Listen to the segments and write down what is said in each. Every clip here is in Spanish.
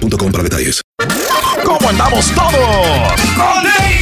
para detalles. ¿Cómo andamos todos?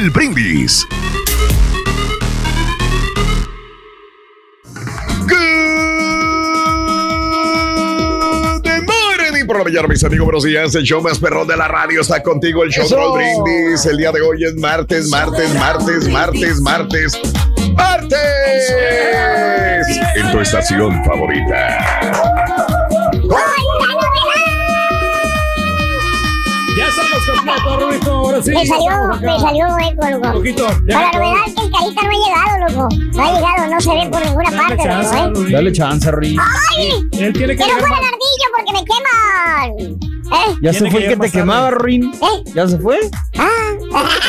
Brindis. por la mañana, mis amigos, buenos días. El show más perrón de la radio está contigo. El show Raúl Brindis. El día de hoy es martes, martes, martes, martes, martes, martes. En tu estación favorita. Estamos completos, Rubito. Ahora sí. Me salió, me salió eco, loco. Poquito. Para la novedad es que el carita no ha llegado, loco. No ha llegado, no se ve por ninguna parte, chance, loco, ¿eh? Dale chance, Rick. ¡Ay! Él tiene que ¡Que no llegar fuera más- ardillo porque me queman! ¿Eh? ¿Ya se fue que el que te quemaba. Rin? ¿Eh? ¿Ya se fue? Ah,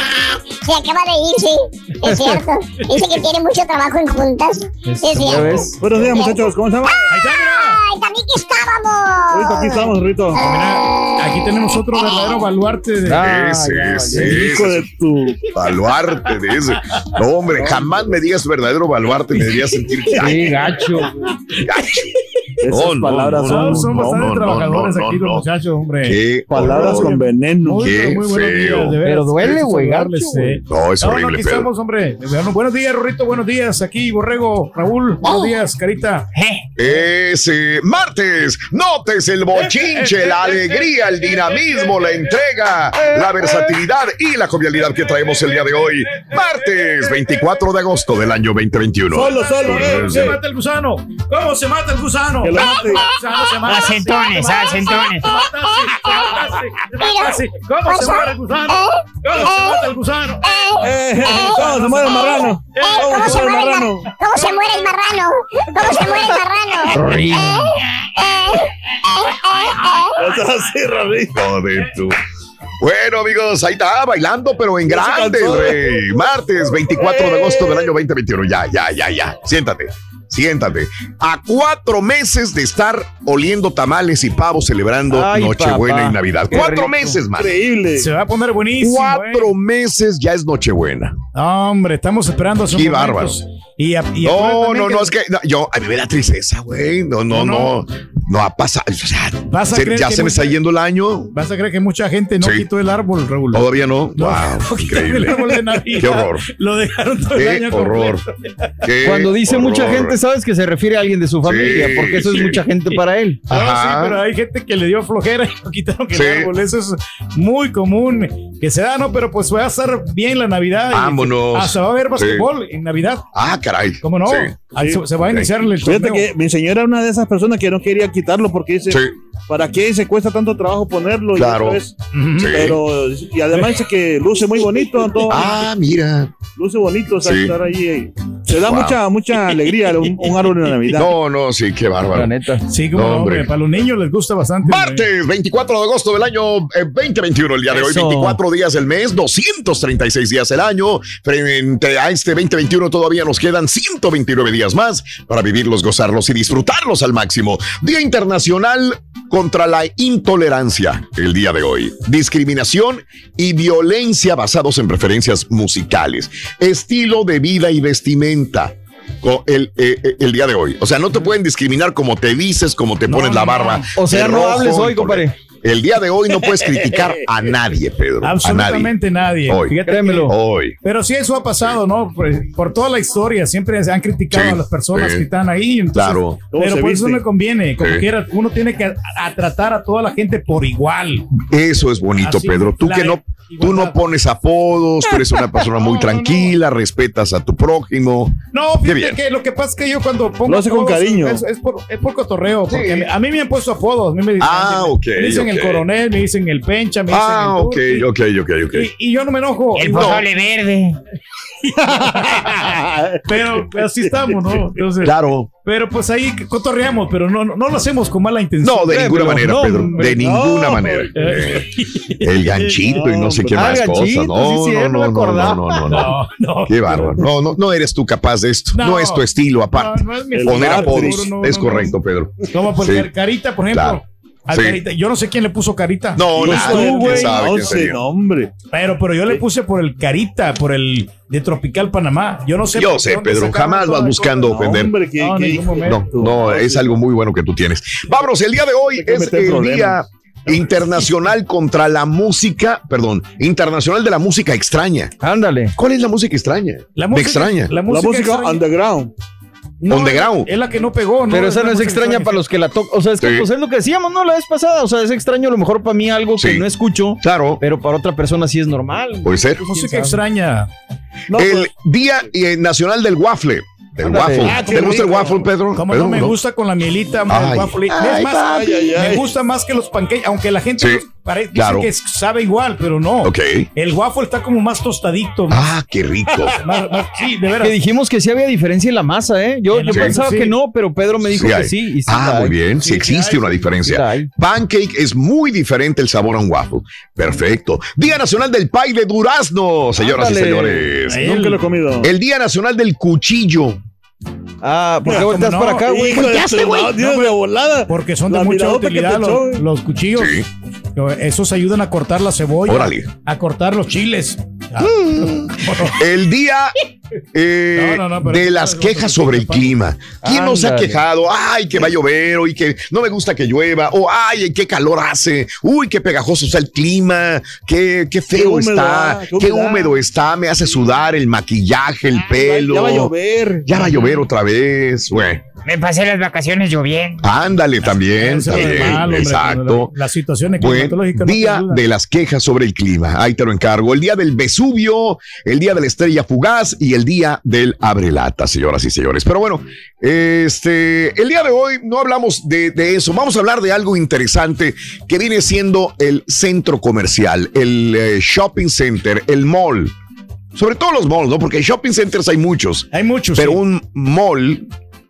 se acaba de ir, sí. Es cierto. Dice que tiene mucho trabajo en juntas. Es ¿Ya cierto. Buenos días, muchachos. ¿Cómo estamos? Ahí está, mira. ¡Ay, también que estábamos! Rito, aquí estamos, Rito. Mira, aquí tenemos otro verdadero baluarte de. Ah, Ese, ya, ese, El hijo ese. de tu. Baluarte de ese. No, hombre, jamás me digas verdadero baluarte, me deberías sentir Sí, gacho. gacho. Esas palabras No, son. son no, bastante no, trabajadores no, aquí no, los muchachos, hombre. Qué Palabras horror. con veneno. Qué muy buenos feo. días. Pero duele, güey, eh. No, es No, no, horrible, aquí estamos, hombre. Bueno, buenos días, Rorrito. Buenos días. Aquí, Borrego, Raúl. Buenos días, Carita. Ese martes, notes el bochinche, la alegría, el dinamismo, la entrega, la versatilidad y la jovialidad que traemos el día de hoy. Martes 24 de agosto del año 2021. Solo, solo. ¿Cómo eh, se eh. mata el gusano? ¿Cómo se mata el gusano? Mata. Acentones, acentones. ¿Cómo se muere el gusano? ¿Cómo se mata el gusano? Eh, eh, ¿Cómo se muere el marrano? Eh, ¿Cómo se muere el marrano? ¿Cómo se muere el marrano? ¿Cómo se muere el marrano? Estás así, de Bueno, amigos, ahí está, bailando, pero en grande, rey. Martes 24 de agosto del año 2021. Ya, ya, ya, ya. Siéntate, siéntate. A cuatro meses de estar oliendo tamales y pavos celebrando Ay, Nochebuena papá. y Navidad. Qué Cuatro rico. meses, man. Increíble. Se va a poner buenísimo. Cuatro eh. meses ya es Nochebuena. Hombre, estamos esperando esos Qué momentos. Y, a- y No, no, no, es que no, yo, a mí me da tristeza, güey. No, no, no, No, no, ha pasado. O sea, Vas a se- creer ya que se me está yendo el año. Vas a creer que mucha gente no Sí. quitó el árbol, Raúl. Todavía no. No, wow, el árbol de Navidad. Qué horror. Lo dejaron todo el Qué año horror. Qué Cuando dice mucha gente, sabes que se refiere a alguien de su familia, Sí, porque eso sí. es mucha gente para él. No, Ajá. sí, pero hay gente que le dio flojera y no quitaron que Sí. el árbol. Eso es muy común que se da, ¿no? Pero pues va a estar bien la Navidad. y Vámonos. Hasta va a haber Sí. basquetbol en Navidad. Ah, caray. ¿Cómo no? Sí. Ahí Sí. se, se va a iniciar el Fíjate torneo. que mi señora era una de esas personas que no quería quitarlo porque dice, Sí, ¿para qué se cuesta tanto trabajo ponerlo? Y Claro. sí. Pero, y además dice que luce muy bonito, todo, Ah, mira. luce bonito o sea, Sí. estar ahí. Se da Wow. mucha, mucha alegría un, un árbol de Navidad. No, no, sí, qué La bárbaro. neta. Sí, como No, hombre. hombre. Para los niños les gusta bastante. Martes 24 de agosto del año eh, 2021, el día de hoy, Eso. 24 días del mes, 236 días del año. Frente a este 2021 todavía nos quedan 129 días más para vivirlos, gozarlos y disfrutarlos al máximo. Día Internacional contra la intolerancia el día de hoy. Discriminación y violencia basados en preferencias musicales, estilo de vida y vestimenta. El, eh, eh, el día de hoy. O sea, no te pueden discriminar como te dices, como te pones la barba. O sea, no rojo, hables hoy, compadre. El día de hoy no puedes criticar a nadie, Pedro. A nadie. Absolutamente nadie. Hoy. Fíjate Créemelo. que- Hoy. Pero sí, eso ha pasado, ¿no? Por, por toda la historia, siempre se han criticado Sí, a las personas sí. que están ahí. entonces- Claro. ¿Cómo Pero por eso viste? no me conviene. Como Sí. quiera, uno tiene que a, a tratar a toda la gente por igual. Eso es bonito, Así, Pedro. Tú que no, tú no pones apodos, tú eres una persona muy No, no, no. tranquila, respetas a tu prójimo. No, fíjate que lo que pasa es que yo cuando pongo Lo hace con cariño. Es, es por, es por cotorreo. Porque a mí me han puesto apodos. A mí me, Ah, me- ok, me dicen el ok. coronel, me dicen el pencha, me Ah, ok, dicen el ok, ok, ok. Y, y yo no me enojo. El No, pozole verde. pero, pero así estamos, ¿no? Entonces, Claro. Pero pues ahí cotorreamos, pero no, no, no lo hacemos con mala intención. No, de ninguna manera, no, Pedro. De ninguna manera. Eh, El ganchito y no sé qué Ah, más ganchito, cosas. No, no, no no, no, no, no. Qué bárbaro. No, no, no eres tú capaz de esto. No, es tu estilo, aparte. No, no es mi El Poner apodos. Es correcto, Pedro. Como Sí. Car- Carita, por ejemplo. Sí. Yo no sé quién le puso Carita. No, No nada. sé, ¿quién güey. sabe No sé, no, hombre. Pero, pero yo le puse por el Carita, por el de Tropical Panamá. Yo no sé. Yo sé, Pedro, jamás vas buscando cosa. ofender. Hombre, ¿qué, No, en qué. No, no, es algo muy bueno que tú tienes. Vámonos, el día de hoy es el problemas. día internacional contra la música, perdón, internacional de la música extraña. Ándale. ¿Cuál es la música extraña? La música, extraña. La La música, música extraña. underground. No, underground. Es la que no pegó, ¿no? Pero esa no es extraña para los que la tocan. O sea, es que Sí. pues es lo que decíamos, ¿no? La vez pasada. O sea, es extraño a lo mejor para mí algo que no escucho, Claro, pero para otra persona sí es normal. puede ser. Música ¿Quién extraña. No, El pues, Día eh, Nacional del Waffle. Del Ándale. waffle. Ah, ¿Te gusta el waffle, Pedro? Como Pedro, no me gusta con la mielita, Ay. el waffle. Es más, papi. Ay, ay, me gusta más que los pancakes, aunque la gente Sí, los pare- dice claro. que sabe igual, pero no. Ok. El waffle está como más tostadito. más- Ah, qué rico. más- más- sí, de veras. Que dijimos que sí había diferencia en la masa, ¿eh? Yo, yo pensaba sí. que no, pero Pedro me dijo Sí que sí. y sí Ah, muy bien. Sí Sí, existe una diferencia. Pancake es muy diferente el sabor a un waffle. Perfecto. Día Nacional del Pay de Durazno, señoras y señores. Nunca lo he comido. El Día Nacional del Cuchillo. Ah, ¿por qué volteas como para no, acá, güey? No, de volada. Porque son de La mucha utilidad te los, los cuchillos. Sí. Esos ayudan a cortar la cebolla. Órale. A cortar los chiles. Ah, El día eh, No, no, no, pero de las quejas sobre el clima. ¿Quién nos ha quejado? Ay, que va a llover, y que no me gusta que llueva, o ay, qué calor hace, uy, qué pegajoso está el clima, qué, qué feo Qué húmedo, está, ah, qué humedad. húmedo está, me hace sudar el maquillaje, el pelo. Ya va a llover. Ya va a llover otra vez, güey. Me pasé las vacaciones lloviendo. Ándale también, también. exacto. La, la situación climatológica día de las quejas sobre el clima. Ahí te lo encargo. El día del Vesubio, el día de la estrella fugaz y el día del abrelata, señoras y señores. Pero bueno, este, el día de hoy no hablamos de, de eso. Vamos a hablar de algo interesante que viene siendo el centro comercial, el eh, shopping center, el mall. Sobre todo los malls, ¿no? Porque shopping centers hay muchos, Hay muchos. pero sí. un mall.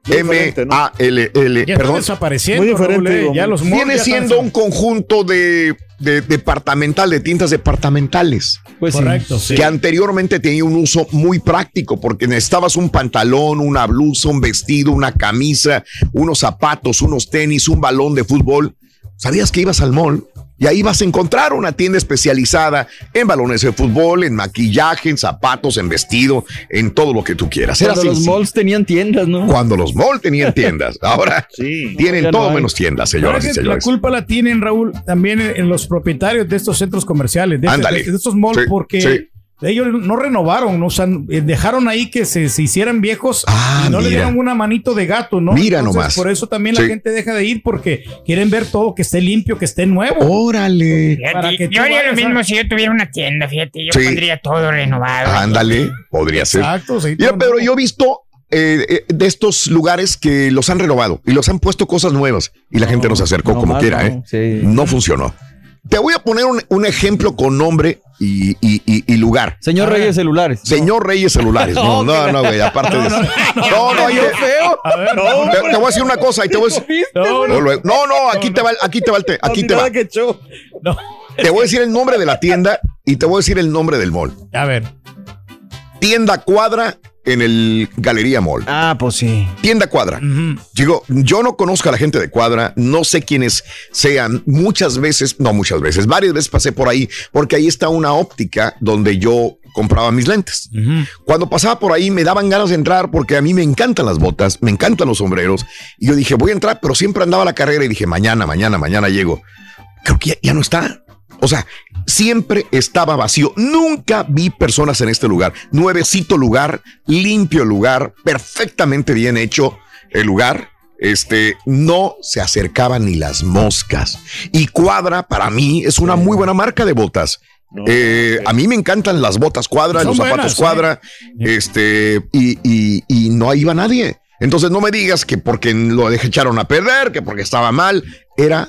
M-A-L-L, ya perdón, desapareciendo. Muy diferente, Raúl, eh, ya los viene siendo un conjunto de, de departamental, de tiendas departamentales, Pues. Correcto, sí. que anteriormente tenía un uso muy práctico, porque necesitabas un pantalón, una blusa, un vestido, una camisa, unos zapatos, unos tenis, un balón de fútbol. ¿Sabías que ibas al mall? Y ahí vas a encontrar una tienda especializada en balones de fútbol, en maquillaje, en zapatos, en vestido, en todo lo que tú quieras. Era Cuando los sencillo. malls tenían tiendas, ¿no? Cuando los malls tenían tiendas. Ahora Sí. tienen no todo menos tiendas, señoras y es que la señores. culpa la tienen, Raúl, también en, en los propietarios de estos centros comerciales, de, Ándale. de estos malls, Sí, porque sí. Ellos no renovaron, no, o sea, eh, dejaron ahí que se, se hicieran viejos Ah, y no le dieron una manito de gato, ¿no? Mira Entonces, nomás. Por eso también Sí. la gente deja de ir porque quieren ver todo que esté limpio, que esté nuevo. Órale. Fíjate, Para que tú yo haría lo a- mismo si yo tuviera una tienda, fíjate. Yo Sí. pondría todo renovado. Ándale, podría ser. Exacto. sí, nuevo. yo he visto eh, eh, de estos lugares que los han renovado y los han puesto cosas nuevas y la gente nos acercó no como más, quiera, no, ¿eh? sí. No funcionó. Te voy a poner un, un ejemplo con nombre y, y- y- y lugar. Señor Ah. Reyes Celulares. Señor Reyes Celulares. No, no, no, güey, aparte de eso. No, no, ahí te, feo. A ver, te- te voy a decir una cosa y te voy a decir. no, no, No, no, no, aquí te va, el- aquí te va, el te- aquí te va. no. Te voy a decir el nombre de la tienda y te voy a decir el nombre del mall. A ver. Tienda cuadra en el Galería Mall. Ah, pues sí. Tienda cuadra. Digo, yo no conozco a la gente de cuadra, no sé quiénes sean. Muchas veces, no muchas veces, varias veces pasé por ahí, porque ahí está una óptica donde yo compraba mis lentes. Cuando pasaba por ahí me daban ganas de entrar porque a mí me encantan las botas, me encantan los sombreros. Y yo dije, voy a entrar, pero siempre andaba la carrera y dije, mañana, mañana, mañana llego. Creo que ya, ya no está. O sea, siempre estaba vacío. Nunca vi personas en este lugar. Nuevecito lugar, limpio lugar, perfectamente bien hecho el lugar. Este, no se acercaban ni las moscas. Y Cuadra, para mí, es una muy buena marca de botas. Eh, a mí me encantan las botas Cuadra, los zapatos buenas, Cuadra, este, y, y- y no iba nadie. Entonces no me digas que porque lo echaron a perder, que porque estaba mal, era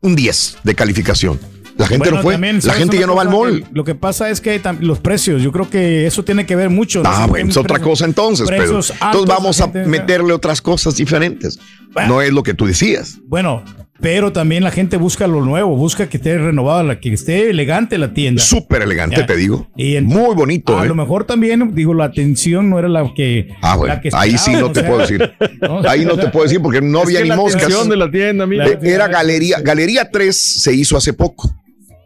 un 10 de calificación. La gente Bueno, no fue, también, la ¿sabes gente ya no va al mall. Que Lo que pasa es que los precios, yo creo que eso tiene que ver mucho. Ah, bueno, es otra cosa entonces, pero entonces vamos a gente- meterle otras cosas diferentes. Bueno. No es lo que tú decías. Bueno, pero también la gente busca lo nuevo, busca que esté renovada, la- que esté elegante la tienda. Súper elegante, Ya. te digo. Y Muy bonito, a ¿eh? lo mejor también, digo, la atención no era la que. Ah, bueno, la que ahí sí no te sea, puedo decir. ¿no? Ahí no te puedo decir porque no había ni la moscas. atención de la tienda, mira. Era Galería, Galería 3 se hizo hace poco.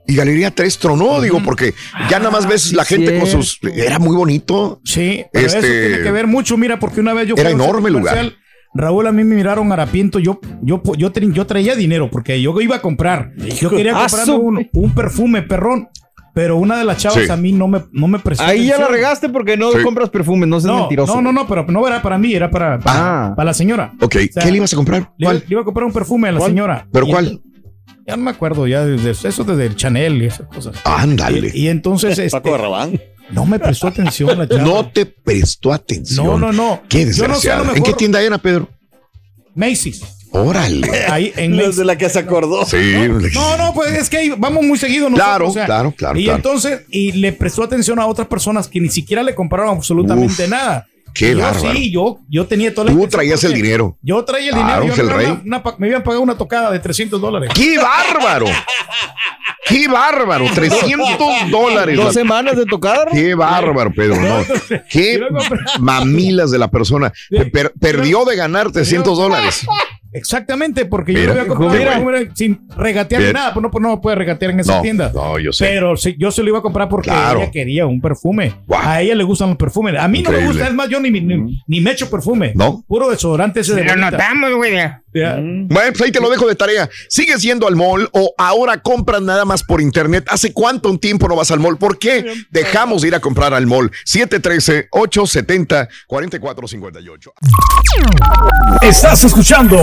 Y Galería 3 tronó, digo, porque ya nada más ves sí, la gente con sus. Era muy bonito. Sí, pero eso Este- tiene que ver mucho, mira, porque una vez yo Era enorme el lugar. Raúl, a mí me miraron harapiento. Yo, yo, yo, tra- yo traía dinero porque yo iba a comprar. Yo quería Ah, comprar un, un perfume, perrón. Pero una de las chavas Sí. a mí no me, no me prestó. Ahí ya la regaste porque no Sí. compras perfumes, no seas No, mentiroso. no, no, no, pero no era para mí, era para, para, Ah. para la señora. Ok, sea, ¿qué le ibas a comprar? Le, ¿Cuál? le iba a comprar un perfume a la ¿Cuál? señora. ¿Pero Y cuál? Ya no me acuerdo, ya desde eso desde el Chanel y esas cosas. Ándale. Y, y entonces este, Paco Rabán. no me prestó atención la chava. No te prestó atención. no, no, no. Qué Yo no sé, desgraciado. ¿En qué tienda era, Pedro? Macy's. Órale. Ahí en No es Macy's. de la que se acordó. Sí. No, no, pues es que vamos muy seguido nosotros. Claro, o sea, claro, claro, Y claro. entonces, y le prestó atención a otras personas que ni siquiera le compraron absolutamente Uf, nada. Qué yo bárbaro. sí, yo, yo tenía toda la Tú traías el dinero. Yo traía el Claro, dinero. Yo el me, rey. una- una me habían pagado una tocada de 300 dólares. ¡Qué bárbaro! ¡Qué bárbaro! 300 dólares. Dos semanas de tocada. ¡Qué bárbaro, Pedro! No. ¡Qué mamilas de la persona! Per- perdió de ganar 300 dólares. Exactamente, porque yo Mira. lo había comprado Mira. perfume sin regatear ni nada, pues no, pues no puede regatear en esa No, tienda. no, yo sé. Pero sí, yo se lo iba a comprar porque Claro. ella quería un perfume. A ella le gustan los perfumes. A mí no me gusta, es más, yo ni, ni, ni me echo perfume. ¿No? Puro desodorante ese de Lo notamos, güey. Ya. Bueno, pues ahí te lo dejo de tarea. ¿Sigues yendo al mall o ahora compras nada más por internet? ¿Hace cuánto tiempo no vas al mall? ¿Por qué dejamos de ir a comprar al mall? 713-870-4458. Estás escuchando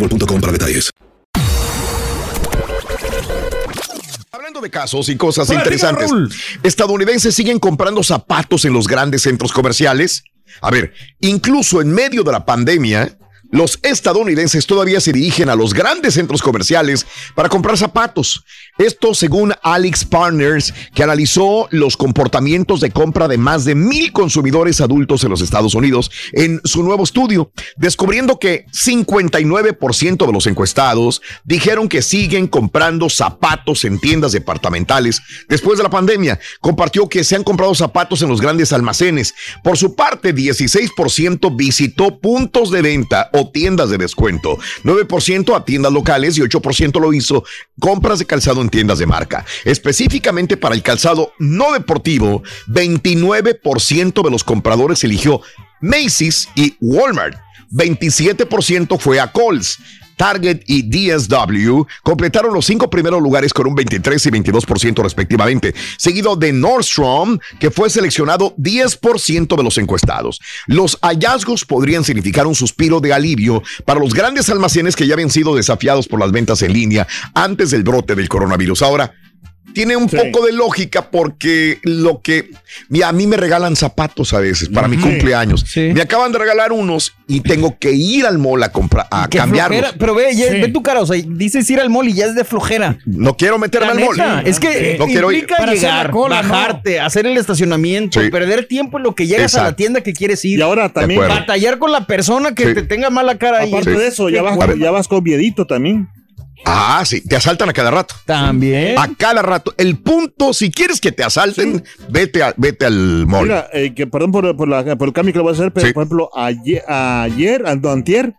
boostmobile.com para detalles. Hablando de casos y cosas Hola, interesantes, estadounidenses siguen comprando zapatos en los grandes centros comerciales. A ver, incluso en medio de la pandemia, los estadounidenses todavía se dirigen a los grandes centros comerciales para comprar zapatos. Esto según Alex Partners, que analizó los comportamientos de compra de más de mil consumidores adultos en los Estados Unidos en su nuevo estudio, descubriendo que 59% de los encuestados dijeron que siguen comprando zapatos en tiendas departamentales después de la pandemia. Compartió que se han comprado zapatos en los grandes almacenes. Por su parte, 16% visitó puntos de venta o tiendas de descuento. 9% a tiendas locales y 8% lo hizo compras de calzado en tiendas de marca. Específicamente para el calzado no deportivo, 29% de los compradores eligió Macy's y Walmart. 27% fue a Kohl's. Target y DSW completaron los cinco primeros lugares con un 23 y 22% respectivamente, seguido de Nordstrom, que fue seleccionado 10% de los encuestados. Los hallazgos podrían significar un suspiro de alivio para los grandes almacenes que ya habían sido desafiados por las ventas en línea antes del brote del coronavirus. Ahora, tiene un poco de lógica porque lo que mira, a mí me regalan zapatos a veces para mi cumpleaños. Sí. Me acaban de regalar unos y tengo que ir al mall a comprar a Qué cambiarlos. flojera. Pero ve, ya- Sí. ve tu cara, o sea, dices ir al mall y ya es de flojera. No quiero meterme La al mall. es que no quiero ir. Para llegar, la cola, ¿no? bajarte, hacer el estacionamiento, Sí. perder tiempo en lo que llegas a la tienda que quieres ir. Y ahora también, batallar con la persona que Sí. te tenga mala cara ahí. aparte Sí. de eso, ya vas, ya vas con miedito también. Ah, sí, te asaltan a cada rato. También. A cada rato. El punto, si quieres que te asalten, vete, a- vete al mall. Mira, eh, que perdón por, por, la- por el cambio que lo voy a hacer, pero Sí. por ejemplo, ayer, ayer antier,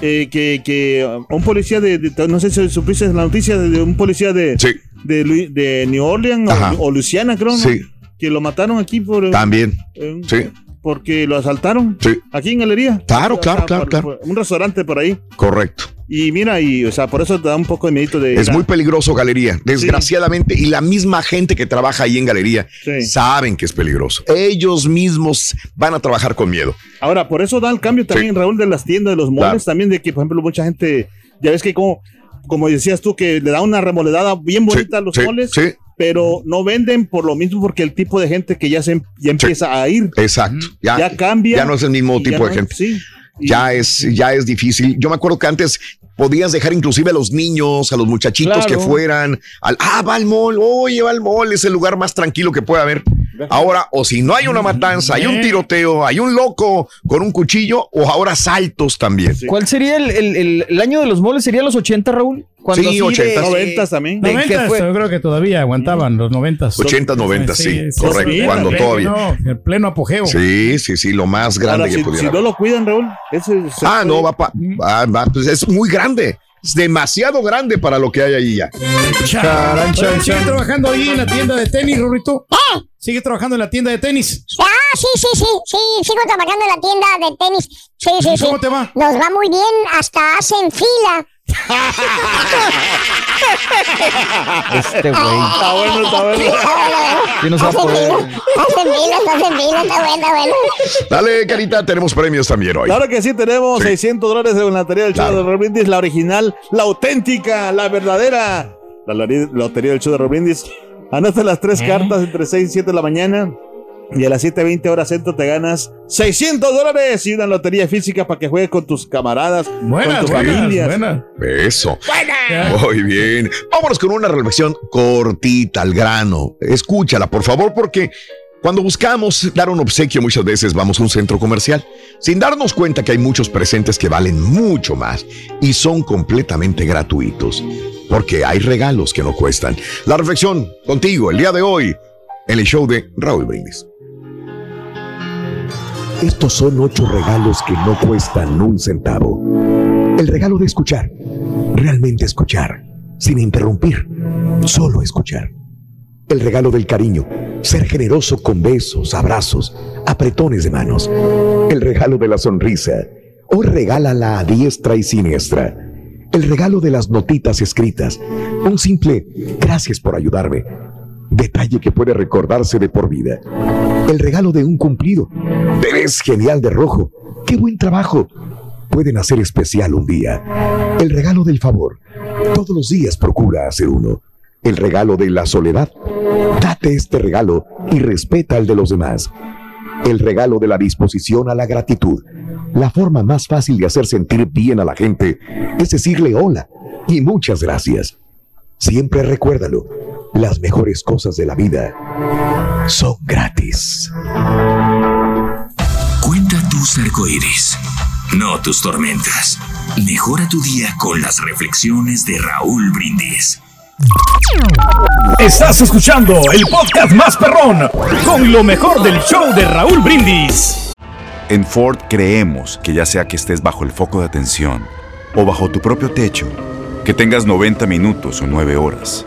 eh, que, que un policía de, de- no sé si supiste la noticia de, un policía de, Sí, de, New Orleans o, o Luisiana, creo, ¿no? sí, que lo mataron aquí por, eh, también. eh, Sí, porque lo asaltaron sí, aquí en Galería. Claro, sea, claro, claro, por- claro. por un restaurante por ahí. correcto. Y mira, y o sea, por eso te da un poco de miedito de. Es muy peligroso, Galería, desgraciadamente. Y la misma gente que trabaja ahí en Galería Sí. saben que es peligroso. Ellos mismos van a trabajar con miedo. Ahora, por eso da el cambio también, Raúl, de las tiendas, de los moles, Claro. también de que, por ejemplo, mucha gente, ya ves que como, como decías tú, que le da una remoledada bien bonita a los moles, sí. pero no venden por lo mismo porque el tipo de gente que ya se ya empieza a ir, Exacto. Ya, ya cambia. ya no es el mismo tipo de gente. Sí. Ya es, ya es difícil. Yo me acuerdo que antes podías dejar inclusive a los niños, a los muchachitos Claro. que fueran al, ah, va al mall, oye, va al mall, es el lugar más tranquilo que puede haber. Ahora, o si no hay una matanza, hay un tiroteo, hay un loco con un cuchillo, o ahora saltos también. Sí. ¿Cuál sería el, el- el- el año de los moles? ¿Sería los 80, Raúl? Sí, así de- 80. Noventas también. de que 90 fue- yo creo que todavía aguantaban los 90 80, 90, sí, correcto, sí, cuando todavía. pleno- en pleno apogeo. Sí, sí, sí, lo más grande Ahora, que si, pudiera si no lo cuidan, Raúl, ese se Ah, puede- no, va, pa- va- va, pues es muy grande. Es demasiado grande para lo que hay ahí ya. Charan, chan, ¿Sigue trabajando ahí en la tienda de tenis, Rorrito? ¿Eh? ¿Sigue trabajando en la tienda de tenis? Ah, sí, sí, sí, sí, sigo trabajando en la tienda de tenis. Sí, sí, ¿Y sí. cómo te va? Nos va muy bien, hasta hacen fila. Este güey. Está bueno, está bueno. ¿Quién nos va a poder? hacen filas, hacen está bueno, está bueno. Dale, Carita, tenemos premios también hoy. Claro que sí, tenemos 600 dólares en la lotería del show Claro. de Brindis, la original, la auténtica, la verdadera. La lotería del show de Brindis. Anota las tres cartas entre 6 y 7 de la mañana. Y a las 7.20 horas centro te ganas 600 dólares y una lotería física para que juegues con tus camaradas, Buenas, con tus buenas, familias. buenas. Eso. Muy bien. Vámonos con una reflexión cortita al grano. Escúchala, por favor, porque cuando buscamos dar un obsequio muchas veces vamos a un centro comercial sin darnos cuenta que hay muchos presentes que valen mucho más y son completamente gratuitos. Porque hay regalos que no cuestan. La reflexión contigo el día de hoy en el show de Raúl Brindis. Estos son ocho regalos que no cuestan un centavo. El regalo de escuchar, realmente escuchar, sin interrumpir, solo escuchar. El regalo del cariño, ser generoso con besos, abrazos, apretones de manos. El regalo de la sonrisa, hoy regálala a diestra y siniestra. El regalo de las notitas escritas, un simple gracias por ayudarme. Detalle que puede recordarse de por vida. El regalo de un cumplido. Te ves genial de rojo. ¡Qué buen trabajo! Pueden hacer especial un día. El regalo del favor. Todos los días procura hacer uno. El regalo de la soledad. Date este regalo y respeta el de los demás. El regalo de la disposición a la gratitud. La forma más fácil de hacer sentir bien a la gente es decirle hola y muchas gracias. Siempre recuérdalo, las mejores cosas de la vida son gratis. Cuenta tus arcoíris, no tus tormentas. Mejora tu día con las reflexiones de Raúl Brindis. Estás escuchando el podcast más perrón con lo mejor del show de Raúl Brindis. En Ford creemos que ya sea que estés bajo el foco de atención o bajo tu propio techo, que tengas 90 minutos o 9 horas,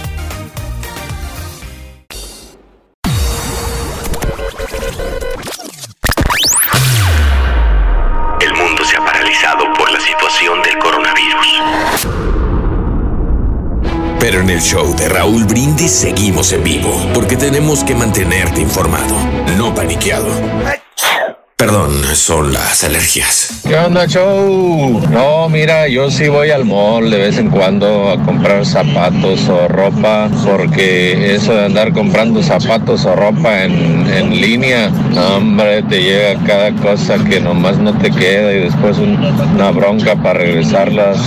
Del coronavirus. Pero en el show de Raúl Brindis seguimos en vivo, porque tenemos que mantenerte informado, no paniqueado. Perdón, son las alergias. ¿Qué onda, show? No, mira, yo sí voy al mall de vez en cuando a comprar zapatos o ropa, porque eso de andar comprando zapatos o ropa en, en línea, hombre, te llega cada cosa que nomás no te queda y después un- una bronca para regresarlas.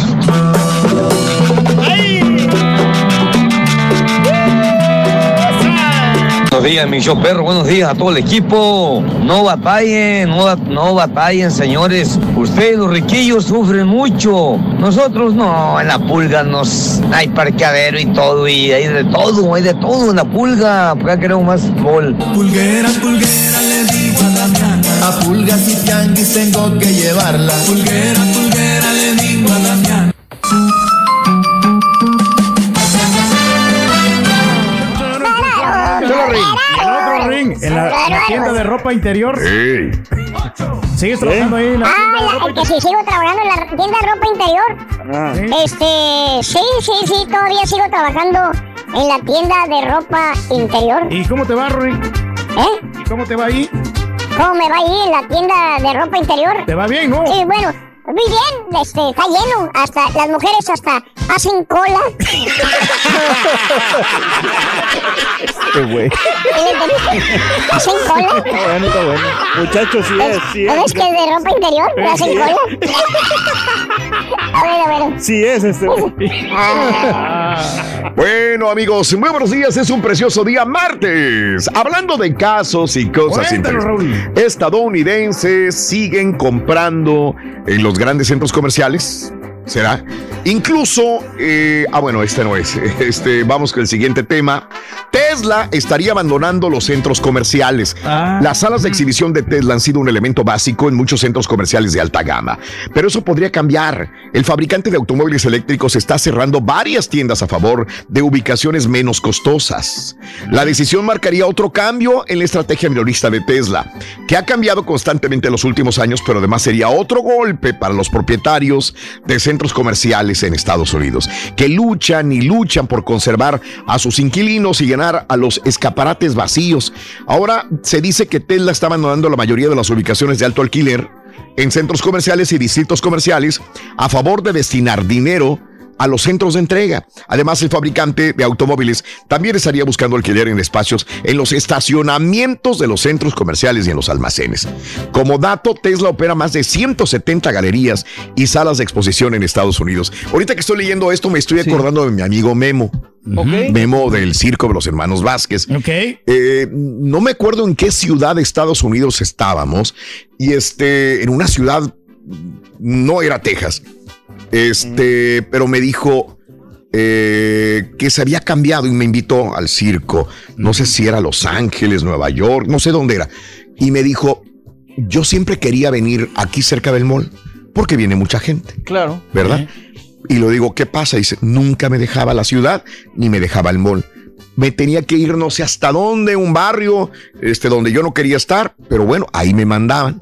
Días, mi show perro. Buenos días a todo el equipo. No batallen, no, ba- no batallen, señores. Ustedes, los riquillos, sufren mucho. Nosotros no, en la pulga nos hay parqueadero y todo, y hay de todo, hay de todo en la pulga. Porque queremos más gol. Pulguera, pulguera, le digo a Damián. A pulgas y tianguis tengo que llevarla. Pulguera, pulguera, le digo a. Solo En la, en la tienda de ropa interior. ¿Sigues trabajando ahí en la tienda de Ah, ropa la, que sí sigo trabajando en la tienda de ropa interior. Este, sí, sí, sí, todavía sigo trabajando en la tienda de ropa interior. ¿Y cómo te va, Rory? ¿Eh? ¿Y cómo te va ahí? ¿Cómo me va ahí en la tienda de ropa interior? ¿Te va bien, no? Sí, bueno, muy bien, este, está lleno. Hasta las mujeres hasta hacen cola. Qué güey. ¿Hacen cola? Está bueno, está bueno. Muchachos, sí es, sí ¿No es. ves que de ropa interior? ¿Me hacen Sí. cola? a ver, a ver. Sí es este. Bueno, amigos, muy buenos días. Es un precioso día martes. Hablando de casos y cosas Cuéntanos, interesantes. Estadounidenses siguen comprando en los grandes centros comerciales. ¿Será? Incluso, eh, ah, bueno, este no es. Este, vamos con el siguiente tema. Tesla estaría abandonando los centros comerciales. Las salas de exhibición de Tesla han sido un elemento básico en muchos centros comerciales de alta gama. Pero eso podría cambiar. El fabricante de automóviles eléctricos está cerrando varias tiendas a favor de ubicaciones menos costosas. La decisión marcaría otro cambio en la estrategia minorista de Tesla, que ha cambiado constantemente en los últimos años, pero además sería otro golpe para los propietarios de centros comerciales en Estados Unidos, que luchan y luchan por conservar a sus inquilinos y llenar a los escaparates vacíos. Ahora se dice que Tesla está abandonando la mayoría de las ubicaciones de alto alquiler en centros comerciales y distritos comerciales a favor de destinar dinero a los centros de entrega. Además, el fabricante de automóviles también estaría buscando alquiler en espacios en los estacionamientos de los centros comerciales y en los almacenes. Como dato, Tesla opera más de 170 galerías y salas de exposición en Estados Unidos. Ahorita que estoy leyendo esto, me estoy acordando de mi amigo Memo. Memo del Circo de los Hermanos Vázquez. Eh, no me acuerdo en qué ciudad de Estados Unidos estábamos. Y este, en una ciudad, no era Texas. Este, pero me dijo eh, que se había cambiado y me invitó al circo. No sé si era Los Ángeles, Nueva York, no sé dónde era. Y me dijo, yo siempre quería venir aquí cerca del mall porque viene mucha gente. Claro. ¿verdad? Y lo digo, ¿qué pasa? Dice, nunca me dejaba la ciudad ni me dejaba el mall. Me tenía que ir no sé hasta dónde, un barrio, este, donde yo no quería estar, pero bueno, ahí me mandaban.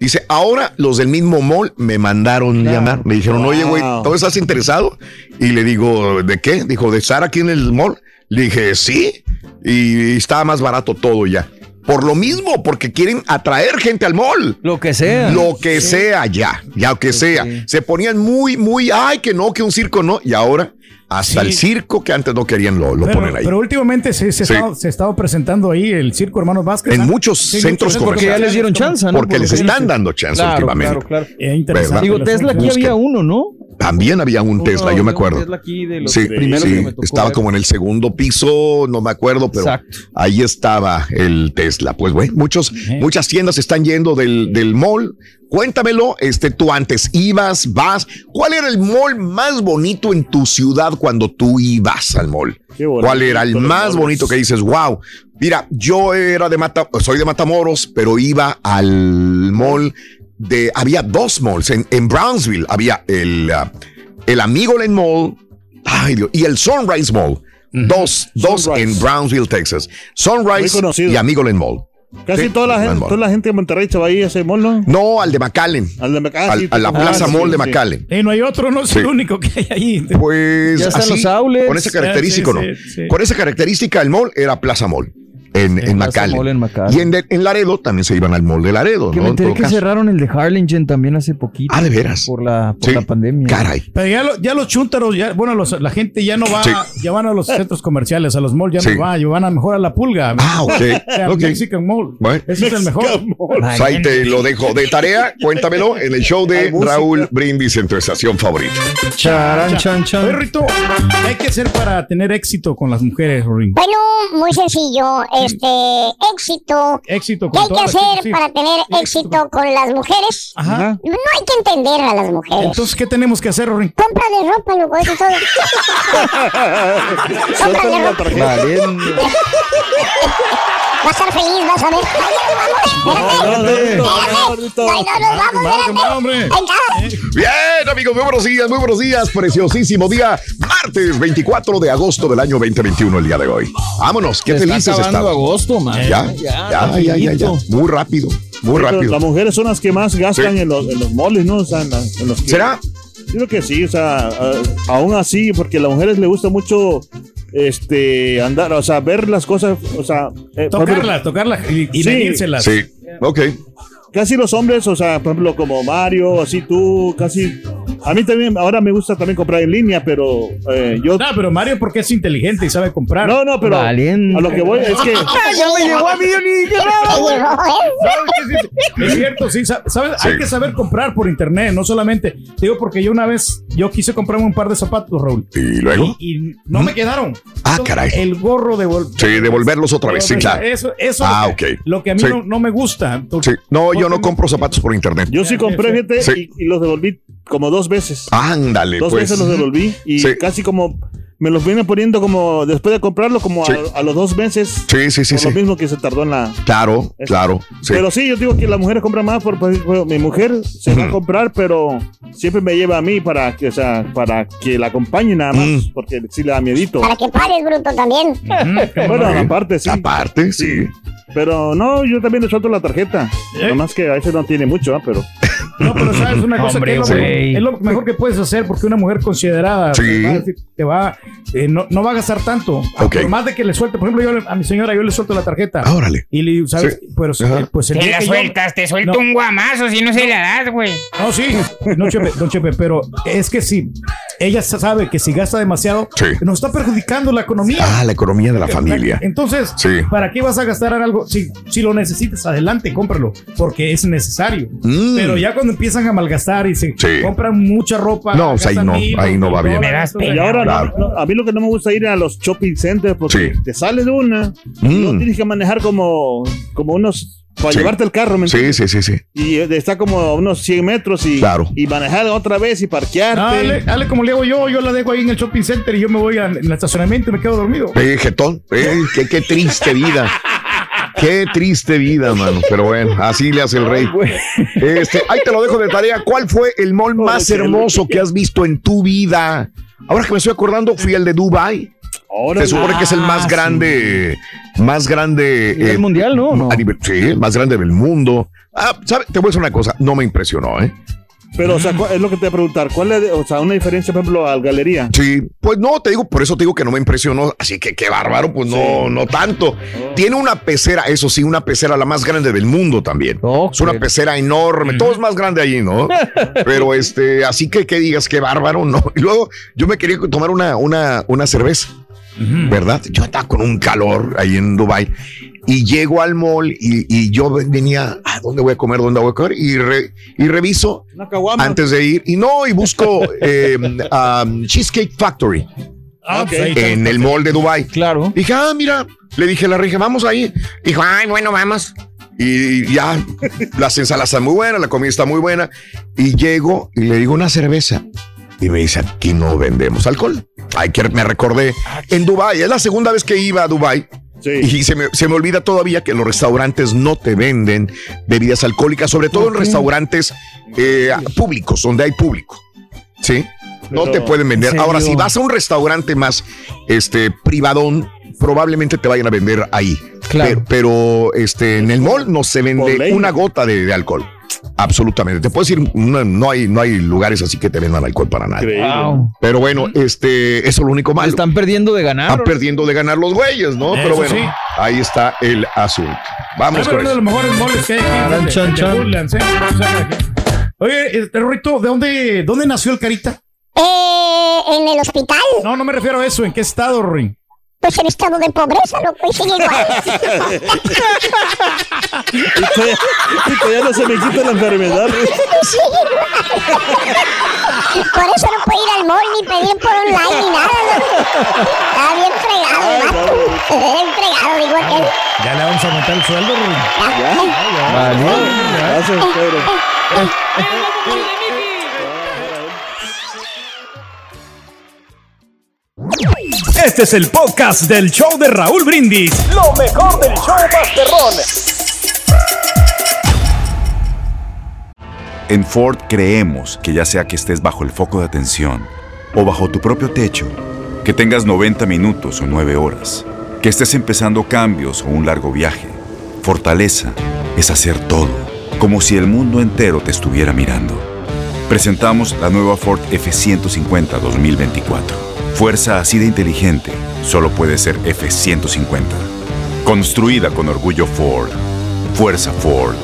Dice, ahora los del mismo mall me mandaron llamar. Me dijeron, oye, güey, ¿tú estás interesado? Y le digo, ¿de qué? Dijo, ¿de estar aquí en el mall? Le dije, sí. Y estaba más barato todo ya. Por lo mismo, porque quieren atraer gente al mall. Lo que sea. Lo que sea, ya, ya que sea. Se ponían muy, muy, ay, que no, que un circo no. Y ahora, hasta Sí. el circo que antes no querían lo, lo pero, ponen ahí. pero últimamente se, se, Sí. estado- se ha estado presentando ahí el Circo Hermanos Vázquez. en muchos Sí, centros muchos comerciales. porque ya les dieron chance, ¿no? Porque Por les están dando chance Claro, últimamente. claro, claro. Eh, interesante. ¿Verdad? Digo, Tesla aquí Busquen. había uno, ¿no? También había un Tesla, yo me acuerdo. Tesla aquí de los Sí, primeros sí, que me tocó estaba ver. como en el segundo piso, no me acuerdo, pero Exacto. ahí estaba el Tesla. Pues bueno, muchos, muchas tiendas están yendo del, del mall. Cuéntamelo, este, tú antes ibas, vas. ¿Cuál era el mall más bonito en tu ciudad cuando tú ibas al mall? ¿Cuál era el más bonito que dices, wow? Mira, yo era de Mata, soy de Matamoros, pero iba al mall de, había dos malls en, en Brownsville, había el, ah, el Amigoland Mall, ay Dios, y el Sunrise Mall. Dos, dos en Brownsville, Texas. Sunrise y Amigoland Mall. Casi Sí, toda, la gente, toda la gente de Monterrey se va ahí a ese mall, ¿no? No, al de McAllen. Al de ah, Al- sí, a la ah, Plaza sí, Mall de sí. McAllen. Eh, no hay otro, no es Sí. el único que hay ahí. Pues Ya están así, los outlets. con esa característica, Sí, ¿no? sí, sí. Con esa característica, el mall era Plaza Mall en, en, Plaza McAllen. Mall en McAllen. Y en, de- en Laredo también se iban al mall de Laredo, Que ¿no? me En enteré que caso. cerraron el de Harlingen también hace poquito. Ah, de veras. Por la, por Sí. la pandemia. Caray. Pero ya, lo- ya los chúntaros, ya, bueno, los- la gente ya no va, Sí. ya van a los centros comerciales, a los malls ya Sí. no va, ya van a mejor a la pulga. Ah, ok, O sea, ok. Mexican Mall. Bueno. Ese es el mejor. Pues ahí te lo dejo de tarea. Cuéntamelo en el show de Raúl Brindis en tu estación favorita. Charan, chan, chan. Oye, Rito, ¿qué hay que hacer para tener éxito con las mujeres, Ring? Bueno, muy sencillo. Este, éxito. Éxito ¿Qué hay que hacer sí. para tener éxito con las mujeres? Ajá. No hay que entender a las mujeres. Entonces, ¿qué tenemos que hacer? Compra de ropa, loco, eso es todo. Cómprale ropa. Va a estar feliz, vas a ver. Vamos, espérate. Bien, amigos, muy buenos días, muy buenos días. Preciosísimo día, martes 24 de agosto del año 2021, el día de hoy. Vámonos, qué felices estamos. agosto, man. Ya, ya, ya, ya, ya, ya. Muy rápido, muy rápido. Las mujeres son las que más gastan en, los, en los moles, ¿no? ¿Será? Yo creo que sí, o sea, aún así, porque a las mujeres les gusta mucho este andar, o sea, ver las cosas, o sea, eh, Tocarlas, tocarlas y, y Sí. medírselas. Sí, ok. Casi los hombres, o sea, por ejemplo, como Mario, así tú, casi. A mí también, ahora me gusta también comprar en línea, pero eh, yo. No, pero Mario porque es inteligente y sabe comprar. No, no, pero Valiente. a lo que voy es que. ya me llegó a mí, yo ni dije nada, güey. Es cierto, sí, sa- ¿sabes? Sí. Hay que saber comprar por internet, no solamente. Digo, porque yo una vez, yo quise comprarme un par de zapatos, Raúl. ¿Y luego? Y no me quedaron. Ah, Entonces, caray. El gorro de Sí, devolverlos otra vez, sí, claro. Eso, eso Ah, lo que, ok. lo que a mí Sí. no, no me gusta. Sí. No, yo no compro zapatos por internet. Yo sí compré, fíjate, Sí. y, y los devolví como dos veces. Ándale, Dos pues. veces los devolví y Sí. casi como me los vienen poniendo como después de comprarlo como Sí. a, a los dos meses. Sí, sí, sí, por sí. lo mismo que se tardó en la. Claro, claro. Sí. Pero sí, yo digo que las mujeres compran más. Por, mi mujer se va a comprar, pero siempre me lleva a mí para que, o sea, para que la acompañe nada más, Mm. porque sí le da miedito. Para que pares, bruto, también. Bueno, aparte, sí. Aparte, sí. Pero no, yo también le suelto la tarjeta. ¿Eh? Nomás que a veces no tiene mucho, pero. No, pero sabes una cosa Hombre, que es lo, güey. es lo mejor que puedes hacer porque una mujer considerada Sí. te va, te eh, no, no va a gastar tanto. Por más de que le suelte, por ejemplo, yo a mi señora yo le suelto la tarjeta. Ah, Órale. Y le ¿sabes? Pero, Ajá. pues el Te día la que yo- sueltas, te suelto No. un guamazo si no se la das, güey. No, sí, don Chepe, don Chepe, pero es que sí. ella sabe que si gasta demasiado, nos está perjudicando la economía. Ah, la economía de la familia. Entonces, Sí. ¿para qué vas a gastar en algo? Si, si lo necesitas, adelante, cómpralo, porque es necesario. Mm. Pero ya cuando empiezan a malgastar y se compran mucha ropa. No, pues ahí gastan no, mil, ahí no va bien. Y ahora, no, no, a mí lo que no me gusta ir a los shopping centers porque te sales de una y Mm. luego tienes que manejar como, como unos. para Sí. llevarte el carro, ¿me Sí, entiendes? sí, sí, sí. Y eh, está como a unos 100 metros y, Claro. y manejar otra vez y parquearte. Dale, dale como le hago yo, yo la dejo ahí en el shopping center y yo me voy al estacionamiento y me quedo dormido. Eh, jetón, eh, qué, qué triste vida. Qué triste vida, mano. Pero bueno, así le hace el rey. Este, ahí te lo dejo de tarea. ¿Cuál fue el mall más hermoso que has visto en tu vida? Ahora que me estoy acordando, fui al de Dubai. Se supone que es el más Ah, grande, más grande. nivel mundial, ¿no? A nivel, sí, el más grande del mundo. Ah, ¿sabe? Te voy a decir una cosa, no me impresionó, ¿eh? Pero, o sea, ¿cuál- es lo que te voy a preguntar. ¿Cuál es, o sea, una diferencia, por ejemplo, al galería? Sí, pues no, te digo, por eso te digo que no me impresionó. Así que qué bárbaro, pues no, no tanto. Tiene una pecera, eso sí, una pecera la más grande del mundo también. es una pecera enorme, todo es más grande allí, ¿no? Pero este, así que que digas qué bárbaro, no. Y luego yo me quería tomar una, una, una cerveza, ¿verdad? Yo estaba con un calor ahí en Dubai y llego al mall y, y yo venía, ¿a dónde voy a comer? ¿Dónde voy a comer? Y, re- y reviso antes de ir y no, y busco eh, um, Cheesecake Factory Ah, está. en el mall de Dubai. Claro. Dije, ah, mira, le dije a la regia, vamos ahí. Dijo, ay, bueno, vamos. Y ya, las ensaladas están muy buenas, la comida está muy buena. Y llego y le digo una cerveza. Y me dice, aquí no vendemos alcohol. Ay, que me recordé en Dubai, es la segunda vez que iba a Dubai. Y se me, se me olvida todavía que los restaurantes no te venden bebidas alcohólicas, sobre todo en restaurantes eh, públicos, donde hay público. ¿Sí? No Pero, te pueden vender. ¿en Ahora, si vas a un restaurante más este, privadón, probablemente te vayan a vender ahí. Pero, pero, este, en el mall no se vende una gota de, de alcohol. Absolutamente. Te puedo decir, no, no hay, no hay lugares así que te vendan alcohol para. Wow. Pero bueno, este, eso es lo único malo. Están perdiendo de ganar. Están perdiendo de ganar los güeyes, ¿no? Eso Pero bueno, sí. ahí está el asunto. Vamos con uno de los mejores moles que hay ¿eh? Oye, este, Rorrito, ¿de dónde, dónde nació el Carita? Eh, en el hospital. No, no me refiero a eso. ¿En qué estado, Rory? Pues en estado de pobreza, loco, y sigue igual. Y todavía, no se me quita la enfermedad. Igual. Por eso no puede ir al mall ni pedir por online ni nada, loco. Está bien fregado, vato. Bien fregado, digo aquel. Ya le vamos a aumentar el sueldo, Rory. Gracias, Pedro. Este es el podcast del show de Raúl Brindis. Lo mejor del show Masterrón. En Ford creemos que ya sea que estés bajo el foco de atención o bajo tu propio techo, que tengas 90 minutos o 9 horas, que estés empezando cambios o un largo viaje, fortaleza es hacer todo, como si el mundo entero te estuviera mirando. Presentamos la nueva Ford F150 2024. Fuerza así de inteligente solo puede ser F150. Construida con orgullo Ford. Fuerza Ford.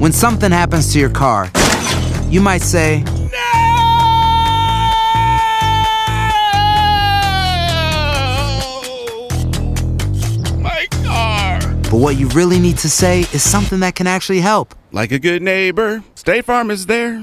When something happens to your car, you might say, My car. but what you really need to say is something that can actually help. Like a good neighbor, State Farm is there.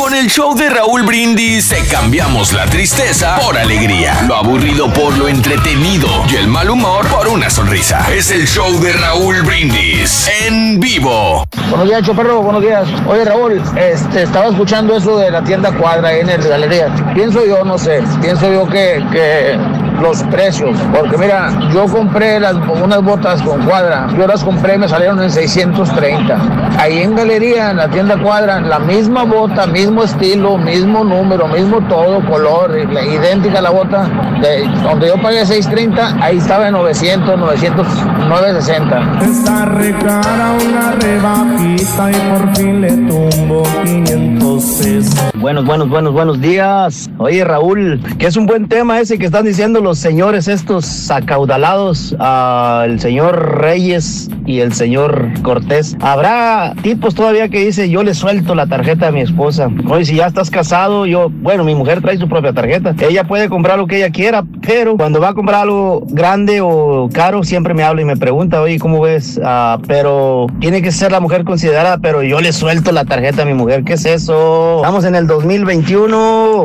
Con el show de Raúl Brindis te cambiamos la tristeza por alegría, lo aburrido por lo entretenido y el mal humor por una sonrisa. Es el show de Raúl Brindis en vivo. Buenos días, Choperro, buenos días. Oye, Raúl, este, estaba escuchando eso de la tienda cuadra en el galería. Pienso yo, no sé, pienso yo que, que los precios, porque mira, yo compré las, unas botas con cuadra, yo las compré, me salieron en 630. Ahí en galería, en la tienda cuadra, la misma bota, mismo estilo, mismo número, mismo todo, color, idéntica la bota, de, donde yo pagué 630, ahí estaba en 900, 900, 960. Está recara una rebajita y por fin le tumbo 500 pesos. Buenos, buenos, buenos, buenos días. Oye, Raúl, que es un buen tema ese que están diciendo los señores estos acaudalados, ah, el señor Reyes y el señor Cortés. Habrá tipos todavía que dice yo le suelto la tarjeta a mi esposa. Oye, si ya estás casado, yo, bueno, mi mujer trae su propia tarjeta. Ella puede comprar lo que ella quiera, pero cuando va a comprar algo grande o caro, siempre me habla y me pregunta, oye, ¿cómo ves? Ah, pero tiene que ser la mujer considerada, pero yo le suelto la tarjeta a mi mujer. ¿Qué es eso? Estamos en el 2021.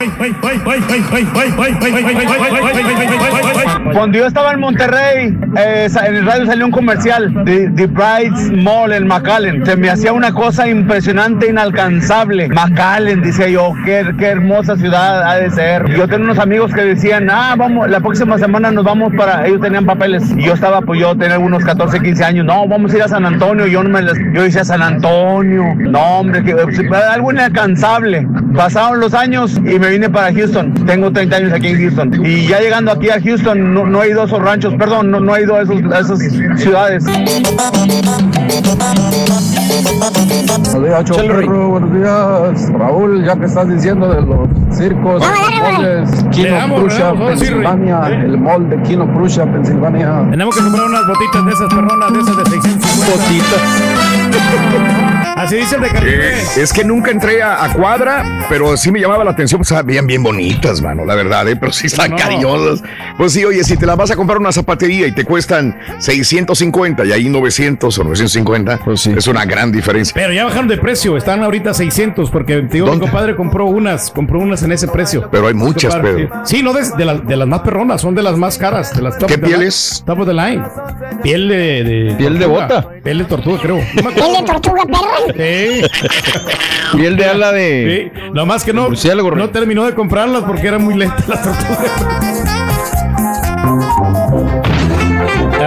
Cuando yo estaba en Monterrey, eh, en el radio salió un comercial de The Brides Mall en McAllen. Se me hacía una cosa impresionante, inalcanzable. McAllen, decía yo, qué, qué hermosa ciudad ha de ser. Yo tenía unos amigos que decían, ah, vamos, la próxima semana nos vamos para. Ellos tenían papeles. Y yo estaba, pues yo tenía unos 14, 15 años. No, vamos a ir a San Antonio. Yo no me les- Yo decía San Antonio. No, hombre, que, algo inalcanzable. Pasaron los años y me vine para Houston. Tengo 30 años aquí en Houston. Y ya llegando aquí a Houston, no, no he ido a esos ranchos, perdón, no, no he ido a, esos- a esas ciudades. Buenos días, Choperro, buenos días. Raúl, ya que estás diciendo de los circos, los moldes, Kino damos, le Prussia, damos, vamos a ir, Pensilvania, ¿eh? el mall de Kino Prussia, Pensilvania. Tenemos que comprar unas botitas de esas perronas, de esas de 650. Botitas. Así dice el de Caribe. Eh, es que nunca entré a, a cuadra, pero sí me llamaba la atención, pues veían bien bonitas, mano, la verdad, ¿eh? pero sí están No. cariñosas. Pues sí, oye, si te las vas a comprar una zapatería y te cuestan 650 y ahí 900 o 950, pues es una gran diferencia. Pero ya bajaron de precio, están ahorita 600 porque te digo, mi compadre compró unas, compró unas en ese precio. Pero hay muchas, Compadre, Pedro. Sí, Sí, no de, de la- de las más perronas, son de las más caras, de las top ¿Qué piel es? Top of the line. Piel de, de Piel de bota. Piel de tortuga, creo. No ¿Piel de tortuga perra? Sí. Piel de ala de. Sí, nada más que no, no terminó de comprarlas porque eran muy lentas las tortugas.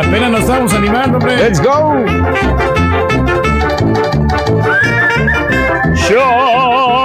Apenas nos estamos animando, hombre. Let's go.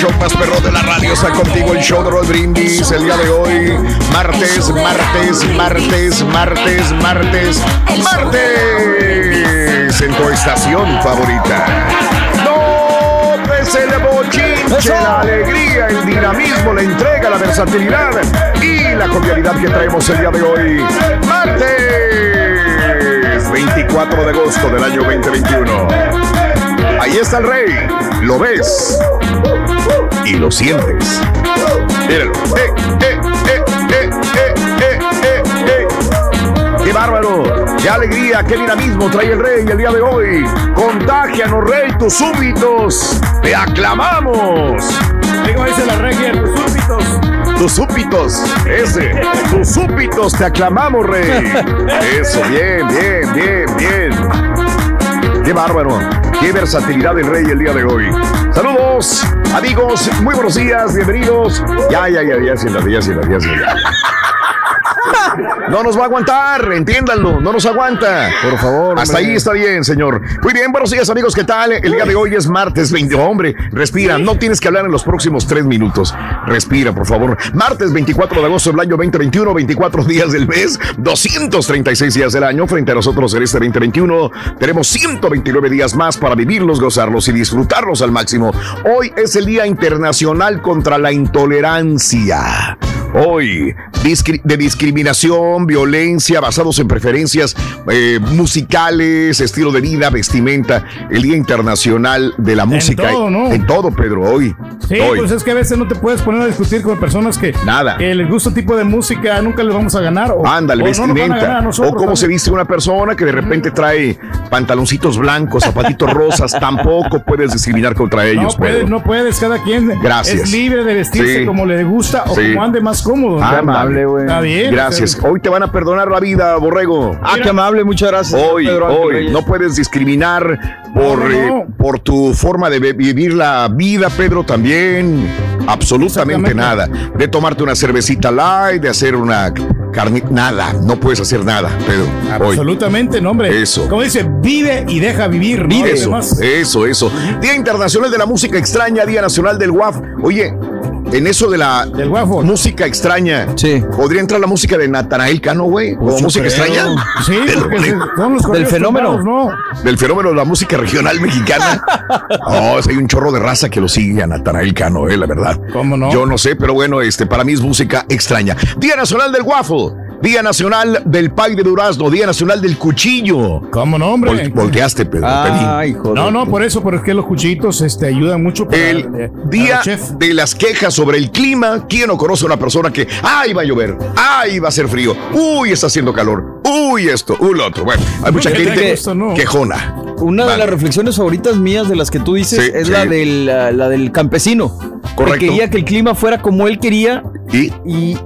Show más perro de la radio está contigo. El show de Rod Brindis. El día de hoy, martes, martes, martes, martes, martes, martes. En tu estación favorita. Donde se le bochinche la alegría, el dinamismo, la entrega, la versatilidad y la cordialidad que traemos el día de hoy. Martes 24 de agosto del año 2021. Ahí está el rey. Lo ves y lo sientes. Míralo. Eh, eh, eh, eh, eh, eh, eh, eh. ¡Qué bárbaro! ¡Qué alegría! ¡Qué dinamismo trae el rey el día de hoy! ¡Contágianos, rey, tus súbitos! ¡Te aclamamos! ¿Cómo dice la regia? Tus súbitos. Tus súbitos, ese. Tus súbitos, te aclamamos, rey. Eso, bien, bien, bien, bien. Qué bárbaro. Qué versatilidad del rey el día de hoy. Saludos, amigos. Muy buenos días, bienvenidos. Ya, ya, ya, ya, sin la ya, sin la ya, sin la- No nos va a aguantar, entiéndanlo, no nos aguanta. Por favor. Hasta hombre. ahí está bien, señor. Muy bien, buenos días, amigos. ¿Qué tal? El día de hoy es martes 20. Hombre, respira. No tienes que hablar en los próximos tres minutos. Respira, por favor. Martes 24 de agosto del año 2021, 24 días del mes, 236 días del año. Frente a nosotros en este 2021 tenemos 129 días más para vivirlos, gozarlos y disfrutarlos al máximo. Hoy es el Día Internacional contra la Intolerancia. Hoy, de discriminación, violencia basados en preferencias eh, musicales, estilo de vida, vestimenta, el Día Internacional de la Música. todo, ¿no? En todo, Pedro, hoy. Sí, hoy. pues es que a veces no te puedes poner a discutir con personas que, Nada. que les gusta un tipo de música, nunca les vamos a ganar. O, Ándale, o no vestimenta. nosotros o cómo se viste una persona que de repente trae pantaloncitos blancos, zapatitos rosas. Tampoco puedes discriminar contra No ellos, puedes, Pedro. no puedes, cada quien Gracias. es libre de vestirse Sí. como le gusta o Sí. como ande más cómodo. ¿no? Ah, amable, güey. Está bien. Gracias. Hoy te van a perdonar la vida, Borrego. Ah, qué amable, muchas gracias. Hoy, Pedro hoy, Reyes. no puedes discriminar por, No, no, eh, por tu forma de vivir la vida, Pedro, también. Absolutamente nada. De tomarte una cervecita light, de hacer una carne, nada. No puedes hacer nada, Pedro. Hoy. Absolutamente, no, hombre. Eso. Como dice, vive y deja vivir. ¿no? Eso, eso, eso. Día Internacional de la Música Extraña, Día Nacional del WAF. Oye, en eso de la música extraña, ¿podría entrar la música de Natanael Cano, güey? ¿Como Pues yo música creo. extraña? Sí, Del- son los corridos tumbados, ¿no? Del fenómeno de la música regional mexicana. No, es- hay un chorro de raza que lo sigue a Natanael Cano, eh, la verdad. ¿Cómo no? Yo no sé, pero bueno, este, para mí es música extraña. Día Nacional del Waffle. Día Nacional del Pay de Durazno. Día Nacional del Cuchillo. ¿Cómo no, hombre? Vol- volteaste, Pedro. te vi. No, no, por eso, porque los cuchitos este, ayudan mucho para El eh, día para chef. de las quejas sobre el clima. ¿Quién no conoce a una persona que, ay, va a llover, ay, va a hacer frío, uy, está haciendo calor, uy, esto, uy, lo otro? Bueno, hay mucha gente que esto no. quejona. Una de las reflexiones favoritas mías de las que tú dices Sí, es sí. la, del, la, la del campesino. Correcto. Que quería que el clima fuera como él quería ¿Y?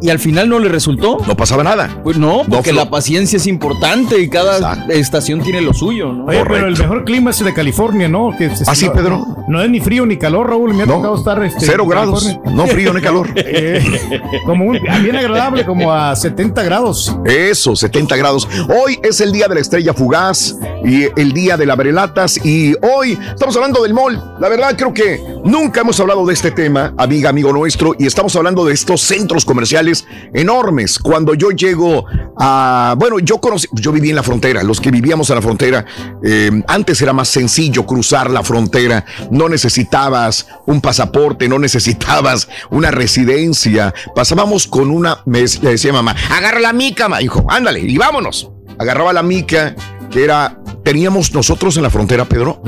y, al final no le resultó. No pasaba nada. Pues no, porque la paciencia es importante y cada estación tiene lo suyo, ¿no? Oye, pero el mejor clima es el de California, ¿no? Que ¿Ah, sí, no, Pedro? No es ni frío ni calor, Raúl. Me ha No, tocado estar. Este, cero grados. California. No frío ni calor. Eh, como un- bien agradable, como a 70 grados. Eso, 70 grados. Hoy es el día de la estrella fugaz y el día de la brelatas y hoy estamos hablando del mall. La verdad creo que nunca hemos hablado de este tema, amiga, amigo nuestro, y estamos hablando de estos centros comerciales enormes. Cuando yo llego a, bueno, yo conocí, yo viví en la frontera, los que vivíamos en la frontera, eh, antes era más sencillo cruzar la frontera, no necesitabas un pasaporte, no necesitabas una residencia, pasábamos con una, me decía mamá, agarra la mica, hijo, ándale, y vámonos. Agarraba la mica, que era, teníamos nosotros en la frontera, Pedro,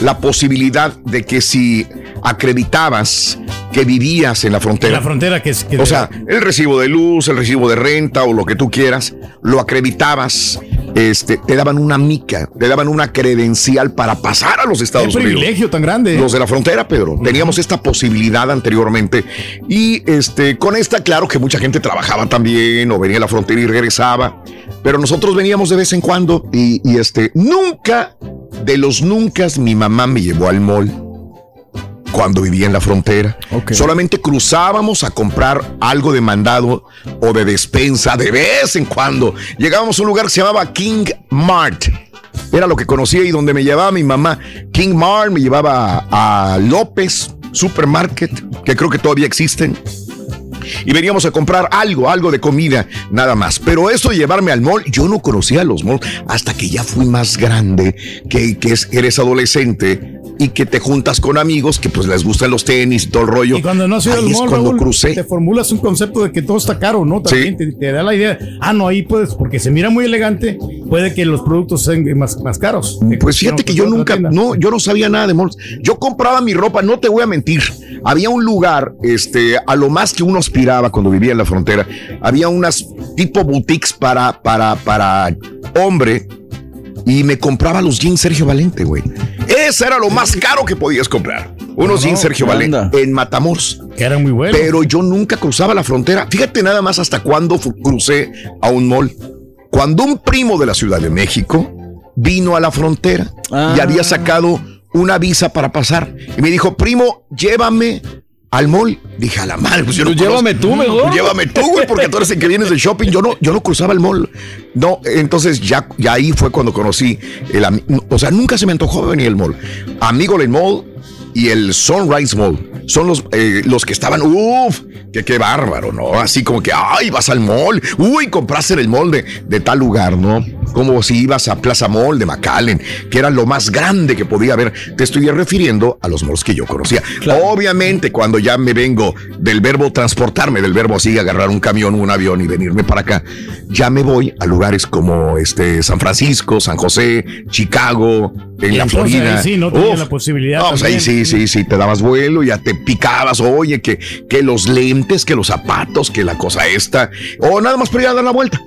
la posibilidad de que si acreditabas que vivías en la frontera, En la frontera que es. que o sea, el recibo de luz, el recibo de renta o lo que tú quieras, lo acreditabas, este, te daban una mica, te daban una credencial para pasar a los Qué Estados Unidos. privilegio tan grande. Los de la frontera, Pedro. Teníamos esta posibilidad anteriormente. Y este, con esta, claro que mucha gente trabajaba también, o venía a la frontera y regresaba. Pero nosotros veníamos de vez en cuando. Y, y, este, nunca, de los nunca, mi mamá me llevó al mall cuando vivía en la frontera. Solamente cruzábamos a comprar algo de mandado o de despensa de vez en cuando. Llegábamos a un lugar que se llamaba King Mart. Era lo que conocía y donde me llevaba mi mamá. King Mart me llevaba a, a López Supermarket, que creo que todavía existen. Y veníamos a comprar algo, algo de comida, nada más. Pero eso de llevarme al mall, yo no conocía los malls hasta que ya fui más grande, que, que es- eres adolescente y que te juntas con amigos que pues les gustan los tenis y todo el rollo. Y cuando no has ido Ahí al mall, cuando Raúl, crucé. te formulas un concepto de que todo está caro, ¿no? También te, te da la idea. Ah, no, ahí puedes, porque se mira muy elegante, puede que los productos sean más, más caros. Pues fíjate que yo nunca, no, yo no sabía nada de malls. Yo compraba mi ropa, no te voy a mentir. había un lugar, este, a lo más que uno aspiraba cuando vivía en la frontera, había unas tipo boutiques para, para, para hombre y me compraba los jeans Sergio Valente, güey. Ese era lo más caro que podías comprar. Unos No, jeans Sergio ¿qué Valente en Matamoros. Que eran muy buenos. Pero yo nunca cruzaba la frontera. Fíjate nada más hasta cuándo fu- crucé a un mall. Cuando un primo de la Ciudad de México vino a la frontera y había sacado una visa para pasar. Y me dijo, primo, llévame al mall. Dije, a la madre, pues yo no Pues llévame conozco". tú mejor. Pues llévame tú, güey, porque tú eres el que vienes del shopping. Yo no, yo no cruzaba el mall. No, entonces ya, ya ahí fue cuando conocí el O sea, nunca se me antojó venir al mall. Amigo del mall y el Sunrise Mall. Son los, eh, los que estaban, uff, que qué bárbaro, ¿no? Así como que, ay, vas al mall, uy, compraste en el mall de, de tal lugar, ¿no? Como si ibas a Plaza Mall de McAllen, que era lo más grande que podía haber. Te estoy refiriendo a los malls que yo conocía. Obviamente, cuando ya me vengo del verbo transportarme, del verbo así, agarrar un camión, un avión y venirme para acá, ya me voy a lugares como este San Francisco, San José, Chicago, en Y la Florida. sí, no tenía Uf. la posibilidad No, pues ahí sí, sí, sí, te dabas vuelo, ya te picabas, oye, que, que los lentes, que los zapatos, que la cosa esta, o nada más a dar la vuelta.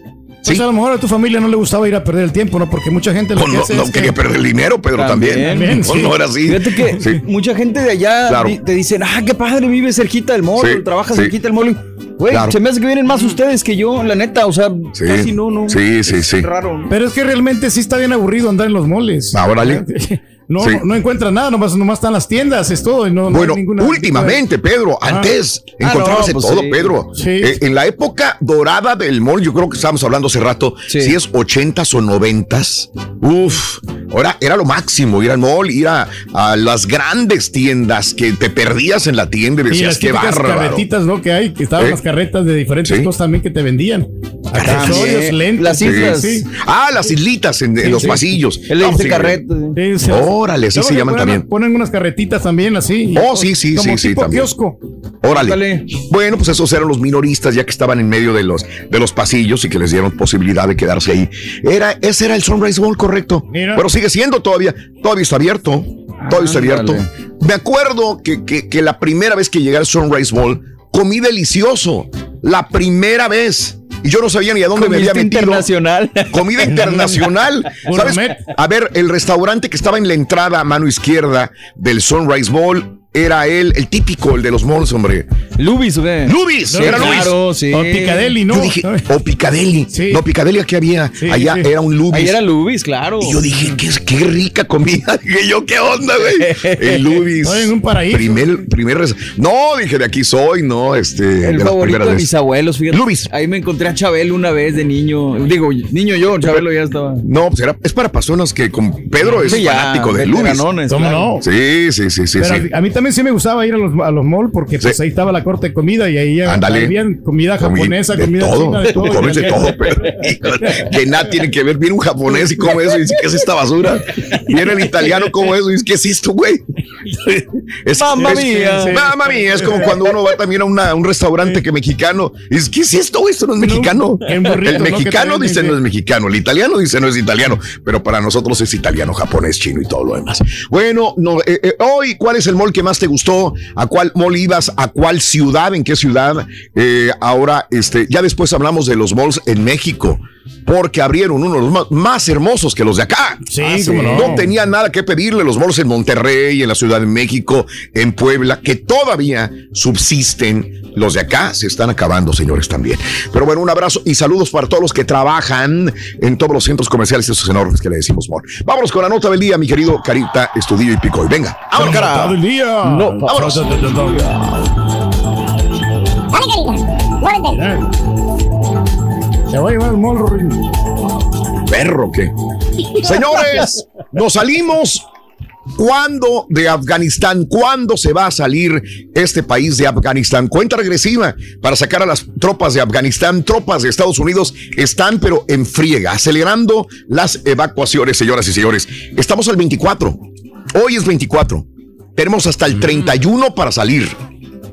Pues a lo mejor a tu familia no le gustaba ir a perder el tiempo, ¿no? Porque mucha gente lo Pues que no, hace no es quería que... perder el dinero, Pedro, también. También, Pues no era así. Fíjate que Sí. mucha gente de allá Claro. te dicen, ah, qué padre, vive cerquita del mall, Sí, trabajas sí. cerquita del mall. Güey, Claro. se me hace que vienen más ustedes que yo, la neta, o sea, Sí. casi no, no. Sí, sí, Es sí. raro, ¿no? Pero es que realmente sí está bien aburrido andar en los moles. Ah, órale. No, Sí. no, no encuentras nada, nomás, nomás están las tiendas, es todo. y no, no hay Bueno, ninguna- últimamente, Pedro, Ah. antes Ah, no, pues todo, sí. Pedro. Sí. Eh, en la época dorada del mall, yo creo que estábamos hablando hace rato, si es 80s o 90s, uff, ahora era lo máximo, ir al mall, ir a, a las grandes tiendas que te perdías en la tienda y Y decías, las qué bárbaro. carretitas, ¿no? Que hay, que estaban ¿Eh? las carretas de diferentes Sí. cosas también que te vendían. Accesorios, lentes. Las islas. sí. Ah, las islitas en, los sí. pasillos. El No, sí. Sí, sí. Órale, así se llaman ponen- también. Ponen unas carretitas también así. Oh, sí, sí, como sí, sí, tipo también. kiosco. Órale. Bueno, pues esos eran los minoristas ya que estaban en medio de los, de los pasillos y que les dieron posibilidad de quedarse ahí. Era, ese era el Sunrise Mall, correcto. Mira. Pero sigue siendo todavía, todavía está abierto. Todavía está abierto. Me acuerdo que, que, que la primera vez que llegué al Sunrise Mall, comí delicioso. La primera vez. Y yo no sabía ni a dónde me había metido. internacional. Comida internacional. ¿Sabes? A ver, el restaurante que estaba en la entrada a mano izquierda del Sunrise Mall era él, el típico, el de los malls, hombre. Lubis, güey. Lubis, Sí, era Lubis. claro, sí. O Picadelli, ¿no? Yo dije, o Picadelli. Sí. No, Picadelli aquí había. Sí, Allá sí. era un Lubis. Ahí era Lubis, claro. Y yo dije, qué, qué rica comida. Dije yo, ¿qué onda, güey? El Lubis. Estoy en un paraíso. Primer, primer No, dije, de aquí soy, no, este. El favorito de mis abuelos, fíjate. Lubis. Ahí me encontré a Chabelo una vez de niño. Digo, niño yo, Chabelo ya estaba. No, pues era, es para personas que con Pedro es Sí, ya, fanático de Lubis. veteranones, ¿Cómo claro. no? Sí, sí, sí, sí. Pero a mí también sí me gustaba ir a los, a los malls porque pues Sí. ahí estaba la corte de comida y ahí habían comida japonesa, de comida todo, china, de todo. comes de todo, pero que nada tiene que ver. Viene un japonés y come eso y dice, ¿qué es esta basura? Viene el italiano, come eso y dice, ¿qué es esto, güey? Es, Mamma es- mía. sí. Mamma mía, es como cuando uno va también a una- un restaurante que mexicano y dice, ¿qué es esto? Esto no es mexicano. burrito, el mexicano dice sí. no es mexicano, el italiano dice no es italiano, pero para nosotros es italiano, japonés, chino y todo lo demás. Bueno, no, eh, eh, hoy, ¿cuál es el mall que más te gustó? ¿A cuál mall ibas? ¿A cuál ciudad? ¿En qué ciudad? Eh, ahora, este, ya después hablamos de los malls en México. Porque abrieron uno de los más, más hermosos que los de acá. Sí, cómo no. No tenía nada que pedirle los malls en Monterrey, en la Ciudad de México, en Puebla, que todavía subsisten. Los de acá se están acabando, señores, también. Pero bueno, un abrazo y saludos para todos los que trabajan en todos los centros comerciales, esos enormes que le decimos mall. Vámonos con la nota del día, mi querido Carita, Estudillo y Picoy. Venga, vámonos, Nota cara. del día. No, vámonos. Dale, carita. Se va a llevar el perro que. Señores, nos salimos. ¿Cuándo de Afganistán? ¿Cuándo se va a salir este país de Afganistán? Cuenta regresiva para sacar a las tropas de Afganistán. Tropas de Estados Unidos están, pero en friega, acelerando las evacuaciones, señoras y señores. Estamos al 24. Hoy es 24. Tenemos hasta el 31 para salir.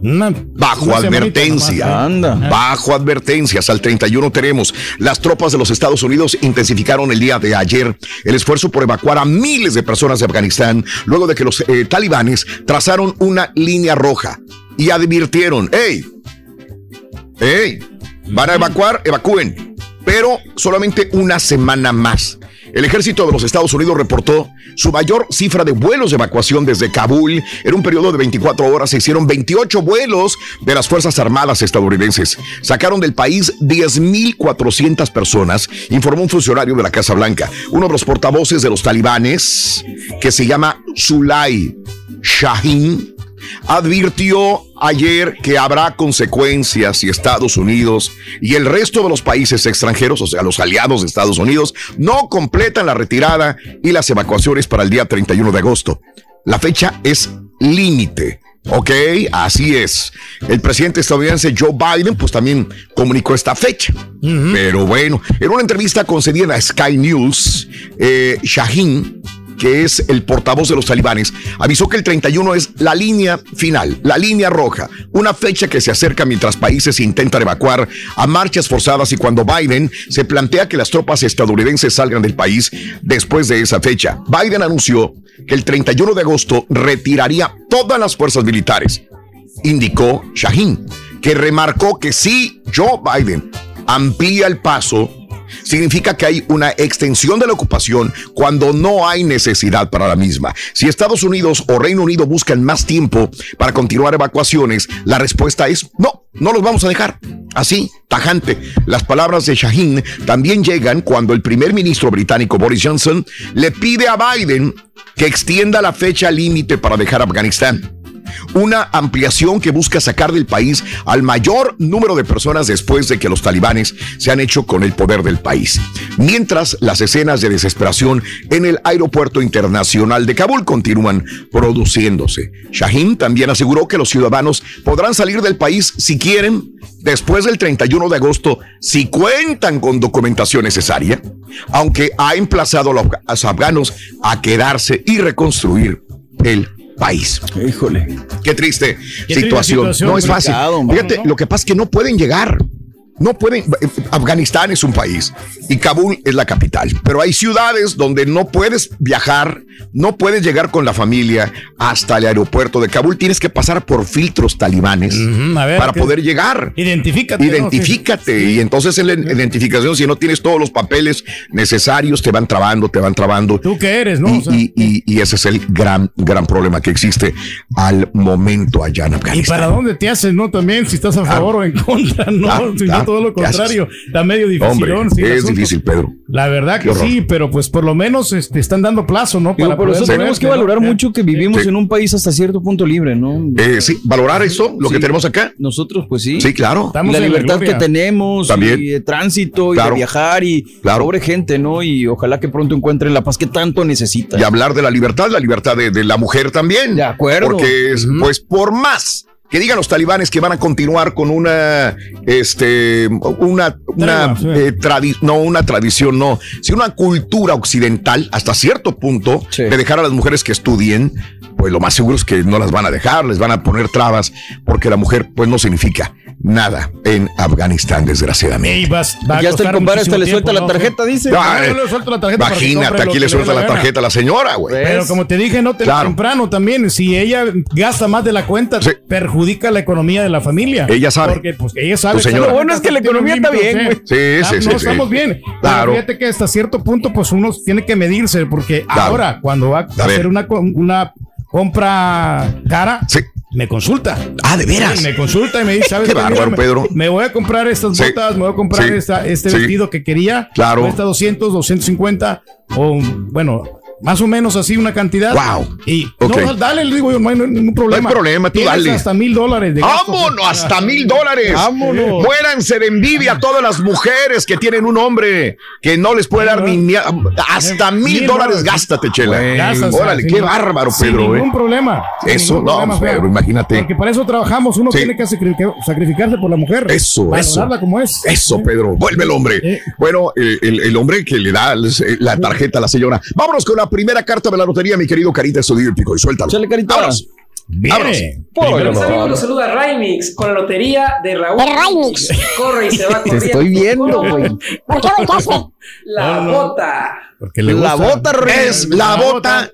Una- Bajo una advertencia. nomás, ¿eh? Anda. Bajo advertencias, al 31 tenemos. Las tropas de los Estados Unidos intensificaron el día de ayer el esfuerzo por evacuar a miles de personas de Afganistán luego de que los eh, talibanes trazaron una línea roja. y advirtieron, hey, hey, van a evacuar, evacúen, pero solamente una semana más. El ejército de los Estados Unidos reportó su mayor cifra de vuelos de evacuación desde Kabul. En un periodo de 24 horas se hicieron 28 vuelos de las Fuerzas Armadas estadounidenses. Sacaron del país 10.400 personas, informó un funcionario de la Casa Blanca. Uno de los portavoces de los talibanes, que se llama Sulay Shahin, advirtió ayer que habrá consecuencias si Estados Unidos y el resto de los países extranjeros, o sea, los aliados de Estados Unidos, no completan la retirada y las evacuaciones para el día 31 de agosto. La fecha es límite. Ok, así es. El presidente estadounidense Joe Biden, pues también comunicó esta fecha. Pero bueno, en una entrevista concedida a Sky News, eh, Shaheen que es el portavoz de los talibanes, avisó que el 31 es la línea final, la línea roja, una fecha que se acerca mientras países intentan evacuar a marchas forzadas y cuando Biden se plantea que las tropas estadounidenses salgan del país después de esa fecha. Biden anunció que el 31 de agosto retiraría todas las fuerzas militares, indicó Shaheen, que remarcó que si Joe Biden amplía el paso significa que hay una extensión de la ocupación cuando no hay necesidad para la misma. Si Estados Unidos o Reino Unido buscan más tiempo para continuar evacuaciones, la respuesta es no, no los vamos a dejar. Así, tajante. Las palabras de Shaheen también llegan cuando el primer ministro británico Boris Johnson le pide a Biden que extienda la fecha límite para dejar Afganistán una ampliación que busca sacar del país al mayor número de personas después de que los talibanes se han hecho con el poder del país. Mientras las escenas de desesperación en el aeropuerto internacional de Kabul continúan produciéndose. Shaheen también aseguró que los ciudadanos podrán salir del país si quieren después del 31 de agosto si cuentan con documentación necesaria, aunque ha emplazado a los afganos a quedarse y reconstruir el país. Híjole. Qué triste Qué triste situación. No es fácil. complicado, Fíjate, ¿no? lo que pasa es que no pueden llegar. No pueden. Afganistán es un país y Kabul es la capital. Pero hay ciudades donde no puedes viajar, no puedes llegar con la familia hasta el aeropuerto de Kabul. Tienes que pasar por filtros talibanes ver, para poder llegar. Identifícate. ¿no? Identifícate. Y entonces en la identificación, si no tienes todos los papeles necesarios, te van trabando, te van trabando. ¿Tú qué eres, no? Y, O sea, y- y- y ese es el gran, gran problema que existe al momento allá en ¿Y Afganistán. para dónde te haces, no? También, si estás a favor o en contra, no, Ah, si no ah, todo lo contrario. Está medio difícil. Hombre, es difícil, Pedro. La verdad que sí, pero pues por lo menos este, están dando plazo, ¿no? Digo, por eso tenemos que valorar mucho que vivimos Sí. en un país hasta cierto punto libre, ¿no? Eh, sí, valorar eso, lo que Sí. tenemos acá. Nosotros, pues sí. Sí, claro. Y Estamos la en la libertad que tenemos, También. y de tránsito, y Claro. de viajar, y Claro. pobre gente, ¿no? Y ojalá que pronto encuentren la paz que tanto necesita. Y hablar de la libertad, la libertad de, de la mujer también. De acuerdo. Porque, es, pues, por más que digan los talibanes que van a continuar con una, este, una, una, sí. eh, tradi- no una tradición, no, sino una cultura occidental hasta cierto punto Sí. de dejar a las mujeres que estudien, pues lo más seguro es que no las van a dejar, les van a poner trabas, porque la mujer, pues, no significa nada en Afganistán, desgraciadamente. Ey, vas- va a Ya hasta el compadre hasta muchísimo le suelta tiempo, la ¿no? tarjeta, dice. No, no le suelto la tarjeta para que Imagínate, aquí que le suelta la tarjeta a la señora, güey. Pero como te dije, no te Claro. temprano también. Si ella gasta más de la cuenta, Sí. perjudica la economía de la familia. Ella sabe. Porque pues ella sabe. Sabe Lo bueno es que la economía está bien, güey. Sí, sí, ah, sí, No, sí. estamos bien. Pero Claro. fíjate que hasta cierto punto, pues uno tiene que medirse, porque ahora, cuando va a hacer una compra cara, Sí. Me consulta. Ah, de veras. Sí, me consulta y me dice, ¿sabes Qué bárbaro, me- Pedro. Me voy a comprar estas Sí. botas, me voy a comprar Sí. esta- este vestido que quería. Claro. Cuesta 200, 250 o bueno, más o menos así una cantidad. Wow. Y no, dale, le digo yo, no hay ningún problema. No hay problema, tú Tienes dale. hasta mil dólares de. ¡Vámonos! ¡Hasta mil dólares! Vámonos. Muéranse de envidia a todas las mujeres que tienen un hombre que no les puede dar ni, hasta mil dólares. Gástate, chela. Gastas, Órale, sin qué bárbaro, sin Pedro. ningún eh. problema. sin Eso, ningún no, problema, Pedro, imagínate. Porque para eso trabajamos. Uno Sí. tiene que sacrificar- sacrificarse por la mujer. Eso, para eso. como es. Eso, Pedro. Vuelve el hombre. Eh. Bueno, el, el- el hombre que le da la tarjeta a la señora. Vámonos con la primera carta de la lotería, mi querido Carita Estudístico. Y suéltalo. Chale, carita. Vámonos. Vámonos. Hola, mis amigos, los saluda Raimix con la lotería de Raúl. De Raimix. Corre y se va Te corriendo. estoy viendo, güey. ¿Por qué volteaste? La bota. Porque le La gusta. bota, Rey. Es la bota.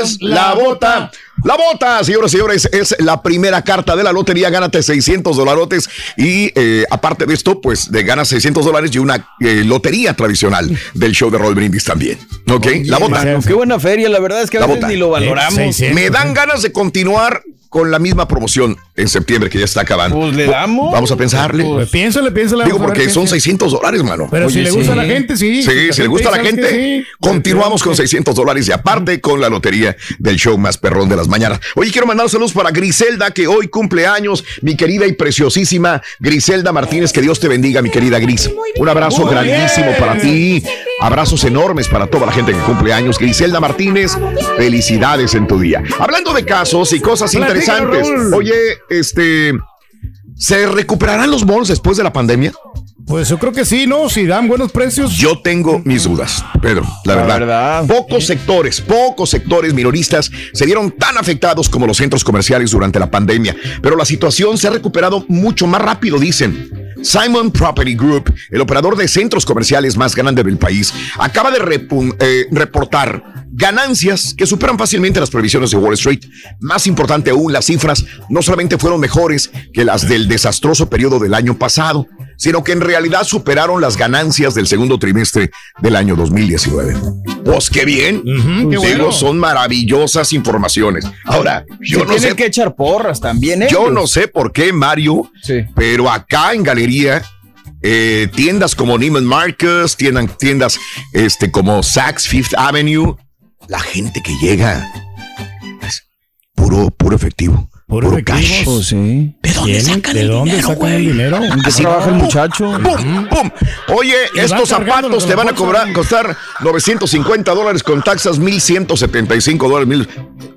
Es la bota. La bota, señoras y señores, es la primera carta de la lotería. Gánate 600 dolarotes y eh, aparte de esto, pues de ganas 600 dólares y una eh, lotería tradicional del show de Roll Brindis también. ¿Ok? la bota. Qué buena feria, la verdad es que a La veces bota. ni lo valoramos. Me dan ganas de continuar con la misma promoción en septiembre que ya está acabando. Pues le damos. Vamos a pensarle. Pues piénsale, piénsale. Digo, porque son hace. 600 dólares, mano. Pero si le gusta a la gente, sí. Sí, si le gusta a la ¿sabes gente? Sí. continuamos con 600 dólares y aparte con la lotería del show más perrón de las mañanas. Oye, quiero mandar saludos para Griselda, que hoy cumple años, mi querida y preciosísima Griselda Martínez. Que Dios te bendiga, mi querida Gris. Un abrazo Muy grandísimo bien. para ti. Abrazos enormes para toda la gente que cumple años. Griselda Martínez, felicidades en tu día. Hablando de casos y cosas Platícalo, interesantes. Oye, este. ¿Se recuperarán los malls después de la pandemia? Pues yo creo que sí, ¿no? Si dan buenos precios. Yo tengo mis dudas, Pedro, la, La verdad. Pocos sectores, pocos sectores minoristas se vieron tan afectados como los centros comerciales durante la pandemia, pero la situación se ha recuperado mucho más rápido, dicen. Simon Property Group, el operador de centros comerciales más grande del país, acaba de eh, reportar ganancias que superan fácilmente las previsiones de Wall Street. Más importante aún, las cifras no solamente fueron mejores que las del desastroso periodo del año pasado, sino que en realidad superaron las ganancias del segundo trimestre del año 2019. Pues qué bien. qué bueno. son maravillosas informaciones. Ahora, yo Se no tienen sé. que echar porras también, ¿eh? Yo no sé por qué, Mario, pero acá en Galería, eh, tiendas como Neiman Marcus, tiendas, tiendas este, como Saks Fifth Avenue, la gente que llega es puro, puro efectivo. Puro, cash. Pues sí. ¿De dónde sacan ¿De el dónde dinero, sacan el dinero? ¿En qué Así, trabaja el muchacho? ¡Pum! ¡Pum! Oye, Y estos zapatos te van a cobrar, costar 950 dólares con taxas, 1175 dólares. Mil,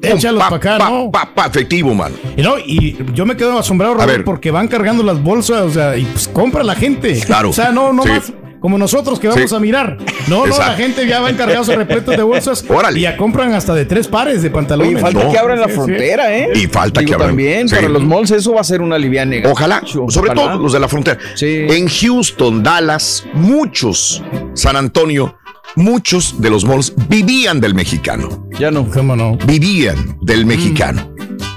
Échalos pa, pa' acá, pa, ¿no? pa, pa, efectivo, mano. Y no, y yo me quedo asombrado, ver. porque van cargando las bolsas, o sea, y pues compra la gente. Claro. O sea, no, no Sí. más como nosotros que vamos Sí. a mirar. No, no, la gente ya va encargados repletos de bolsas. Órale. Y ya compran hasta de tres pares de pantalones. Oye, falta No. que abran la Sí, sí. frontera, ¿eh? Y falta Digo, que abran. también, Sí. para los malls eso va a ser una liviana. Ojalá, sobre todo los de la frontera. En Houston, Dallas, muchos, San Antonio, muchos de los malls vivían del mexicano. Ya no. ¿Cómo no? Vivían del mexicano.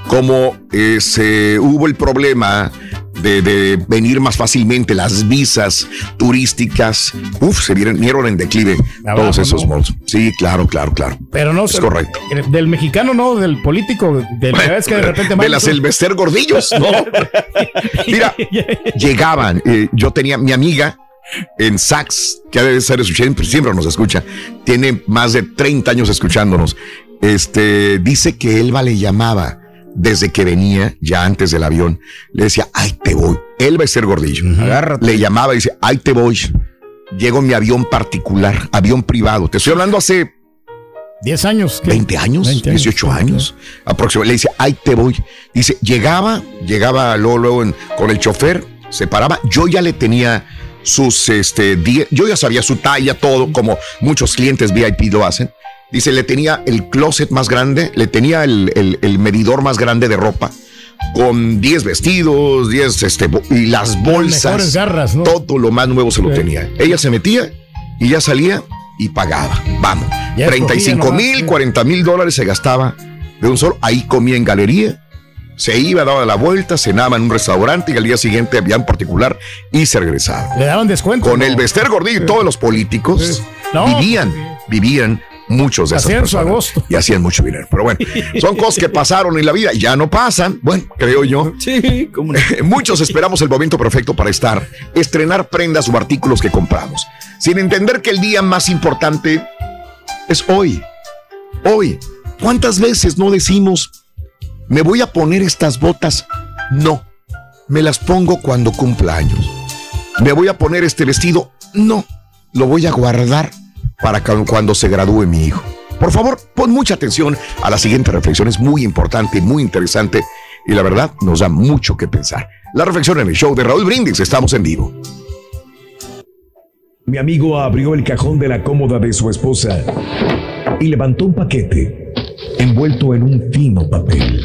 Como eh, se hubo el problema de, de venir más fácilmente las visas turísticas, uf, se vieron, vieron en declive Abajo, todos esos ¿no? malls. Sí, claro, claro, claro. Pero no Es pero- correcto. Del mexicano, no, del político. Del es que de repente de las Gordillos, ¿no? Mira, llegaban. eh, yo tenía mi amiga en Sax, que ha de ser siempre, siempre nos escucha, tiene más de 30 años escuchándonos. Este dice que Elba le llamaba desde que venía, ya antes del avión, le decía, ay, te voy. Elba es ser gordillo. Le llamaba y dice, ay, te voy. Llego en mi avión particular, avión privado. Te estoy hablando hace 10 años. ¿qué? 20 años, 20 años. 18 años aproximadamente. Le dice, ahí te voy. Dice, llegaba, llegaba luego, luego en- con el chofer, se paraba. Yo ya le tenía sus, este, die- yo ya sabía su talla, todo, como muchos clientes VIP lo hacen. Dice, le tenía el closet más grande, le tenía el, el- el medidor más grande de ropa, con 10 vestidos, 10, este, y las bolsas. mejores garras, ¿no? Todo lo más nuevo se lo Sí. tenía. Ella se metía y ya salía y pagaba. Vamos. Ya 35 escogía mil, nomás, 40 mil dólares se gastaba de un solo. Ahí comía en galería, se iba, daba la vuelta, cenaba en un restaurante y al día siguiente había en particular y se regresaba. Le daban descuento. Con ¿no? el Bester Gordillo y todos los políticos No. vivían, vivían muchos de esas Hacían su personas. agosto. Y hacían mucho dinero. Pero bueno, son cosas que pasaron en la vida, ya no pasan, bueno, creo yo. Sí, como Muchos esperamos el momento perfecto para estar, estrenar prendas o artículos que compramos, sin entender que el día más importante es hoy. Hoy. ¿Cuántas veces no decimos, me voy a poner estas botas? No, me las pongo cuando cumpla años. ¿Me voy a poner este vestido? No, lo voy a guardar para cu- cuando se gradúe mi hijo. Por favor, pon mucha atención a la siguiente reflexión, es muy importante, muy interesante y la verdad nos da mucho que pensar. La reflexión en el show de Raúl Brindis, estamos en vivo. Mi amigo abrió el cajón de la cómoda de su esposa y levantó un paquete envuelto en un fino papel.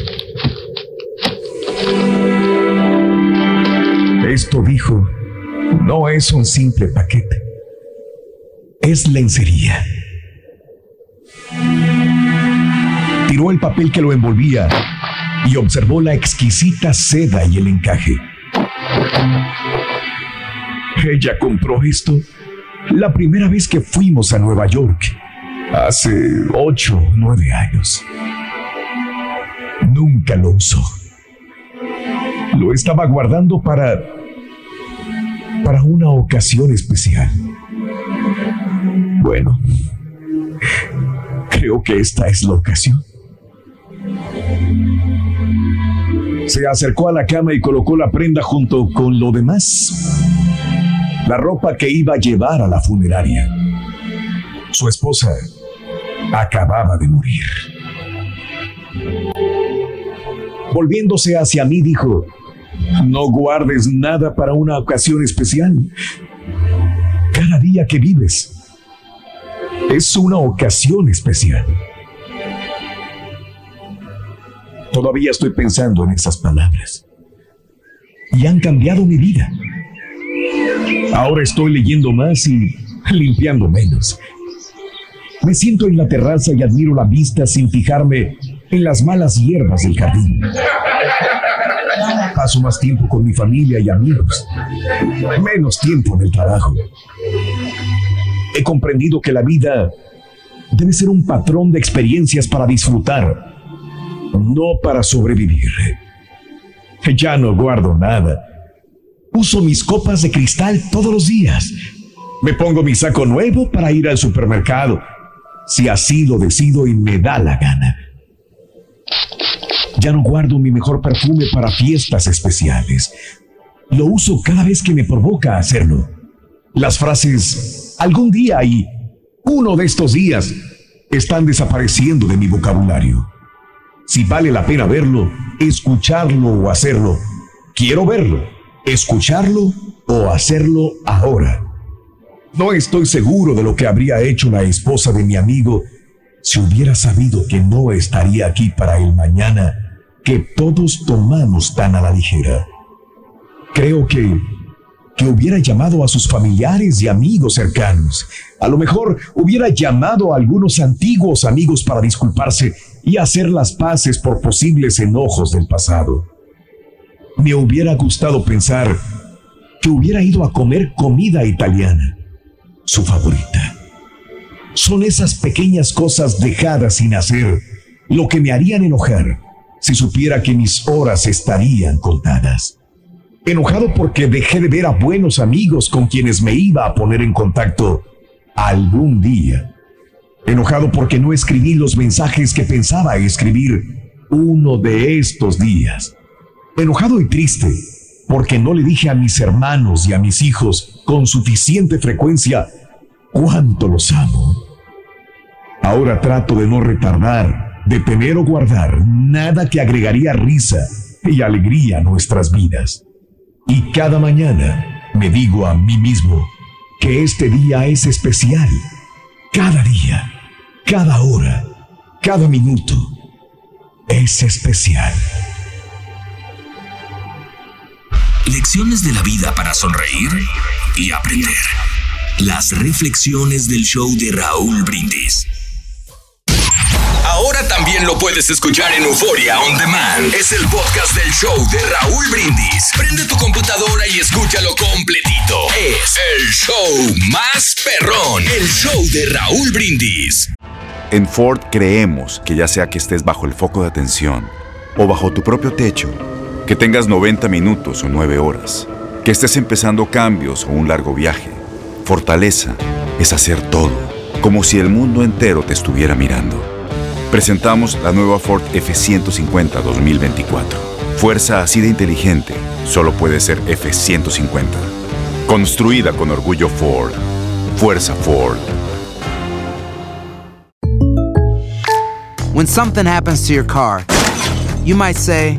Esto dijo, no es un simple paquete, es lencería. Tiró el papel que lo envolvía y observó la exquisita seda y el encaje. Ella compró esto la primera vez que fuimos a Nueva York, hace ocho o nueve años. Nunca lo usó. Lo estaba guardando para... para una ocasión especial. Bueno, creo que esta es la ocasión. Se acercó a la cama y colocó la prenda junto con lo demás. La ropa que iba a llevar a la funeraria. Su esposa acababa de morir. Volviéndose hacia mí dijo, no guardes nada para una ocasión especial. Cada día que vives es una ocasión especial. Todavía estoy pensando en esas palabras. Y han cambiado mi vida. Ahora estoy leyendo más y limpiando menos. Me siento en la terraza y admiro la vista sin fijarme en las malas hierbas del jardín. Paso más tiempo con mi familia y amigos, menos tiempo en el trabajo. He comprendido que la vida debe ser un patrón de experiencias para disfrutar, no para sobrevivir. Ya no guardo nada. Uso mis copas de cristal todos los días. Me pongo mi saco nuevo para ir al supermercado, si así lo decido y me da la gana. Ya no guardo mi mejor perfume para fiestas especiales. Lo uso cada vez que me provoca hacerlo. Las frases algún día y uno de estos días están desapareciendo de mi vocabulario. Si vale la pena verlo, escucharlo o hacerlo, quiero verlo, escucharlo o hacerlo ahora. No estoy seguro de lo que habría hecho la esposa de mi amigo si hubiera sabido que no estaría aquí para el mañana que todos tomamos tan a la ligera. Creo que que hubiera llamado a sus familiares y amigos cercanos. A lo mejor hubiera llamado a algunos antiguos amigos para disculparse y hacer las paces por posibles enojos del pasado. Me hubiera gustado pensar que hubiera ido a comer comida italiana, su favorita. Son esas pequeñas cosas dejadas sin hacer lo que me harían enojar si supiera que mis horas estarían contadas enojado porque dejé de ver a buenos amigos con quienes me iba a poner en contacto algún día. Enojado porque no escribí los mensajes que pensaba escribir uno de estos días. Enojado y triste porque no le dije a mis hermanos y a mis hijos con suficiente frecuencia cuánto los amo. Ahora trato de no retardar, de tener o guardar nada que agregaría risa y alegría a nuestras vidas. Y cada mañana me digo a mí mismo que este día es especial. Cada día, cada hora, cada minuto es especial. Lecciones de la vida para sonreír y aprender. Las reflexiones del show de Raúl Brindis. Ahora también lo puedes escuchar en Euforia On Demand. Es el podcast del show de Raúl Brindis. Prende tu computadora y escúchalo completito. Es el show más perrón. El show de Raúl Brindis. En Ford creemos que ya sea que estés bajo el foco de atención o bajo tu propio techo, que tengas 90 minutos o 9 horas, que estés empezando cambios o un largo viaje, fortaleza es hacer todo, como si el mundo entero te estuviera mirando. Presentamos la nueva Ford F150 2024. Fuerza así de inteligente solo puede ser F150. Construida con orgullo Ford. Fuerza Ford. When something happens to your car, you might say,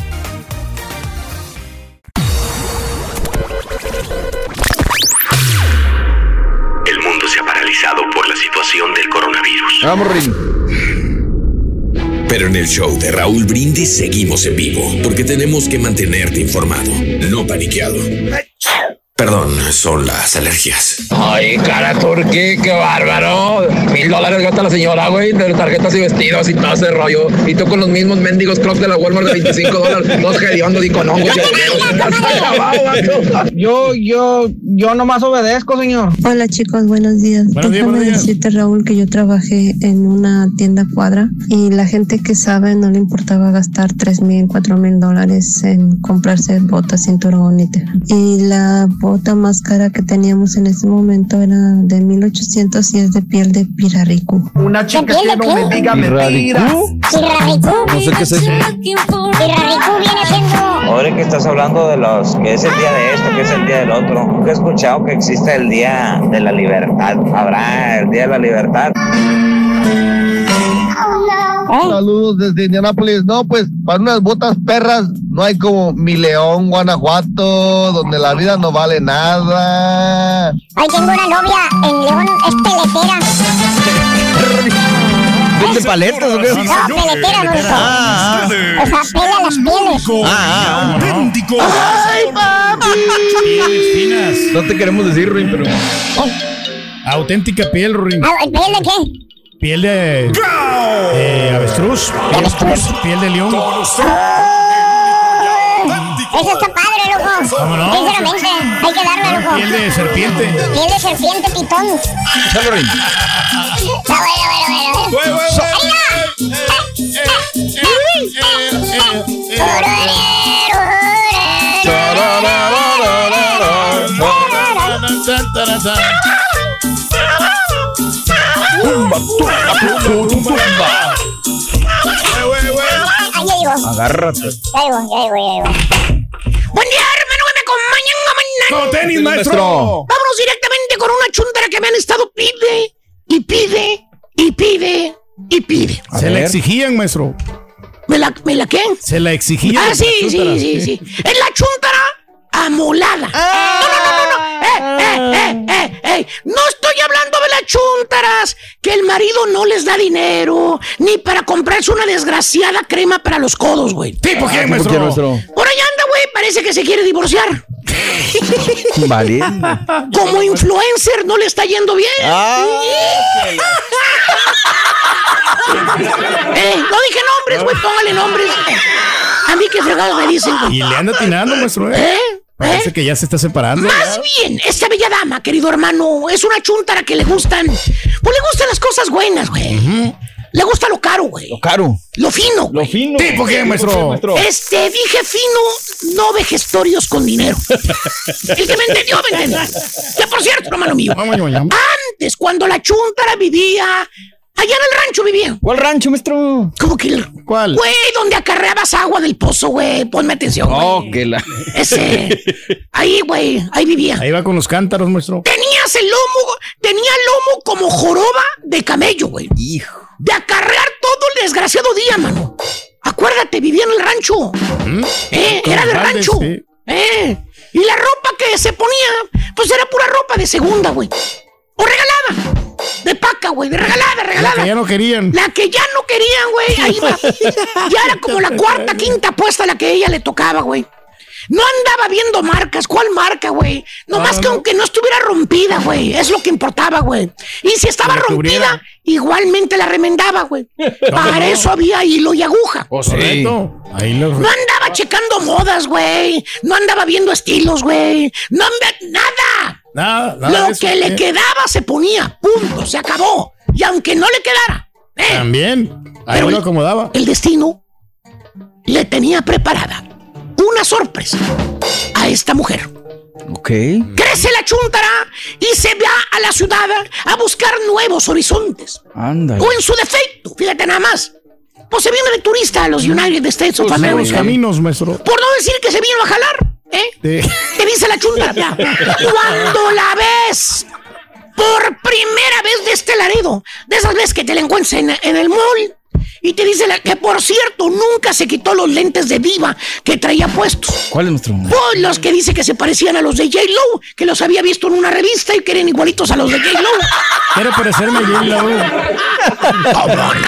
Vamos, Pero en el show de Raúl Brindis seguimos en vivo, porque tenemos que mantenerte informado, no paniqueado. Perdón, son las alergias. Ay, cara turquí, qué bárbaro. Mil dólares gasta la señora, güey, de tarjetas y vestidos y todo ese rollo. Y tú con los mismos mendigos crocs de la Walmart de 25 dólares, dos hediondos y con hongos. Yo, yo, yo nomás obedezco, señor. Hola chicos, buenos días. Buenos días, Déjame buenos días. decirte, Raúl, que yo trabajé en una tienda cuadra y la gente que sabe no le importaba gastar tres mil, cuatro mil dólares en comprarse botas, cinturón y te- Y la bota más cara que teníamos en ese momento era de 1800 y es de piel de piraricu. Una chica que no me diga mentiras. No sé qué es eso. Piraricú viene siendo... Ahora que estás hablando de los que es el día de esto, que es el día del otro, nunca he escuchado que existe el día de la libertad. Habrá el día de la libertad. Saludos desde Indianápolis. No, pues para unas botas perras no hay como mi León, Guanajuato, donde la vida no vale nada. Ay, tengo una novia en León, es peletera. ¿Vende paletas o qué? No, peletera, no. Ah, ah. O sea, pela las pieles. Ah, auténtico. Ay, papi. No te queremos decir, Ruin, pero. Auténtica piel, Ruin. Ah, ¿Piel de qué? Piel de. de avestruz. Piel de león. Eso está padre, loco. ¿Cómo no? Sinceramente, hay que darle, loco. Piel de serpiente. Piel de serpiente pitón. Está bueno, bueno, bueno. ¡Ahí Ahí ya llegó. Agárrate. Ya llegó, ya llegó, ya llegó. Buen día, hermano, me acompañan a mañana. No, tenis, maestro. Vámonos directamente con una chuntara que me han estado pide y pide y pide y pide. Se la exigían, maestro. ¿Me la, me la qué? Se la exigían. Ah, sí, sí, sí, sí. Es la chuntara amolada. No, no, no, no, no. Eh, eh, eh, eh, eh. No estoy hablando de las chuntaras que el marido no les da dinero ni para comprarse una desgraciada crema para los codos, güey. ¿Tipo qué, ¿Por qué, maestro? maestro? Por allá anda, güey. Parece que se quiere divorciar. Vale. Como influencer no le está yendo bien. Ah. Eh, no dije nombres, güey. Póngale nombres. A mí que fregados me dicen, güey. Y le anda atinando, maestro. ¿eh? ¿Eh? Parece que ya se está separando. Más bien, esta bella dama, querido hermano, es una chuntara que le gustan. Pues le gustan las cosas buenas, güey. Le gusta lo caro, güey. Lo caro. Lo fino. Lo fino. ¿Tipo qué, maestro? Este, dije fino, no vejestorios con dinero. El que me entendió, me entendió. Que por cierto, hermano mío, antes, cuando la chuntara vivía, allá en el rancho vivía. ¿Cuál rancho, maestro? ¿Cómo que el- ¿Cuál? Güey, donde acarreabas agua del pozo, güey. Ponme atención, güey. Oh, que la. Ese. Ahí, güey, ahí vivía. Ahí va con los cántaros, maestro. Tenías el lomo, tenía el lomo como joroba de camello, güey. Hijo. De acarrear todo el desgraciado día, mano. Acuérdate, vivía en el rancho. Eh, Con era de rancho. sí. Eh. Y la ropa que se ponía, pues era pura ropa de segunda, güey. O regalada. de paca, güey, de regalada, regalada. La que ya no querían. La que ya no querían, güey. Ahí va. Ya era como la cuarta, quinta apuesta la que a ella le tocaba, güey. No andaba viendo marcas. ¿Cuál marca, güey? Nomás que aunque no estuviera rompida, güey. Es lo que importaba, güey. Y si estaba cubriera. rompida, igualmente la remendaba, güey. Para no? eso había hilo y aguja. Correcto. Ahí lo... No andaba checando modas, güey. No andaba viendo estilos, güey. No andaba nada. Nada, nada Lo de eso, que le ¿eh? quedaba se ponía. Punto. Se acabó. Y aunque no le quedara, También. Ahí Pero lo el- acomodaba. el destino le tenía preparada una sorpresa a esta mujer. Ok. Crece la chuntara y se va a la ciudad a buscar nuevos horizontes. Ándale. O en su defecto, fíjate nada más. Pues se viene de turista a los United States of Pues, America. nuevos caminos, maestro. Por no decir que se vino a jalar, ¿eh? Sí. ¿Qué dice la chunta? Ya. Cuando la ves por primera vez de este Laredo, de esas veces que te la encuentras en, en el mall y te dice la- que, por cierto, nunca se quitó los lentes de diva que traía puestos. ¿Cuál es nuestro? Pues los que dice que se parecían a los de J-Lo, que los había visto en una revista y que eran igualitos a los de J-Lo. Quiero parecerme a J-Lo.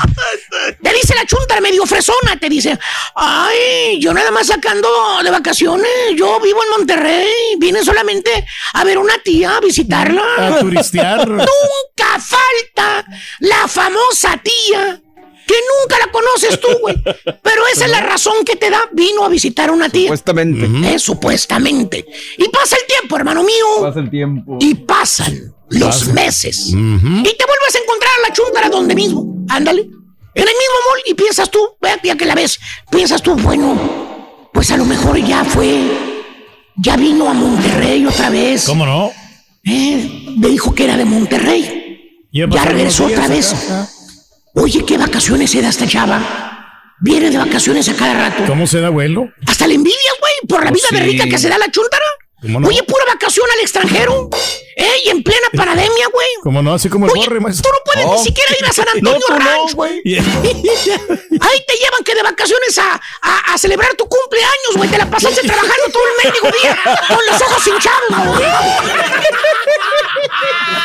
Te dice la chunta medio fresona, te dice, ay, yo nada más sacando de vacaciones, yo vivo en Monterrey, vine solamente a ver una tía, a visitarla. A turistear. Nunca falta la famosa tía. Que nunca la conoces tú, güey. Pero esa es la razón que te da. Vino a visitar a una tía. Supuestamente. Eh, supuestamente. Y pasa el tiempo, hermano mío. Pasa el tiempo. Y pasan los meses. Y te vuelves a encontrar a la chúntara donde mismo. Ándale. En el mismo mall y piensas tú, ya que la ves, piensas tú, bueno, pues a lo mejor ya fue, ya vino a Monterrey otra vez. ¿Cómo no? Eh, me dijo que era de Monterrey. Ya regresó otra vez. acá. Oye, ¿qué vacaciones se da esta chava? Viene de vacaciones a cada rato. ¿Cómo se da vuelo? Hasta la envidia, güey, por la vida de sí. rica que se da la chúntara. Oye, pura vacación al extranjero. ¿Eh? Y en plena pandemia, güey. ¿Cómo no? Así como el Oye, borre, tú maestro. no puedes Oh. ni siquiera ir a San Antonio tú no, Ranch, güey. Ahí te llevan que de vacaciones a, a, a celebrar tu cumpleaños, güey. Te la pasaste trabajando todo el mendigo día con los ojos hinchados, güey.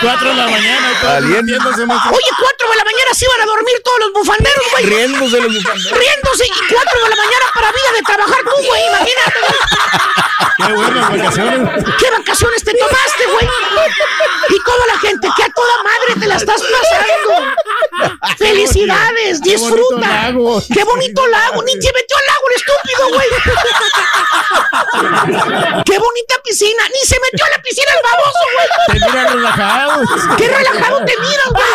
Cuatro de la mañana metiéndose, maestro. Oye, cuatro de la mañana se iban a dormir todos los bufanderos, güey. Riéndose los bufanderos. Riéndose y cuatro de la mañana para vida de trabajar tú, güey. Imagínate, güey. Qué buenas vacaciones. ¿Qué vacaciones te tomaste, güey? Y toda la gente, que a toda madre te la estás pasando. Felicidades, Qué bonito disfruta. lago. Qué bonito lago, ni se metió al lago el estúpido, güey. Qué bonita piscina, ni se metió a la piscina el baboso, güey. Te mira relajado. Qué relajado te miras, güey.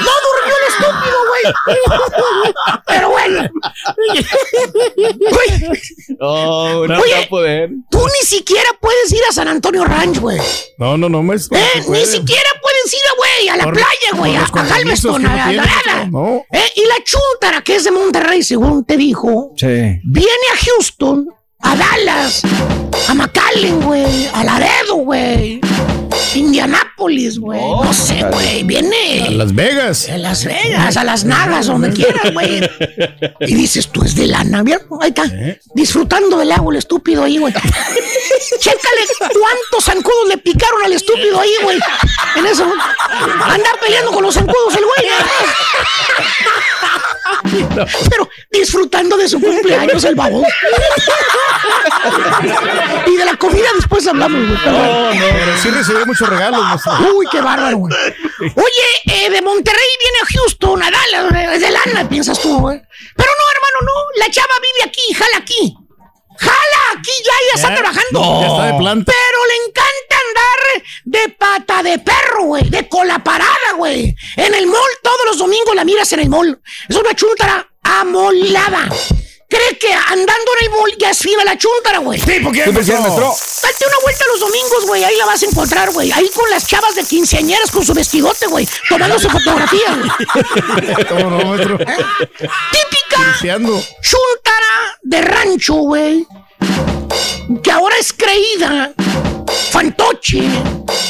No durmió el estúpido, güey. Pero bueno. Güey, Oh, no Oye. a poder. tú ni siquiera puedes ir a San Antonio Ranch, güey. No, no, no, maestro. Eh, ni siquiera puedes ir, güey, a la Por- playa, güey, a, a Galveston, a, no a- tienes, nada. no. Eh, y la chuntara, que es de Monterrey, según te dijo, Sí. viene a Houston, a Dallas, a McAllen, güey, a Laredo, güey, Indianápolis, güey, no sé, güey, A viene Las Vegas. a Las Vegas, a las Nagas, donde quieras, güey. Y dices, tú es de lana, ¿vieron? Ahí está, disfrutando del agua, el estúpido ahí, güey. Chécale cuántos zancudos le picaron al estúpido ahí, güey. En eso, anda peleando con los zancudos el güey. Pero disfrutando de su cumpleaños, el baboso. Y de la comida después hablamos, güey. No, no, pero sí recibió muchos regalos. Uy, qué bárbaro, güey. Oye, eh, de Monterrey viene a Houston, a Dallas, de lana, piensas tú, güey. Pero no, hermano, no. La chava vive aquí, jala aquí. Jala aquí, ya, ya está ¿Ya? trabajando. No. Ya está de planta. Pero le encanta andar de pata de perro, güey, de cola parada, güey. En el mall, todos los domingos la miras en el mall. Es una chuntara amolada. Cree que andando en el mall ya es fina la chuntara, güey. Sí, porque ¿Qué decía, maestro? Date una vuelta los domingos, güey. Ahí la vas a encontrar, güey. Ahí con las chavas de quinceañeras con su vestidote, güey. Tomándose fotografías, güey. ¿Cómo no, maestro? Típica chuntara de rancho, güey. Que ahora es creída. Fantoche.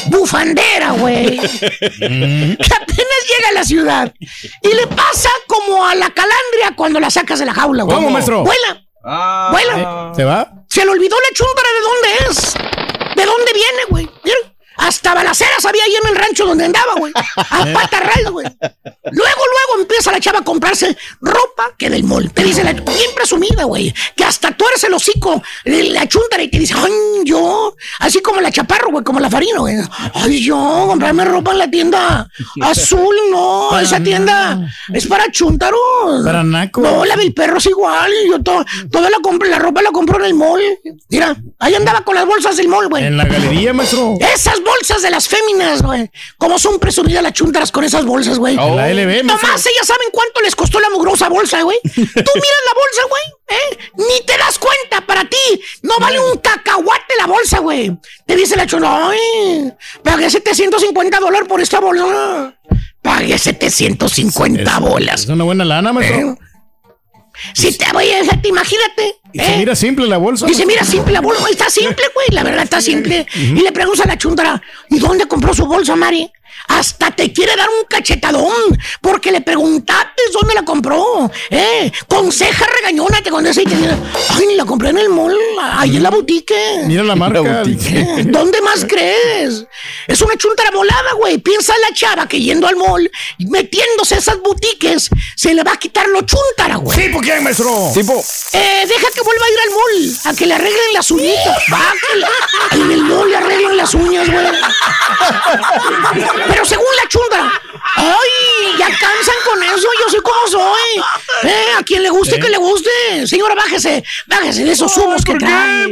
Bufandera, güey. que apenas llega a la ciudad. Y le pasa como a la calandria cuando la sacas de la jaula, güey. ¿Cómo, maestro? Vuela. Ah. Vuela. ¿Se va? Se le olvidó la chuntara de dónde es. ¿De dónde viene, güey? ¿Vieron? Hasta balaceras había ahí en el rancho donde andaba, güey. A pata raíz, güey. Luego, luego empieza la chava a comprarse ropa que del mall. Te dice, la, bien presumida, güey. Que hasta tuerce el hocico, la chuntara y te dice, ay, yo. Así como la chaparro, güey, como la farina, güey. Ay, yo, comprarme ropa en la tienda azul, no. Esa tienda es para chúntaros. Para naco. No, la del perro es igual. Yo to- toda la compro, la ropa la compro en el mall. Mira, ahí andaba con las bolsas del mall, güey. En la galería, maestro. Esas bolsas de las féminas, güey. ¿Cómo son presumidas las chuntaras con esas bolsas, güey? En la LB. Nomás ellas saben cuánto les costó la mugrosa bolsa, güey. Tú miras la bolsa, güey, ¿eh? Ni te das cuenta, para ti. No vale un cacahuate la bolsa, güey. Te dice la chula, ay, pagué 750 dólares por esta bolsa. Pagué 750 bolas. Es una buena lana, maestro. Si te voy a te imagínate. Y se ¿eh? mira simple la bolsa. Dice, maestro. mira, simple la bolsa, está simple, güey, la verdad está simple. Y le pregunta a la chuntara, ¿y dónde compró su bolsa, Mari? Hasta te quiere dar un cachetadón, porque le preguntaste dónde la compró. ¿Eh? Conseja regañona te contesta y te dice, ay, la compré en el mall, ahí en la boutique. Mira la marca. ¿Eh? ¿Dónde más crees? Es una chuntara volada, güey. Piensa la chava que yendo al mall, y metiéndose a esas boutiques, se le va a quitar lo chuntara, güey. ¿Tipo quién, maestro? Tipo, Eh, deja que vuelva a ir al mall, a que le arreglen las uñitas. Va, que le- en el mall le arreglen las uñas, güey. Pero según la chunda, ay, ya cansan con eso, yo sé cómo soy. Eh, a quien le guste, que le guste. Señora, bájese, bájese de esos humos que trae.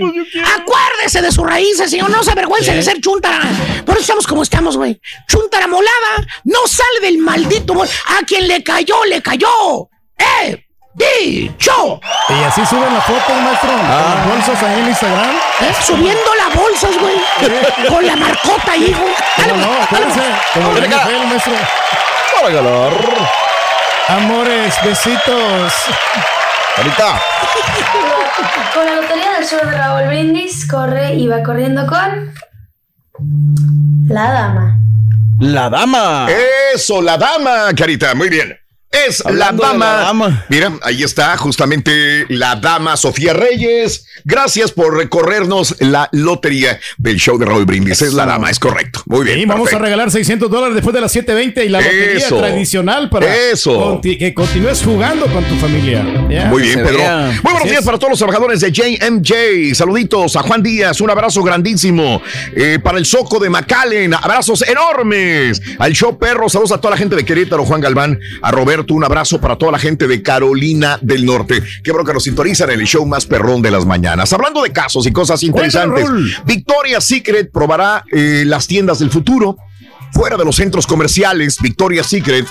Acuérdese de sus raíces, señor, no se avergüence de ser chuntara. Por eso estamos como estamos, güey. Chuntara molada, no sale del maldito. A quien le cayó, le cayó. ¡Eh! ¡Dicho! Y así suben las fotos, maestro. con las bolsas ahí en Instagram. ¿Eh? Subiendo las bolsas, güey. Con la marcota ahí, güey. Dale, No, acuérdense. Como el. NFL, maestro. para. Amores, besitos. Ahorita. Con la lotería del show de Raúl Brindis, corre y va corriendo con. La dama. La dama. Eso, la dama, Carita, muy bien. Es la Hablando dama. la dama. Mira, ahí está justamente la dama Sofía Reyes. Gracias por recorrernos la lotería del show de Raúl Brindis. Es la dama, es correcto. Muy bien. Y vamos a regalar 600 dólares después de las 7.20 y la lotería Eso. tradicional para Eso. conti- que continúes jugando con tu familia. Muy bien, Pedro. vea. Muy buenos Así días es. para todos los trabajadores de JMJ. Saluditos a Juan Díaz. Un abrazo grandísimo. Eh, para el Soco de McAllen. Abrazos enormes. Al show Perro. Saludos a toda la gente de Querétaro, Juan Galván. A Roberto, un abrazo para toda la gente de Carolina del Norte. Qué bueno que nos sintonizan en el show más perrón de las mañanas. Hablando de casos y cosas interesantes. Raúl. Victoria's Secret probará eh, las tiendas del futuro. Fuera de los centros comerciales, Victoria's Secret,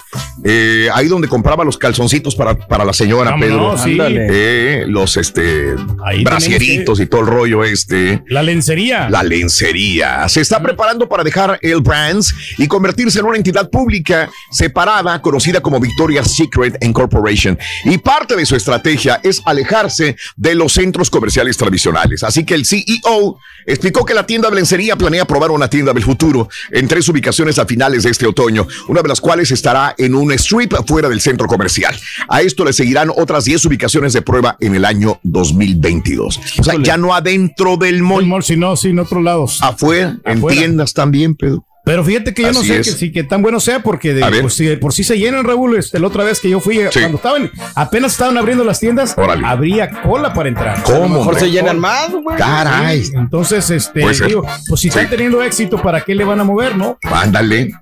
eh, ahí donde compraba los calzoncitos para, para la señora Vámonos, Pedro. sí. Eh, los este Ahí brasieritos y todo el rollo este. La lencería. La lencería. Se está preparando para dejar el Brands y convertirse en una entidad pública separada, conocida como Victoria's Secret Incorporation. Y parte de su estrategia es alejarse de los centros comerciales tradicionales. Así que el CEO explicó que la tienda de lencería planea probar una tienda del futuro en tres ubicaciones a finales de este otoño, una de las cuales estará en un strip fuera del centro comercial. A esto le seguirán otras 10 ubicaciones de prueba en el año 2022. O sea, ya no adentro del mall. El mall, sino en otros lados. Afuera, en Afuera. tiendas también, Pedro. Pero fíjate que yo no sé es. que, si que tan bueno sea porque de, pues, si de por sí se llenan, Raúl. Este, la otra vez que yo fui, Sí. cuando estaban, apenas estaban abriendo las tiendas, Órale. habría cola para entrar. ¿Cómo, A lo mejor se llenan más, güey. Caray. Sí, Entonces, este, digo, pues si están teniendo éxito, ¿para qué le van a mover, no? Ándale.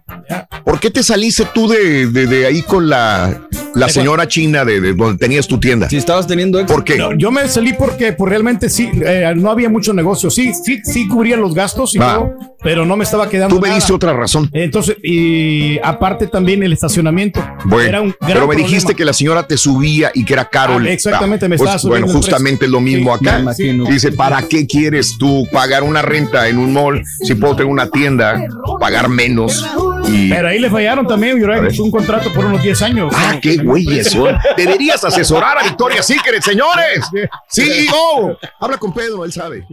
¿Por qué te saliste tú de, de, de ahí con la, la señora china de, de donde tenías tu tienda? Si estabas teniendo éxito. ¿Por qué? No, yo me salí porque pues, realmente sí, eh, no había mucho negocio. Sí, sí, sí cubría los gastos y todo, pero no me estaba quedando Tú me nada. Otra razón. Entonces, y aparte también el estacionamiento. Bueno, Era un gran pero me problema. dijiste que la señora te subía y que era caro. Ah, exactamente, me pues, estaba subiendo Bueno, justamente lo mismo Sí, acá. Dice, ¿para qué quieres tú pagar una renta en un mall si puedo tener una tienda, pagar menos? Y... Pero ahí le fallaron también. Yo un contrato por unos 10 años. Ah, qué güeyes son. Deberías asesorar a Victoria Secret, señores. CEO. Habla con Pedro, él sabe.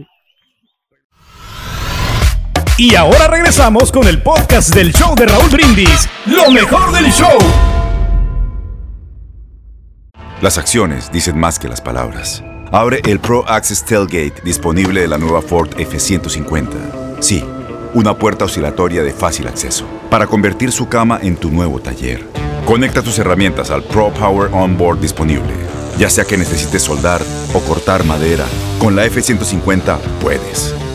Y ahora regresamos con el podcast del show de Raúl Brindis. Lo mejor del show. Las acciones dicen más que las palabras. Abre el Pro Access Tailgate disponible de la nueva Ford F-150. Sí, una puerta oscilatoria de fácil acceso, para convertir su cama en tu nuevo taller. Conecta tus herramientas al Pro Power Onboard disponible. Ya sea que necesites soldar o cortar madera, con la F-150 puedes.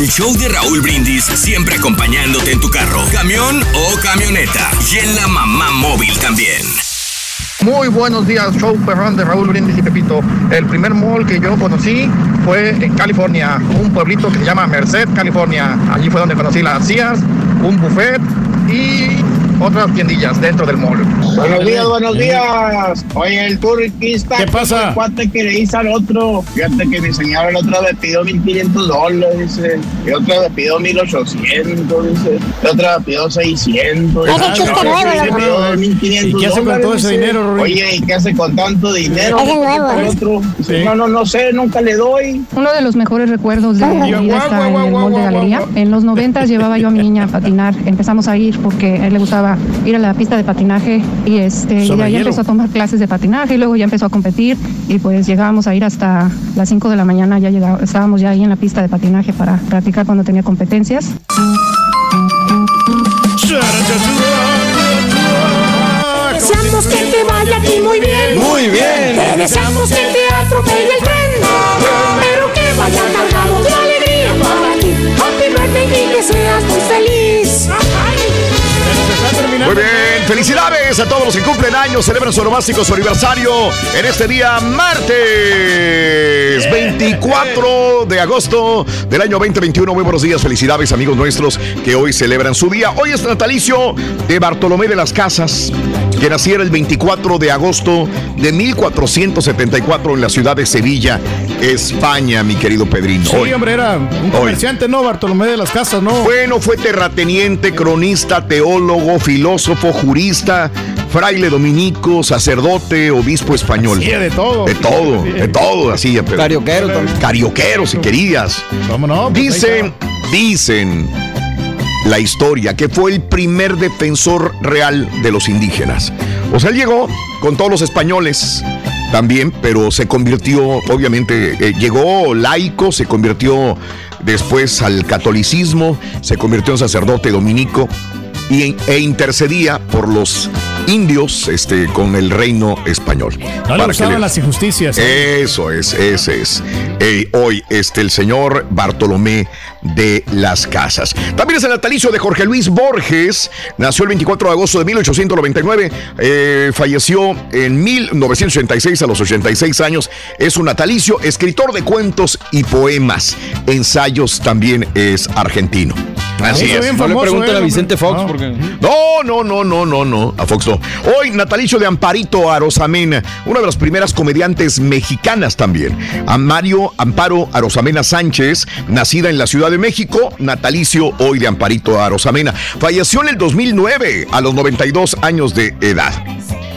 El show de Raúl Brindis siempre acompañándote en tu carro, camión o camioneta. Y en la mamá móvil también. Muy buenos días, show perrón de Raúl Brindis y Pepito. El primer mall que yo conocí fue en California, un pueblito que se llama Merced, California. Allí fue donde conocí las Sears, un buffet y otras tiendillas dentro del mall. Buenos días, buenos días. Oye, el turquista. ¿Qué pasa? El cuate que le hizo al otro. Fíjate que mi señora el otro le pidió 1500 dólares, dice. Y otro le pidió 1800, dice. Y otra le pidió 600. Ese chiste Y nuevo, le loco. pidió 1500 ¿Y qué hace con todo ese dinero? Oye, ¿y qué hace con tanto dinero? Es nuevo, El otro. No, no, no sé, nunca le doy. Uno de los mejores recuerdos de mi vida está guau, en el guau, mall de galería. guau. En los noventas llevaba yo a mi niña a patinar. Empezamos a ir porque a él le gustaba ir a la pista de patinaje y este y de ahí hielo. empezó a tomar clases de patinaje y luego ya empezó a competir y pues llegábamos a ir hasta las 5 de la mañana, ya llegaba- estábamos ya ahí en la pista de patinaje para practicar cuando tenía competencias. Deseamos que te vaya aquí muy bien. Muy bien. Te deseamos que te atropelle el tren. Pero que vaya cargado de alegría para ti. Happy birthday y que seas muy feliz. Muy bien, felicidades a todos los que cumplen años, celebran su nomástico, su aniversario en este día martes 24 de agosto del año 2021. Muy buenos días, felicidades amigos nuestros que hoy celebran su día. Hoy es natalicio de Bartolomé de las Casas, que naciera el 24 de agosto de 1474 en la ciudad de Sevilla, España, mi querido Pedrino. Sí, Hoy. hombre, era un comerciante, ¿no? Bartolomé de las Casas, ¿no? Bueno, fue terrateniente, cronista, teólogo, filósofo, jurista, fraile dominico, sacerdote, obispo español. Sí, de todo. De todo, de todo, así. Pero, Carioquero también. Carioquero, si querías. ¿Cómo no? Pues Dicen, dicen la historia que fue el primer defensor real de los indígenas. O sea, él llegó con todos los españoles también, pero se convirtió, obviamente, eh, llegó laico, se convirtió después al catolicismo, se convirtió en sacerdote dominico y, e intercedía por los indios este, con el reino español. No le gustaban las injusticias. eso es, ese es. Eh, hoy, este, el señor Bartolomé de las Casas. También es el natalicio de Jorge Luis Borges. Nació el 24 de agosto de 1899. eh, falleció en 1986 a los 86 años. Es un natalicio, escritor de cuentos y poemas. Ensayos también es argentino. Así es. bien No le pregunten eh, a Vicente hombre. Fox No. porque... No, no, no, no, no, no. A Fox no. Hoy, natalicio de Amparito Arosamena, una de las primeras comediantes mexicanas también. A Mario Amparo Arosamena Sánchez, nacida en la Ciudad de México, natalicio hoy de Amparito Arosamena. Falleció en el 2009, a los 92 años de edad.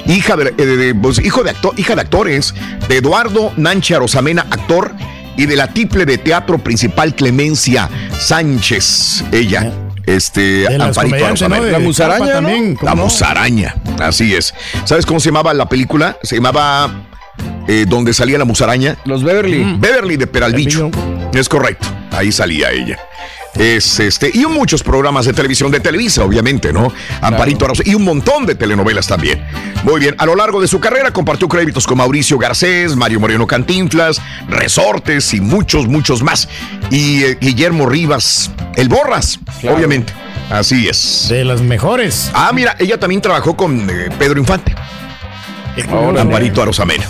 Hija de, de- de- pues, hijo de actor, hija de actores, de Eduardo Nanche Arosamena, actor, y de la tiple de teatro principal Clemencia Sánchez, ella. Este, De las Amparito La musaraña, también, ¿cómo La no? musaraña, así es. ¿Sabes cómo se llamaba la película? Se llamaba eh, donde salía la musaraña. Los Beverly. Mm. Beverly de Peralbicho. Es correcto. Ahí salía ella. Es este, y muchos programas de televisión de Televisa, obviamente, ¿no? Amparito Arroz, y un montón de telenovelas también. Muy bien, a lo largo de su carrera compartió créditos con Mauricio Garcés, Mario Moreno Cantinflas, Resortes y muchos, muchos más. Y eh, Guillermo Rivas, el Borras, obviamente. Así es. De las mejores. Ah, mira, ella también trabajó con eh, Pedro Infante. Amparito Arosamena.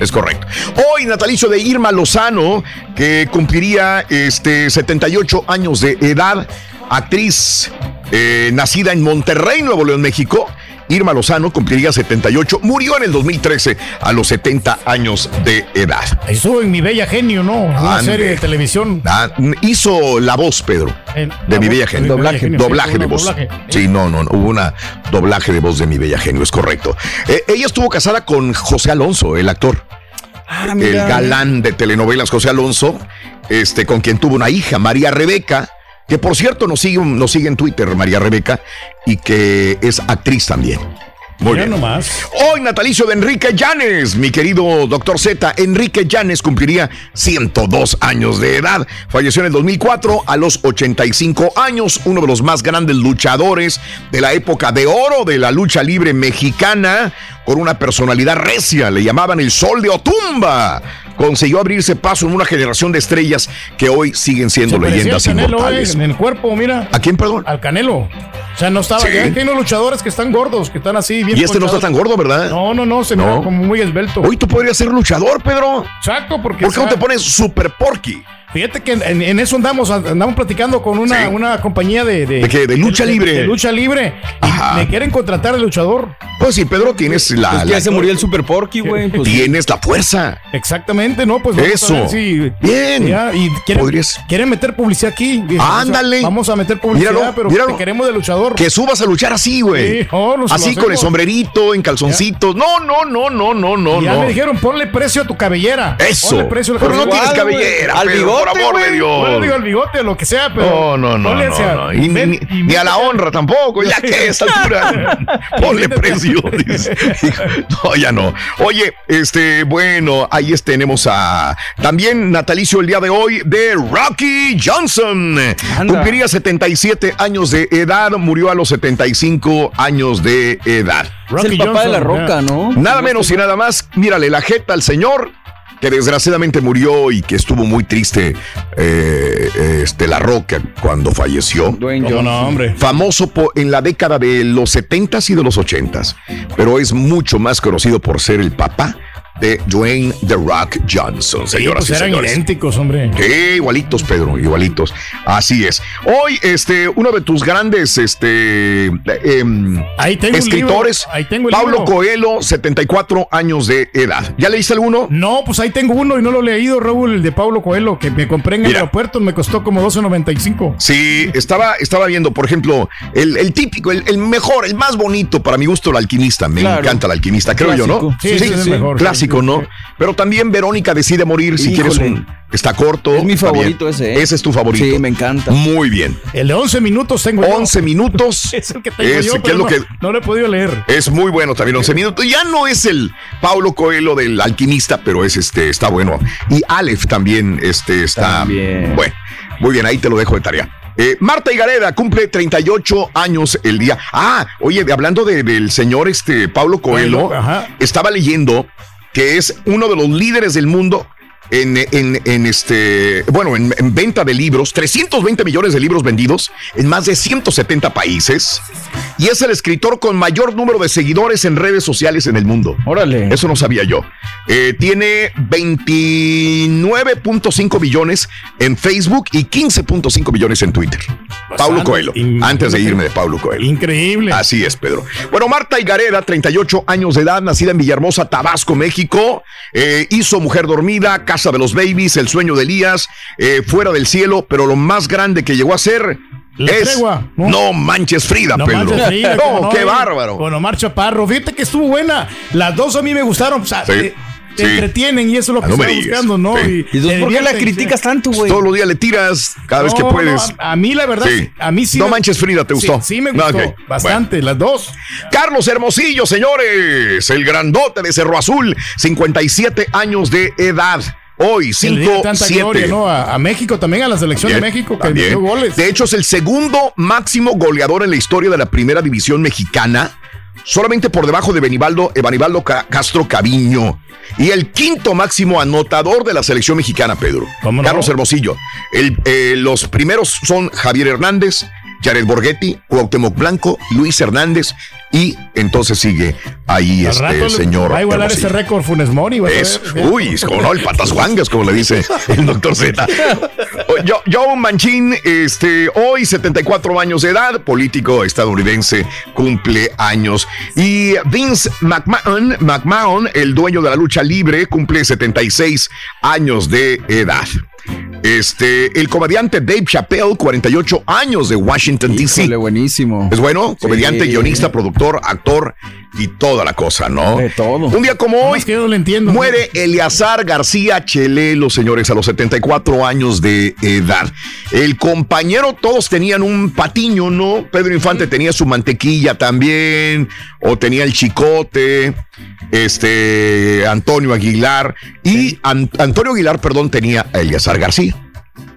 Es correcto. Hoy, natalicio de Irma Lozano, que cumpliría este, 78 años de edad, actriz eh, nacida en Monterrey, Nuevo León, México. Irma Lozano cumpliría 78, murió en el 2013 a los 70 años de edad. Estuvo en Mi Bella Genio, ¿no? Una Ande. serie de televisión. Ah, hizo la voz, Pedro, En- de Mi voz- Bella Genio. Doblaje, Genio, de voz. doblaje. Sí, no, no, no, hubo una doblaje de voz de Mi Bella Genio, es correcto. Eh, ella estuvo casada con José Alonso, el actor. Ah, el galán de telenovelas José Alonso, este, con quien tuvo una hija, María Rebeca, que por cierto nos sigue, nos sigue en Twitter, María Rebeca, y que es actriz también. Muy Mira bien. nomás. Hoy natalicio de Enrique Llanes, mi querido doctor Z. Enrique Llanes cumpliría 102 años de edad. Falleció en el 2004 a los 85 años, uno de los más grandes luchadores de la época de oro de la lucha libre mexicana, con una personalidad recia, le llamaban el Sol de Otumba. Consiguió abrirse paso en una generación de estrellas que hoy siguen siendo Se leyendas al Canelo, inmortales. eh, en el cuerpo, mira. ¿A quién, perdón? Al Canelo. O sea, no estaba. Sí. Hay unos luchadores que están gordos, que están así, bien Y este no está tan gordo, ¿verdad? No, no, no, se No. mira como muy esbelto. Hoy tú podrías ser luchador, Pedro. Exacto, porque. ¿Por qué no te pones super porky? Fíjate que en, en eso andamos, andamos platicando con una, Sí. una compañía de, de, ¿De qué? ¿De lucha libre? De, lucha libre. Y me quieren contratar de luchador. Pues sí, Pedro, tienes la. Pues que ya la- se murió el Super Porky, güey. Pues, Tienes la fuerza. Exactamente, ¿no? Pues Eso. si- Bien. Ya, y quieren, Podrías. quieren meter publicidad aquí. Dije, Ándale. Vamos a meter publicidad, Míralo, pero míralo. te queremos de luchador. Que subas a luchar así, güey. Sí, no, así con el sombrerito, en calzoncitos. No, no, no, no, no, no, ya no. me dijeron, ponle precio a tu cabellera. Eso. Ponle precio a la Pero no cabellera. tienes cabellera, Al bigote, por amor de. Dios. Bueno, digo al bigote, lo que sea, pero. No, no, no, no, no. Y, ni, ven- ni- y ni a la honra tampoco, ya que a esta altura. Ponle precio. dice. No, ya no. Oye, este, bueno, ahí es- tenemos a también natalicio el día de hoy de Rocky Johnson. Anda. Cumpliría 77 años de edad, murió a los 75 años de edad. es el papá de la roca, ¿no? Nada menos y nada más, mírale la jeta al señor que desgraciadamente murió y que estuvo muy triste eh, este La Roca cuando falleció. Dwayne ¿Cómo Johnson. no, hombre? Famoso en la década de los 70s y de los 80s, pero es mucho más conocido por ser el papá de Dwayne The Rock Johnson, Sí, señoras pues y eran señores. idénticos, hombre. Sí, igualitos, Pedro, igualitos. Así es. Hoy, este, uno de tus grandes, este, em, Ahí tengo escritores, ahí tengo el Pablo libro. Coelho, 74 años de edad. ¿Ya leíste alguno? No, pues ahí tengo uno y no lo he leído, Raúl, el de Pablo Coelho, que me compré en el Mira. aeropuerto, me costó como 12.95. Sí, estaba, estaba viendo, por ejemplo, el, el típico, el, el mejor, el más bonito, para mi gusto, el alquimista. Me Claro. encanta el alquimista, creo yo, ¿no? Clásico. Sí, ese es el mejor. Clásico, ¿no? Pero también Verónica decide morir si Híjole. quieres un. Está corto. Es mi favorito ese, ¿eh? Ese es tu favorito. Sí, me encanta. Muy bien. El de 11 minutos tengo yo. 11 minutos. Es el que tengo Es- yo, ¿qué pero es lo no, que- no lo he podido leer. Es muy bueno también, 11 minutos. Ya no es el Paulo Coelho del alquimista, pero es este, está bueno. Y Aleph también este, está También. bueno. Muy bien, ahí te lo dejo de tarea. Eh, Marta Higareda cumple 38 años el día. Ah, oye, hablando de- del señor este, Paulo Coelho, Coelho, ajá. estaba leyendo que es uno de los líderes del mundo en, en- en este, bueno, en, en venta de libros, 320 millones de libros vendidos en más de 170 países. y es el escritor con mayor número de seguidores en redes sociales en el mundo. Órale. Eso no sabía yo. Eh, tiene 29.5 billones en Facebook y 15.5 billones en Twitter. Paulo Coelho. Antes de irme de Paulo Coelho. Increíble. Así es, Pedro. Bueno, Marta Higareda, 38 años de edad, nacida en Villahermosa, Tabasco, México. eh, hizo Mujer Dormida, Casa de los Babies, El Sueño de Elías, eh, Fuera del Cielo, pero lo más grande que llegó a ser La es Tregua, ¿no? ¿no? manches Frida, No Pedro. manches, Frida, No, cómo no, qué eh. bárbaro. Con Omar Chaparro. Fíjate que estuvo buena. Las dos a mí me gustaron. O sea, Sí, te, te sí. entretienen y eso es lo Ah, que no buscando, ¿no? Sí. ¿Y te por qué la criticas sí. tanto, güey? Todos los días le tiras cada vez que No, puedes. no, a, a mí la verdad, Sí. a mí sí. No me- manches Frida, ¿te gustó? Sí, me No, gustó. ok. Bastante, las dos. Carlos Hermosillo, señores, el grandote de Cerro Azul, 57 años de edad. Hoy, Que le diera 5 tanta 7 gloria, ¿no? A, a México también, a la selección de México, que metió goles. De hecho, es el segundo máximo goleador en la historia de la primera división mexicana, solamente por debajo de Benibaldo, Evanibaldo Ca- Castro Caviño. Y el quinto máximo anotador de la selección mexicana, Pedro. ¿Cómo no? Carlos Hermosillo. El, eh, los primeros son Javier Hernández, Jared Borghetti, Cuauhtémoc Blanco, Luis Hernández y entonces sigue ahí Al este rato le- señor. Va a igualar ese récord Funes Mori. Es, uy, es como no, el patas guangas, como le dice el doctor Z. O- Jo- Joe Manchin, este, hoy 74 años de edad, político estadounidense, cumple años. Y Vince McMahon, McMahon, el dueño de la lucha libre, cumple 76 años de edad. Este, el comediante Dave Chappelle, 48 años de Washington, D.C. Buenísimo. Es bueno, comediante, Sí. guionista, productor, actor y toda la cosa, ¿no? De todo. Un día como hoy, que yo no le entiendo. muere Eleazar García Chelelo, señores, a los 74 años de edad. El compañero, todos tenían un patiño, ¿no? Pedro Infante tenía su mantequilla también, o tenía el chicote, este, Antonio Aguilar, y An- Antonio Aguilar, perdón, tenía a Eleazar García.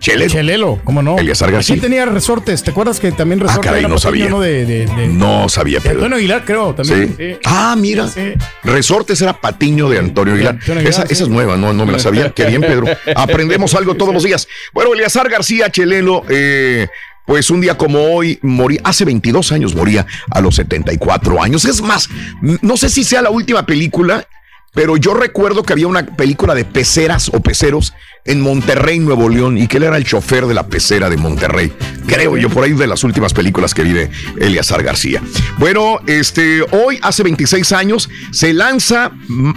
Chelelo. Chelelo, ¿cómo no? Eleazar García. Sí tenía resortes. ¿Te acuerdas que también resortes caray, era no sabía. ¿no? De, de, de- No sabía, Pedro. Antonio Aguilar, creo, también. Sí. sí. Ah, mira. Sí. Resortes era patiño de Antonio Aguilar. Antonio Aguilar, esa, es nueva, no, no me la sabía. Qué bien, Pedro. Aprendemos algo todos los días. Bueno, Eleazar García Chelelo, eh, pues un día como hoy moría, hace 22 años moría a los 74 años. Es más, no sé si sea la última película, pero yo recuerdo que había una película de peceras o peceros en Monterrey, Nuevo León, y que él era el chofer de la pecera de Monterrey. Creo yo, por ahí de las últimas películas que vi de Eleazar García. Bueno, este, hoy, hace 26 años, se lanza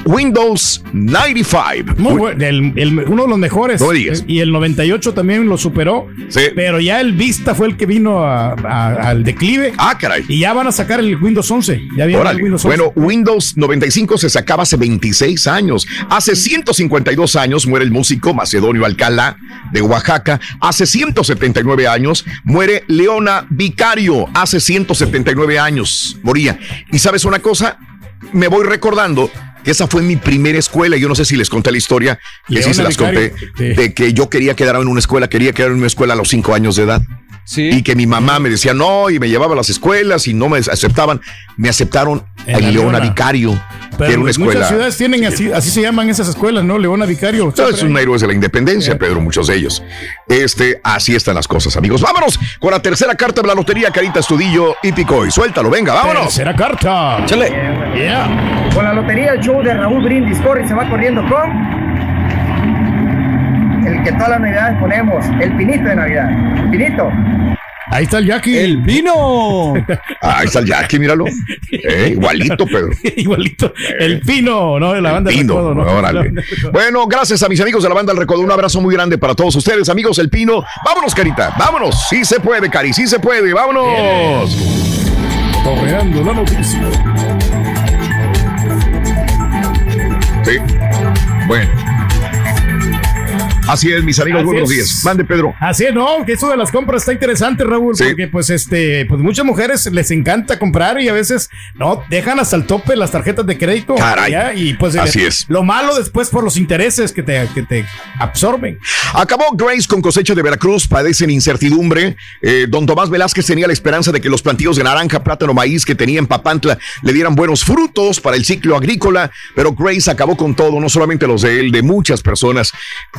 Windows 95. Muy bueno, el- el- uno de los mejores. No digas. Y el 98 también lo superó. Sí. Pero ya el Vista fue el que vino a- a- al declive. Ah, caray. Y ya van a sacar el Windows 11. Ya viene el Windows 11. Bueno, Windows 95 se sacaba hace 26 años. Hace 152 años muere el músico Macedonio Alcalá de Oaxaca. Hace 179 años muere Leona Vicario. Hace 179 años moría. Y sabes una cosa, me voy recordando que esa fue mi primera escuela. Yo no sé si les conté la historia, que sí Leona se las Vicario. conté, Sí. de que yo quería quedar en una escuela, quería quedar en una escuela a los 5 años de edad. Y que mi mamá me decía no, y me llevaba a las escuelas y no me aceptaban. Me aceptaron En Leona. Vicario, que Pero era una muchas escuela. ciudades tienen así, así se llaman esas escuelas, ¿no? Leona Vicario. No, es un héroes de la independencia, Pedro, muchos de ellos. Este, así están las cosas, amigos. Vámonos con la tercera carta de la lotería, Carita Estudillo y Picoy. Suéltalo, venga, vámonos. Tercera carta. Chale. Yeah. Con la lotería el show de Raúl Brindis corre y se va corriendo con el que todas las navidades ponemos, el pinito de Navidad. Pinito. Ahí está el Jackie. El vino. Ah, Ahí está el Jackie, míralo. Eh, igualito, Pedro. Igualito. El Pino, ¿no? De la banda del Pino, Recodo, ¿no? órale. Bueno, gracias a mis amigos de la banda El Recodo. Un abrazo muy grande para todos ustedes, amigos El Pino. Vámonos, Carita, vámonos. Sí se puede, Cari, sí se puede, vámonos. Correando la noticia. Sí. Bueno. Así es, mis amigos, Así buenos es. días. Mande, Pedro. Así es, no, que eso de las compras está interesante, Raúl, Sí. porque pues este, pues muchas mujeres les encanta comprar y a veces no dejan hasta el tope las tarjetas de crédito. Caray. ¿ya? Y pues Así el- es. lo malo después por los intereses que te, que te absorben. Acabó Grace con cosecha de Veracruz, padecen incertidumbre. Eh, don Tomás Velázquez tenía la esperanza de que los plantíos de naranja, plátano, maíz que tenía en Papantla le dieran buenos frutos para el ciclo agrícola, pero Grace acabó con todo, no solamente los de él, de muchas personas.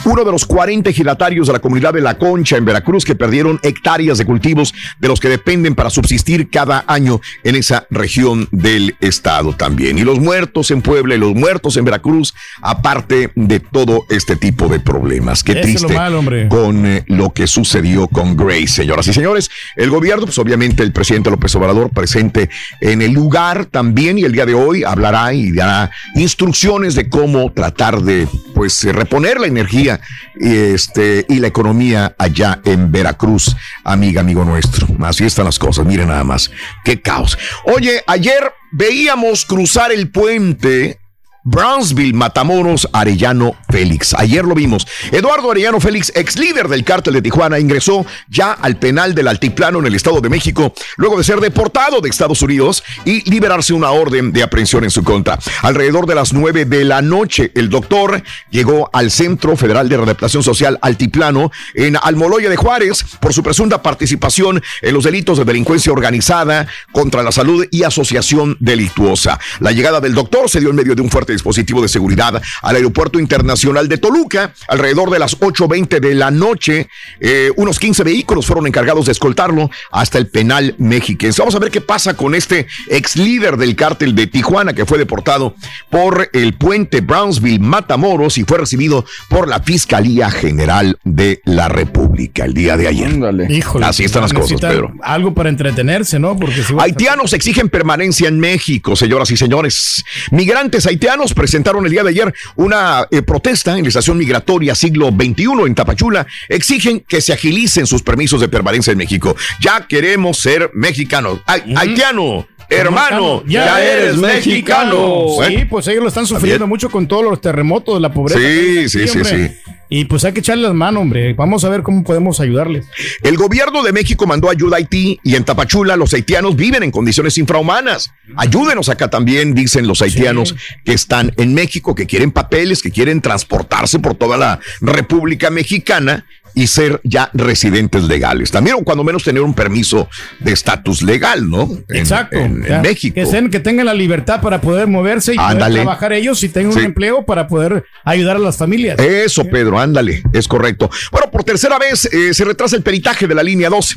Uno de los los 40 ejidatarios de la comunidad de La Concha en Veracruz que perdieron hectáreas de cultivos de los que dependen para subsistir cada año en esa región del estado también. Y los muertos en Puebla y los muertos en Veracruz, aparte de todo este tipo de problemas. Qué lo triste con eh, lo que sucedió con Grace, señoras y señores. El gobierno, pues obviamente el presidente López Obrador presente en el lugar también y el día de hoy hablará y dará instrucciones de cómo tratar de pues eh, reponer la energía este, y la economía allá en Veracruz, amiga, amigo nuestro. Así están las cosas, miren nada más, qué caos. Oye, ayer veíamos cruzar el puente Brownsville, Matamoros, Arellano Félix. Ayer lo vimos. Eduardo Arellano Félix, ex líder del cártel de Tijuana, ingresó ya al penal del Altiplano en el Estado de México, luego de ser deportado de Estados Unidos y liberarse una orden de aprehensión en su contra. Alrededor de las nueve de la noche, el doctor llegó al Centro Federal de Readaptación Social Altiplano en Almoloya de Juárez por su presunta participación en los delitos de delincuencia organizada contra la salud y asociación delictuosa. La llegada del doctor se dio en medio de un fuerte dispositivo de seguridad al Aeropuerto Internacional de Toluca. Alrededor de las 8.20 de la noche, eh, unos 15 vehículos fueron encargados de escoltarlo hasta el penal mexiquense. Vamos a ver qué pasa con este ex líder del cártel de Tijuana que fue deportado por el puente Brownsville Matamoros y fue recibido por la Fiscalía General de la República el día de ayer. Híjole, Así están las cosas, Pedro. Algo para entretenerse, ¿no? Porque si a- Haitianos exigen permanencia en México, señoras y señores. Migrantes haitianos presentaron el día de ayer una eh, protesta en la estación migratoria siglo XXI en Tapachula. Exigen que se agilicen sus permisos de permanencia en México. Ya queremos ser mexicanos. Ay, Haitiano, hermano, ya, eres mexicano. Sí, pues ellos lo están sufriendo mucho con todos los terremotos, la pobreza. Sí, sí, sí, sí. Y pues hay que echarle las manos, hombre. Vamos a ver cómo podemos ayudarles. El gobierno de México mandó ayuda a Haití y en Tapachula los haitianos viven en condiciones infrahumanas. Ayúdenos acá también, dicen los haitianos que están en México, que quieren papeles, que quieren transportarse por toda la República Mexicana y ser ya residentes legales. También, o cuando menos tener un permiso de estatus legal, ¿no? En- Exacto. En, México. Que, estén- que tengan la libertad para poder moverse y poder trabajar ellos y tengan Sí. un empleo para poder ayudar a las familias. Eso, Pedro, ándale, es correcto. Bueno, por tercera vez eh, se retrasa el peritaje de la línea 12.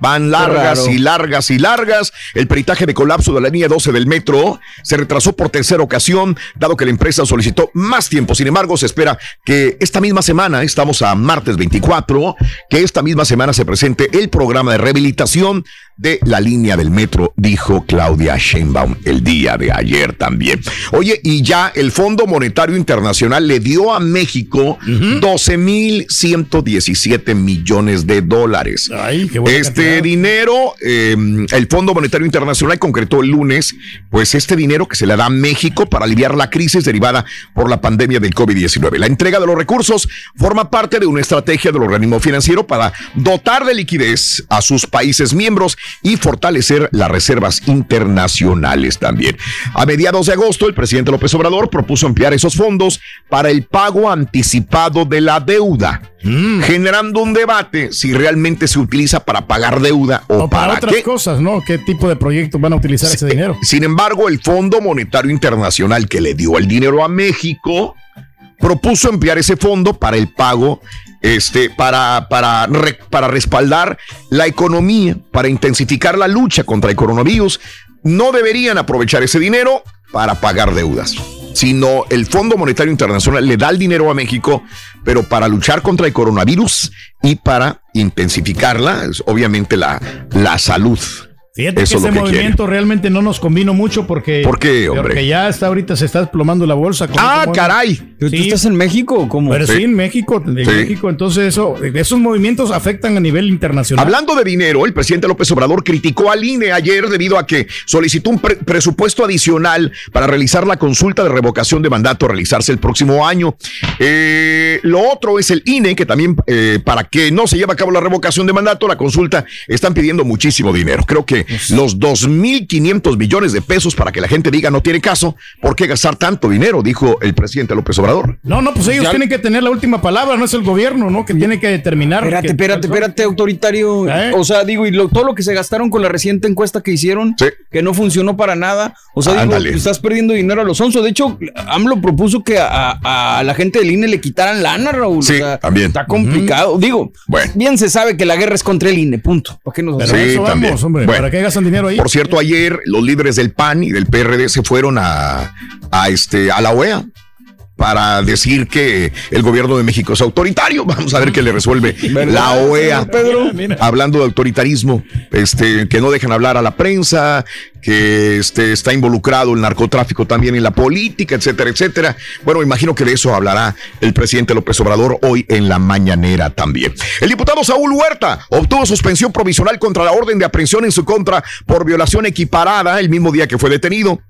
Van largas y largas y largas. El peritaje de colapso de la línea 12 del metro se retrasó por tercera ocasión, dado que la empresa solicitó más tiempo. Sin embargo, se espera que esta misma semana, estamos a martes 24, que esta misma semana se presente el programa de rehabilitación de la línea del metro, dijo Claudia Sheinbaum el día de ayer también. Oye, y ya el Fondo Monetario Internacional le dio a México 12 mil 117 millones de dólares. este dinero, eh, el Fondo Monetario Internacional concretó el lunes, pues este dinero que se le da a México para aliviar la crisis derivada por la pandemia del COVID-19. La entrega de los recursos forma parte de una estrategia del organismo financiero para dotar de liquidez a sus países miembros y fortalecer las reservas internacionales también. A mediados de agosto, el presidente López Obrador propuso ampliar esos fondos para el pago anticipado de la deuda, generando un debate si realmente se utiliza para pagar deuda o, O para, para, otras qué. cosas, ¿no? ¿Qué tipo de proyectos van a utilizar ese dinero? Sin embargo, el Fondo Monetario Internacional que le dio el dinero a México propuso emplear ese fondo para el pago, este, para, para, para respaldar la economía, para intensificar la lucha contra el coronavirus. No deberían aprovechar ese dinero para pagar deudas, sino el Fondo Monetario Internacional le da el dinero a México, pero para luchar contra el coronavirus y para intensificarla, obviamente la, la salud. Fíjate Eso que es ese que movimiento realmente no nos convino mucho porque. ¿Por qué, hombre? Porque ya está ahorita se está desplomando la bolsa. con Ah, este caray. ¿Pero tú estás en México o cómo? Pero sí, Sí. en México, en Sí. México. Entonces, eso, esos movimientos afectan a nivel internacional. Hablando de dinero, el presidente López Obrador criticó al INE ayer debido a que solicitó un pre- presupuesto adicional para realizar la consulta de revocación de mandato a realizarse el próximo año. Eh, lo otro es el INE, que también eh, para que no se lleve a cabo la revocación de mandato, la consulta, están pidiendo muchísimo dinero. Creo que que los 2.500 millones de pesos para que la gente diga no tiene caso, ¿por qué gastar tanto dinero? Dijo el presidente López Obrador. No, no, pues ellos tienen que tener la última palabra, no es el gobierno, ¿no? Que tiene que determinar. Espérate, que- espérate, espérate, autoritario. ¿Eh? O sea, digo, y lo- todo lo que se gastaron con la reciente encuesta que hicieron, que no funcionó para nada. O sea, digo, estás perdiendo dinero a los onzos. De hecho, AMLO propuso que a, a- a la gente del INE le quitaran lana, Raúl. Sí, O sea, también. Está complicado. Digo, bien se sabe que la guerra es contra el INE, punto. ¿Para qué nos Pero hacemos? eso vamos, hombre, ¿para qué gastan dinero ahí? Por cierto, ayer los líderes del PAN y del PRD se fueron a, a, este, a la OEA para decir que el gobierno de México es autoritario. Vamos a ver qué le resuelve la OEA. Hablando de autoritarismo, este, que no dejan hablar a la prensa, que este, está involucrado el narcotráfico también en la política, etcétera, etcétera. Bueno, imagino que de eso hablará el presidente López Obrador hoy en la mañanera también. El diputado Saúl Huerta obtuvo suspensión provisional contra la orden de aprehensión en su contra por violación equiparada el mismo día que fue detenido.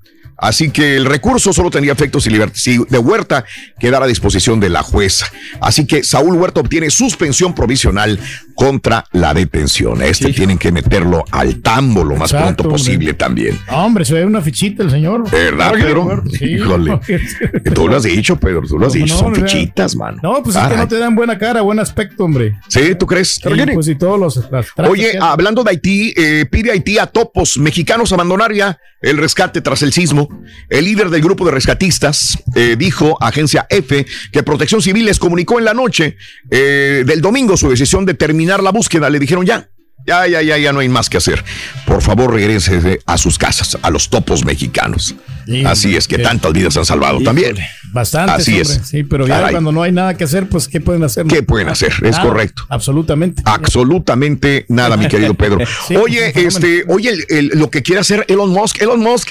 Así que el recurso solo tendría efectos si, de Huerta quedara a disposición de la jueza. Así que Saúl Huerta obtiene suspensión provisional contra la detención. Este tienen que meterlo al tambo lo más Exacto, pronto hombre. posible también. Hombre, se ve una fichita el señor. ¿Verdad, Pedro? Sí. Híjole. Tú lo has dicho, Pedro, tú lo has ¿Cómo dicho. no, Son fichitas, mano. No, pues es que no te dan buena cara, buen aspecto, hombre. Sí, ¿tú crees? Sí, pues y todos los. las Oye, hablando de Haití, eh, pide Haití a topos mexicanos abandonar ya el rescate tras el sismo. El líder del grupo de rescatistas eh, dijo a Agencia F que Protección Civil les comunicó en la noche eh, del domingo su decisión de terminar la búsqueda. Le dijeron ya. Ya, ya, ya, ya no hay más que hacer. Por favor, regrese a sus casas, a los topos mexicanos. Sí, Así es que qué- tantas vidas han salvado también. Bastante. Así es. Sí, pero ya Caray. cuando no hay nada que hacer, pues ¿qué pueden hacer? ¿Qué pueden hacer? Es Nada, correcto. Absolutamente. Absolutamente nada, mi querido Pedro. Sí, oye, pues, un este, oye, el- el- lo que quiere hacer Elon Musk, Elon Musk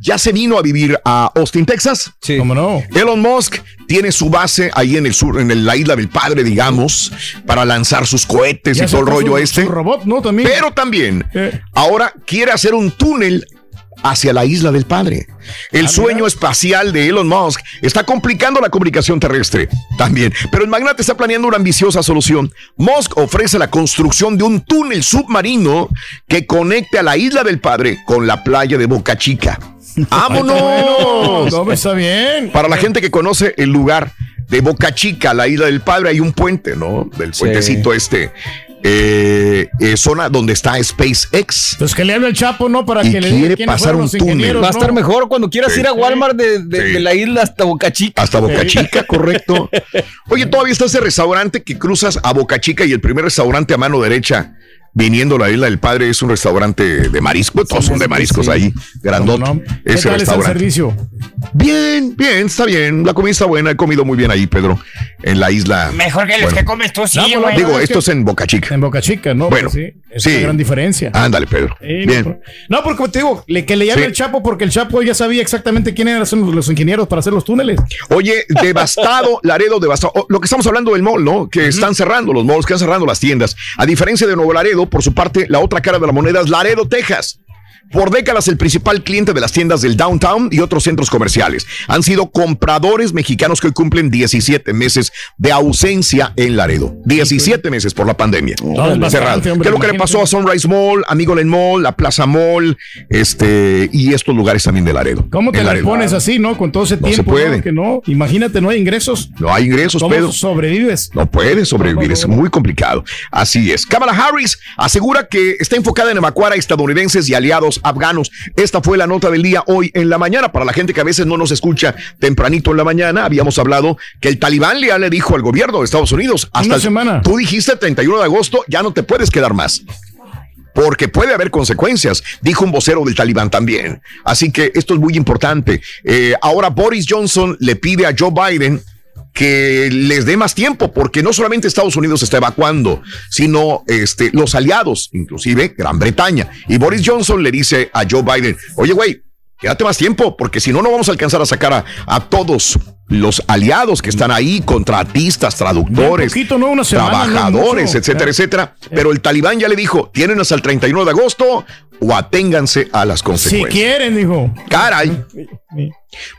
ya se vino a vivir a Austin, Texas. Sí. ¿Cómo no? Elon Musk tiene su base ahí en el sur, en el- la isla del padre, digamos, para lanzar sus cohetes Ya y todo el rollo su- este. su robot, ¿no? También. Pero también Eh. ahora quiere hacer un túnel hacia la isla del padre. El sueño espacial de Elon Musk está complicando la comunicación terrestre también, pero el magnate está planeando una ambiciosa solución. Musk ofrece la construcción de un túnel submarino que conecte a la isla del padre con la playa de Boca Chica. ¡Vámonos! No, está bien. Para la gente que conoce el lugar de Boca Chica, la isla del Padre, hay un puente, ¿no? Del puentecito este. eh, eh, zona donde está SpaceX. Pues que le hable al Chapo, ¿no? Para Y que le diga quiere pasar un túnel. Va a estar ¿no? mejor cuando quieras Sí. ir a Walmart de, de- Sí. de la isla hasta Boca Chica. Hasta Boca Chica, correcto. Oye, todavía está ese restaurante que cruzas a Boca Chica y el primer restaurante a mano derecha viniendo a la isla del padre es un restaurante de mariscos, todos son de mariscos sí. ahí, grandote. ¿Cómo no? ¿Qué Ese tal es el restaurante. servicio? Bien, bien, está bien. La comida está buena. He comido muy bien ahí, Pedro, en la isla. Mejor que los Bueno. que comes tú, sí, No, pues. Digo, es esto que- es en Boca Chica. En Boca Chica, ¿no? Bueno, Pues sí, es sí. una gran diferencia. Ándale, Pedro. Sí, Bien. No, porque te digo, le- que le llame Sí. el Chapo porque el Chapo ya sabía exactamente quiénes eran los, los ingenieros para hacer los túneles. Oye, devastado, Laredo, devastado. Oh, Lo que estamos hablando del mall, ¿no? Que están cerrando los malls, que están cerrando las tiendas. A diferencia de Nuevo Laredo, por su parte, la otra cara de la moneda es Laredo, Texas. Por décadas, el principal cliente de las tiendas del downtown y otros centros comerciales han sido compradores mexicanos que hoy cumplen 17 meses de ausencia en Laredo. 17 meses por la pandemia. Cerrado. hombre, ¿Qué es lo que le pasó a Sunrise Mall, a Migoland Mall, a Plaza Mall, este, y estos lugares también de Laredo? ¿Cómo te la pones así, no? Con todo ese No se tiempo. puede. ¿no? Que no. Imagínate, no hay ingresos. No hay ingresos, ¿Cómo Pedro. sobrevives? No puede sobrevivir, es muy complicado. Así es. Kamala Harris asegura que está enfocada en evacuar a estadounidenses y aliados afganos. Esta fue la nota del día hoy en la mañana. Para la gente que a veces no nos escucha tempranito en la mañana, habíamos hablado que el talibán ya le dijo al gobierno de Estados Unidos hasta Una semana. Tú dijiste el 31 de agosto, ya no te puedes quedar más. Porque puede haber consecuencias, dijo un vocero del talibán también. Así que esto es muy importante. Eh, ahora Boris Johnson le pide a Joe Biden que les dé más tiempo, porque no solamente Estados Unidos está evacuando, sino este, los aliados, inclusive Gran Bretaña. Y Boris Johnson le dice a Joe Biden, oye, güey, quédate más tiempo, porque si no, no vamos a alcanzar a sacar a, a todos los aliados que están ahí, contratistas, traductores, Bien poquito, ¿no? Una semana, no es trabajadores, etcétera, Eh. etcétera. Pero el talibán ya le dijo, tienen hasta el 31 de agosto o aténganse a las Si consecuencias. quieren, dijo. Caray.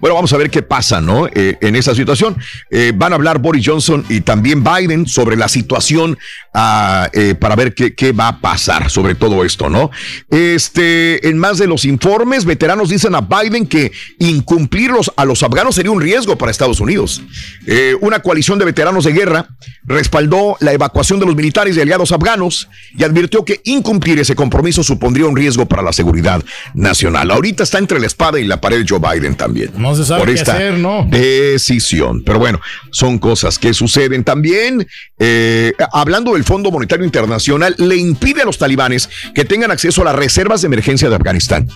Bueno, vamos a ver qué pasa, ¿no? Eh, en esa situación. Eh, van a hablar Boris Johnson y también Biden sobre la situación ah, eh, para ver qué, qué va a pasar sobre todo esto, ¿no? Este, en más de los informes, veteranos dicen a Biden que incumplirlos a los afganos sería un riesgo para Estados Unidos. Eh, una coalición de veteranos de guerra respaldó la evacuación de los militares y aliados afganos y advirtió que incumplir ese compromiso supondría un riesgo para la seguridad nacional. Ahorita está entre la espada y la pared Joe Biden también. No se sabe por qué esta hacer, ¿no? decisión. Pero bueno, son cosas que suceden también. eh, hablando del Fondo Monetario Internacional, le impide a los talibanes que tengan acceso a las reservas de emergencia de Afganistán.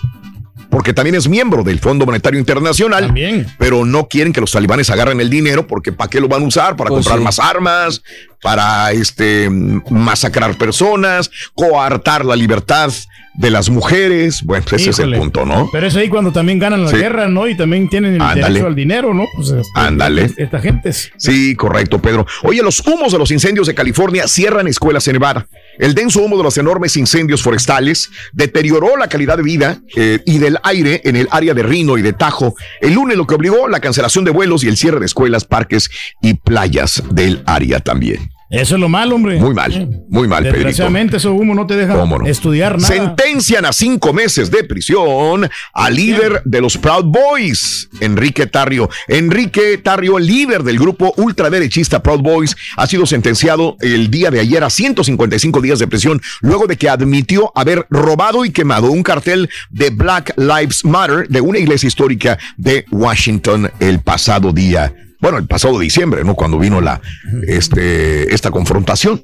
Porque también es miembro del Fondo Monetario Internacional, pero no quieren que los talibanes agarren el dinero porque ¿para qué lo van a usar? Para Pues comprar sí. más armas, para este masacrar personas, coartar la libertad de las mujeres. Bueno, ese es el punto, ¿no? Pero es ahí cuando también ganan la Sí. guerra, ¿no? Y también tienen el Ándale. derecho al dinero, ¿no? Pues, este, Ándale. Esta gente. Sí, correcto, Pedro. Oye, los humos de los incendios de California cierran escuelas en Nevada. El denso humo de los enormes incendios forestales deterioró la calidad de vida eh, y del aire en el área de Rino y de Tajo el lunes, lo que obligó la cancelación de vuelos y el cierre de escuelas, parques y playas del área también. Eso es lo malo, hombre. Muy mal, muy mal, Pedrito. Desgraciadamente, eso humo no te deja estudiar nada. Sentencian a cinco meses de prisión al líder de los Proud Boys, Enrique Tarrio. Enrique Tarrio, líder del grupo ultraderechista Proud Boys, ha sido sentenciado el día de ayer a 155 días de prisión luego de que admitió haber robado y quemado un cartel de Black Lives Matter de una iglesia histórica de Washington el pasado día. Bueno, el pasado diciembre, ¿no? Cuando vino la, este, esta confrontación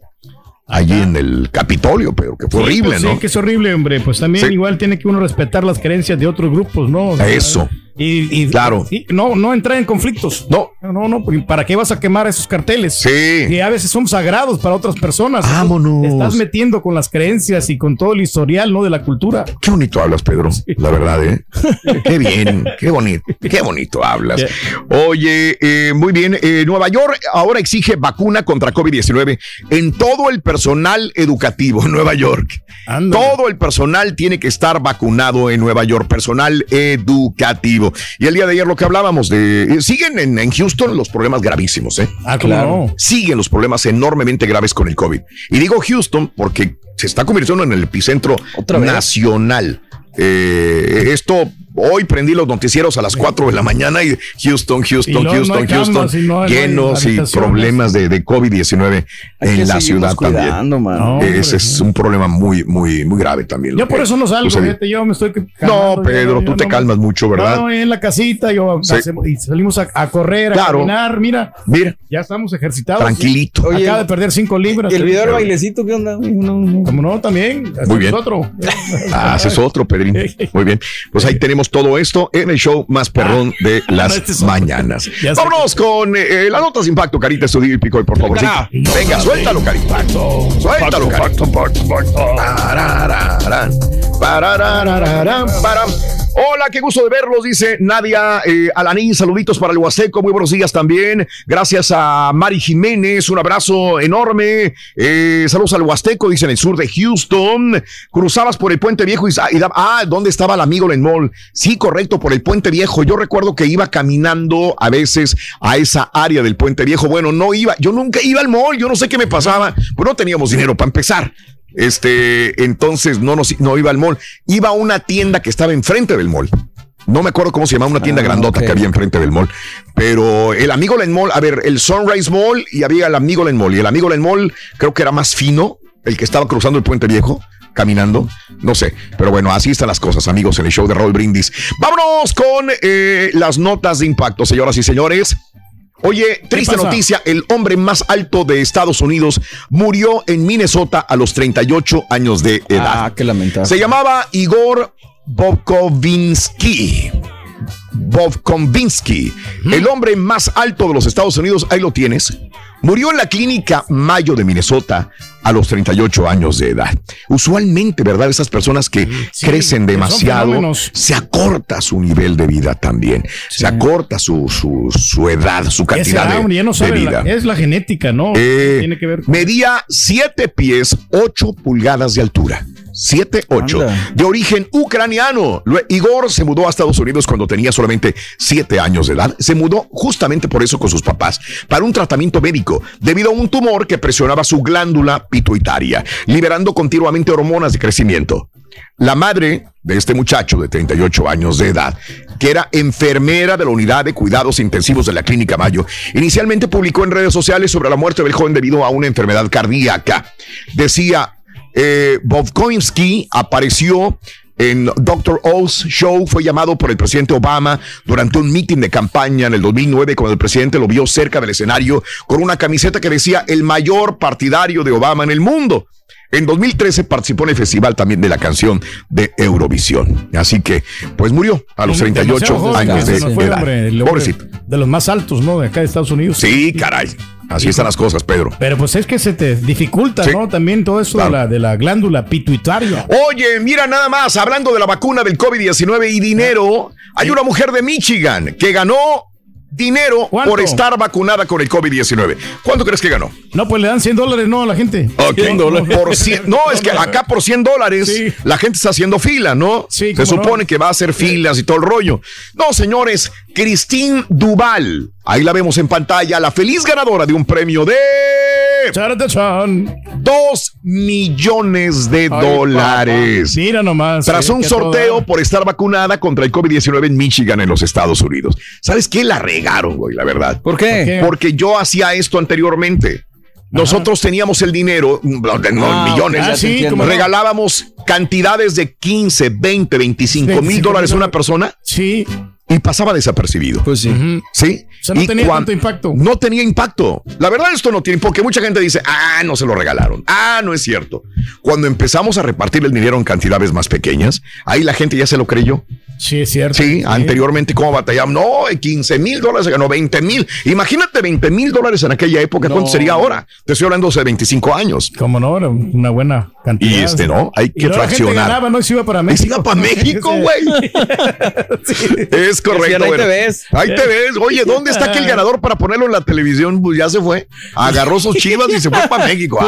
allí en el Capitolio, pero que fue Sí, horrible, pues ¿no? Sí, que es horrible, hombre. Pues también Sí. igual tiene que uno respetar las creencias de otros grupos, ¿no? O sea, Eso. Y, y- Claro. y no, no entrar en conflictos. No. No, no, ¿para qué vas a quemar esos carteles? Sí. Que a veces son sagrados para otras personas. Vámonos. Te estás metiendo con las creencias y con todo el historial, ¿no? De la cultura. Qué bonito hablas, Pedro. La verdad, ¿eh? Qué bien, qué bonito, qué bonito hablas. Oye, eh, muy bien. eh, Nueva York ahora exige vacuna contra COVID-19 en todo el personal educativo en Nueva York. Todo el personal tiene que estar vacunado en Nueva York, personal educativo. Y el día de ayer lo que hablábamos de... eh, siguen en, en Houston los problemas gravísimos, ¿eh? Ah, ¿cómo no? Siguen los problemas enormemente graves con el COVID. Y digo Houston porque se está convirtiendo en el epicentro nacional. Eh, esto, hoy prendí los noticieros a las 4 de la mañana y Houston, Y Houston, no Houston, Houston, no hay llenos y problemas de, de COVID-19 Hay que en la ciudad cuidando, también. No, Ese es un problema muy, muy, muy grave también. Yo por eso no salgo, sucedió. fíjate, yo me estoy No, Pedro, yo- tú yo te no- calmas mucho, ¿verdad? No, en la casita, yo Sí. hacemos- y salimos a, a correr, a Claro. caminar, mira. Mira. Ya estamos ejercitados. Tranquilito. Acaba de perder cinco libras. ¿Y el video del bailecito qué onda? güey? No, no. Como no, también. Muy bien. Otro. Ah, haces otro, Pedrín. Muy bien. Pues ahí tenemos todo esto en el show más perrón de las este mañanas. Vámonos con eh, las notas de impacto, Carita Estudio y Picoy, por favor. Venga. Sí. Venga, suéltalo, Carita. Suéltalo, Carita. Pararararán, param. Hola, qué gusto de verlos, dice Nadia eh. Saluditos para el Huasteco, muy buenos días también. Gracias a Mari Jiménez, un abrazo enorme. Eh, saludos al Huasteco, dice en el sur de Houston. Cruzabas por el Puente Viejo y, y ah, ¿dónde estaba el amigo Len Mall? Sí, correcto, por el Puente Viejo. Yo recuerdo que iba caminando a veces a esa área del Puente Viejo. Bueno, no iba, yo nunca iba al mall, yo no sé qué me pasaba, pues no teníamos dinero para empezar. Este, entonces no, nos, no iba al mall. Iba a una tienda que estaba enfrente del mall. No me acuerdo cómo se llamaba una tienda Ah, grandota que había enfrente del mall. Pero el amigo Len Mall, a ver, el Sunrise Mall y había el amigo Len Mall. Y el amigo Len Mall creo que era más fino, el que estaba cruzando el puente viejo, caminando. No sé. Pero bueno, así están las cosas, amigos, en el show de Raúl Brindis. Vámonos con eh, las notas de impacto, señoras y señores. Oye, triste noticia, el hombre más alto de Estados Unidos murió en Minnesota a los 38 años de edad. Ah, qué lamentable. Se llamaba Igor Bobkovinsky. Bobkovinsky, el hombre más alto de los Estados Unidos, ahí lo tienes. Murió en la clínica Mayo de Minnesota a los 38 años de edad. Usualmente, ¿verdad? Esas personas que crecen demasiado, se acorta su nivel de vida también. Se acorta su, su, su edad, su ¿Qué cantidad de, no de vida. la- es la genética, ¿no? Eh, Tiene que ver con... Medía 7 pies, 8 pulgadas de altura. 7, 8. Anda. De origen ucraniano. Igor se mudó a Estados Unidos cuando tenía solamente 7 años de edad. Se mudó justamente por eso con sus papás, para un tratamiento médico, debido a un tumor que presionaba su glándula pituitaria, liberando continuamente hormonas de crecimiento. La madre de este muchacho de 38 años de edad, que era enfermera de la unidad de cuidados intensivos de la Clínica Mayo, inicialmente publicó en redes sociales sobre la muerte del joven debido a una enfermedad cardíaca. Decía, eh, Bobkoinski apareció en Dr. O's show, fue llamado por el presidente Obama durante un meeting de campaña en el 2009 cuando el presidente lo vio cerca del escenario con una camiseta que decía el mayor partidario de Obama en el mundo. En 2013 participó en el festival también de la canción de Eurovisión. Así que, pues murió a los 38 Demasiado joven, años de fue, edad. hombre, Pobrecito. De los más altos, ¿no? De acá de Estados Unidos. Sí, caray. Así están las cosas, Pedro. Pero pues es que se te dificulta, Sí. ¿no? También todo eso Claro. de, la, de la glándula pituitaria. Oye, mira nada más, hablando de la vacuna del COVID-19 y dinero, hay una mujer de Michigan que ganó dinero ¿Cuánto? por estar vacunada con el COVID-19. ¿Cuánto crees que ganó? No, pues le dan 100 dólares, ¿no? A la gente. Ok. Por cien- no, es que acá por 100 dólares la gente está haciendo fila, ¿no? Se cómo supone que va a hacer filas y todo el rollo. No, señores, Christine Duval, ahí la vemos en pantalla, la feliz ganadora de un premio de... Dos millones de dólares. Mira nomás. Tras eh, un sorteo toda- por estar vacunada contra el COVID-19 en Michigan, en los Estados Unidos. ¿Sabes qué? La regaron, güey, la verdad. ¿Por qué? ¿Por qué? Porque yo hacía esto anteriormente. Nosotros teníamos el dinero, no, no, Ah, millones, ok, ya te entiendo. ¿cómo no? regalábamos cantidades de 15, 20, 25 mil dólares a una persona. Sí. Y pasaba desapercibido. Pues sí. Sí. O sea, no Y tenía tanto impacto. No tenía impacto. La verdad, esto no tiene, porque mucha gente dice, ah, no se lo regalaron. Ah, no es cierto. Cuando empezamos a repartir el dinero en cantidades más pequeñas, ahí la gente ya se lo creyó. Sí, es cierto. Sí, anteriormente, ¿cómo batallamos? No, 15 mil dólares se ganó 20 mil. Imagínate 20 mil dólares en aquella época. ¿Cuánto No. sería ahora? Te estoy hablando de 25 años. Como no, una buena cantidad. Y este, ¿no? Hay que luego la gente fraccionar. ganaba, no se iba para México. se iba para México, güey. Es correcto. Decían, ahí bueno. te ves. Ahí te ves. Oye, ¿dónde está aquel ganador para ponerlo en la televisión? Pues ya se fue. Agarró sus chivas y se fue para México.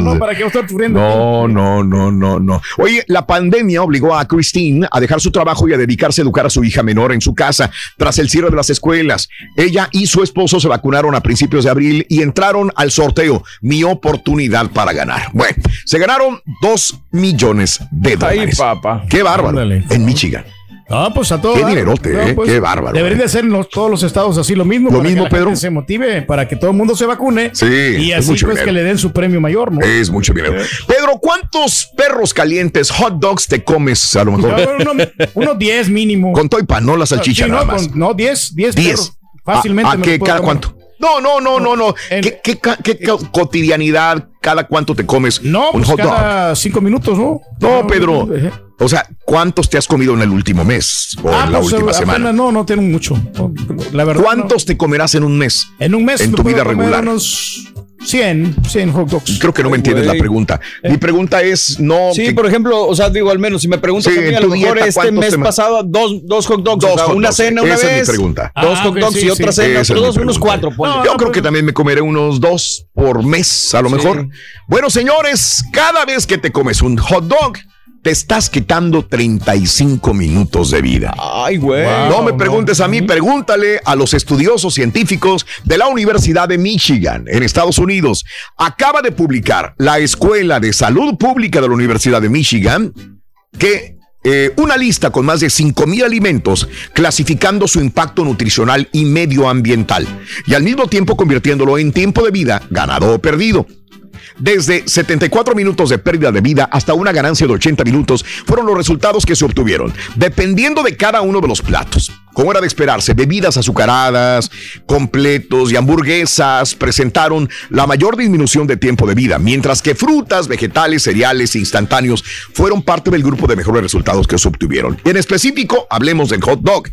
¿no? ¿Para qué estar sufriendo? No, no, no, no, no. Oye, la pandemia obligó a Christine a dejar su trabajo y a dedicarse a educar a su hija menor en su casa tras el cierre de las escuelas. Ella y su esposo se vacunaron a principios de abril y entraron al sorteo. Mi oportunidad para ganar. Bueno, se ganaron dos millones de dólares. papá. Qué bárbaro. Ándale. En Michigan. Ah, pues a todo. Qué dinerote, No, eh, pues, qué bárbaro, Deberían eh. de hacer en los- todos los estados así lo mismo. Lo para mismo, que la Pedro. gente se motive, para que todo el mundo se vacune. Sí, Y es así mucho pues dinero. que le den su premio mayor, ¿no? Es mucho dinero. Pedro, ¿cuántos perros calientes, hot dogs te comes a lo mejor? No, uno- Unos 10 mínimo. Con todo y pan, no la salchicha Sí, nada no, más. con- no, 10, 10 10. perros. Fácilmente. ¿A, a me qué, cada comer. cuánto? No, no, no, no, no. ¿Qué, qué qué cotidianidad, cada cuánto te comes No, un pues hot dog? cada 5 minutos, ¿no? No, Pedro. O sea, ¿cuántos te has comido en el último mes o Ah, en la pues, última semana? no, no tengo mucho. La verdad. ¿Cuántos te comerás en un mes? En un mes. En tu vida regular. Unos 100, 100 hot dogs. Creo que no me entiendes la pregunta. Mi pregunta es, no. Sí, que- por ejemplo, o sea, digo, al menos si me preguntas Sí, a mí, a lo mejor dieta, este ¿cuántos mes pasado, dos, dos hot dogs, Dos o sea, hot una dogs, cena una esa es mi vez. pregunta. Dos Ah, hot ok, dogs sí, y otra sí. cena, Esa es todos mi unos cuatro, ponle. Yo creo que también me comeré unos dos por mes, a lo mejor. Bueno, señores, cada vez que te comes un hot dog, te estás quitando 35 minutos de vida. Ay, güey. no me preguntes a mí, pregúntale a los estudiosos científicos de la Universidad de Michigan, en Estados Unidos. Acaba de publicar la Escuela de Salud Pública de la Universidad de Michigan que eh, una lista con más de 5.000 alimentos clasificando su impacto nutricional y medioambiental y al mismo tiempo convirtiéndolo en tiempo de vida ganado o perdido. Desde 74 minutos de pérdida de vida hasta una ganancia de 80 minutos fueron los resultados que se obtuvieron, dependiendo de cada uno de los platos. Como era de esperarse, bebidas azucaradas, completos y hamburguesas presentaron la mayor disminución de tiempo de vida, mientras que frutas, vegetales, cereales e instantáneos fueron parte del grupo de mejores resultados que se obtuvieron. En específico, hablemos del hot dog.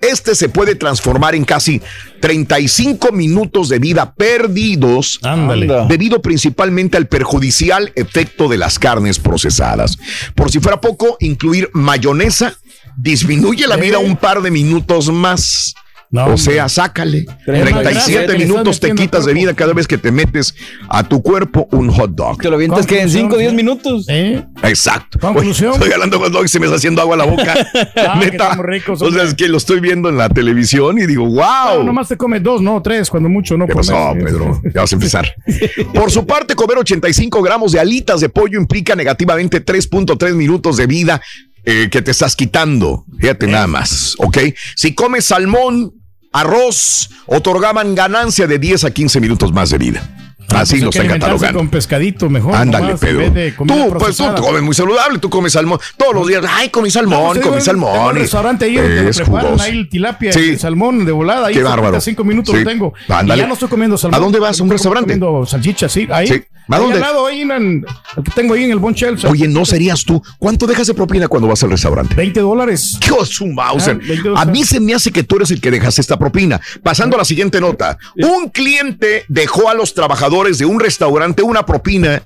Este se puede transformar en casi 35 minutos de vida perdidos Ándale. debido principalmente al perjudicial efecto de las carnes procesadas. Por si fuera poco, incluir mayonesa disminuye la vida un par de minutos más. O sea, sácale. Crema, 37 grasa, minutos te quitas de vida cada vez que te metes a tu cuerpo un hot dog. Te lo avientas que en 5 o 10 minutos. Exacto. Conclusión. Oye, estoy hablando de hot dog y se me está haciendo agua a la boca. Ah, que Neta. ricos, o sea, es que lo estoy viendo en la televisión y digo, No, wow. nomás te comes dos, no, tres, cuando mucho, no ¿Qué pasó. Pedro? Ya vas a empezar. Por su parte, comer 85 gramos de alitas de pollo implica negativamente 3.3 minutos de vida eh, que te estás quitando. Fíjate nada más, ¿ok? Si comes salmón, arroz, otorgaban ganancia de 10 a 15 minutos más de vida. Así Pues hay lo que están catalogando. con pescadito mejor. Ándale, Pedro. Tú, pues tú, tú comes muy saludable, tú comes salmón todos los días. Ay, comí No, salmón, pues, comí salmón. tengo un restaurante ahí donde es preparan ahí el tilapia, Sí. el salmón de volada. Ahí Qué bárbaro. cinco minutos Sí. lo tengo. Y Ándale. ya no estoy comiendo salmón. ¿A dónde vas? ¿A un restaurante? comiendo salchicha, sí. Ahí. Sí. ¿A dónde? al lado, ahí en el, el que tengo ahí en el Bon Shelf. Oye, no serías tú. ¿Cuánto dejas de propina cuando vas al restaurante? 20 dólares. Dios, su Mauser. Ah, 20 A mí se me hace que tú eres el que dejas esta propina. Pasando a la siguiente nota. Un cliente dejó a los trabajadores de un restaurante una propina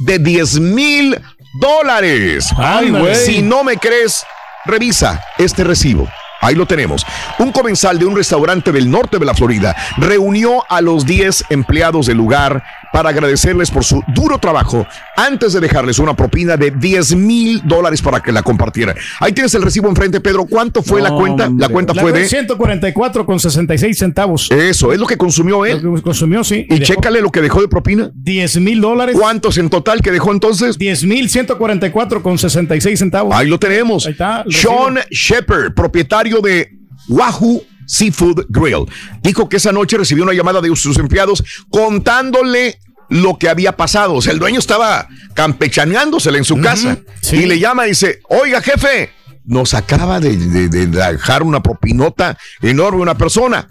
de 10 mil dólares. Ay, güey. Si no me crees, revisa este recibo. Ahí lo tenemos. Un comensal de un restaurante del norte de la Florida reunió a los 10 empleados del lugar para agradecerles por su duro trabajo antes de dejarles una propina de 10 mil dólares para que la compartieran. Ahí tienes el recibo enfrente, Pedro. ¿Cuánto fue la cuenta? hombre. La cuenta La fue de... 144 con 66 centavos. Eso, es lo que consumió él. Lo que consumió, sí. Y chécale lo que dejó de propina. 10 mil dólares. ¿Cuántos en total que dejó entonces? 10 mil 144 con 66 centavos. Ahí lo tenemos. Ahí está. Sean. Shepard, propietario de Wahoo Seafood Grill, dijo que esa noche recibió una llamada de sus empleados contándole lo que había pasado. O sea, el dueño estaba campechaneándosela en su casa y le llama y dice, oiga jefe, nos acaba de, de- de dejar una propinota enorme una persona.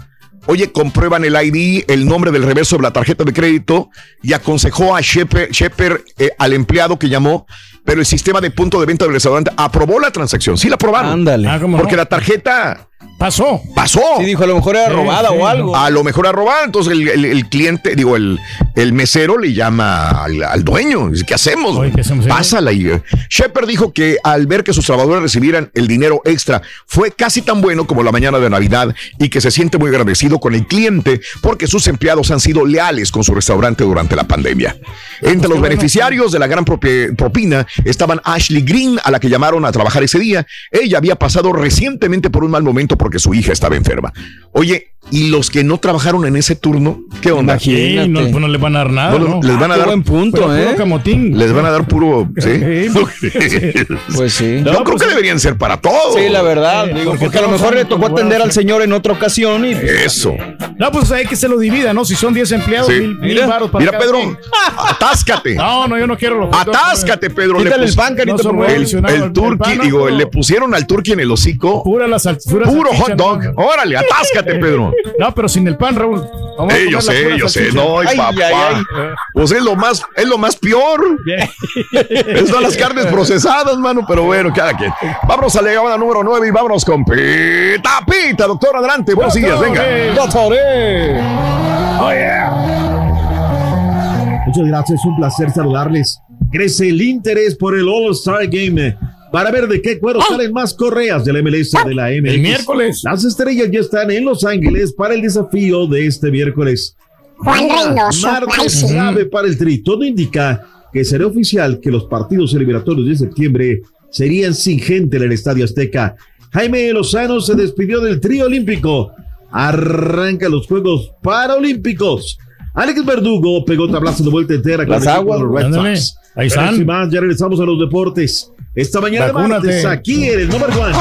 Oye, comprueban el ID, el nombre del reverso de la tarjeta de crédito y aconsejó a Shepard, Shepard, eh, al empleado que llamó, pero el sistema de punto de venta del restaurante aprobó la transacción. Sí la aprobaron. Ándale. Ah. Porque la tarjeta pasó. Pasó. Sí, dijo, a lo mejor era Sí, robada sí, o algo. A lo mejor era robada. Entonces el, el- el cliente, digo, el, el mesero le llama al, al dueño. Dice, ¿qué hacemos? Pásala. Y eh, Shepard dijo que al ver que sus trabajadores recibieran el dinero extra, fue casi tan bueno como la mañana de Navidad y que se siente muy agradecido con el cliente porque sus empleados han sido leales con su restaurante durante la pandemia. Entre los beneficiarios de la gran propina estaban Ashley Green, a la que llamaron a trabajar ese día. Ella había pasado recientemente por un mal momento porque su hija estaba enferma. Oye, ¿y los que no trabajaron en ese turno? ¿Qué onda? Sí, no, pues no les van a dar nada. No, ¿no? les van a Qué dar buen punto, Pero ¿eh? puro camotín. Les van a dar puro, ¿sí? Pues sí. Yo creo que deberían ser para todos. Sí, la verdad. digo, porque a lo mejor le tocó atender al señor en otra ocasión y. Eso. No, pues hay que se lo divida, ¿no? Si son 10 empleados, Sí. mil, mil Mira, varos para mira, Pedro, quien. atáscate. No, no, yo no quiero los Atáscate, Pedro. Quítale Le el pan, por favor. el, turqui, digo, le pusieron al turqui en el hocico. Puro hot dog. Órale, atáscate, Pedro. No, pero sin el pan, Raúl. Vamos comer yo sé, yo sé. No, ay, papá. Pues es lo más, es lo más peor. Es son las carnes procesadas, mano, pero bueno, cada quien. Vámonos a la llamada número 9 y vámonos con Pita Pita, doctor, adelante. Buenos días, venga. Oh, Muchas gracias, es un placer saludarles. Crece el interés por el All-Star Game. Para ver de qué cuero salen más correas del MLS de la MX. El miércoles. Las estrellas ya están en Los Ángeles para el desafío de este miércoles. Juan Reynoso. Martes clave para el Tri. Todo indica que será oficial que los partidos eliminatorios de septiembre serían sin gente en el Estadio Azteca. Jaime Lozano se despidió del trío olímpico. Arranca los Juegos Paralímpicos. Alex Verdugo pegó tablazo de vuelta entera con Las el aguas, Red ándale. Sox. Ahí Pero están. sin más, ya regresamos a los deportes. Esta mañana de martes, aquí en el número one.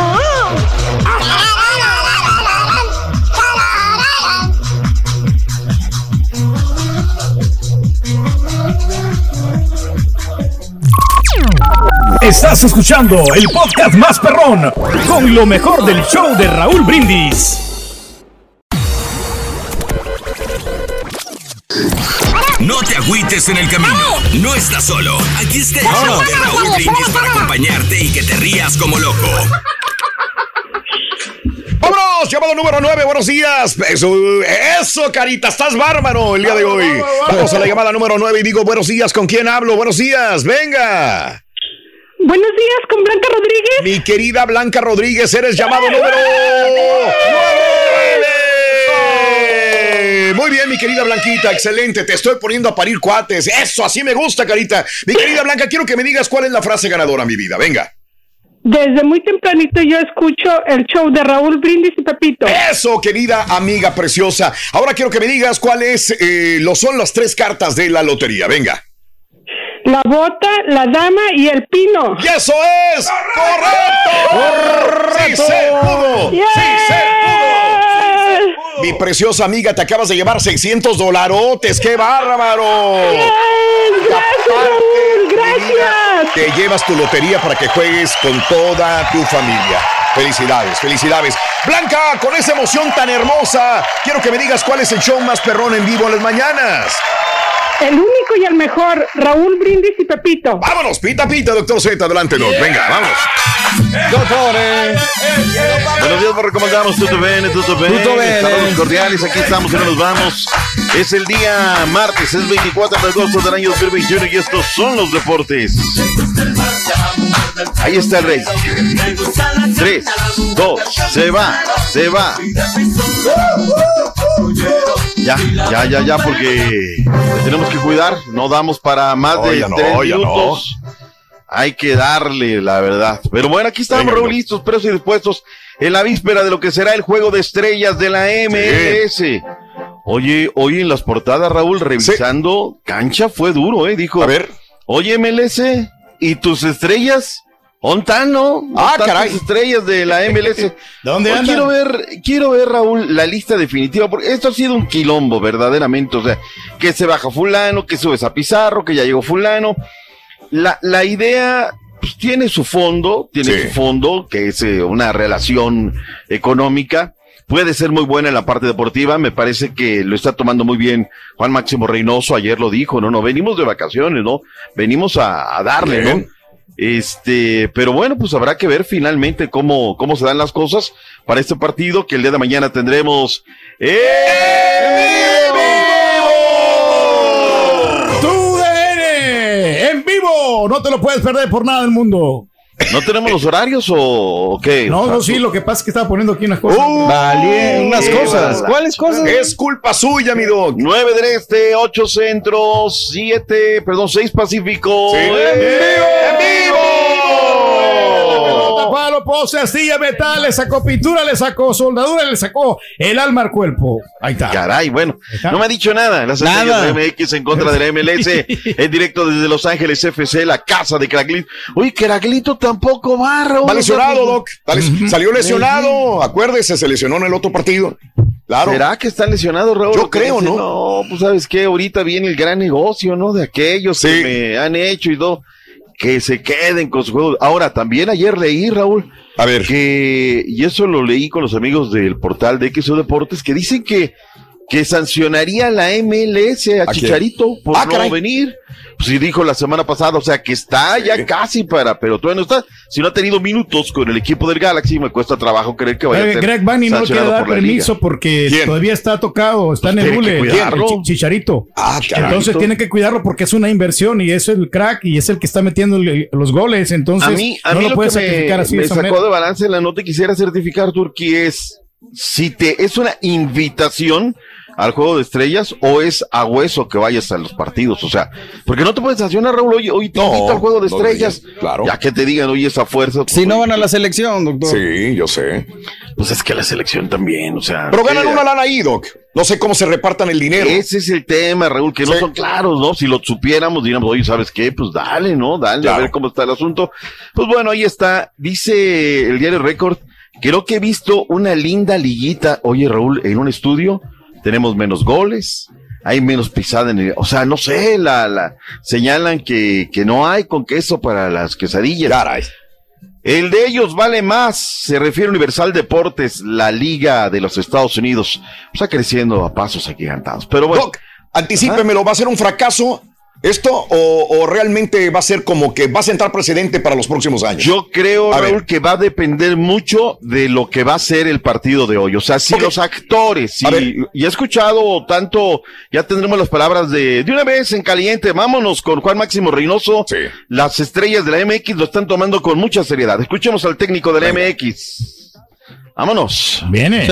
Estás escuchando el podcast más perrón con lo mejor del show de Raúl Brindis. No te agüites en el camino. No estás solo. Aquí está el show de Raúl Brindis para acompañarte y que te rías como loco. ¡Vámonos llamado número 9. Buenos días. Eso, eso, carita, estás bárbaro el día de hoy. Vamos a la llamada número 9 y digo buenos días. ¿Con quién hablo? Buenos días, venga. Buenos días, con Blanca Rodríguez. Mi querida Blanca Rodríguez, eres llamado número 9. Muy bien, mi querida Blanquita, excelente. Te estoy poniendo a parir cuates. Eso, así me gusta, carita. Mi querida Blanca, quiero que me digas cuál es la frase ganadora, mi vida. Venga. Desde muy tempranito yo escucho el show de Raúl Brindis y Pepito. Eso, querida amiga preciosa. Ahora quiero que me digas cuáles eh, lo son las tres cartas de la lotería. Venga. La bota, la dama y el pino. ¡Y eso es! ¡Correcto! ¡Sí se pudo! ¡Sí se pudo! Mi preciosa amiga, te acabas de llevar 600 dolarotes. ¡Qué bárbaro! Gracias, gracias. Te llevas tu lotería para que juegues con toda tu familia. Felicidades, felicidades. Blanca, con esa emoción tan hermosa, quiero que me digas cuál es el show más perrón en vivo en las mañanas. El único y el mejor, Raúl Brindis y Pepito. Vámonos, pita, pita, doctor Z, adelante, Doc. Venga, vámonos. Doctores. Buenos días, recomendamos Tutto Bene, Tutto Bene. Tutto bene. Saludos cordiales, aquí estamos y no nos vamos. Es el día martes, es 24 de agosto del año 2021 y estos son los deportes. Ahí está el rey. Tres, dos, se va, se va. Ya, ya, ya, ya, porque tenemos que cuidar. No damos para más de no, tres no. minutos. Hay que darle, la verdad. Pero bueno, aquí estamos, Venga, listos, presos y dispuestos en la víspera de lo que será el juego de estrellas de la MLS. Oye, hoy en las portadas, Raúl, revisando, cancha fue duro, ¿eh? Dijo, A ver. oye, MLS, ¿y tus estrellas? ¿Ontano? Ah, caray. estrellas de la MLS. ¿Dónde andan? quiero ver, quiero ver, Raúl, la lista definitiva, porque esto ha sido un quilombo, verdaderamente. O sea, que se baja fulano, que subes a Pizarro, que ya llegó fulano. La, la idea pues, tiene su fondo, tiene Sí. su fondo, que es eh, una relación económica. Puede ser muy buena en la parte deportiva, me parece que lo está tomando muy bien Juan Máximo Reynoso, ayer lo dijo, no, no, venimos de vacaciones, ¿no? Venimos a, a darle, ¿no? Este, pero bueno, pues habrá que ver finalmente cómo, cómo se dan las cosas para este partido que el día de mañana tendremos. ¡Tu DN! ¡En vivo! No te lo puedes perder por nada del mundo. ¿No tenemos los horarios o, qué? No, no, sí, lo que pasa es que estaba poniendo aquí unas cosas. Vale, unas cosas. ¿Cuáles cosas? Es culpa suya, mi Doc. 9 del este, 8 centro, 7, perdón, 6 pacífico. Sí. ¡En ¡En vivo! Palo, pose, astilla, metal, le sacó pintura, le sacó soldadura, le sacó el alma al cuerpo. Ahí está. Caray, bueno, está. no me ha dicho nada. Las Nada. MX en contra de la MLS, en directo desde Los Ángeles FC, la casa de Craglito. Oye, Craglito tampoco va, Raúl. Va lesionado, Doc. Está les- Salió lesionado. Acuérdese, se lesionó en el otro partido. Claro. ¿Será que está lesionado, Raúl? Yo que creo, ¿no? No, pues sabes qué, ahorita viene el gran negocio, ¿no? De aquellos Sí. que me han hecho y todo. Que se queden con su juego. Ahora, también ayer leí, Raúl, A ver. que, y eso lo leí con los amigos del portal de XO Deportes, que dicen que, que sancionaría la MLS a, ¿A quién? Chicharito por Ah, no caray. venir. Pues sí dijo la semana pasada, o sea que está ya casi para, pero todavía no está. Si no ha tenido minutos con el equipo del Galaxy, me cuesta trabajo creer que vaya a ser Greg Bunny no le quiere dar por permiso liga. porque ¿Quién? todavía está tocado, está en el Pues hule, el chicharito. Ah. Entonces tiene que cuidarlo porque es una inversión y es el crack y es el que está metiendo los goles. Entonces a mí, a no mí lo lo puedes me, sacrificar así me de sacó manera. de balance en la nota y quisiera certificar, Turquí, es si te es una invitación al juego de estrellas o es a hueso que vayas a los partidos, o sea, porque no te puedes sancionar, Raúl, hoy, hoy te No, invito al juego de no estrellas, claro. ya que te digan, oye, esa fuerza. pues, Si no oye, van a la selección, doctor. Sí, yo sé. Pues es que la selección también, o sea. Pero ganan que- una lana ahí, Doc. No sé cómo se repartan el dinero. Ese es el tema, Raúl, que no son claros, ¿no? Si lo supiéramos, diríamos, oye, ¿sabes qué? Pues dale, ¿no? Dale, a ver cómo está el asunto. Pues bueno, ahí está. Dice el diario Record, creo que he visto una linda liguita. Oye, Raúl, en un estudio tenemos menos goles, hay menos pisada en el... O sea, no sé, la, la señalan que, que no hay con queso para las quesadillas. Caray. El de ellos vale más, se refiere a Universal Deportes, la liga de los Estados Unidos. Está creciendo a pasos agigantados. Pero bueno. Doc, anticípemelo, va a ser un fracaso esto o, o realmente va a ser como que va a sentar precedente para los próximos años? Yo creo, A ver. Raúl, que va a depender mucho de lo que va a ser el partido de hoy. O sea, si los actores, si, y he escuchado tanto, ya tendremos las palabras de, de una vez en caliente, vámonos con Juan Máximo Reynoso. Las estrellas de la MX lo están tomando con mucha seriedad. Escuchemos al técnico de la MX. Vámonos. Viene.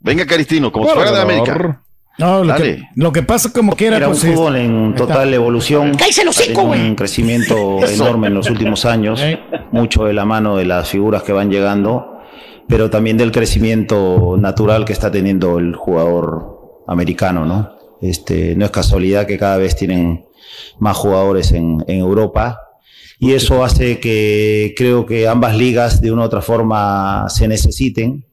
Venga, Caristino, como si fuera de América. No, lo que, lo que pasa como que era, Era un pues, es- fútbol en total evolución. ¡Cállese el Ha hocico! Un crecimiento enorme en los últimos años, mucho de la mano de las figuras que van llegando, pero también del crecimiento natural que está teniendo el jugador americano, ¿no? Este, no es casualidad que cada vez tienen más jugadores en, en Europa y eso hace que creo que ambas ligas de una u otra forma se necesiten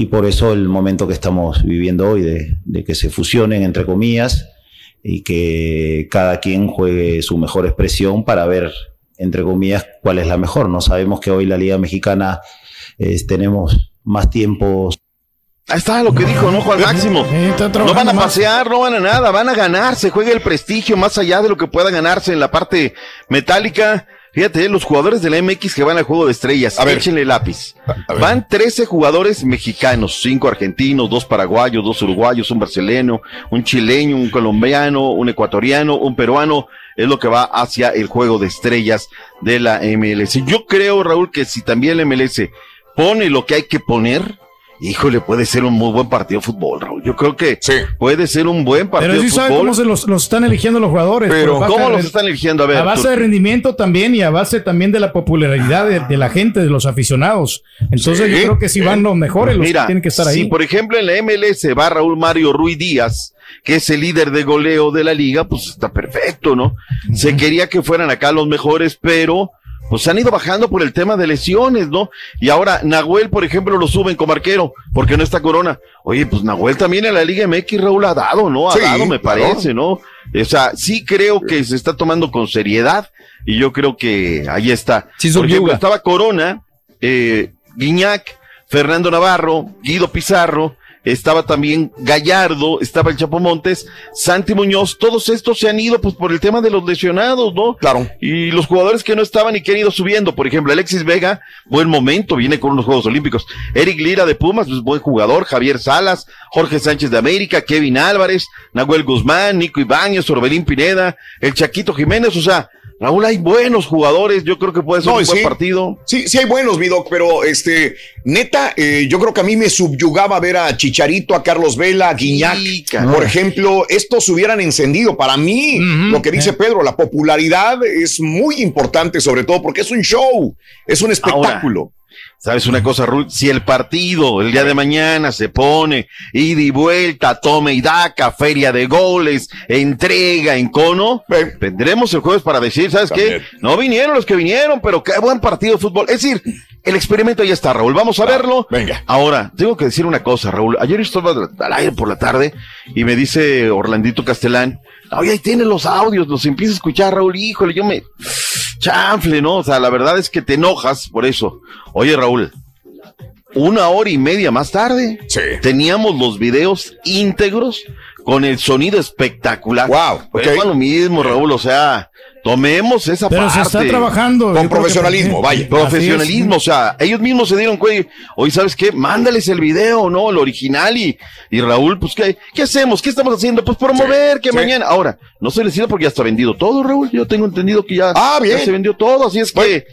y por eso el momento que estamos viviendo hoy de, de que se fusionen entre comillas y que cada quien juegue su mejor expresión para ver entre comillas cuál es la mejor. No sabemos que hoy la Liga Mexicana eh, tenemos más tiempos. Ahí está lo que dijo, ¿no, Juan Máximo? No van a pasear, no van a nada, van a ganar, se juega el prestigio más allá de lo que pueda ganarse en la parte metálica. Fíjate, los jugadores de la MX que van al juego de estrellas, A ver. échenle lápiz. Van 13 jugadores mexicanos, 5 argentinos, 2 paraguayos, 2 uruguayos, un brasileño, un chileño, un colombiano, un ecuatoriano, un peruano. Es lo que va hacia el juego de estrellas de la MLS. Yo creo, Raúl, que si también la MLS pone lo que hay que poner, híjole, puede ser un muy buen partido de fútbol, Raúl. Yo creo que puede ser un buen partido Pero sí de sabe fútbol. cómo se los, los están eligiendo los jugadores. Pero, ¿cómo los están eligiendo? A ver, A base tú- de rendimiento también y a base también de la popularidad de, de la gente, de los aficionados. Entonces Sí. yo creo que si van los mejores, los Mira, que tienen que estar si ahí. por ejemplo en la MLS va Raúl Mario Ruiz Díaz, que es el líder de goleo de la liga, pues está perfecto, ¿no? Se quería que fueran acá los mejores, pero pues han ido bajando por el tema de lesiones, ¿no? Y ahora Nahuel, por ejemplo, lo suben como arquero, porque no está Corona. Oye, pues Nahuel también en la Liga MX, Raúl, ha dado, ¿no? Ha Sí, dado, me claro. parece, ¿no? O sea, sí creo que se está tomando con seriedad y yo creo que ahí está. Sí, por ejemplo, estaba Corona, eh, Guiñac, Fernando Navarro, Guido Pizarro, estaba también Gallardo, estaba el Chapo Montes, Santi Muñoz, todos estos se han ido pues por el tema de los lesionados, ¿no? Claro. Y los jugadores que no estaban y que han ido subiendo, por ejemplo, Alexis Vega, buen momento, viene con unos Juegos Olímpicos. Eric Lira de Pumas, pues buen jugador, Javier Salas, Jorge Sánchez de América, Kevin Álvarez, Nahuel Guzmán, Nico Ibáñez, Orbelín Pineda, el Chaquito Jiménez, o sea, Raúl, hay buenos jugadores, yo creo que puede ser No, un buen partido. Sí, sí hay buenos, mi doc, pero este, neta, eh, yo creo que a mí me subyugaba ver a Chicharito, a Carlos Vela, a Guiñac, por ejemplo, estos hubieran encendido. Para mí, lo que dice Pedro, la popularidad es muy importante, sobre todo porque es un show, es un espectáculo. ¿Sabes una cosa, Ruth? Si el partido el día de mañana se pone ida y vuelta, tome y daca, feria de goles, entrega en cono, tendremos el jueves para decir, ¿sabes qué? No vinieron los que vinieron, pero qué buen partido de fútbol. Es decir, el experimento ya está, Raúl. Vamos a verlo. Venga. Ahora, tengo que decir una cosa, Raúl. Ayer estaba al aire por la tarde y me dice Orlandito Castelán, oye, ahí tienen los audios, los empiezo a escuchar, Raúl. Híjole, yo me... Chanfle, ¿no? O sea, la verdad es que te enojas por eso. Oye, Raúl, una hora y media más tarde, teníamos los videos íntegros con el sonido espectacular. Wow, es lo mismo, Raúl, o sea, tomemos esa Pero se parte. está trabajando. creo que porque- Profesionalismo, o sea, ellos mismos se dieron cuenta, oye, ¿sabes qué? Mándales el video, ¿no? El original y, y Raúl, pues, ¿qué, ¿qué hacemos? ¿Qué estamos haciendo? Pues promover que sí. mañana. Ahora, no se les sirve porque ya está vendido todo, Raúl. Yo tengo entendido que ya, Ah, bien. ya se vendió todo, así es que.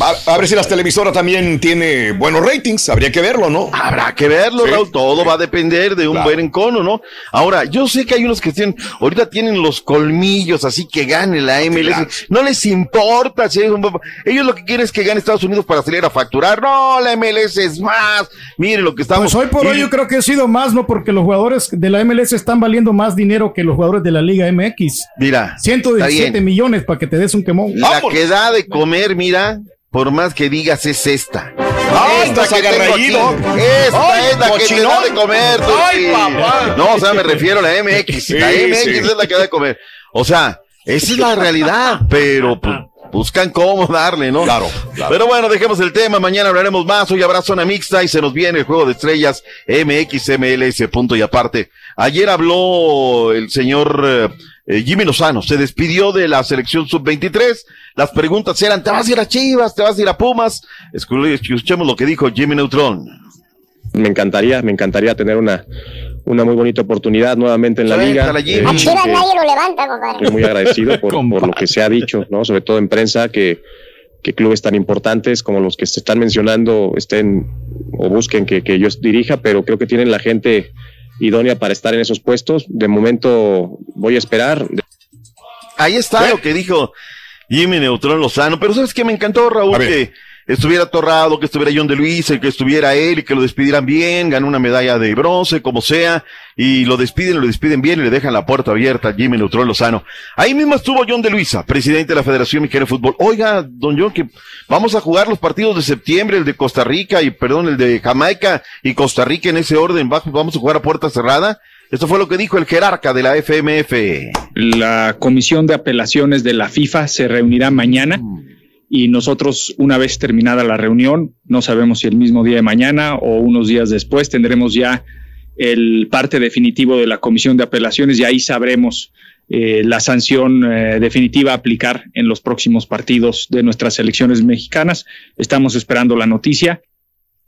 A, a ver si las televisoras también tiene buenos ratings, habría que verlo, ¿no? Habrá que verlo, Sí. Raúl. Todo va a depender de un Claro. buen encono, ¿no? Ahora, yo sé que hay unos que tienen, ahorita tienen los colmillos, así que gane la MLS. Claro. No les importa si es un Ellos lo que quieren es que gane Estados Unidos para salir a facturar. No, la MLS es más. Miren lo que estamos. Pues hoy por hoy yo creo que ha sido más, ¿no? Porque los jugadores de la MLS están valiendo más dinero que los jugadores de la Liga MX. Mira. está 117 bien. millones para que te des un quemón. La que da de comer, mira, por más que digas, es esta. Ay, esta estás que aquí. Esta Ay, es la que te da de comer. tú, Ay, papá. No, o sea, me refiero a la MX. la MX sí. es la que da de comer. O sea, esa es la realidad, pero pues, buscan cómo darle, ¿no? Claro, claro. Pero bueno, dejemos el tema. Mañana hablaremos más. Hoy habrá zona mixta y se nos viene el juego de estrellas MX, MLS, punto y aparte. Ayer habló el señor eh, Jimmy Lozano se despidió de la selección sub-23. Las preguntas eran, ¿te vas a ir a Chivas? ¿Te vas a ir a Pumas? Escuchemos lo que dijo Jimmy Neutron. Me encantaría, me encantaría tener una, una muy bonita oportunidad nuevamente en la liga. Eh, A Chivas que- nadie lo levanta, compadre. Estoy muy agradecido por, por lo que se ha dicho, ¿no? Sobre todo en prensa, que, que clubes tan importantes como los que se están mencionando estén o busquen que, que yo dirija, pero creo que tienen la gente idónea para estar en esos puestos. De momento voy a esperar. Ahí está lo que dijo Jimmy Neutrón Lozano. Pero ¿sabes qué? Me encantó, Raúl, que estuviera Torrado, que estuviera John de Luis, que estuviera él y que lo despidieran bien, ganó una medalla de bronce, como sea, y lo despiden, lo despiden bien y le dejan la puerta abierta a Jimmy Neutrón Lozano. Ahí mismo estuvo John de Luisa, presidente de la Federación Mexicana de Fútbol. Oiga, don John, que vamos a jugar los partidos de septiembre, el de Costa Rica y, perdón, el de Jamaica y Costa Rica en ese orden, va- vamos a jugar a puerta cerrada. Esto fue lo que dijo el jerarca de la FMF. La comisión de apelaciones de la FIFA se reunirá mañana y nosotros, una vez terminada la reunión, no sabemos si el mismo día de mañana o unos días después, tendremos ya el parte definitivo de la comisión de apelaciones y ahí sabremos eh, la sanción eh, definitiva aplicar en los próximos partidos de nuestras selecciones mexicanas. Estamos esperando la noticia.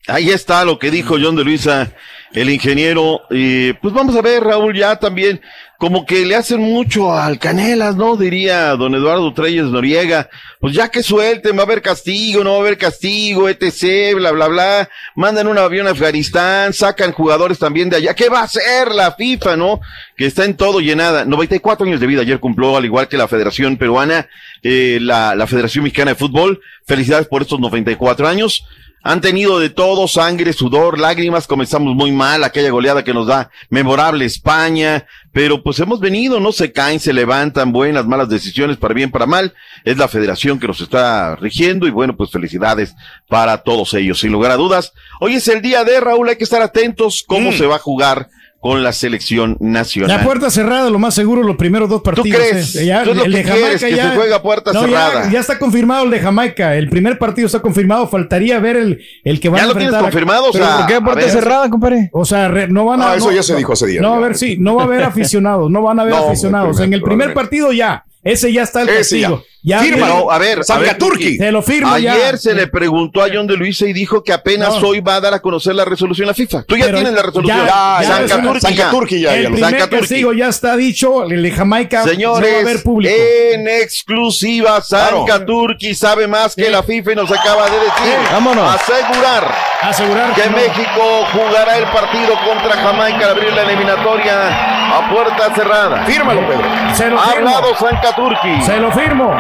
Ahí está lo que dijo John de Luisa, el ingeniero. Y pues vamos a ver, Raúl, ya también, como que le hacen mucho al Canelas, ¿no? Diría don Eduardo Treyes Noriega. Pues ya que suelten, va a haber castigo, no va a haber castigo, etc., bla, bla, bla. Mandan un avión a Afganistán, sacan jugadores también de allá. ¿Qué va a hacer la FIFA, no? Que está en todo llenada. 94 años de vida ayer cumplió, al igual que la Federación Peruana, eh, la, la Federación Mexicana de Fútbol. Felicidades por estos 94 años. Han tenido de todo, sangre, sudor, lágrimas, comenzamos muy mal, aquella goleada que nos da memorable España, pero pues hemos venido, no se caen, se levantan, buenas, malas decisiones, para bien, para mal, es la federación que nos está rigiendo y bueno, pues felicidades para todos ellos, sin lugar a dudas. Hoy es el día de Raúl, hay que estar atentos cómo se va a jugar con la selección nacional. La puerta cerrada, lo más seguro, los primeros dos partidos. crees? eh. Ya, ¿Tú es lo que quieres, que se juegue a puerta No, ya- cerrada? Ya, está confirmado el de Jamaica. El primer partido está confirmado. Faltaría ver el, el que va ¿Ya a lo tienes enfrentar. a- confirmado? O sea, ¿por qué puerta ver. cerrada, compadre? O sea, re- no van a. Ah, eso no- ya se dijo hace días, No, a ya. ver, sí, no va a haber aficionados. No van a haber No, aficionados. el En el primer partido ya. Ese ya está el castigo. Ya, Fírmalo, a ver, a ver, Turki. Te lo firmo Ayer ya. se le preguntó a John de Luisa y dijo que apenas No. hoy va a dar a conocer la resolución la FIFA. Tú ya Pero tienes la resolución. ya- ya es una- Sancaturki ya. El primer castigo ya está dicho. El de Jamaica Señores, no va a haber público. en exclusiva, Sanka Turki sabe más que la FIFA y nos acaba de decir. Vámonos. Asegurar, Asegurar que que no. México jugará el partido contra Jamaica al abrir la eliminatoria a puerta cerrada. Fírmalo, Pedro. Se lo Ha firmo. hablado Sanka Turki. Se lo firmo.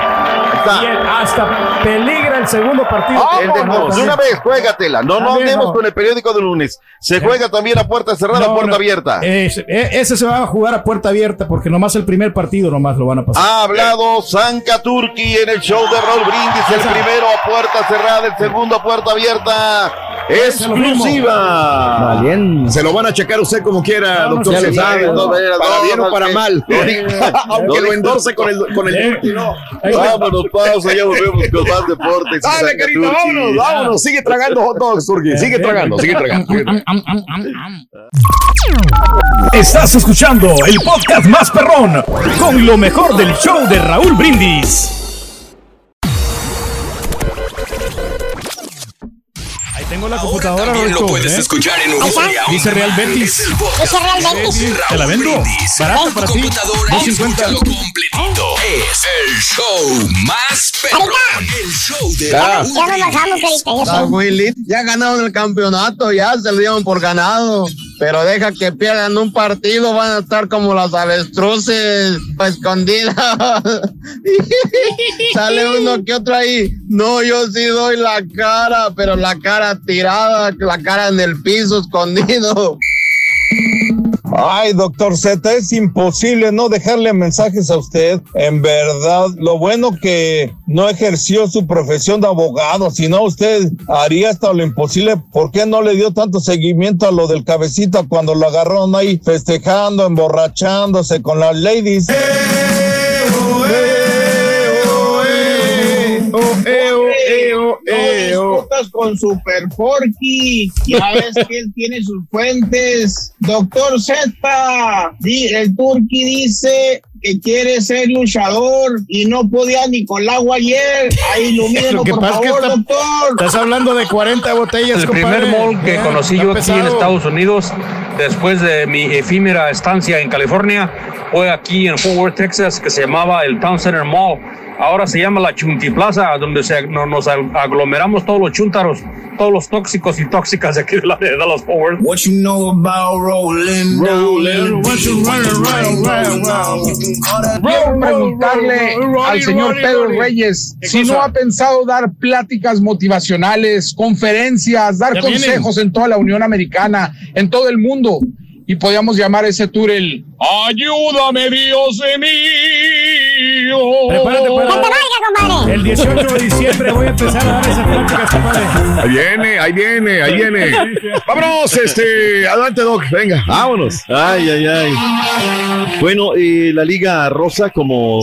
Hasta peligra el segundo partido. El de, No, de una vez, juégatela. No, no andemos no. con el periódico de lunes. Se juega también a puerta cerrada, No, puerta no. abierta. Ese, e- ese se va a jugar a puerta abierta porque nomás el primer partido nomás lo van a pasar. Ha hablado Sanka Turki en el show de Raúl Brindis. El primero a puerta cerrada, el segundo a puerta abierta. Exclusiva. Se lo van a checar usted como quiera, No, doctor. César, ¿no? no, para no, bien no, o para mal. no Aunque no lo endorse con el, con el Turki, no. Vámonos, pausa, ya volvemos con más deportes. Dale, querido, vámonos, vámonos. Sigue tragando hot dogs, Turki. Sigue tragando, sigue tragando. Estás escuchando el podcast más perrón con lo mejor del show de Raúl Brindis. Tengo la computadora. También lo puedes ¿eh? escuchar en Dice- Euforia On Dice Real. Betis. Dice Real Betis. Te la vendo. Barato para ti. computadora, 250. escúchalo completito. Es el show más perrón. El show de Ya, nos bajamos, Brindis. carita. Ya ya ganaron el campeonato, ya se lo dieron por ganado. Pero deja que pierdan un partido, van a estar como las avestruces escondidas. Sale uno que otro ahí. No, yo sí doy la cara, pero la cara tirada, la cara en el piso escondido. Ay, doctor Z, es imposible no dejarle mensajes a usted. En verdad, lo bueno que no ejerció su profesión de abogado, si no usted haría hasta lo imposible. ¿Por qué no le dio tanto seguimiento a lo del cabecita cuando lo agarraron ahí festejando, emborrachándose con las ladies? Eo, No discutas con Super Porky. Ya ves que él tiene sus fuentes. Doctor Z, el Turqui dice que quiere ser luchador y no podía ni con el agua ayer. Ahí que por es que favor, está- doctor. Estás hablando de 40 botellas, El primer compadre. mall que Eh, conocí yo aquí en. Estados Unidos, después de mi efímera estancia en California, fue aquí en Fort Worth, Texas, que se llamaba el Town Center Mall. Ahora se llama la Chunti Plaza, donde se, no- nos aglomeramos todos los chuntaros, todos los tóxicos y tóxicas de aquí de la de Dallas. What you know about rolling, rolling, what you Quiero preguntarle al señor Pedro Reyes si no ha pensado dar pláticas motivacionales, conferencias, dar vienen. consejos en toda la Unión Americana, en todo el mundo. Y podríamos llamar ese tour el Ayúdame Dios mío. Prepárate para el 18 de diciembre voy a empezar a dar esas pláticas, compadre. Ahí viene, ahí viene, ahí viene. Vámonos, este, adelante, Doc, venga, vámonos. Ay, ay, ay. Bueno, eh, la Liga Rosa, como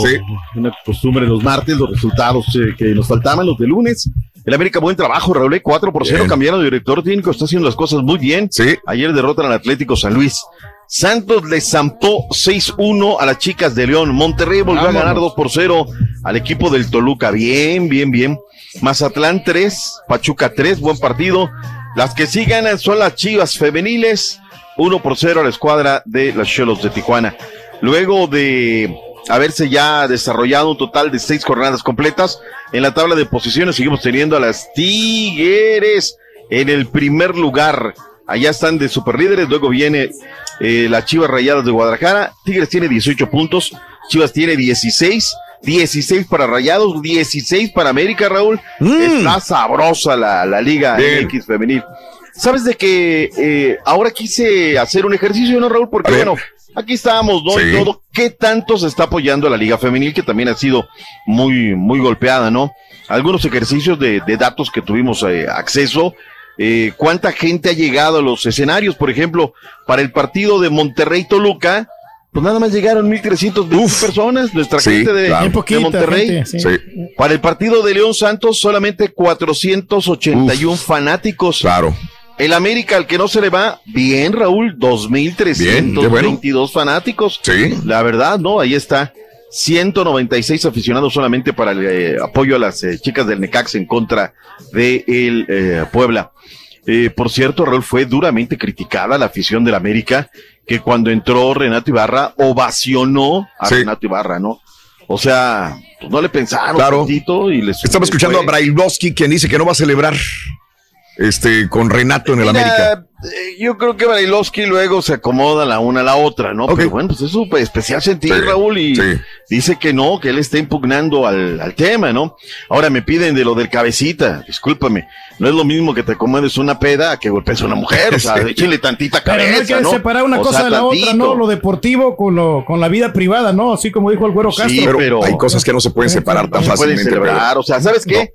una costumbre los martes, los resultados eh, que nos faltaban, los de lunes. El América, buen trabajo, Raúl, eh, 4 por 0, Bien. cambiaron de director técnico, está haciendo las cosas muy bien. Sí. Ayer derrotan al Atlético San Luis. Santos le zampó 6-1 a las chicas de León. Monterrey volvió a Vámonos. ganar 2 por 0 al equipo del Toluca. Bien, bien, bien. Mazatlán 3, Pachuca 3, buen partido. Las que sí ganan son las Chivas femeniles, 1 por 0 a la escuadra de las Cholos de Tijuana. Luego de haberse ya desarrollado un total de seis jornadas completas, en la tabla de posiciones seguimos teniendo a las Tigres en el primer lugar. Allá están de superlíderes, luego viene eh, las Chivas Rayadas de Guadalajara. Tigres tiene 18 puntos, Chivas tiene 16. 16 para Rayados, 16 para América, Raúl. Está sabrosa la, la Liga Bien. MX femenil. ¿Sabes de que eh, ahora quise hacer un ejercicio, no, Raúl? Porque, bueno, aquí estábamos, ¿no? Y todo. ¿Qué tanto se está apoyando a la Liga Femenil, que también ha sido muy, muy golpeada, ¿no? Algunos ejercicios de, de datos que tuvimos eh, acceso. Eh, ¿Cuánta gente ha llegado a los escenarios? Por ejemplo, para el partido de Monterrey-Toluca, pues nada más llegaron 1.320 personas, nuestra Sí, gente de, claro. Monterrey. gente, sí. Sí. Para el partido de León Santos, solamente 481 fanáticos. Claro. El América, al que no se le va, bien, Raúl, Bien, qué bueno. 2.322 fanáticos. Sí. La verdad, ¿no? Ahí está. 196 aficionados solamente para el eh, apoyo a las eh, chicas del Necax en contra de el eh, Puebla. Por cierto, Raúl, fue duramente criticada la afición del América, que cuando entró Renato Ibarra ovacionó a Sí. Renato Ibarra, ¿no? O sea, pues no le pensaron Claro. tantito y les Estamos escuchando fue- a Brailovsky, quien dice que no va a celebrar este con Renato en el Mira, América. eh, Yo creo que Brailovsky luego se acomoda la una a la otra, ¿no? Pero bueno, pues es su especial sentir, Sí, Raúl, y sí. dice que no, que él está impugnando al, al tema, ¿no? Ahora me piden de lo del cabecita, discúlpame, no es lo mismo que te acomodes una peda a que golpees a una mujer, o sea, Sí. échenle tantita Pero cabeza, no hay que ¿no? separar una O cosa sea, de la otra. ¿no? Lo deportivo con, lo, con la vida privada, ¿no? Así como dijo el güero Castro. pero, hay cosas que no se pueden separar tan no se pueden fácilmente. celebrar. pero- O sea, ¿sabes qué?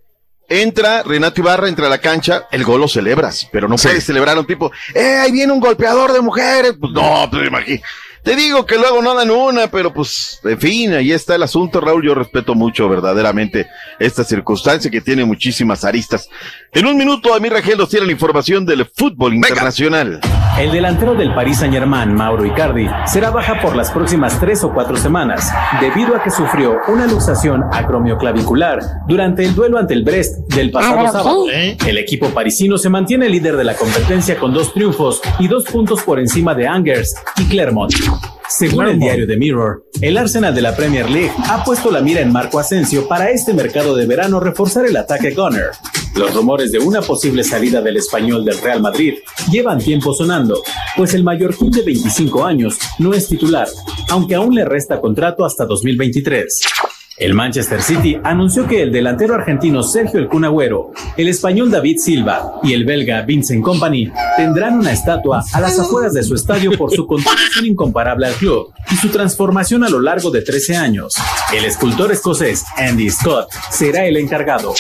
Entra Renato Ibarra, entra a la cancha, el gol lo celebras, pero no puedes celebrar a un tipo, ¡eh, ahí viene un golpeador de mujeres! Pues no, pues imagínate. Te digo que luego no dan una, pero pues, en fin, ahí está el asunto, Raúl. Yo respeto mucho verdaderamente esta circunstancia que tiene muchísimas aristas. En un minuto, Amir Rangel nos tiene la información del fútbol internacional. El delantero del Paris Saint Germain, Mauro Icardi, será baja por las próximas tres o cuatro semanas, debido a que sufrió una luxación acromioclavicular durante el duelo ante el Brest del pasado Ah, bueno, sábado. El equipo parisino se mantiene líder de la competencia con dos triunfos y dos puntos por encima de Angers y Clermont. Según el diario The Mirror, el Arsenal de la Premier League ha puesto la mira en Marco Asensio para este mercado de verano reforzar el ataque Gunner. Los rumores de una posible salida del español del Real Madrid llevan tiempo sonando, pues el mallorquín de 25 años no es titular, aunque aún le resta contrato hasta 2023. El Manchester City anunció que el delantero argentino Sergio El el español David Silva y el belga Vincent Company tendrán una estatua a las afueras de su estadio por su contribución incomparable al club y su transformación a lo largo de 13 años. El escultor escocés Andy Scott será el encargado,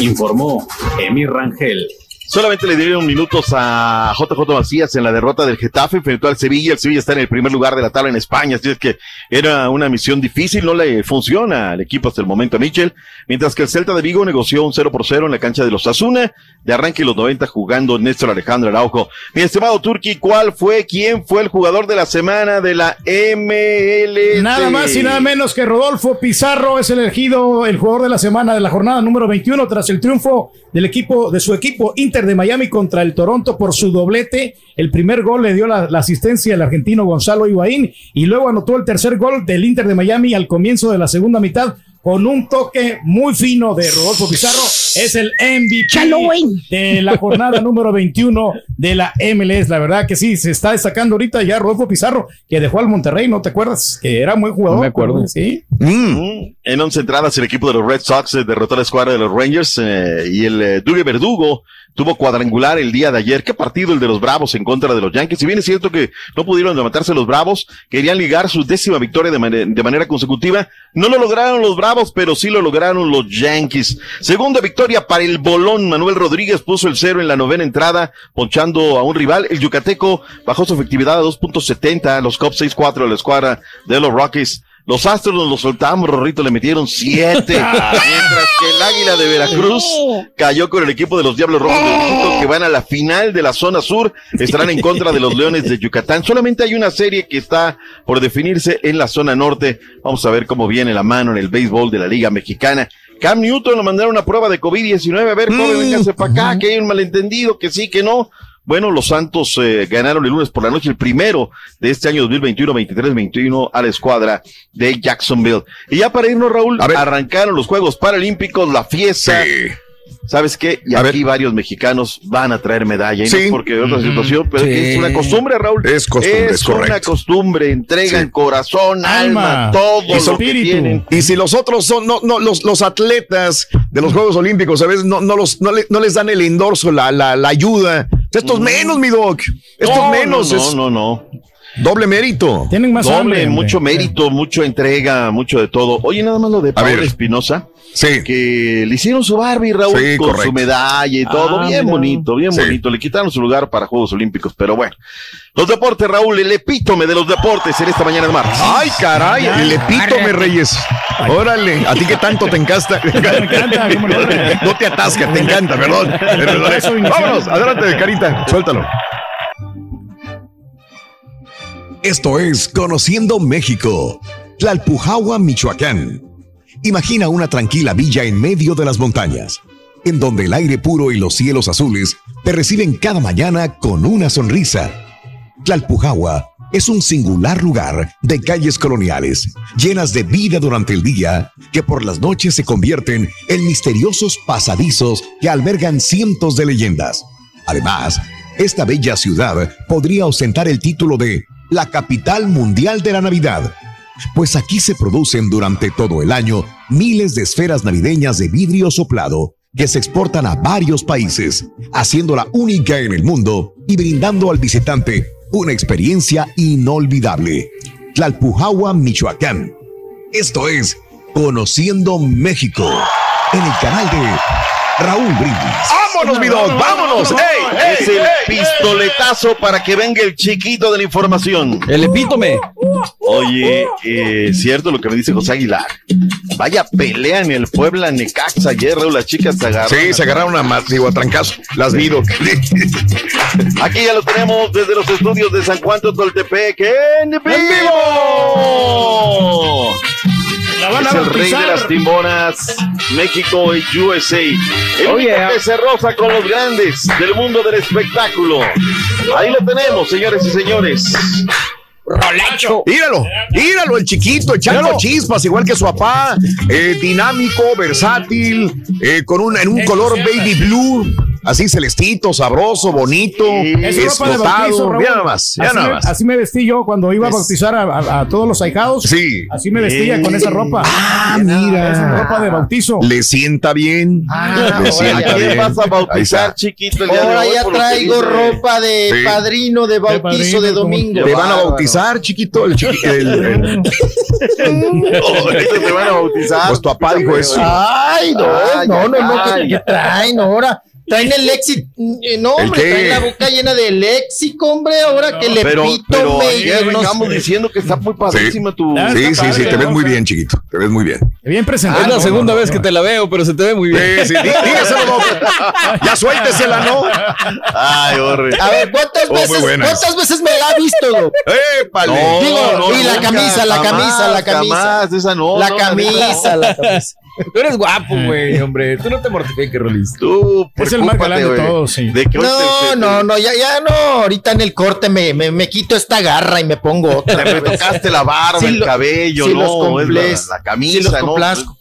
informó Emir Rangel. Solamente le dieron minutos a JJ Macías en la derrota del Getafe enfrentó al Sevilla. El Sevilla está en el primer lugar de la tabla en España, así es que era una misión difícil, no le funciona al equipo hasta el momento a Michel, mientras que el Celta de Vigo negoció un 0 por 0 en la cancha de los Asuna, de arranque los 90 jugando Néstor Alejandro Araujo. Mi estimado Turki, ¿cuál fue, quién fue el jugador de la semana de la ML? Nada más y nada menos que Rodolfo Pizarro es elegido el jugador de la semana de la jornada número 21 tras el triunfo del equipo, de su equipo Inter de Miami contra el Toronto por su doblete. El primer gol le dio la, la asistencia al argentino Gonzalo Higuaín y luego anotó el tercer gol del Inter de Miami al comienzo de la segunda mitad con un toque muy fino de Rodolfo Pizarro. Es el MVP de la jornada número 21 de la MLS. La verdad que sí, se está destacando ahorita ya Rodolfo Pizarro, que dejó al Monterrey, ¿no te acuerdas? Que era muy jugador. No me acuerdo. Sí. Mm. En once entradas, el equipo de los Red Sox eh, derrotó a la escuadra de los Rangers eh, y el eh, Dugue Verdugo tuvo cuadrangular el día de ayer. ¿Qué partido el de los Bravos en contra de los Yankees? Si bien es cierto que no pudieron levantarse los Bravos, querían ligar su décima victoria de, de manera consecutiva. No lo lograron los Bravos, pero sí lo lograron los Yankees. Segunda victoria para el Bolón. Manuel Rodríguez puso el cero en la novena entrada, ponchando a un rival. El Yucateco bajó su efectividad a 2.70. Los Cubs 6-4 a la escuadra de los Rockies. Los Astros nos los soltamos, Rorrito, le metieron siete. mientras que el Águila de Veracruz cayó con el equipo de los Diablos Rojos de México que van a la final de la zona sur. Estarán en contra de los Leones de Yucatán. Solamente hay una serie que está por definirse en la zona norte. Vamos a ver cómo viene la mano en el béisbol de la Liga Mexicana. Cam Newton lo mandaron una prueba de COVID-19. A ver, joven, véngase para acá, que hay un malentendido, que sí, que no. Bueno, los Santos eh, ganaron el lunes por la noche el primero de este año 2021, 23-21 a la escuadra de Jacksonville. Y ya para irnos, Raúl, arrancaron los Juegos Paralímpicos, la fiesta. ¿Sabes qué? Y aquí varios mexicanos van a traer medalla. Y no Sí. es porque otra situación, pero Sí. es una costumbre, Raúl. Es costumbre, es una costumbre. Entregan Sí. corazón, alma, todo Y lo que tienen. Y si los otros son, no, no, los, los atletas de los Juegos Olímpicos, a veces no, no, los, no, le- no les dan el endorso, la, la, la ayuda. Estos menos, mi doc. Estos No, menos. no, es no, no. Doble mérito. Tienen Doble, mucho mérito, mucho entrega, mucho de todo. Oye, nada más lo de Paola Espinosa. Sí. Que le hicieron su Barbie, Raúl, Sí, con correcto. su medalla y todo. Ah, bien mira. bonito, bien Sí. bonito. Le quitaron su lugar para Juegos Olímpicos, pero bueno. Los deportes, Raúl, el epítome de los deportes en esta mañana de martes. Ay, caray, el epítome, Reyes. Órale, a ti que tanto te encanta. no te atascas, te encanta, perdón. Perdón. Vámonos, adelante, Carita, suéltalo. Esto es Conociendo México, Tlalpujahua, Michoacán. Imagina una tranquila villa en medio de las montañas, en donde el aire puro y los cielos azules te reciben cada mañana con una sonrisa. Tlalpujahua es un singular lugar de calles coloniales, llenas de vida durante el día, que por las noches se convierten en misteriosos pasadizos que albergan cientos de leyendas. Además, esta bella ciudad podría ostentar el título de la capital mundial de la Navidad, pues aquí se producen durante todo el año miles de esferas navideñas de vidrio soplado que se exportan a varios países, haciéndola única en el mundo y brindando al visitante una experiencia inolvidable. Tlalpujahua, Michoacán. Esto es Conociendo México en el canal de Raúl Brindis. ¡Vámonos, mi dog! ¡Vámonos! ¡Ey! Es el pistoletazo para que venga el chiquito de la información. El epítome. Oye, eh, cierto lo que me dice José Aguilar. Vaya pelea en el Puebla Necaxa ayer, Raúl, las chicas se agarraron. Sí, se agarraron a mat- digo, a trancazo. Las vi, Doc. Aquí ya lo tenemos desde los estudios de San Juan Toltepec en vivo. Van a es el rey de las timonas, México y USA. El Oh, yeah. que se roza con los grandes del mundo del espectáculo. Ahí lo tenemos, señores y señores. Rolacho. Míralo, míralo, el chiquito, echando Míralo. chispas, igual que su papá. eh, dinámico, versátil, eh, con un, en un color baby blue, así celestito, sabroso, bonito, bautizo, escotado. Mira nada más, así, nada me, más. así me vestí yo cuando iba a bautizar a, a- a todos los ahijados. Sí. Así me vestía con esa ropa. Ah, mira. Es ropa de bautizo. Le sienta bien. Ah, le sienta ya bien. vas a bautizar, chiquito, el día de Ahora hoy, ya que traigo ropa de Sí. padrino de bautizo de domingo. Te van a bautizar, chiquito. El chiqui- el- te van a bautizar. Pues tu papá dijo eso. Ay, no, Ay, no, no, no, ay. ¿qué, qué traen ahora? Traen el léxico. eh, No, ¿El hombre, qué? traen la boca llena de léxico, hombre. Ahora que le Pero, pito pero ayer no estamos sé. diciendo que está muy padrísima tu. Sí, sí, sí, te ves muy bien, chiquito. Te ves muy bien. Bien presentado. es la segunda vez que te la veo, pero se te ve muy bien. Sí, sí, dí- dígaselo. Ya suéltesela, ¿no? Ay, horrible. A ver, ¿cuántas Oh, veces, ¿cuántas veces me la ha visto? ¡Épale! No, Digo, no, y la camisa, la camisa, la camisa. jamás, esa no, La camisa, la camisa. Tú eres guapo, güey, hombre. Tú no te mortifiques, Rolis. Tú, Es el más galán de todos, sí. De No, no, no, ya, ya no. Ahorita en el corte me, me, me quito esta garra y me pongo otra. Te retocaste la barba, el lo- cabello, los no, es la, camisa, los ¿no? complazco. No,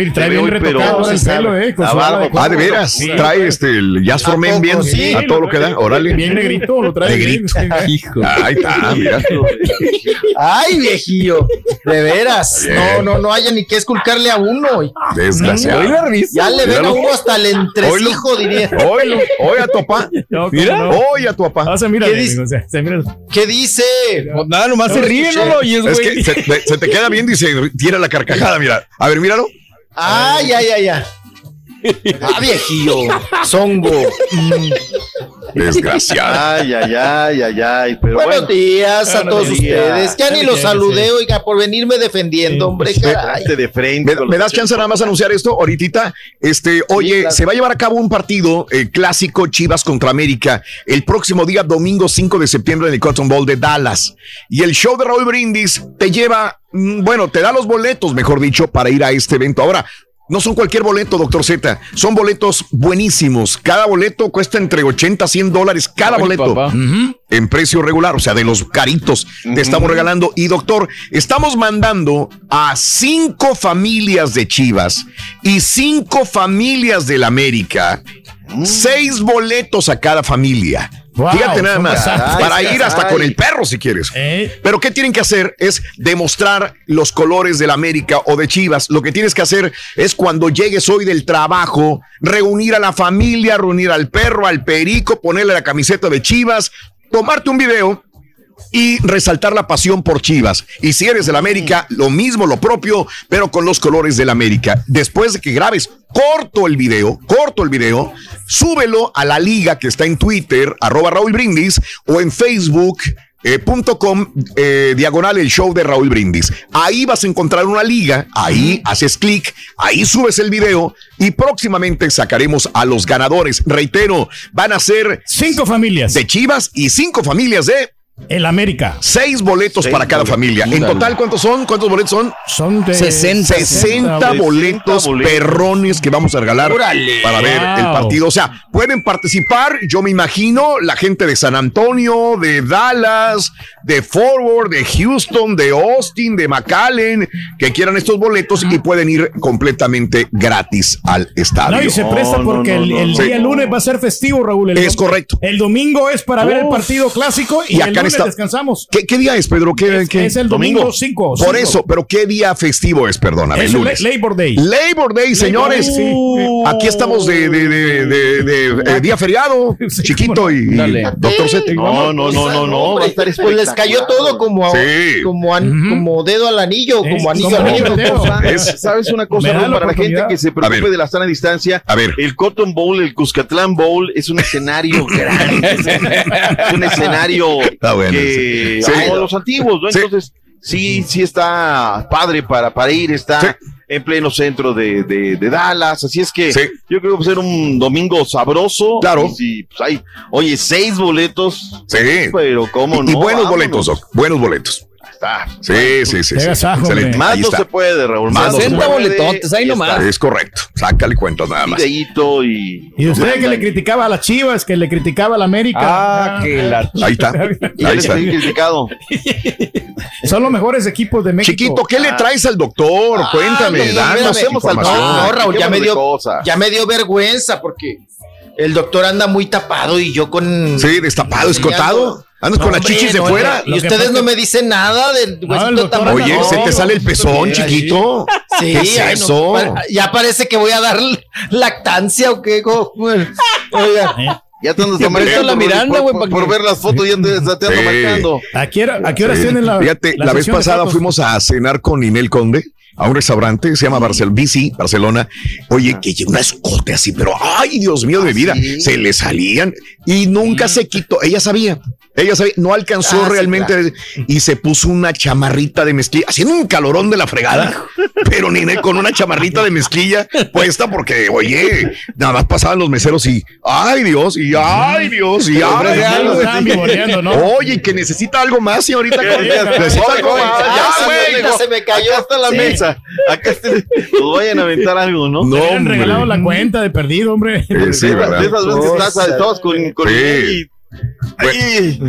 y trae bien retocado el pelo, eh. Con Ah, de veras. Sí. Trae este el Jazz for Men bien. Sí, a todo lo que da. Órale. Bien negrito, lo trae. Negrito. Hijo. Ahí está, mira. Ay, viejillo. De veras. No, no, no haya ni que esculcarle a uno. Desgraciado. Ya le ven a uno hasta el entresijo, diría. Oye, oye a tu papá. No, Mira, no. oye a tu papá. Ah, se mira, ¿Qué dice? o sea, se mira. ¿Qué dice? Pues nada, nomás se ríe, no lo oyes, Es que se, te- se te queda bien y se tira la carcajada, mira. A ver, míralo. Ay, ay, ay, ay. Ah, viejillo. Zongo. Mm. Desgraciado. Ay, ay, ay, ay, ay, pero Buenos bueno. días a Buenos todos días. ustedes. Ya ni los saludé, oiga, por venirme defendiendo, hombre. caray. Vete de frente. ¿Me, das chance nada más anunciar esto ahorita? Este, oye, claro. se va a llevar a cabo un partido eh, clásico Chivas contra América el próximo día, domingo 5 de septiembre en el Cotton Bowl de Dallas. Y el show de Raúl Brindis te lleva, mm, bueno, te da los boletos, mejor dicho, para ir a este evento. Ahora, no son cualquier boleto, doctor Z. Son boletos buenísimos. Cada boleto cuesta entre 80 a 100 dólares cada Ay, boleto. En precio regular, o sea, de los caritos. Te estamos regalando. Y doctor, estamos mandando a cinco familias de Chivas y cinco familias del América. Seis boletos a cada familia. Wow, Fíjate nada más, para ir hasta con el perro si quieres. Eh. Pero ¿qué tienen que hacer? Es demostrar los colores del América o de Chivas. Lo que tienes que hacer es cuando llegues hoy del trabajo, reunir a la familia, reunir al perro, al perico, ponerle la camiseta de Chivas, tomarte un video y resaltar la pasión por Chivas. Y si eres del América, lo mismo, lo propio, pero con los colores del América. Después de que grabes corto el video, corto el video, súbelo a la liga que está en Twitter, arroba Raúl Brindis, o en Facebook. eh, punto com, eh, diagonal el show de Raúl Brindis. Ahí vas a encontrar una liga, ahí haces clic, ahí subes el video y próximamente sacaremos a los ganadores. Reitero, van a ser Cinco familias. de Chivas y cinco familias de El América. Seis boletos Seis para cada boletos. familia. En total, ¿cuántos son? ¿Cuántos boletos son? Son de 60. 60 boletos, boletos. perrones que vamos a regalar Órale. para ver Wow. el partido. O sea, pueden participar, yo me imagino, la gente de San Antonio, de Dallas, de Forward, de Houston, de Austin, de McAllen, que quieran estos boletos y pueden ir completamente gratis al estadio. No, y se presta no, porque no, el, no, el no. día lunes va a ser festivo, Raúl. El Es correcto. El domingo es para ver el partido clásico y, Y el acá descansamos. ¿Qué, qué día es, Pedro? ¿Qué, Es, qué- es el domingo 5. Por eso, pero ¿qué día festivo es? Perdóname, Es lunes. Labor Day. Labor Day, señores. Day, sí. Aquí estamos de, de- de- de- de, eh, día feriado, Sí, chiquito y, doctor Z. No, no, no, no, no. Va a estar Pues les cayó todo como, a- Sí. como, an- Ujú. como dedo al anillo, como anillo al anillo. Es- ¿Sabes una cosa, la Para la gente que se A preocupe ver. de la sana distancia? A ver. El Cotton Bowl, el Cuscatlán Bowl es un escenario grande. es un escenario bueno, que sí. Los antiguos, ¿no? Sí. Entonces, sí, sí está padre para, para ir, está Sí. en pleno centro de, de- de Dallas. Así es que Sí. yo creo que va a ser un domingo sabroso. Claro. Y si, pues, hay, oye, seis boletos. Sí. Pero cómo no. y buenos Vámonos. boletos, Doc. Buenos boletos. Sí, sí, sí. Sí. Excelente. Más no se puede, Raúl. Más no se 60 puede. boletotes, ahí nomás. Es correcto. Sácale cuentas nada más. Videíto y. Y usted que le criticaba a las Chivas, que le criticaba a la América. Ah, que la Ahí está. Ya Ahí está. criticado. Son los mejores equipos de México. Chiquito, ¿qué le traes al doctor? Cuéntame, no, no, danos información. No, no, Raúl, ya me, dio, ya me dio vergüenza porque el doctor anda muy tapado y yo con. Sí, destapado, escotado. Andas con las chichis de no, fuera. Y ustedes no me dicen nada del huesito tan Oye, no, se te sale el pezón, chiquito. Sí, ¿Qué es ay, no, eso? ya parece que voy a dar lactancia o qué. Oiga, Ya te andas marcando, la Miranda, por- güey, por, por ver las fotos ya te, te ando Sí. marcando. ¿A qué hora, a qué hora Sí. tienen la Fíjate, la, vez sesión de pasada fuimos a cenar con Inel Conde a un restaurante, se llama Barcel Bici, Barcelona. Oye, que lleva un escote así, pero ay, Dios mío de mi vida, se le salían y nunca se quitó. Ella sabía. Ella sabía, no alcanzó Ah, sí, realmente y se puso una chamarrita de mezclilla, haciendo un calorón de la fregada, pero Nine con una chamarrita de mezclilla puesta porque, oye, nada más pasaban los meseros y, ay Dios, y ay Dios, y ay Dios. ¿no? Oye, que necesita algo más, señorita. necesita algo más. ya, Ya, güey, se me cayó. Está la Sí. Acá está. Nos vayan a aventar algo, ¿no? No, hombre. regalado la cuenta de perdido, hombre. Eh, sí, De ¿verdad? esas veces estás todos con, con Sí. y, ahí,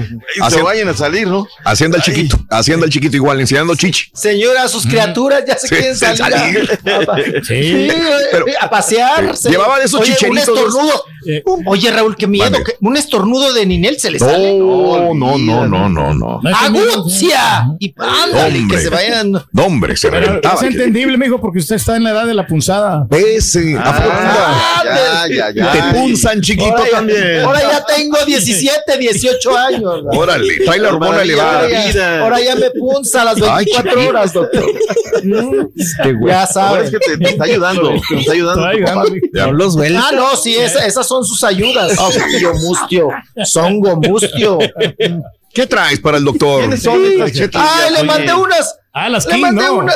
se vayan a salir, ¿no? Hacienda el chiquito, hacienda el chiquito igual, enseñando chichi. Señora, sus criaturas ya se Sí, quieren salir. salir. Sí, Sí. Pero- a pasear. Sí. Llevaba de esos Oye, chicheritos. Un estornudo. Eh. Oye, Raúl, qué miedo. Que- un estornudo de Ninel se le sale. No, no, no, no, no, no. No miedo, ¡Agucia! Y ándale, Hombre. que se vayan. No, hombre, se reventaba. es entendible, mijo, porque usted está en la edad de la punzada. Ese, Ah, ya, ya, ya. te punzan chiquito Ahora también. Ahora ya tengo 17, 18 años. Órale, trae la hormona elevada. Ahora ya, ahora ya me punza a las Ay, 24 chiquito. horas, doctor. ya Ahora sabes. es que te, te está ayudando. Te está ayudando. Ya. No los ven. Ah, no, sí, esa- esas son sus ayudas. Mustio, mustio, songo, mustio. ¿Qué traes para el doctor? ¿Quiénes son estas chetas? Ay, le mandé unas. Ah, las Le mandé no. unas.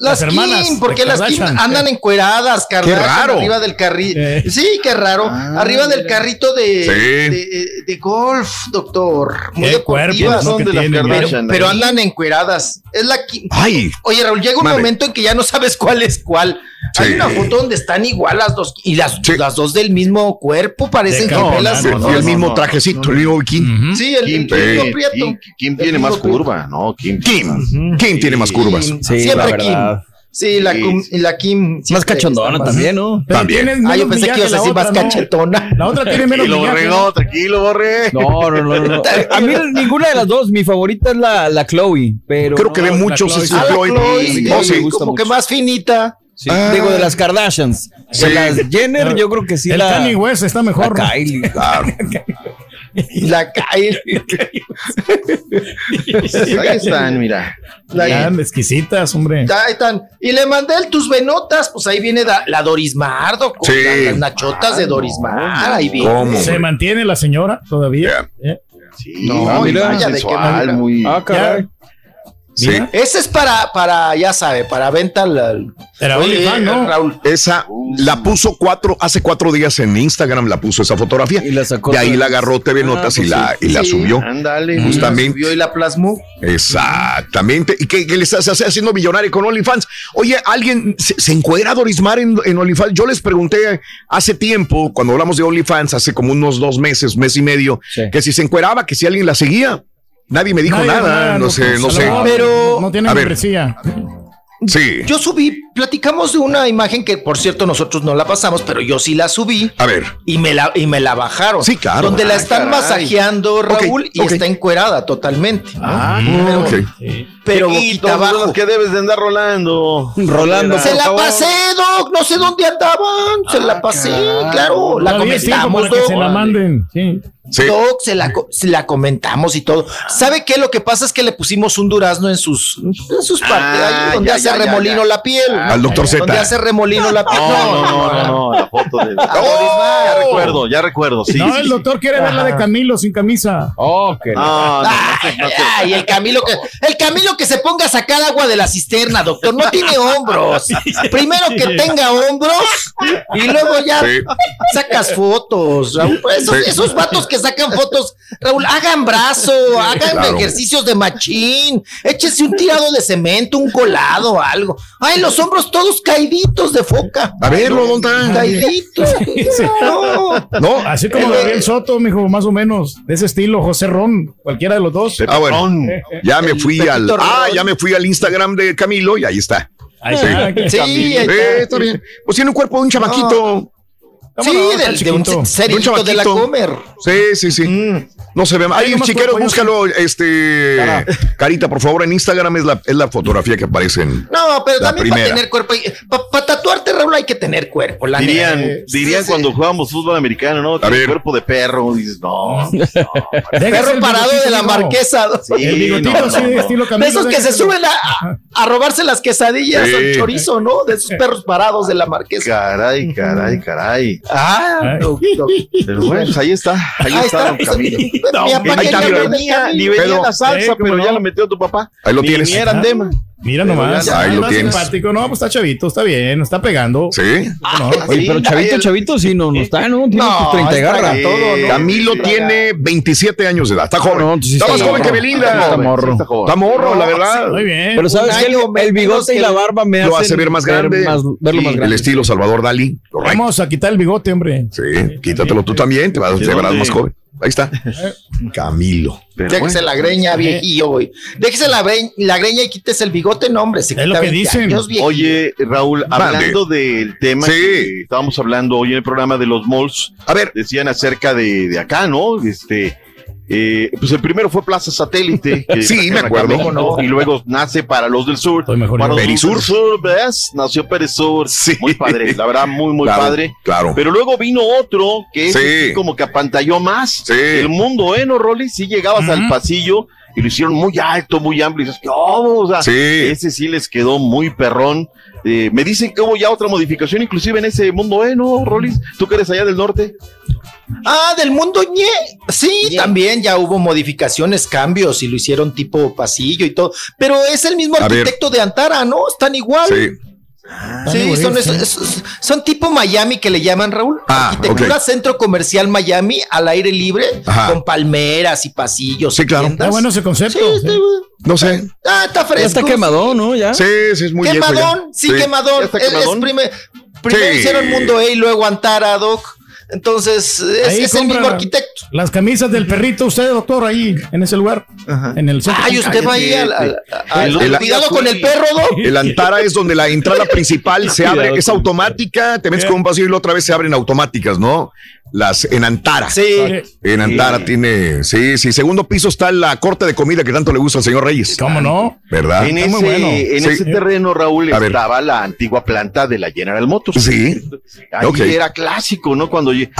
Las, Kim, porque las Kim andan encueradas, Kardashian, raro. arriba del carrito. Eh. Sí, qué raro. Ah, arriba del carrito de, Sí. de, de golf, doctor. Muy Qué cuerpo, deportivas. ¿no? son que de las tienen, Pero, Kardashian. pero ¿eh? andan encueradas. Es la Kim. Ay, Oye, Raúl, llega un momento en que ya no sabes cuál es cuál. Hay una foto donde están igual las dos y las, Sí. las dos del mismo cuerpo, parecen gemelas. Campana, y no, el mismo no, trajecito, el mismo bikini. Sí, el, Kim, mismo Kim, prieto. Kim, Kim tiene más curva, ¿no? Kim. Kim, Kim tiene más curvas. Kim, siempre Kim. Sí, la, Sí. cum- y la Kim. Más cachondona también, ¿no? Pero También. Ah, yo pensé que ibas a la decir más cachetona. La otra tiene menos Tranquilo, borrego, ¿no? tranquilo, borre. No, no, no, no. A mí ninguna de las dos. Mi favorita es la, la Chloe, pero. Creo que de la muchos Chloe. es la Chloe. Chloe, sí, sí, Oh, sí. me gusta como que más finita. Sí, Ah. Digo, de las Kardashians. Sí. De las Jenner, yo creo que sí. El la, Kanye West está la mejor. ¿no? Kylie. Claro. La Kylie. Ahí están, mira. La- Están exquisitas, hombre. Ahí están. Y le mandé el tus venotas, pues ahí viene da- la Doris Mardo, con Sí. la- las nachotas de Doris Mar, ahí viene. ¿Cómo? Se mantiene la señora todavía. ¿eh? Sí, No, muy mira, de qué sensual, manera. muy. Ah, caray. Sí. Ese es para, para, ya sabe, para venta al. Era Oye, ¿no? Raúl. Esa la puso cuatro, hace cuatro días en Instagram la puso esa fotografía. Y la sacó. De ahí la agarró TV Notas pues y, la, sí. y la subió. Ándale. Justamente. Subió y la plasmó. Exactamente. Y que, que le estás haciendo millonario con OnlyFans. Oye, alguien se, se encuera Dorismar en, en OnlyFans. Yo les pregunté hace tiempo, cuando hablamos de OnlyFans, hace como unos dos meses, mes y medio, Sí. que si se encueraba, que si alguien la seguía. Nadie me dijo Nadie, nada. No sé, no sé. mejor Pero- No tiene A ver. membresía. Sí. Yo subí, platicamos de una imagen que, por cierto, nosotros no la pasamos, pero yo sí la subí. A ver. Y me la, y me la bajaron. Sí, claro. Donde la Ah, están caray. masajeando, Raúl, y está encuerada totalmente. ¿no? Ah, pero, ok. pero boquita abajo. que debes de andar rolando. Rolando. Se la pasé, Doc. No sé dónde andaban. Se la pasé, claro. La comentamos, para que se la Doc. manden. Sí. Sí. Doc, se la, se la comentamos y todo. ¿Sabe qué? Lo que pasa es que le pusimos un durazno en sus, en sus partes, Ah, ahí donde ya, hace ya, remolino ya. la piel. Al doctor Z. Donde hace remolino la piel. No, no, no, no, la foto de. Ya recuerdo, ya recuerdo. Sí, no, sí, el doctor quiere ver la de Camilo sin camisa. Oh, que No, no, no, Ay, ay, el Camilo que el Camilo que se ponga a sacar agua de la cisterna, doctor, no tiene hombros. Primero que tenga hombros y luego ya Sí. sacas fotos. Raúl. Esos, Sí. esos vatos que sacan fotos, Raúl, hagan brazo, hagan Claro. ejercicios de machín, échese un tirado de cemento, un colado, algo. Ay, los hombros todos caiditos de foca. A verlo, ¿dónde está? Caiditos. No. No. Así como Eh, Gabriel Soto, mijo, más o menos. De ese estilo, José Ron, cualquiera de los dos. Ah, bueno. Ya me El fui al. Ah, ya me fui al Instagram de Camilo y ahí está. Ahí está, Sí, está. ahí Eh, está. está bien. Pues tiene un cuerpo de un chamaquito. Sí, no? de un cerito Un de la comer. Sí, sí, sí. Mm, No se ve. Ahí, nomás chiquero, búscalo, este. Carita, por favor, en Instagram es la, es la fotografía que aparece en. No, pero La también para primera. tener cuerpo. Para tatuarte, Raúl, hay que tener cuerpo. La Dirían, dirían cuando jugábamos fútbol americano, ¿no? Tiene ver. cuerpo de perro. Dices, no. Perro parado de la marquesa. Sí, El bigotito, no, sí, no, estilo de Camilo, esos que se suben a, a robarse las quesadillas Sí. o el chorizo, ¿no? De esos perros parados de la marquesa. Caray, caray, caray. Ah, Pero bueno, pues ahí está. Ahí, Ahí está, está, don Camilo. mi papá Ahí quería está, ni venía, la salsa, pero no. ya lo metió tu papá. Ahí lo Ni tienes. venía Arandema. Mira Pero nomás. ya- Ahí lo Está tienes. simpático, no, pues está chavito, está bien, está pegando. Sí. No, Oye, pero chavito, chavito, sí, no, no está, ¿no? Tiene No, sus 30 está garras. gato. todo, ¿no? Camilo tiene 27 años de edad. Está joven. No, sí está más joven que. Belinda. Está morro. Está joven. Está morro, la verdad. Muy bien. Pero sabes que el, el bigote y la el- barba me Lo hacen hace ver más grande. más- verlo Sí, más El grande. estilo Salvador Dalí. Correcto. Vamos a quitar el bigote, hombre. Sí, quítatelo tú también, te, vas, ¿De te verás más joven. Ahí está. Camilo. Pero Déjese bueno. la greña, viejillo, güey. Déjese la, la greña y quítese el bigote, no, hombre. Se Es lo que 20 dicen. años. Oye, Raúl, hablando del tema Sí. que estábamos hablando hoy en el programa de los malls, A ver, decían acerca de, de acá, ¿no? Este, eh, pues el primero fue Plaza Satélite. que Sí, me acuerdo. Y luego nace para los del sur. Estoy mejor Para los Perisur. del sur, ¿ves? Nació Perisur. Sí. Muy padre, la verdad, muy, muy Claro, padre. Claro. Pero luego vino otro que es Sí. como que apantalló más. Sí. El mundo, ¿eh, no, Rolly? Sí llegabas al pasillo y lo hicieron muy alto, muy amplio. Y dices, ¿qué hubo? O sea, Sí. ese sí les quedó muy perrón. Eh, me dicen que hubo ya otra modificación, inclusive en ese mundo, ¿eh, no, Rollis? ¿Tú que eres allá del norte? Ah, del mundo ñe. Sí, también ya hubo modificaciones, cambios y lo hicieron tipo pasillo y todo. Pero es el mismo A ver. arquitecto de Antara, ¿no? Están igual. Sí. Sí, son, es- es- son tipo Miami que le llaman Raúl. Ah, Arquitectura ok. Centro Comercial Miami al aire libre, Ajá. con palmeras y pasillos. Sí, y claro. Está bueno ese concepto. Sí, sí. No sé. Ah, está Ya fresco. está quemado, ¿no? Ya. Sí, sí, es muy viejo ya. Quemadón, sí, Sí. quemadón. ¿Ya está Es- es quemadón? prime- primero Sí. hicieron Mundo E y luego Antara, Doc. Entonces, es, Ahí es el mismo arquitecto. Las camisas del perrito, usted, doctor, ahí, en ese lugar. En el centro. Ay, usted va ahí al, al- al- El- el- cuidado con el perro, Doc. El Antara es donde la entrada principal se abre, es automática, te metes con un pasillo y la otra vez se abren automáticas, ¿no? Las en Antara. Sí. En Antara Sí. tiene, sí, sí, segundo piso está la corte de comida que tanto le gusta al señor Reyes. ¿Cómo no? ¿Verdad? en está ese, muy bueno. en Sí. ese terreno, Raúl, A ver. estaba la antigua planta de la General Motors. Sí. Ahí era clásico, ¿no? Cuando era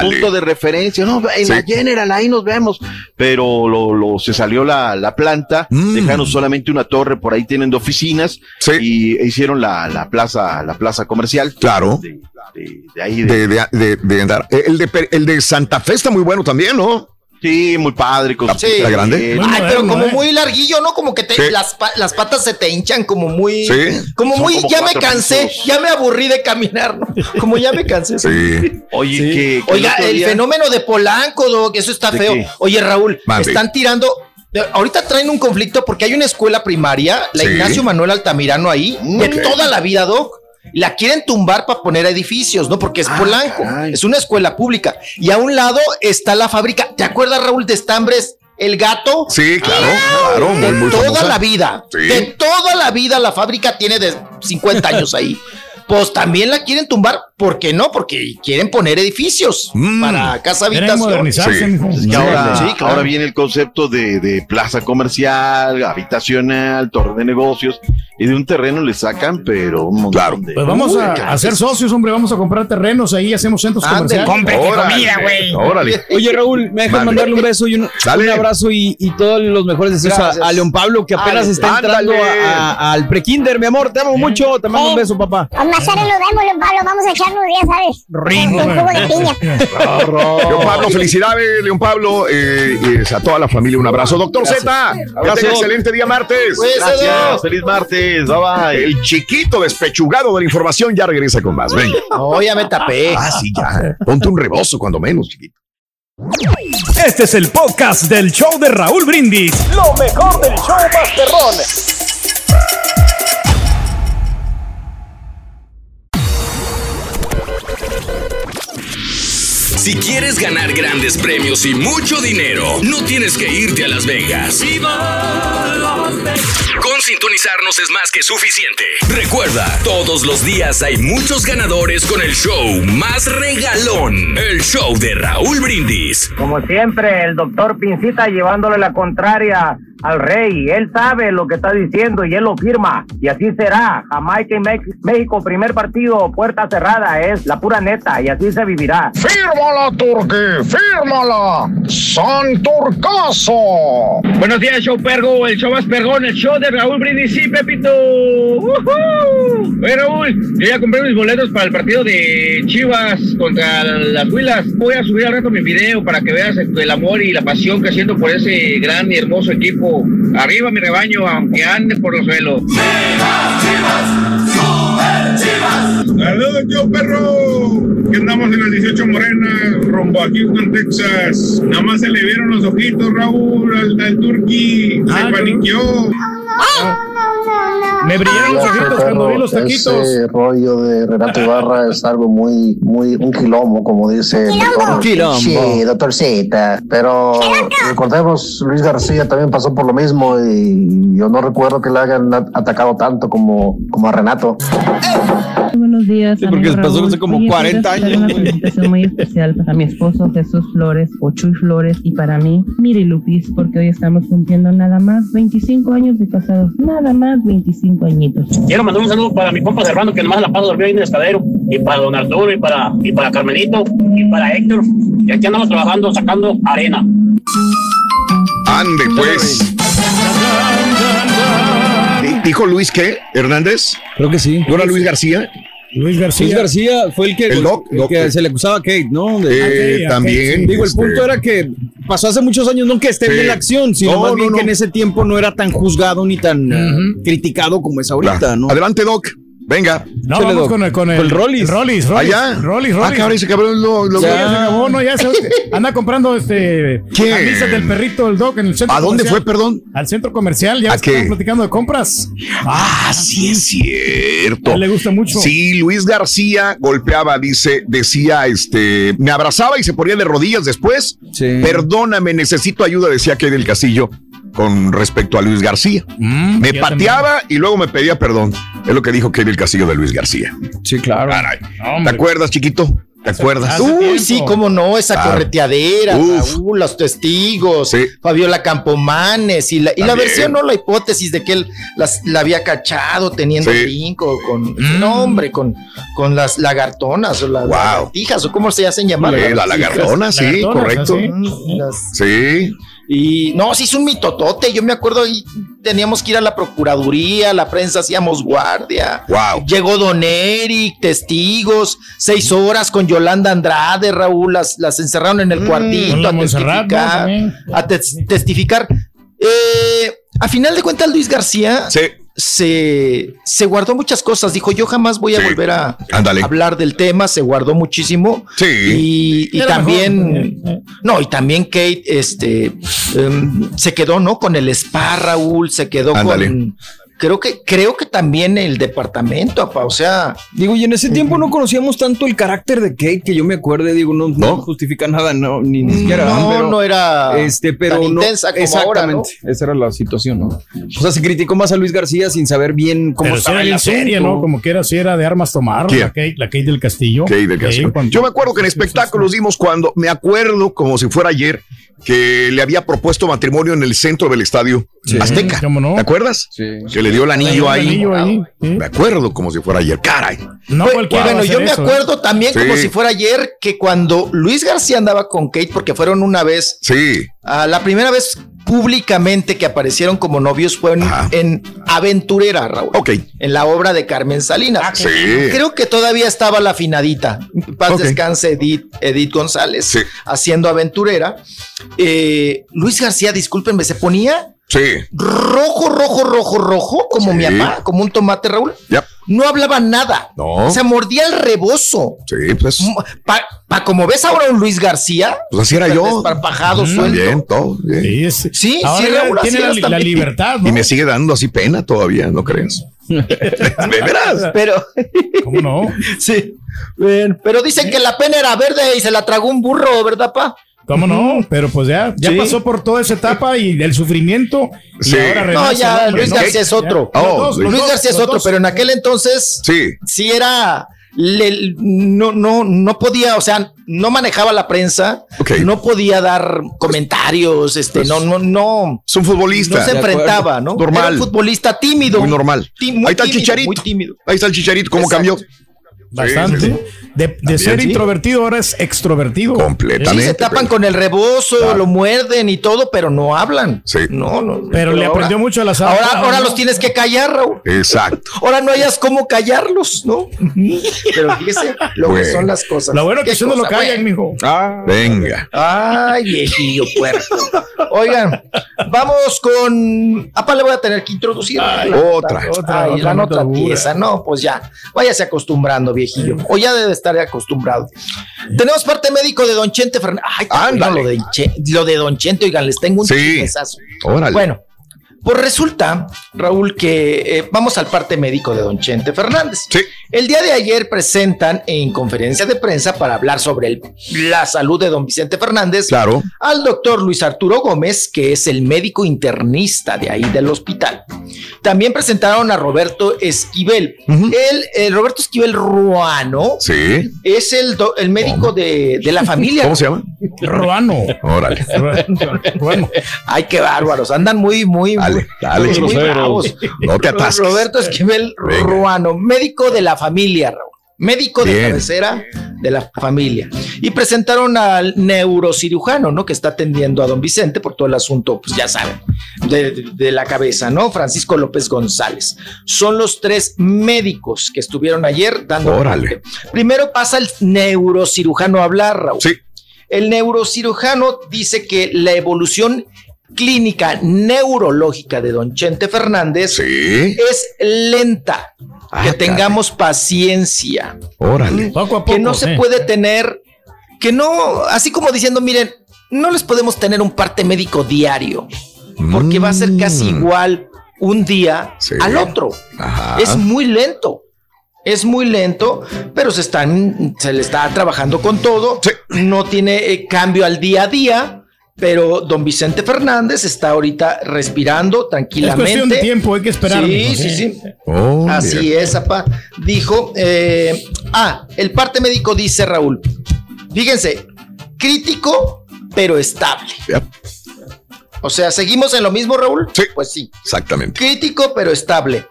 punto de referencia, ¿no? En la. General, ahí nos vemos. Pero lo, lo- se salió la, la planta, Mm. dejaron solamente una torre, por ahí tienen de oficinas, Sí. y hicieron la, la plaza, la plaza comercial. Claro. De, de- de ahí de, De, de, de, de Antara. El de, Per- el de Santa Fe está muy bueno también, ¿no? Sí, muy padre. Con la grande. Ay, pero como ¿eh? muy larguillo, ¿no? Como que te, Sí. las, pa- las patas se te hinchan como muy... Sí. Como Son muy... como ya me cansé, ya me aburrí de caminar, ¿no? Como ya me cansé. Sí. Oye, que, que Oiga, el día- fenómeno de Polanco, Doc, eso está ¿De feo. qué? Oye, Raúl, están tirando... Ahorita traen un conflicto porque hay una escuela primaria, la Sí. Ignacio Manuel Altamirano ahí, de toda la vida, Doc. La quieren tumbar para poner edificios, ¿no? Porque es Ah, Polanco, caray. es una escuela pública. Y a un lado está la fábrica. ¿Te acuerdas, Raúl, de Estambres, el gato? Sí, claro, claro, muy, de muy toda famosa. la vida, Sí. de toda la vida la fábrica tiene de 50 años ahí. Pues también la quieren tumbar, ¿por qué no? Porque quieren poner edificios Mm. para casa habitación. Sí. que ahora, Sí, claro. ahora viene el concepto de, de plaza comercial, habitacional, torre de negocios, y de un terreno le sacan, pero un montón Claro. de- Pues vamos Uy, a, a ser socios, hombre. Vamos a comprar terrenos ahí, hacemos centros Ande, comerciales. Órale, Órale. Oye, Raúl, me dejas mandarle un beso y un, abrazo y, y todos los mejores deseos a, Gracias. a León Pablo, que apenas está entrando Ándale. a- a- al prekinder, mi amor. Te amo mucho. Te mando un Sí. beso, papá. Pues tarde nos vemos, León Pablo. Vamos a echarnos, ya sabes. Rico, Un jugo de piña. León Pablo, felicidades, León Pablo. eh, y a toda la familia un abrazo. Doctor Z, que tenga excelente día martes. Gracias, feliz martes, bye bye. El chiquito despechugado de la información ya regresa con más. Venga. No, ya me tapé. Ah, sí, ya. Ponte un rebozo cuando menos, chiquito. Este es el podcast del show de Raúl Brindis. Lo mejor del show Masterrón. Si quieres ganar grandes premios y mucho dinero, no tienes que irte a Las Vegas. Con sintonizarnos es más que suficiente. Recuerda, todos los días hay muchos ganadores con el show más regalón. El show de Raúl Brindis. Como siempre, el doctor Pincita llevándole la contraria al rey. Él sabe lo que está diciendo y él lo firma. Y así será. Jamaica y México, primer partido, puerta cerrada. Es la pura neta y así se vivirá. ¡Fírmala, Turque! ¡Fírmala! ¡San Turcaso! Buenos días, show pergo, el show más pergón, el show de Raúl Brindis y Pepito. ¡Woohoo! Oye, Raúl, yo ya compré mis boletos para el partido de Chivas contra las Huilas. Voy a subir al rato mi video para que veas el amor y la pasión que siento por ese gran y hermoso equipo. Arriba mi rebaño, aunque ande por los suelos. Saludos, yo perro. Que andamos en las 18 Morenas, rumbo a Houston, Texas. Nada más se le vieron los ojitos, Raúl, al, al Turqui. Se paniqueó. Me brillaron los ojitos cuando vi los taquitos. Ese rollo de Renato Ibarra es algo muy, muy, un quilombo, como dice doctor. Quilombo. Sí, doctor Z. Pero recordemos, Luis García también pasó por lo mismo y yo no recuerdo que le hayan atacado tanto como, como a Renato. Buenos días. Sí, porque pasó hace como Oye, 40 quiero hacer años. Una felicitación muy especial para mi esposo Jesús Flores, o Chuy Flores, y para mí, Miri Lupis, porque hoy estamos cumpliendo nada más 25 años de casados. Nada más 25 añitos. Quiero mandar un saludo para mi compa Servando, que nomás la paso dormido ahí en el estadero, y para don Arturo, y para, y para Carmenito, y para Héctor. Y aquí andamos trabajando, sacando arena. Ande, pues. Di- ¿Dijo Luis qué? ¿Hernández? Creo que sí. ¿No era Luis García? Luis Luis García fue el que, El Doc, el Doc. que se le acusaba a Kate, ¿no? Eh, a también, sí. Digo, el este- punto era que pasó hace muchos años, no que esté Sí. bien la acción, sino No, más no, bien no. que en ese tiempo no era tan juzgado ni tan eh, criticado como es ahorita, Claro. ¿no? Adelante, Doc. Venga. No, vamos con el, con el, Con el Rollis. Rollis, Rollis. Allá. Rollis, Ah, Rollis. cabrón, ese cabrón lo, lo- Ya, ya se acabó, no, ya se anda comprando este camisas del perrito del Doc en el centro ¿A dónde comercial. fue, perdón? Al centro comercial, ya ¿A ves que qué? estamos platicando de compras. Ah, sí es cierto. A él le gusta mucho. Sí, Luis García golpeaba, dice, decía, este, me abrazaba y se ponía de rodillas después. Perdóname, necesito ayuda, decía que del Castillo con respecto a Luis García. me ya pateaba y luego me pedía perdón. Es lo que dijo Kevin Castillo de Luis García. Sí, claro. Caray. ¿Te acuerdas, chiquito? ¿Te acuerdas? Uy, sí, cómo no, esa Claro. correteadera, Uf. Raúl, los testigos, Fabiola Campomanes y la, y la versión, no la hipótesis de que él las, la había cachado teniendo Sí. brinco con, no hombre, con, con las lagartonas o las lagartijas o cómo se hacen llamar. Sí, la lagartona, sí, correcto. Las- Sí. Y no, sí es un mitotote. Yo me acuerdo ahí teníamos que ir a la procuraduría, la prensa hacíamos guardia. Wow. Llegó Don Eric, testigos, seis horas con Yolanda Andrade, Raúl, las, las encerraron en el con cuartito a testificar. A testificar. Eh, a final de cuentas, Luis García se, se guardó muchas cosas. Dijo, yo jamás voy a volver a hablar del tema. Se guardó muchísimo. Sí. Y, también, no, y también Kate, este, em, se quedó, ¿no? Con el spa, Raúl, se quedó con, creo que, creo que también el departamento, apa, o sea. Digo, y en ese tiempo no conocíamos tanto el carácter de Kate, que yo me acuerde, digo, no, no justifica nada, no, ni, ni siquiera. No, pero- no era este, pero tan no, intensa como ahora, ¿no? exactamente, esa era la situación, ¿no? O sea, se criticó más a Luis García sin saber bien cómo Pero estaba era seria, asunto. ¿no? Como que era, sí era de armas tomar, ¿Quién? la Kate, la Kate del Castillo. Kate del Castillo. Yo me acuerdo que en espectáculos dimos cuando, me acuerdo como si fuera ayer, que le había propuesto matrimonio en el centro del estadio Azteca. ¿Cómo no? ¿Te acuerdas? Sí. Que le dio el anillo el ahí. anillo ahí, sí. Me acuerdo como si fuera ayer. Caray. No Pues, cualquiera bueno, yo me eso, ¿eh? acuerdo también como si fuera ayer que cuando Luis García andaba con Kate, porque fueron una vez, Sí. ah, la primera vez públicamente que aparecieron como novios fue en, en Aventurera, Raúl. Ok. En la obra de Carmen Salinas. Sí. Creo que todavía estaba la afinadita. En Paz descanse Edith, Edith González Sí. haciendo Aventurera. Eh, Luis García, discúlpenme, se ponía Sí. rojo, rojo, rojo, rojo, como Sí. mi mamá, como un tomate, Raúl. Yep. No hablaba nada. No. Se mordía el rebozo. Sí, pues. Pa- Pa, como ves ahora un Luis García. Pues así era yo. Desparpajado, Mm, suelto. Bien, todo bien. Sí, es- Sí, Ahora sí, Raúl, tiene la, la libertad, ¿no? Y me sigue dando así pena todavía, ¿no crees? ¿De veras? Pero, ¿Cómo no? sí. Bien, Pero dicen que la pena era verde y se la tragó un burro, ¿verdad, pa? ¿Cómo no? Pero pues ya, ya Sí. pasó por toda esa etapa y del sufrimiento. Y Sí. ahora No, ya Luis. García es otro. Los Oh, dos, Luis dos, García es otro, dos. pero en aquel entonces Sí. sí era le- no no no podía, o sea, no manejaba la prensa, Ok. no podía dar comentarios, este, Pues, no no no Es un futbolista. no se enfrentaba, ¿no? Normal. Era un futbolista tímido. Muy normal. Muy Ahí está el chicharito. Muy tímido. Ahí está el chicharito, ¿cómo Exacto. cambió? Bastante. Sí, sí, De, de ser sí. introvertido ahora es extrovertido. Sí, Completamente. se tapan con el rebozo, Claro. lo muerden y todo, pero no hablan. Sí. No, no. Pero le aprendió mucho a las Ahora, ahora los tienes que callar, Raúl. Exacto. Ahora no hayas cómo callarlos, ¿no? Pero fíjese lo que son las cosas. Lo bueno que si no lo callan, bueno. mijo. Venga. Ay, viejillo puerco. Oigan, vamos con. Apa, le voy a tener que introducir. la otra. Otra, Ay, otra la dura. tiesa. No, pues ya. Váyase acostumbrando, viejillo. O ya debe estar acostumbrado. Tenemos parte médico de Don Chente Fernández. Ay, lo de, lo de Don Chente, oigan, les tengo un Sí. Órale. Bueno, pues resulta, Raúl, que eh, vamos al parte médico de Don Chente Fernández. Sí. El día de ayer presentan en conferencia de prensa para hablar sobre el- la salud de don Vicente Fernández Claro. al doctor Luis Arturo Gómez, que es el médico internista de ahí del hospital. También presentaron a Roberto Esquivel. Ujú. el, el Roberto Esquivel Ruano Sí. es el, do- el médico de, de la familia. ¿Cómo se llama? Ruano. Órale. Ruano. Ay, qué bárbaros. Andan muy, muy, Dale, dale. No te atasques. Roberto Esquivel Venga. Ruano, médico de la familia, Raúl. Médico de Bien. cabecera de la familia. Y presentaron al neurocirujano, ¿no? Que está atendiendo a don Vicente por todo el asunto, pues ya saben, de, de- de la cabeza, ¿no? Francisco López González. Son los tres médicos que estuvieron ayer dando. Órale. Primero pasa el neurocirujano a hablar, Raúl. Sí. El neurocirujano dice que la evolución clínica neurológica de don Chente Fernández Sí. es lenta. Ah, que caray. tengamos paciencia. Órale. Poco a que poco, no se sí. puede tener, que no, así como diciendo, miren, no les podemos tener un parte médico diario, porque va a ser casi Mm. igual un día Sí. al otro. Ajá. Es muy lento. Es muy lento, pero se están, se le está trabajando con todo. Sí. No tiene eh, cambio al día a día, pero don Vicente Fernández está ahorita respirando Es tranquilamente. cuestión de tiempo, hay que esperar. Sí, sí, sí. Oh, Así es, apa. Dijo, eh, ah, el parte médico dice Raúl. Fíjense, crítico, pero estable. Yep. O sea, ¿seguimos en lo mismo, Raúl? Sí. Pues sí. Exactamente. Crítico, pero estable.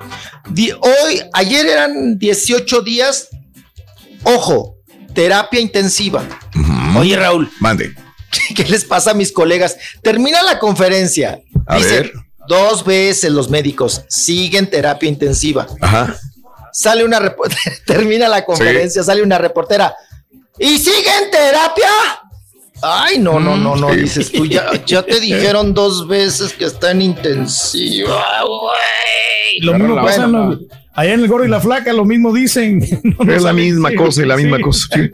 Hoy, ayer eran 18 días. Ojo, terapia intensiva. Oye, Raúl, Mande. ¿qué les pasa a mis colegas? Termina la conferencia. A Dicen, ver. dos veces los médicos siguen terapia intensiva. Ajá. Sale una reportera, termina la conferencia, sale una reportera. ¿Y siguen terapia? Ay, no, no, no, no, Sí. dices tú, ya, ya te dijeron dos veces que está en intensiva, güey. Lo mismo pasa los- allá en el gordo y la flaca, lo mismo dicen. No, no Es la misma Sí, cosa y la sí. misma cosa. sí.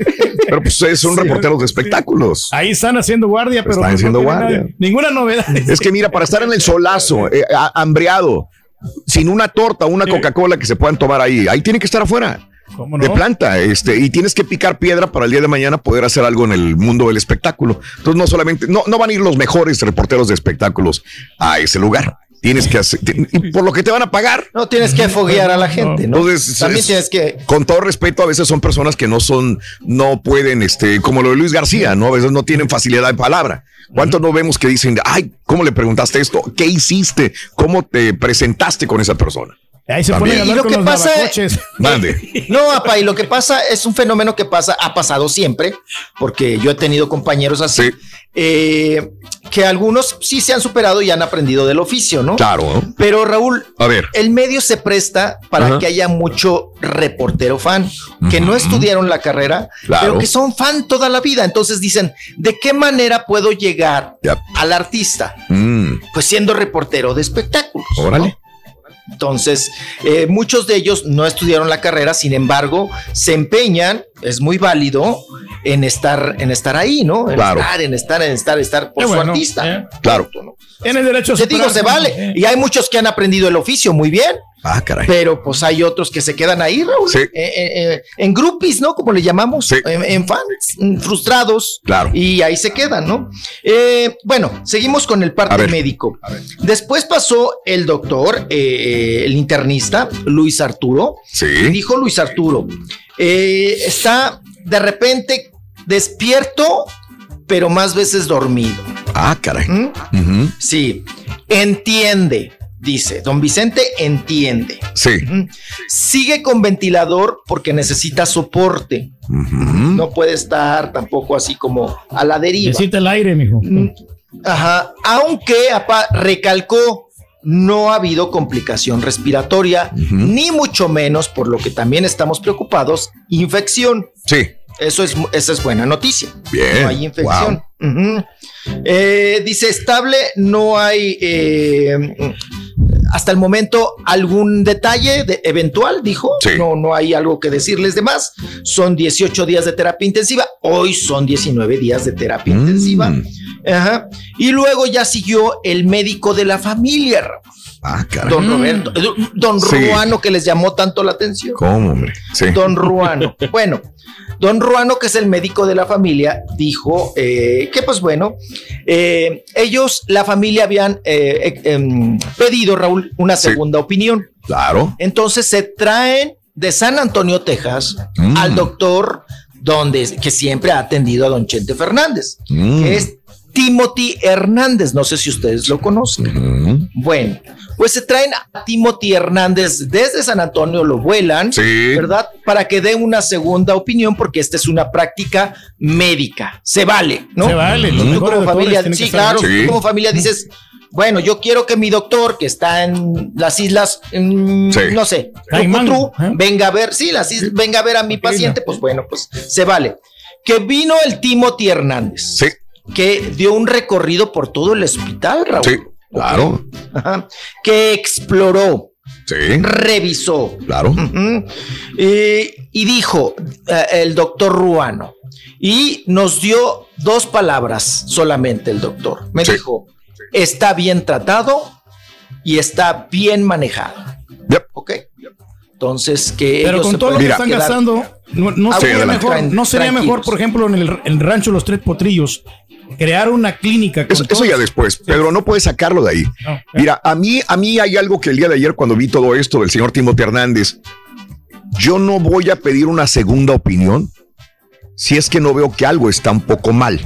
Pero pues son reporteros de espectáculos. Ahí están haciendo guardia, pero Están no haciendo guardia. nada- ninguna novedad. Es que mira, para estar en el solazo, eh, hambreado, sin una torta, una Coca-Cola que se puedan tomar ahí, ahí tienen que estar afuera. ¿Cómo De no? planta, este, y tienes que picar piedra para el día de mañana poder hacer algo en el mundo del espectáculo. Entonces, no solamente, no, no van a ir los mejores reporteros de espectáculos a ese lugar. Tienes que hacer, y por lo que te van a pagar. No tienes que foguear a la gente, ¿no? Entonces, También es- tienes que. Con todo respeto, a veces son personas que no son, no pueden, este, como lo de Luis García, ¿no? A veces no tienen facilidad de palabra. ¿Cuántos no vemos que dicen, ay, ¿cómo le preguntaste esto? ¿Qué hiciste? ¿Cómo te presentaste con esa persona? Ahí se También. ponen a Y lo con que los pasa- lavacoches. Mande. No, apa, y lo que pasa es un fenómeno que pasa, ha pasado siempre, porque yo he tenido compañeros así, Sí. eh, que algunos sí se han superado y han aprendido del oficio, ¿no? Claro. ¿no? Pero Raúl, A ver. el medio se presta para Ajá. que haya mucho reportero fan que no estudiaron la carrera, Claro. pero que son fan toda la vida. Entonces dicen, ¿de qué manera puedo llegar al artista? Mm, Pues siendo reportero de espectáculos. ¿no? Entonces, eh, muchos de ellos no estudiaron la carrera, sin embargo, se empeñan, es muy válido, en estar, en estar ahí, ¿no? En Claro. estar, en estar, en estar, estar por Qué su bueno, artista. ¿eh? Claro. Tiene derecho a Te digo, se vale. ¿eh? Y hay muchos que han aprendido el oficio muy bien. Ah, caray. Pero pues hay otros que se quedan ahí, Raúl. Sí. Eh, eh, eh, en groupies, ¿no? Como le llamamos. En, en fans frustrados. Claro. Y ahí se quedan, ¿no? Eh, bueno, seguimos con el parte médico. Después pasó el doctor, eh, el internista, Luis Arturo. Sí. Dijo Luis Arturo, eh, está de repente despierto, pero más veces dormido. Ah, caray. ¿Mm? Sí, entiende, dice. Don Vicente entiende. Sí. Ujú. Sigue con ventilador porque necesita soporte. No puede estar tampoco así como a la deriva. Necesita el aire, mijo. Ajá. Aunque apa, recalcó, no ha habido complicación respiratoria, ni mucho menos, por lo que también estamos preocupados, infección. Sí. Eso es, esa es buena noticia. Bien. No hay infección. Ujú. Eh, dice estable, no hay eh, hasta el momento algún detalle de- eventual, dijo. No, no hay algo que decirles de más. Son 18 días de terapia intensiva. Hoy son 19 días de terapia intensiva. Ajá. Y luego ya siguió el médico de la familia. Ah, caray. Don Roberto, eh, don Sí. Ruano, que les llamó tanto la atención. ¿Cómo, hombre? Sí. Don Ruano. Bueno, don Ruano, que es el médico de la familia, dijo eh, que, pues bueno, eh, ellos, la familia, habían eh, eh, em, pedido, Raúl, una segunda opinión. Claro. Entonces se traen de San Antonio, Texas, Mm. al doctor donde, que siempre ha atendido a don Chente Fernández, Mm. que es Timothy Hernández. No sé si ustedes lo conocen. Bueno, pues se traen a Timothy Hernández desde San Antonio, lo vuelan, ¿verdad? Para que dé una segunda opinión, porque esta es una práctica médica. Se vale, ¿no? Se vale, los Tú como familia, sí, claro, ahí. tú Sí. como familia dices, bueno, yo quiero que mi doctor, que está en las islas, Sí. no sé, venga a ver, sí, las islas, venga a ver a mi paciente, pues bueno, pues se vale. Que vino el Timothy Hernández. Sí. Que dio un recorrido por todo el hospital, Raúl. Sí, claro. Ajá. Que exploró. Sí. Revisó. Claro. Y, y dijo eh, el doctor Ruano. Y nos dio dos palabras solamente el doctor. Me dijo, está bien tratado y está bien manejado. ¿Ok? Entonces, que Pero ellos con todo lo que están gastando, no, no Ah, sería, mejor, no sería mejor, por ejemplo, en el, en el rancho Los Tres Potrillos, crear una clínica. con Eso, eso ya después, Pedro, no puedes sacarlo de ahí. Mira, a mí, a mí hay algo que el día de ayer cuando vi todo esto del señor Timothy Hernández, yo no voy a pedir una segunda opinión si es que no veo que algo está un poco mal.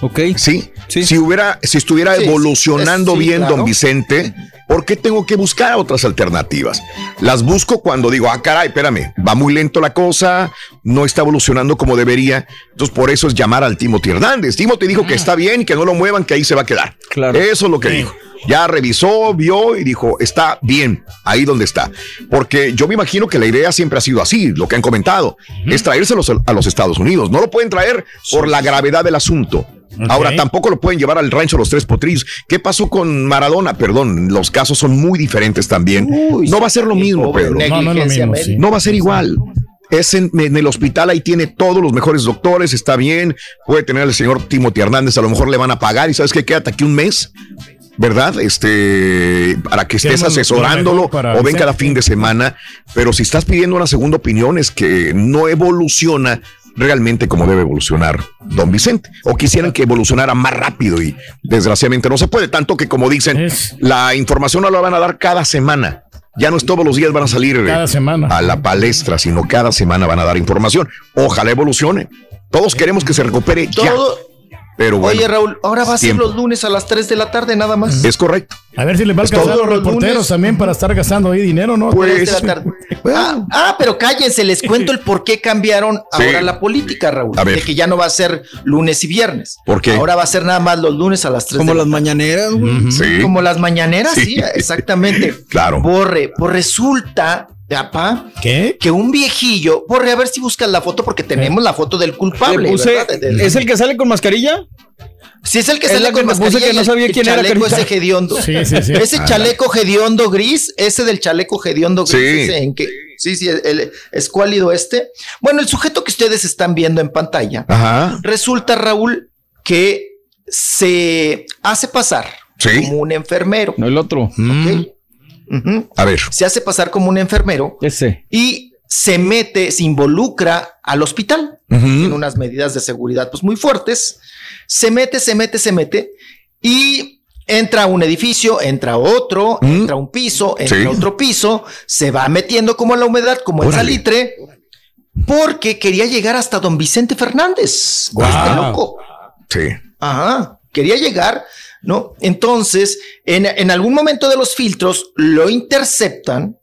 Ok. Sí. Si hubiera, si estuviera Sí, evolucionando es- sí, bien claro. don Vicente, ¿por qué tengo que buscar otras alternativas? Las busco cuando digo, ah, caray, espérame, va muy lento la cosa, no está evolucionando como debería. Entonces, por eso es llamar al Timothy Hernández. Timothy dijo que está bien, que no lo muevan, que ahí se va a quedar. Eso es lo que dijo. Ya revisó, vio y dijo, está bien, ahí donde está. Porque yo me imagino que la idea siempre ha sido así, lo que han comentado, es traérselos a los Estados Unidos. No lo pueden traer por la gravedad del asunto. Ahora tampoco lo pueden llevar al rancho Los Tres Potrillos. ¿Qué pasó con Maradona? Perdón, los casos son muy diferentes también. no va a ser lo mismo, Pedro. No, no es lo mismo, sí. No va a ser igual. Es en, en el hospital, ahí tiene todos los mejores doctores, está bien. Puede tener al señor Timothy Hernández, a lo mejor le van a pagar y sabes qué, quédate aquí un mes, ¿verdad? Este, para que estés asesorándolo o ven cada fin de semana. Pero si estás pidiendo una segunda opinión, es que no evoluciona realmente como debe evolucionar don Vicente. O quisieran que evolucionara más rápido y desgraciadamente no se puede. Tanto que como dicen, la información no la van a dar cada semana. Ya no es todos los días van a salir Cada eh, semana. a la palestra, sino cada semana van a dar información. Ojalá evolucione. Todos queremos que se recupere ya. Todo- Pero bueno, Oye, Raúl, ahora va a ser los lunes a las 3 de la tarde nada más. es correcto. A ver si les va a alcanzar los los reporteros lunes. también para estar gastando ahí dinero, ¿no? Tres de la tarde. Ah, ah, pero cállense, les cuento el por qué cambiaron Sí. ahora la política, Raúl. A ver. De que ya no va a ser lunes y viernes. ¿Por qué? Ahora va a ser nada más los lunes a las 3 Como de la las mañaneras, güey. Sí. Como las mañaneras, sí, Sí. exactamente. Claro. Borre, pues resulta, papá, ¿Qué? que un viejillo, Borre, a ver si buscas la foto porque tenemos la foto del culpable. ¿Es el que sale con mascarilla? Sí, es el que Es sale que con puse mascarilla que no el- sabía el quién era, chaleco Carita. ese hediondo. Sí, sí, sí. Ese chaleco hediondo gris, ese del chaleco hediondo gris, Sí. ese en que sí, sí, el, el escuálido este. Bueno, el sujeto que ustedes están viendo en pantalla, Ajá. resulta, Raúl, que se hace pasar Sí. como un enfermero. No el otro. A ver. Se hace pasar como un enfermero Ese. y se mete, se involucra al hospital en unas medidas de seguridad pues muy fuertes. Se mete, se mete, se mete y entra a un edificio, entra a otro, entra a un piso, entra Sí. a otro piso, se va metiendo como en la humedad, como el Órale. salitre, porque quería llegar hasta don Vicente Fernández. Guau. Este loco. Sí. Ajá, quería llegar, ¿no? Entonces, en, en algún momento de los filtros lo interceptan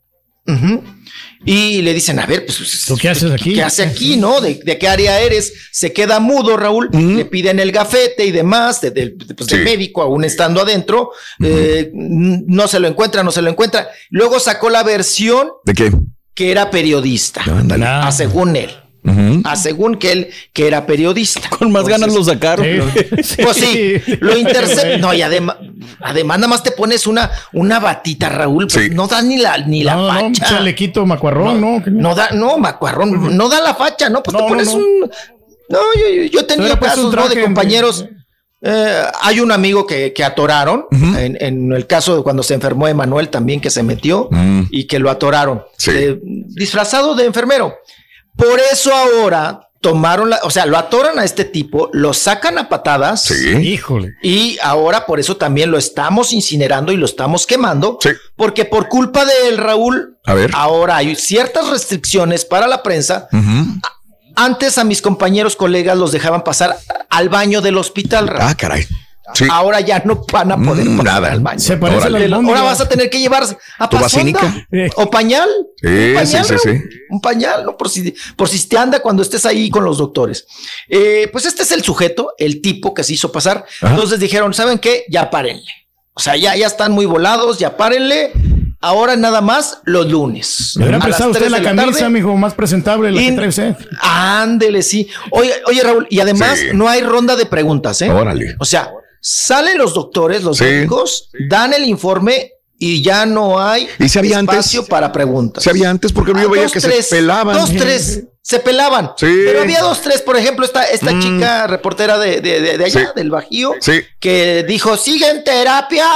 y le dicen, a ver, pues, ¿Tú qué haces aquí? ¿qué hace aquí, no? ¿De, de qué área eres? Se queda mudo, Raúl, le piden el gafete y demás, de, de- pues, del Sí. médico, médico, aún estando adentro, eh, no se lo encuentra, no se lo encuentra. Luego sacó la versión ¿De qué? que era periodista, a según él. Ujú. A según que él, que era periodista. Con más ganas lo sacaron. Pues sí, lo intercepta. No, y además, además nada más te pones una, una batita, Raúl. pues Sí. No da ni la, ni la No, no, un facha. chalequito macuarrón, ¿no? No da, no, macuarrón, no da la facha, ¿no? Pues No, te no, pones no. un. No, yo, yo- yo he tenido hubiera puesto casos, ¿no? De compañeros. eh, hay un amigo que, que atoraron, en, en el caso de cuando se enfermó Emanuel también, que se metió y que lo atoraron, Sí. eh, disfrazado de enfermero. Por eso ahora tomaron la, o sea, lo atoran a este tipo, lo sacan a patadas. Sí. Híjole. Y ahora por eso también lo estamos incinerando y lo estamos quemando. Sí. Porque por culpa de él, Raúl, A ver. ahora hay ciertas restricciones para la prensa. Antes a mis compañeros colegas los dejaban pasar al baño del hospital. Raúl. Ah, caray. Sí. Ahora ya no van a poder Mm, pasar nada. al baño. Se parece a la Ahora vas a tener que llevar a ¿Tu pasonda o pañal. Sí, un pañal, sí, sí. Un pañal, ¿no? por si por si te anda cuando estés ahí con los doctores. Eh, pues este es el sujeto, el tipo que se hizo pasar. Ajá. Entonces dijeron, ¿saben qué? Ya párenle. O sea, ya, ya están muy volados, ya párenle. Ahora nada más los lunes. Le hubieran A las prestado usted 3 la camisa, tarde. mijo, más presentable la Y- que trae usted. Ándele, sí. Oye, oye, Raúl, y además Sí. no hay ronda de preguntas, ¿eh? Órale. O sea, salen los doctores, los Sí. médicos, dan el informe y ya no hay ¿Y si había antes? espacio para preguntas. Si había antes, porque Ah, yo veía dos, que tres, se pelaban. Dos, tres, se pelaban. Sí. Pero había dos, tres, por ejemplo, esta, esta Mm. chica reportera de, de, de- de allá, Sí. del Bajío, Sí. que dijo, sigue en terapia,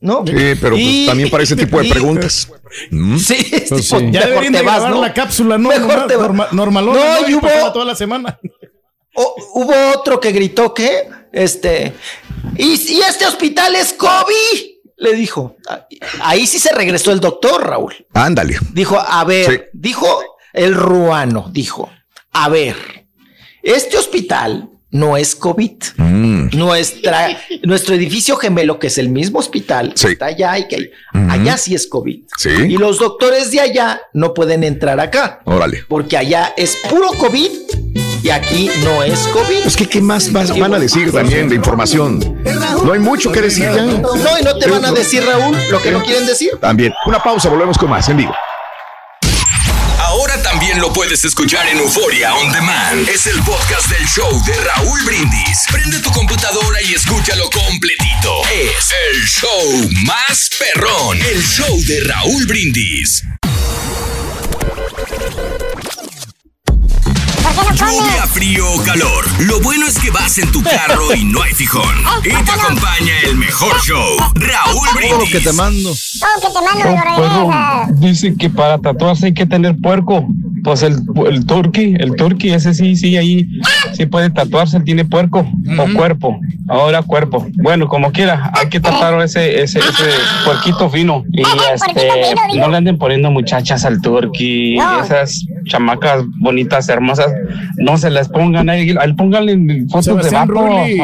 ¿no? Sí, pero pues, Y- también para ese tipo de y- preguntas. Mm. Sí, es Pues tipo, sí. Ya deberían te de vas, ¿no? la cápsula, ¿no? Mejor Normal- te vas. norma- normalona, No, y Y hubo- toda la semana. O- hubo otro que gritó que, este, y, y este hospital es COVID, le dijo. Ahí sí se regresó el doctor, Raúl. Ándale. Dijo, a ver, Sí. dijo el ruano, dijo, a ver, este hospital no es COVID. Mm. Nuestra, nuestro edificio gemelo, que es el mismo hospital, Sí. está allá y que Ujú. allá sí es COVID. Sí. Y los doctores de allá no pueden entrar acá, Órale. porque allá es puro COVID y aquí no es COVID. Pues que qué más vas- van a decir también de información. No hay mucho que decir ya. No, y no te van a decir, Raúl, lo que no quieren decir. También. Una pausa, volvemos con más en vivo. Ahora también lo puedes escuchar en Euforia On Demand. Es el podcast del show de Raúl Brindis. Prende tu computadora y escúchalo completito. Es el show más perrón. El show de Raúl Brindis. Lluvia, frío o calor. Lo bueno es que vas en tu carro y no hay fijón. Y te acompaña el mejor show. Raúl Brindis. que te mando. Todo que te mando lo perro, regresas. dice que para tatuarse hay que tener puerco. Pues el, el turqui, el turqui, ese sí, sí, ahí sí puede tatuarse, él tiene puerco o cuerpo. Ahora cuerpo. Bueno, como quiera, hay que tatuar ese, ese, ese puerquito fino. Y este, no le anden poniendo muchachas al turqui, No. esas chamacas bonitas, hermosas, no se las pongan ahí, ahí pónganle fotos de vato. Ahí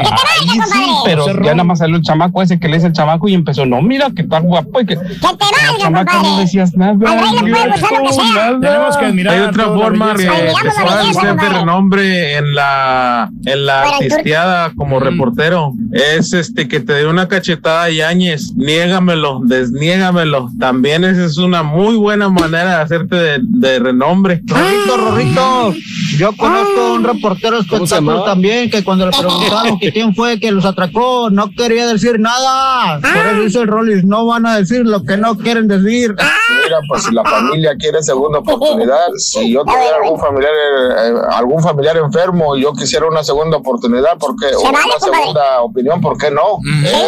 sí, pero ya nada más salió el chamaco ese que le dice el chamaco y empezó, no, mira que tan guapo y que Que te la valga, chamaca no compadre. decías nada. Al rey le puede gustar lo que sea. Tenemos que admirar Hay otra forma de ser de compadre. renombre en la en la pisteada como reportero es este que te dé una cachetada a Yañez, niégamelo, desniégamelo. También esa es una muy buena manera de hacerte de, de renombre. Rorrito, Rorrito, Yo conozco a un reportero de espectáculos también que cuando le preguntaron que quién fue que los atracó, no quería decir nada. Por eso dice el Rollins, no van a decir lo que no quieren decir. Mira, pues si la familia quiere segunda oportunidad, si yo tuviera algún familiar, eh, algún familiar enfermo y yo quisiera una segunda oportunidad, ¿por qué? O vale, una segunda opinión, ¿por qué no?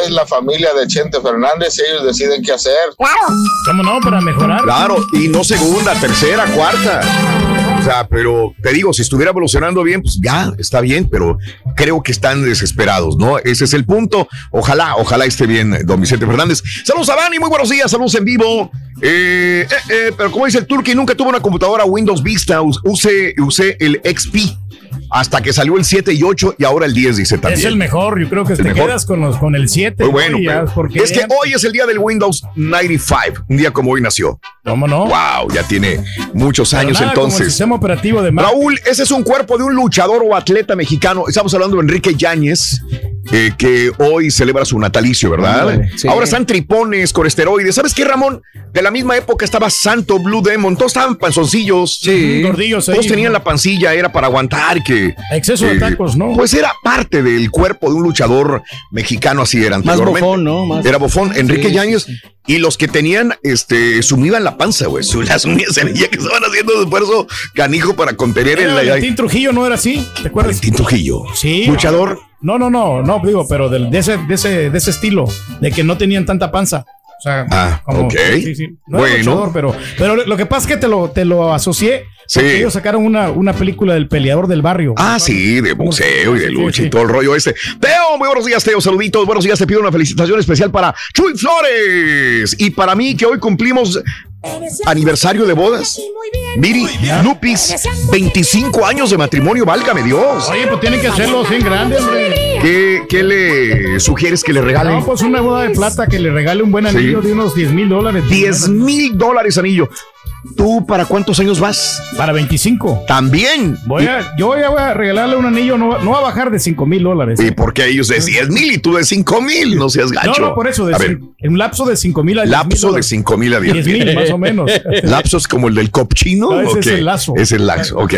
Es la familia de Chente Fernández, ellos deciden qué hacer. Claro. ¿Cómo no? Para mejorar. Claro, y no segunda, tercera, cuarta. Pero te digo, si estuviera evolucionando bien, pues ya está bien, pero creo que están desesperados, ¿no? Ese es el punto. Ojalá, ojalá esté bien, don Vicente Fernández. Saludos a Dani, muy buenos días, saludos en vivo. Eh, eh, eh, pero como dice el Turkey, nunca tuvo una computadora Windows Vista, us- usé, usé el XP hasta que salió el 7 y 8 y ahora el 10, dice también. Es el mejor, yo creo que El te mejor. quedas con, los, con el 7. Muy bueno, ya, porque es que hoy es el día del Windows 95, un día como hoy nació. ¿Cómo no? Wow, ya tiene muchos Pero años nada como el entonces. sistema operativo de Mac. Raúl, ese es un cuerpo de un luchador o atleta mexicano. Estamos hablando de Enrique Yáñez, eh, que hoy celebra su natalicio, ¿verdad? Sí. Ahora están tripones con esteroides. ¿Sabes qué, Ramón? De la misma época estaba Santo Blue Demon. Todos estaban panzoncillos. Sí. Gordillos ahí. Todos tenían la pancilla, era para aguantar que... Exceso de eh, tacos, ¿no? Pues era parte del cuerpo de un luchador mexicano, así era Más bofón, ¿no? Más- Era bofón. Enrique Sí, Yáñez. Y los que tenían, este, sumiban la panza, güey. Las uñas se veía que estaban haciendo un esfuerzo canijo para contener el... Valentín Trujillo no era así, ¿te acuerdas? Valentín Trujillo. Sí. Luchador. No, no, no, no, digo, pero del- de, ese, de, ese, de ese estilo, de que no tenían tanta panza. O sea, Ah, como- ok. sí, sí. No era Bueno. luchador, pero, pero lo- que pasa es que te lo, te lo asocié. Sí. ellos sacaron una, una película del peleador del barrio. Ah, sí, de boxeo y de lucha sí. y todo el rollo este. Teo, muy buenos días, Teo. Saluditos, buenos días. Te pido una felicitación especial para Chuy Flores y para mí que hoy cumplimos aniversario de bodas. Miri, Lupis, 25 años de matrimonio, válgame Dios. Oye, pues tienen que hacerlo así en grande, hombre. ¿Qué, qué le sugieres que le regale? No, pues una boda de plata que le regale un buen anillo Sí. de unos 10 mil dólares. 10 mil dólares anillo. ¿Tú para cuántos años vas? Para 25. También. Voy a, yo ya voy a regalarle un anillo, no, va- no va a bajar de 5 mil dólares. ¿Y por qué ellos de 10 mil y tú de 5 mil? No seas gacho. No, no, por eso, de a ver, cin- en un lapso de 5 mil a 10 lapso de 5 mil a 10 10 mil, más o menos. ¿Lapso es como el del copchino? No, ese es el lazo. Es el lazo, ok.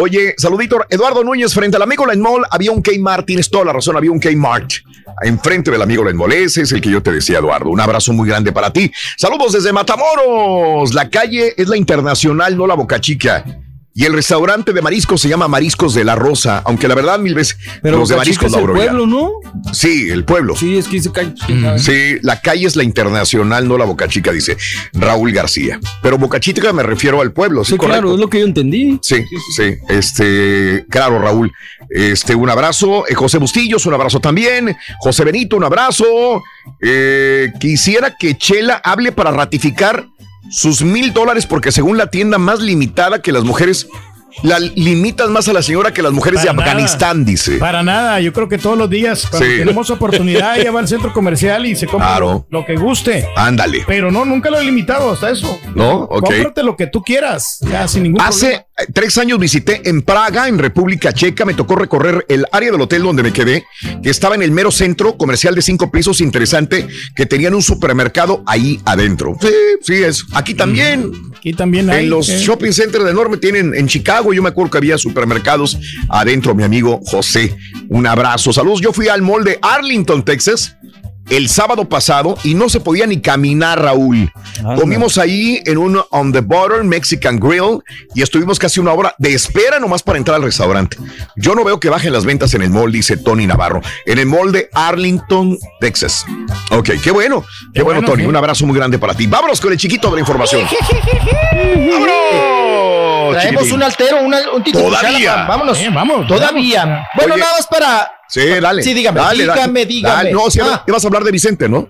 Oye, saludito, Eduardo Núñez, frente al amigo Len Mall había un Kmart, tienes toda la razón, había un Kmart. Enfrente del amigo Len Mall, ese es el que yo te decía, Eduardo. Un abrazo muy grande para ti. Saludos desde Matamoros. La calle es la internacional, no la Boca Chica. Y el restaurante de mariscos se llama Mariscos de la Rosa, aunque la verdad mil veces Pero los de mariscos es la el pueblo, ¿no? Sí, el pueblo. Sí, es que dice calle. Sí, la calle es la internacional, no la Boca Chica, dice Raúl García. Pero Boca Chica me refiero al pueblo, ¿sí? Sí, claro, es lo que yo entendí. Sí, sí, este, claro, Raúl. Este, un abrazo. Eh, José Bustillos, un abrazo también. José Benito, un abrazo. Eh, quisiera que Chela hable para ratificar sus mil dólares, porque según la tienda más limitada que las mujeres, la limitan más a la señora que las mujeres Para de nada. Afganistán, dice. Para nada, yo creo que todos los días, cuando Sí. tenemos oportunidad, ella va al centro comercial y se compra Claro. lo que guste. Ándale. Pero no, nunca lo he limitado hasta eso. ¿No? Ok. Cómprate lo que tú quieras, ya sin ningún Hace problema. Tres años visité en Praga, en República Checa. Me tocó recorrer el área del hotel donde me quedé, que estaba en el mero centro comercial de cinco pisos, interesante, que tenían un supermercado ahí adentro. Sí, sí, es. Aquí también. Aquí también hay. En los ¿eh? shopping centers de enorme tienen en Chicago. Yo me acuerdo que había supermercados adentro, mi amigo José. Un abrazo. Saludos. Yo fui al mall de Arlington, Texas. El sábado pasado y no se podía ni caminar, Raúl. Comimos ahí en un On the Border Mexican Grill y estuvimos casi una hora de espera nomás para entrar al restaurante. Yo no veo que bajen las ventas en el mall, dice Tony Navarro. En el mall de Arlington, Texas. Ok, qué bueno. Qué, bueno, bueno, Tony. sí. Un abrazo muy grande para ti. Vámonos con el chiquito de la información. ¡Vámonos! Traemos chiquitín! un altero, un título. Todavía. Vámonos. Eh, vamos, Todavía. vamos. Bueno, Oye. nada más para. Sí, dale. Sí, dígame, Dale, dale. dígame, dígame. Dale, No, sí, Ah. ibas a hablar de Vicente, ¿no?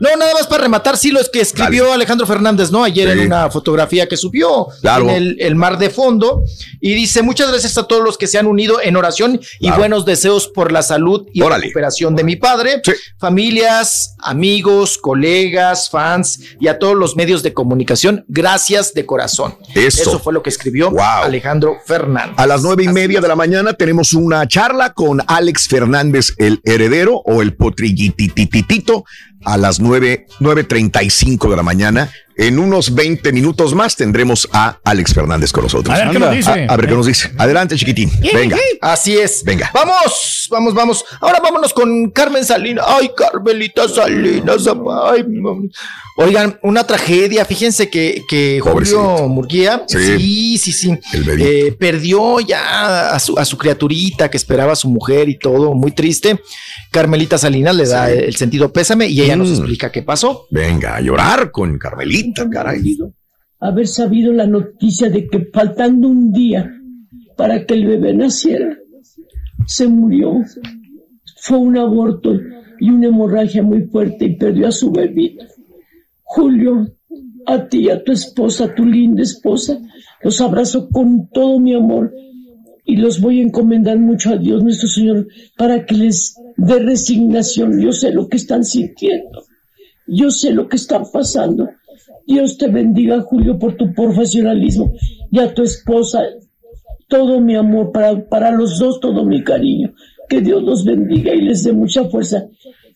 No, nada más para rematar, sí, lo es que escribió Alejandro Fernández, ¿no? Ayer Sí. en una fotografía que subió Claro. en el, el mar de fondo. Y dice: Muchas gracias a todos los que se han unido en oración y Claro. buenos deseos por la salud y Órale. recuperación de mi padre. Familias, amigos, colegas, fans y a todos los medios de comunicación. Gracias de corazón. Eso. fue lo que escribió Wow. Alejandro Fernández. A las nueve y media de la mañana tenemos una charla con Alex Fernández, el heredero o el potrillitititito. A las nueve, nueve treinta y cinco de la mañana En unos 20 minutos más tendremos a Alex Fernández con nosotros. A ver qué nos dice. A, a ver qué nos dice. Adelante, chiquitín. Venga. Así es. Venga. Vamos, vamos, vamos. Ahora vámonos con Carmen Salinas. Ay, Carmelita Salinas. Ay. Oigan, una tragedia. Fíjense que, que Julio. Murguía, Sí. sí, sí, eh, perdió ya a su, a su criaturita que esperaba a su mujer y todo, muy triste. Carmelita Salinas le da Sí. el sentido pésame y ella nos Mm. explica qué pasó. Venga, a llorar con Carmelita, caray. haber sabido la noticia de que faltando un día para que el bebé naciera, se murió. Fue un aborto y una hemorragia muy fuerte y perdió a su bebito. Julio, a ti a tu esposa, a tu linda esposa, los abrazo con todo mi amor y los voy a encomendar mucho a Dios nuestro Señor para que les dé resignación. Yo sé lo que están sintiendo. Yo sé lo que están pasando. Dios te bendiga, Julio, por tu profesionalismo y a tu esposa. Todo mi amor, para, para los dos, todo mi cariño. Que Dios los bendiga y les dé mucha fuerza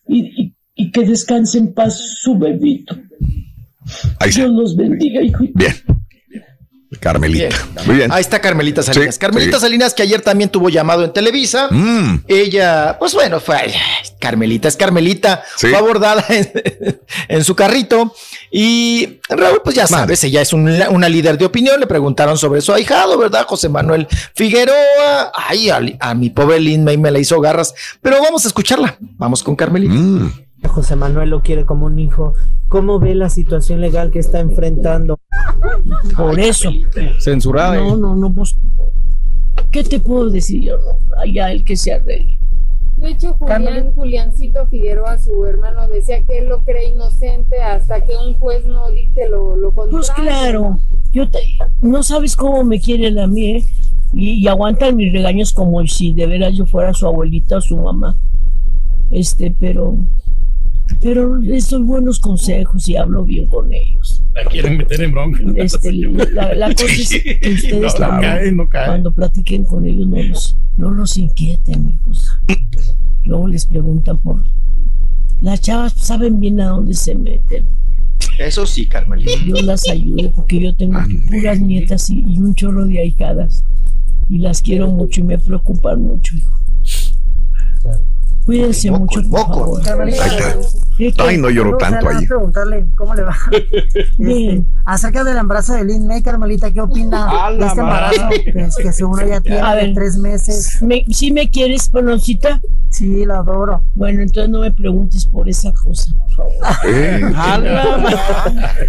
y- y que descanse en paz su bebito. Dios los bendiga, hijo. Bien. Carmelita. Muy bien. Ahí está Carmelita Salinas. Sí, Carmelita sí. Salinas, que ayer también tuvo llamado en Televisa. Mm. Ella, pues bueno, fue Carmelita, es Carmelita, Sí. fue abordada en, en su carrito. Y Raúl, pues ya sabes, ella es un- una líder de opinión. Le preguntaron sobre su ahijado, ¿verdad? José Manuel Figueroa. Ay, a, a mi pobre Lin May me la hizo garras. Pero vamos a escucharla. Vamos con Carmelita. Mm. José Manuel lo quiere como un hijo. ¿Cómo ve la situación legal que está enfrentando? Por eso. Censurada. No, no, no, pues. ¿Qué te puedo decir yo? No, allá el que se arregle. De hecho, Julián, Juliancito Figueroa, su hermano, decía que él lo cree inocente hasta que un juez no dicte lo, lo contrario. Pues claro, yo te- no sabes cómo me quieren a mí, ¿eh? Y, y aguantan mis regaños como si de veras yo fuera su abuelita o su mamá. Este, pero, pero les doy buenos consejos y hablo bien con ellos. La quieren meter en bronca. Este, la, la cosa es que ustedes No, no también, cae, no cae. cuando platiquen con ellos, no los, no los inquieten, hijos. Luego les preguntan por... Las chavas saben bien a dónde se meten. Eso sí, Carmelita. Dios las ayude, porque yo tengo puras nietas y, y un chorro de ahijadas. Y las quiero mucho y me preocupan mucho, hijo. Cuídense mucho, por favor. Ay, no lloro tanto ahí. preguntarle cómo le va. Bien. Acerca del embarazo de Lynn May, Carmelita, ¿qué opina de este embarazo? Pues, que según ella tiene A ver. de tres meses. ¿Me, ¿Sí me quieres, Panoncita? Sí, la adoro. Bueno, entonces no me preguntes por esa cosa, por favor. Eh.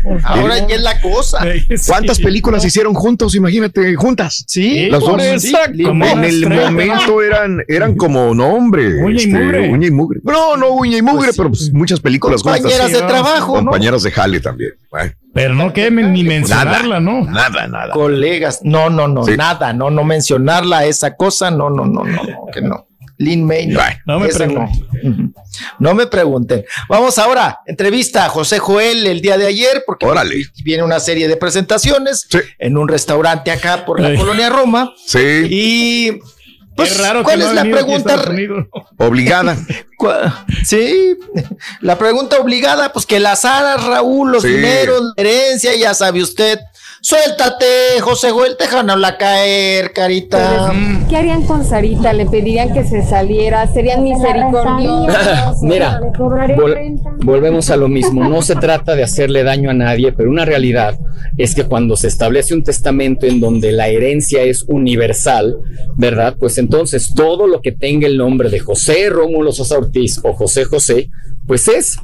Por favor. Ahora ya es la cosa. ¿Cuántas películas hicieron juntos? Imagínate, juntas. Sí, las dos. en el momento eran, eran como nombre. Y mugre. Uña y mugre. No, no uña y mugre, pero pues, muchas películas juntas. Compañeras de trabajo, ¿no? Compañeras de jale también. Bueno, Pero no que ni mencionarla, ¿no? Nada, nada. Colegas, no, no, no, Sí. nada, no, no mencionarla esa cosa, no, no, no, no, no, que no. Lin May, no, No me pregunten. no. Me pregunten. Vamos ahora, entrevista a José Joel el día de ayer, porque viene una serie de presentaciones en un restaurante acá por la Ay. colonia Roma. Sí. Y pues, Qué raro que ¿cuál no es la pregunta? Obligada. Sí, la pregunta obligada, pues que las aras, Raúl, los Sí. dineros, la herencia, ya sabe usted. Suéltate, José Joel, déjanosla caer, carita. ¿Qué harían con Sarita? ¿Le pedirían que se saliera? ¿Serían misericordiosos? Mira, volvemos a lo mismo. No se trata de hacerle daño a nadie, pero una realidad es que cuando se establece un testamento en donde la herencia es universal, ¿verdad? Pues entonces todo lo que tenga el nombre de José Rómulo Sosa Ortiz o José José, pues es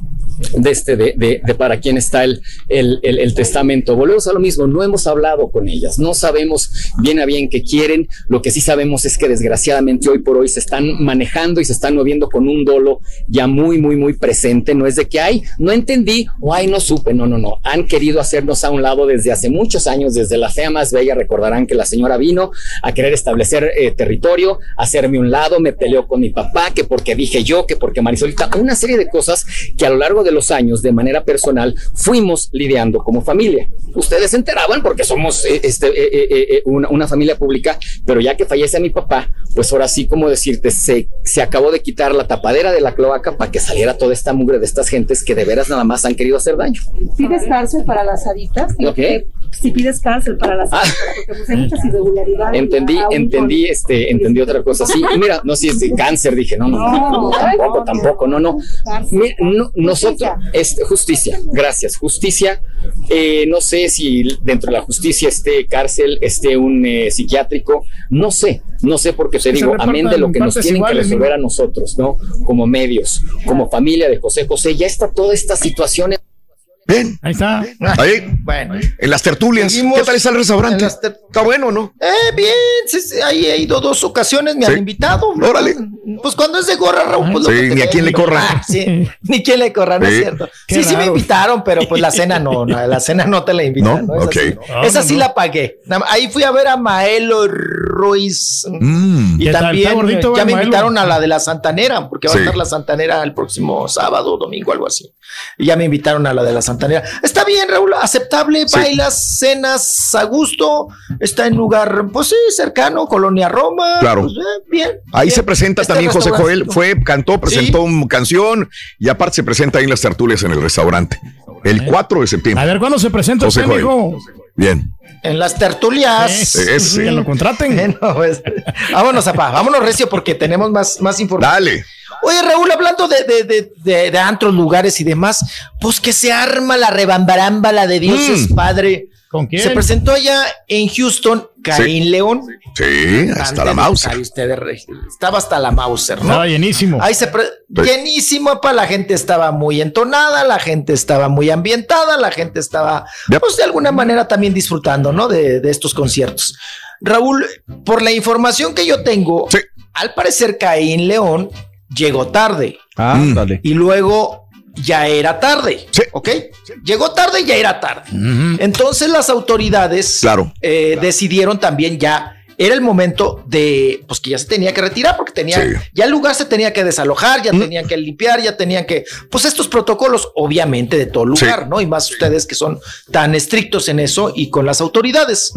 de este de, de- para quién está el, el, el- testamento. Volvemos a lo mismo, no hemos hablado con ellas, no sabemos bien a bien qué quieren, lo que sí sabemos es que desgraciadamente hoy por hoy se están manejando y se están moviendo con un dolo ya muy, muy, muy presente, no es de que, ay, no entendí o ay, no supe, no, no, no, han querido hacernos a un lado desde hace muchos años, desde la fea más bella, recordarán que la señora vino a querer establecer eh, territorio, hacerme un lado, me peleó con mi papá, que porque dije yo, que porque Marisolita, una serie de cosas que a lo largo de los años, de manera personal, fuimos lidiando como familia. Ustedes se enteraban porque somos eh, este, eh, eh, una, una familia pública, pero ya que fallece mi papá, pues ahora sí, como decirte, se, se acabó de quitar la tapadera de la cloaca para que saliera toda esta mugre de estas gentes que de veras nada más han querido hacer daño. ¿Pides cárcel para las aditas? ¿Lo qué? Si pides cárcel para las aditas, porque pues hay muchas irregularidades. Entendí, entendí, este, entendí otra cosa. Sí, y mira, no, si es de cáncer, dije, no, no, no, no, tampoco, tampoco, no, no. Mira, no, nosotros, este, justicia, gracias, justicia. eh, no sé si dentro de la justicia esté cárcel, esté un eh, psiquiátrico, no sé, no sé porque te Que se digo, amén de lo que nos tienen que resolver ¿no? a nosotros, ¿no? Como medios, como familia de José José, ya está toda esta situación. Ven. Ahí está. Ahí, Bueno. en las tertulias. Seguimos ¿Qué tal está el restaurante? Está bueno, ¿no? Eh, bien, sí, sí, ahí he ido dos ocasiones, me Sí. han invitado. Órale. Pues cuando es de gorra, Raúl, pues lo Sí, ni a quién le corra. Ah, sí, ni quien le corra, no Sí. es cierto. Qué Sí, sí me invitaron, pero pues la cena no, no, la cena no te la invitan. ¿No? ¿no? Esa Ok. sí, Ah, Esa no, sí no. la pagué. Ahí fui a ver a Maelo Ruiz. Mm. Y también ¿Está gordito, eh, ya me Maelo? invitaron a la de la Santanera, porque va Sí. a estar la Santanera el próximo sábado, domingo, algo así. Y ya me invitaron a la de la Santanera. Está bien, Raúl, aceptable, Sí. bailas, cenas a gusto, está en lugar, pues sí, cercano, Colonia Roma. Claro. pues, eh, bien. Ahí bien. se presenta Este también José Joel. Fue, cantó, presentó Sí. una canción y aparte se presenta ahí en las tertulias en el restaurante. El 4 de A septiembre. ver, ¿cuándo se presenta José usted, Joel. mijo? Bien. En las tertulias. Ese. Que lo contraten. Bueno, pues, vámonos, apá, vámonos recio porque tenemos más, más información. Dale. Oye, Raúl, hablando de, de, de, de, de antros, lugares y demás, pues que se arma la rebambarámbala de Dios Mm. es Padre. ¿Con quién? Se presentó allá en Houston, Caín León. Sí, hasta la Mauser. tocar usted de re- Estaba hasta la Mauser, ¿no? Estaba llenísimo. Ahí se pre- llenísimo, pa, la gente estaba muy entonada, la gente estaba muy ambientada, la gente estaba, pues de alguna manera también disfrutando, ¿no? De, de estos conciertos. Raúl, por la información que yo tengo, al parecer Caín León llegó tarde. Ah, dale. Y luego ya era tarde. ¿Ok? Llegó tarde y ya era tarde. Entonces las autoridades Claro. eh, decidieron también ya. Era el momento de, pues que ya se tenía que retirar porque tenía, Sí. ya el lugar se tenía que desalojar, ya tenían que limpiar, ya tenían que, pues estos protocolos, obviamente de todo lugar, ¿no? Y más ustedes que son tan estrictos en eso y con las autoridades.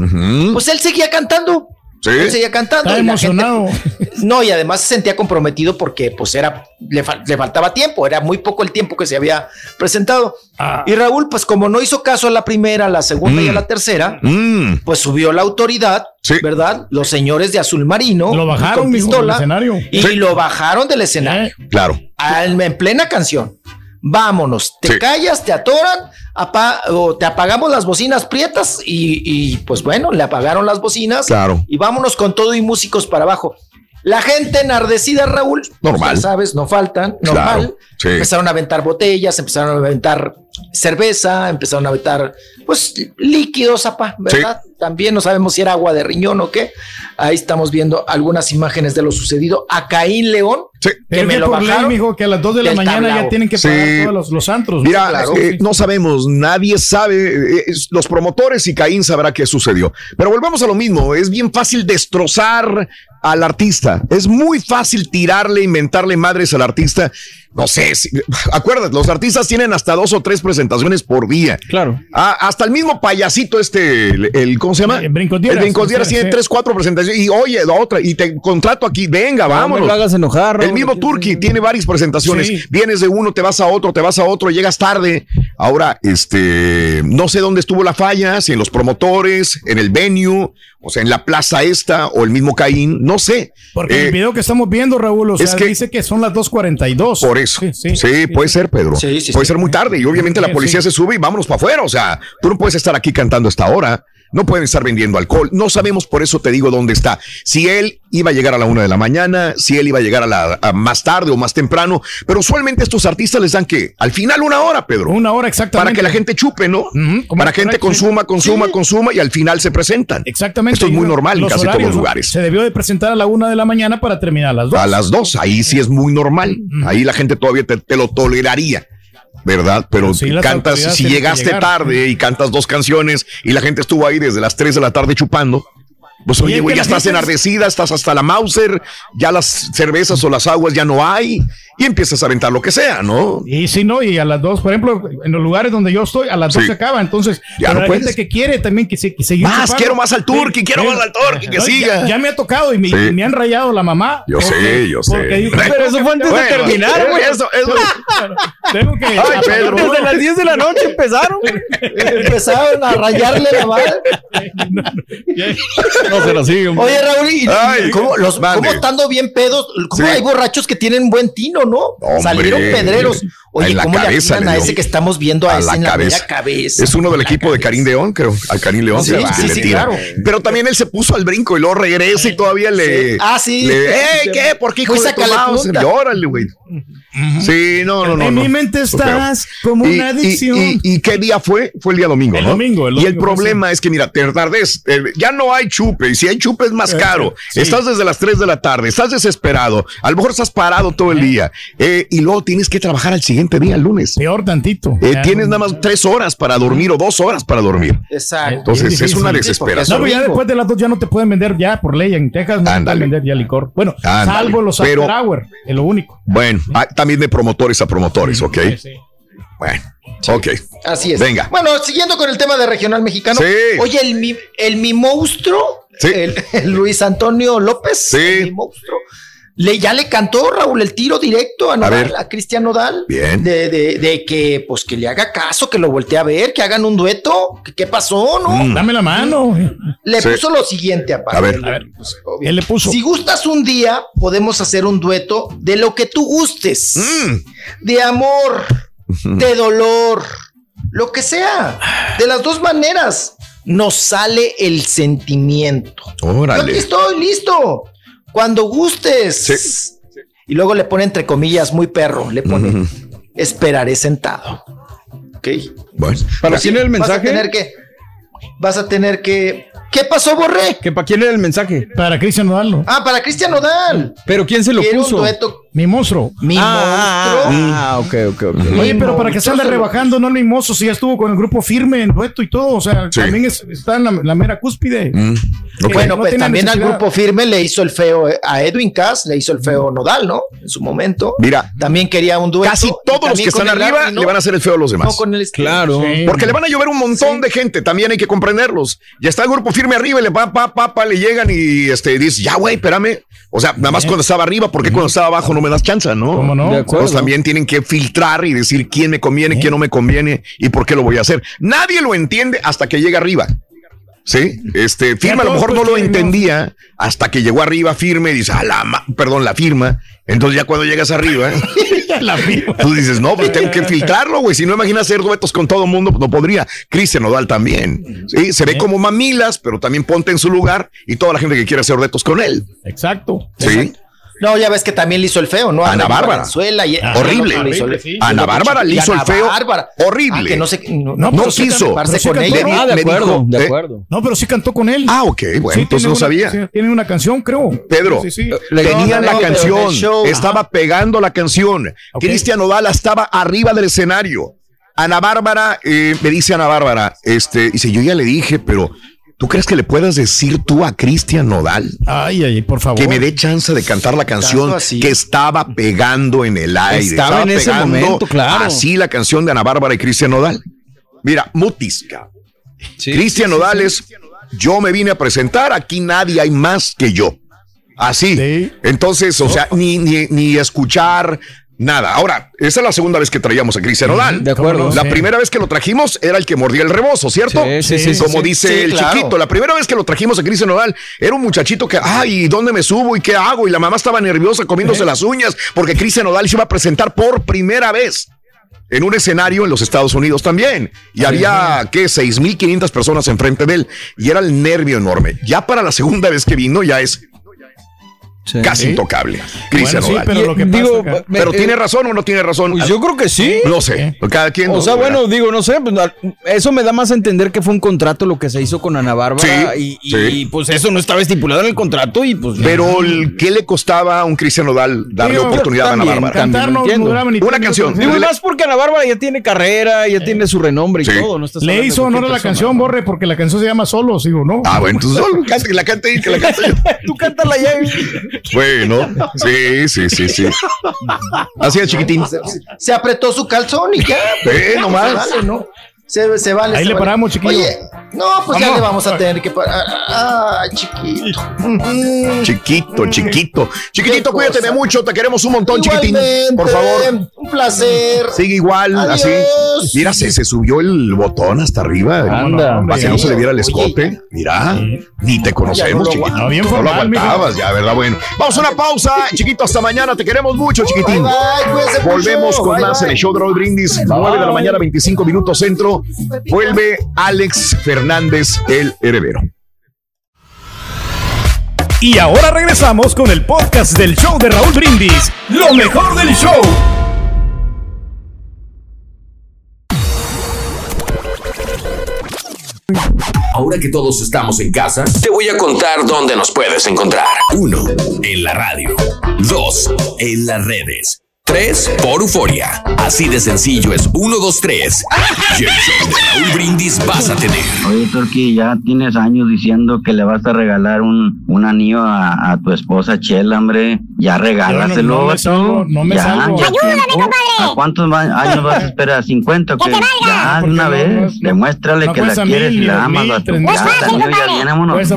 Pues él seguía cantando. Sí. Él seguía cantando. Está gente- emocionado. no, y además se sentía comprometido porque pues era, le, fal- le faltaba tiempo, era muy poco el tiempo que se había presentado. Ah. Y Raúl, pues como no hizo caso a la primera, a la segunda y a la tercera, Mm. pues subió la autoridad, Sí. ¿verdad? Los señores de azul marino. Lo bajaron, con del escenario. Y Sí. lo bajaron del escenario. Claro. Al- en plena canción. Vámonos, te Sí. callas, te atoran, apa- o te apagamos las bocinas prietas y, y, pues bueno, le apagaron las bocinas Claro. y vámonos con todo y músicos para abajo. La gente enardecida, Raúl, pues, Normal. ya sabes, no faltan, Claro, normal. sí. Empezaron a aventar botellas, empezaron a aventar cerveza, empezaron a aventar, pues, líquidos, apa, ¿verdad? También no sabemos si era agua de riñón o qué. Ahí estamos viendo algunas imágenes de lo sucedido a Caín León, Sí. que Pero me que lo por ley, bajaron. mijo, que a las 2 de la mañana ya tienen que Sí. pagar todos los, los antros. ¿no? Mira, eh, no sabemos, nadie sabe, eh, los promotores y Caín sabrá qué sucedió. Pero volvemos a lo mismo, es bien fácil destrozar al artista, es muy fácil tirarle, inventarle madres al artista. No sé, si- acuérdate, los artistas tienen hasta dos o tres presentaciones por día. Claro. Ah, hasta el mismo payasito este, el, el- ¿cómo se llama? El Brincos-Dieras. El tiene sí. tres, cuatro presentaciones y oye, la otra, y te contrato aquí, venga, No vámonos. me lo hagas enojar. El mismo Turki tiene varias presentaciones. Sí. Vienes de uno, te vas a otro, te vas a otro, llegas tarde. Ahora, este, no sé dónde estuvo la falla, si en los promotores, en el venue, o sea, en la plaza esta o el mismo Caín, no sé. Porque Eh, el video que estamos viendo, Raúl, o sea, es que- dice que son las 2.42. por eso. Sí, puede ser, Pedro. Sí, sí, puede sí. ser muy tarde. Y obviamente la Sí, policía sí. se sube y vámonos para afuera. O sea, tú no puedes estar aquí cantando a esta hora. No pueden estar vendiendo alcohol. No sabemos, por eso te digo dónde está. Si él iba a llegar a la una de la mañana, si él iba a llegar a la a más tarde o más temprano. Pero usualmente estos artistas les dan que al final una hora, Pedro. Una hora exactamente. Para que la gente chupe, ¿no? Para que gente consuma, consuma, consuma y al final se presentan. Exactamente. Esto es muy normal en casi todos los lugares. Se debió de presentar a la una de la mañana para terminar a las dos. A las dos, ahí sí es muy normal. Ahí la gente todavía te, te lo toleraría. ¿Verdad? Pero sí, cantas, si llegaste tarde y cantas dos canciones y la gente estuvo ahí desde las 3 de la tarde chupando, pues Oye, güey, ya estás enardecida, estás hasta la Mauser, ya las cervezas o las aguas ya no hay, y empiezas a aventar lo que sea, ¿no? Y si no, y a las dos, por ejemplo, en los lugares donde yo estoy, a las dos Sí. se acaba. Entonces, Ya pero no hay puedes. gente que quiere también que, se, que seguir Más, chupando. quiero más al turqui, quiero más al turqui, que No, siga. Ya, ya me ha tocado y me, Sí. y me han rayado la mamá. Yo porque- sé, yo sé. Pero "Tengo eso fue antes de Bueno, terminar, tengo güey. que- Eso, eso. Tengo que. Ay, Pedro. Desde las 10 de la noche empezaron. Empezaron a rayarle la bala. No se la siguen. Oye, Raúl, ¿y, Ay, cómo, los, cómo estando bien pedos? ¿Cómo Sí. hay borrachos que tienen buen tino, no? Hombre. Salieron pedreros. Oye, En la ¿cómo cabeza le atinan le a ese que estamos viendo a, a ese la en la cabeza. mera cabeza? Es uno del equipo de Karim León, creo. Al Karim León Sí, le tira. claro. Pero también él se puso al brinco y luego regresa y todavía le. Sí. Ah, sí. le- ¡Eh, qué! ¿Por qué, hijo de tu? Órale, güey. Sí, no, no, no. En no. mi mente No estás como una y- adicción. Y, y qué día fue? Fue el día domingo, El ¿no? domingo, el y el domingo, problema es que, mira, te tardes, eh, ya no hay chupe, y si hay chupe es más Eh, caro. sí. Estás desde las 3 de la tarde, estás desesperado, a lo mejor estás parado todo el día, eh, y luego tienes que trabajar al siguiente día, el lunes. Peor tantito. Eh, tienes nada más tres horas para dormir o dos horas para dormir. Exacto. Entonces Es es una desesperación. No, pero ya después de las dos ya no te pueden vender ya por ley. En Texas no te Ándale. pueden vender ya licor. Bueno, salvo los Pero- after hour, es lo único. Bueno, ah, también de promotores a promotores, ¿ok? Sí, sí. Bueno, ok. Así es. Venga. Bueno, siguiendo con el tema de regional mexicano. Sí. Oye, el mi, el mi monstruo, Sí. el, el Luis Antonio López, Sí. el mi monstruo, le, ya le cantó Raúl el tiro directo a, Nodal, ver. a, Cristian Nodal. Bien. De, de- de que, pues, que le haga caso, que lo voltee a ver, que hagan un dueto. ¿Qué, qué pasó, no? Mm. Dame la mano. Le Sí. puso lo siguiente, aparte. A ver. A ver, él le puso. Si gustas un día, podemos hacer un dueto de lo que tú gustes. Mm. De amor, de dolor, lo que sea. De las dos maneras nos sale el sentimiento. Yo aquí Órale. estoy listo. Cuando gustes. Y luego le pone entre comillas, muy perro, le pone, esperaré sentado. Ok. Bueno, ¿Para quién era el Vas a mensaje? tener que, vas a tener que, ¿qué pasó, Borré? ¿Que ¿Para quién era el mensaje? Para Cristian Nodal. Ah, para Cristian Nodal. ¿Pero quién se lo un puso? dueto, Mi monstruo. mi Ah, monstruo. ah, ok, ok, ok. Oye, Mi pero para que se ande rebajando, no el mimoso, si ya estuvo con el grupo firme en dueto y todo. O sea, Sí. también es- está en la, la mera cúspide. Mm, ok. Bueno, No pues también al grupo firme le hizo el feo eh, a Edwin Cass, le hizo el feo Nodal, ¿no? En su momento. Mira, También quería un dueto. casi todos los que están arriba Larry, ¿no? le van a hacer el feo a los demás. No, con el Claro. Sí. Porque le van a llover un montón de gente, también hay que comprenderlos. Ya está el grupo firme arriba y le pa, pa, pa, pa, le llegan y este dice, ya güey, espérame. O sea, nada más cuando estaba arriba, porque cuando estaba abajo no me das chance, ¿no? ¿Cómo no? De acuerdo. Pues también tienen que filtrar y decir quién me conviene, quién no me conviene y por qué lo voy a hacer. Nadie lo entiende hasta que llega arriba. Sí, este firma a lo mejor no pues, lo entendía hasta que llegó arriba firme y dice, ah, la ma- perdón, la firma. Entonces ya cuando llegas arriba, La firma. tú dices, no, pues tengo que filtrarlo, güey. Si no imaginas hacer duetos con todo el mundo, pues no podría. Cristian Nodal también. Sí, se ve como mamilas, pero también ponte en su lugar y toda la gente que quiere hacer duetos con él. Exacto. Sí. No, ya ves que también le hizo el feo, ¿no? Ana Bárbara. Y- Horrible. Ah, no, le hizo el- Sí. Ana Bárbara le hizo el Ana feo. Bárbara. Horrible. Ah, que no sé, no, No pero sí quiso. treparse Pero sí con cantó, ella. ¿no? Ah, de Me acuerdo, dijo, de eh, acuerdo. No, pero sí cantó con él. Ah, ok, bueno, Sí, entonces no sabía. sí, Tiene una canción, creo. Pedro, Sí, sí. Tenía No, la canción, estaba pegando la canción. Cristian Nodal estaba arriba del escenario. Ana Bárbara, eh, me dice Ana Bárbara, este, dice, yo ya le dije, pero ¿tú crees que le puedas decir tú a Cristian Nodal Ay, ay, por favor. que me dé chance de cantar la canción así. que estaba pegando en el aire? Estaba en ese pegando momento, claro. Así la canción de Ana Bárbara y Cristian Nodal. Mira, Mutis, cabrón. Sí, Cristian sí, sí, Nodal sí. es, yo me vine a presentar, aquí nadie hay más que yo. Así. Sí. Entonces, o sea, ni, ni, ni escuchar nada. Ahora, esa es la segunda vez que traíamos a Cristian Nodal. De acuerdo. La Sí. primera vez que lo trajimos era el que mordía el rebozo, ¿cierto? Sí, sí, sí, Como sí. dice Sí, el claro. chiquito. La primera vez que lo trajimos a Cristian Nodal era un muchachito que, ay, ¿dónde me subo y qué hago? Y la mamá estaba nerviosa comiéndose las uñas porque Cristian Nodal se iba a presentar por primera vez en un escenario en los Estados Unidos también. Y había, ¿qué? 6.500 personas enfrente de él. Y era el nervio enorme. Ya para la segunda vez que vino, ya es Sí. casi Sí. intocable. Bueno, Cristian sí, Nodal. pero lo que Digo, pasa acá- Pero eh, tiene razón o no tiene razón. Pues yo creo que sí. No sé. Cada quien. O ¿no? sea, ¿verdad? bueno, digo, no sé, pues, eso me da más a entender que fue un contrato lo que se hizo con Ana Bárbara Sí, y, sí. y, pues eso no estaba estipulado en el contrato y pues... Pero el- ¿qué le costaba a un Cristian Nodal darle Digo, oportunidad a Ana Bárbara? Cantar no ni Una canción. minutos. Digo, y más porque Ana Bárbara ya tiene carrera, ya tiene su renombre y Sí. todo. No Le hizo honor a la canción, Borre, porque la canción se llama Solos, digo, ¿no? Ah, bueno, entonces solo que la cante y que la cante. Tú cántala ya. Bueno, sí, sí, sí, sí. Así es, chiquitín. Se apretó su calzón y ya. Eh, nomás. Vale, ¿no? Se, se vale. Ahí se le vale. paramos, chiquillo. Oye, no, pues ya le vamos a tener que parar. Ah, chiquito. Chiquito, chiquito. Chiquitito, cuídate cosa. mucho. Te queremos un montón, chiquitín. Igualmente, Por favor. Un placer. Sigue igual, Adiós. así. Mira, se, se subió el botón hasta arriba. Anda. Para que no se le viera el Oye, escote. Mira, ni te conocemos, Ya no lo chiquito. No, bien lo formal, aguantabas ya, ¿verdad? Bueno, vamos a una pausa, chiquito. Hasta mañana. Te queremos mucho, chiquitín. Bye, bye, cuídense mucho. Volvemos con Bye, más bye. en el show de Raúl Brindis. 9 de la mañana, 25 minutos centro. Vuelve Alex Fernández, el heredero. Y ahora regresamos con el podcast del show de Raúl Brindis. Lo mejor del show. Ahora que todos estamos en casa, te voy a contar dónde nos puedes encontrar. 1. En la radio. 2. En las redes. 3. Por Euforia. Así de sencillo es 1, 2, 3. Y el show de Raúl Brindis vas a tener. Oye, Turki, ya tienes años diciendo que le vas a regalar un, un anillo a, a tu esposa Chela, hombre. Ya regálaselo. no me vato. salgo, no me ya, salgo. ya Ayúdame, tiempo. compadre. ¿A cuántos años vas a esperar? ¿50 o Que te valga. Ya, una no, vez. Demuéstrale No que la quieres y la amas, mil, vato. tres Ya, mil. Es fácil, ya. Estamos en eso.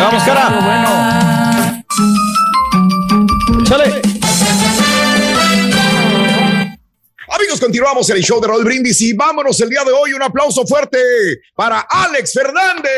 Vamos, cara. Bueno. Chale. Amigos, continuamos en el show de Raúl Brindis y vámonos el día de hoy. Un aplauso fuerte para Alex Fernández.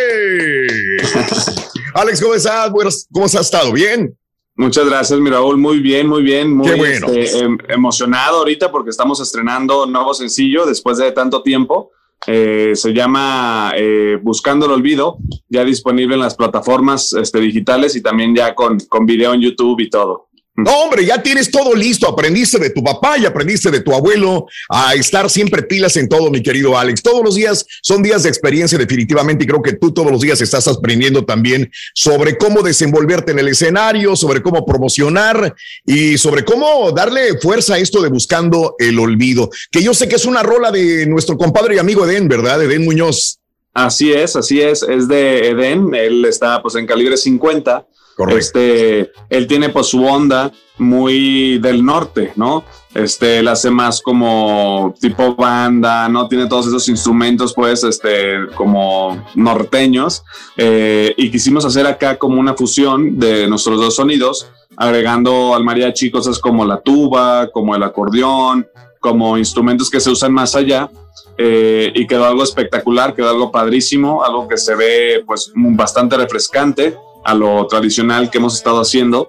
Alex, ¿cómo estás? Buenos- ¿Cómo has estado? ¿Bien? Muchas gracias, mi Raúl. Muy bien, muy bien. Muy Qué bueno. este, em- emocionado ahorita porque estamos estrenando nuevo sencillo después de tanto tiempo. Eh, se llama eh, Buscando el Olvido, ya disponible en las plataformas este, digitales y también ya con, con video en YouTube y todo. No, hombre, ya tienes todo listo. Aprendiste de tu papá y aprendiste de tu abuelo a estar siempre pilas en todo, mi querido Alex. Todos los días son días de experiencia, definitivamente, y creo que tú todos los días estás aprendiendo también sobre cómo desenvolverte en el escenario, sobre cómo promocionar y sobre cómo darle fuerza a esto de buscando el olvido. Que yo sé que es una rola de nuestro compadre y amigo Eden, ¿verdad? Eden Muñoz. Así es, así es. Es de Eden. Él está pues en calibre 50. Correcto. Este, él tiene pues su onda muy del norte, ¿no? Este, él hace más como tipo banda, ¿no? Tiene todos esos instrumentos pues, este, como norteños. Eh, y quisimos hacer acá como una fusión de nuestros dos sonidos, agregando al mariachi cosas como la tuba, como el acordeón, como instrumentos que se usan más allá. Eh, y quedó algo espectacular, quedó algo padrísimo, algo que se ve pues bastante refrescante a lo tradicional que hemos estado haciendo.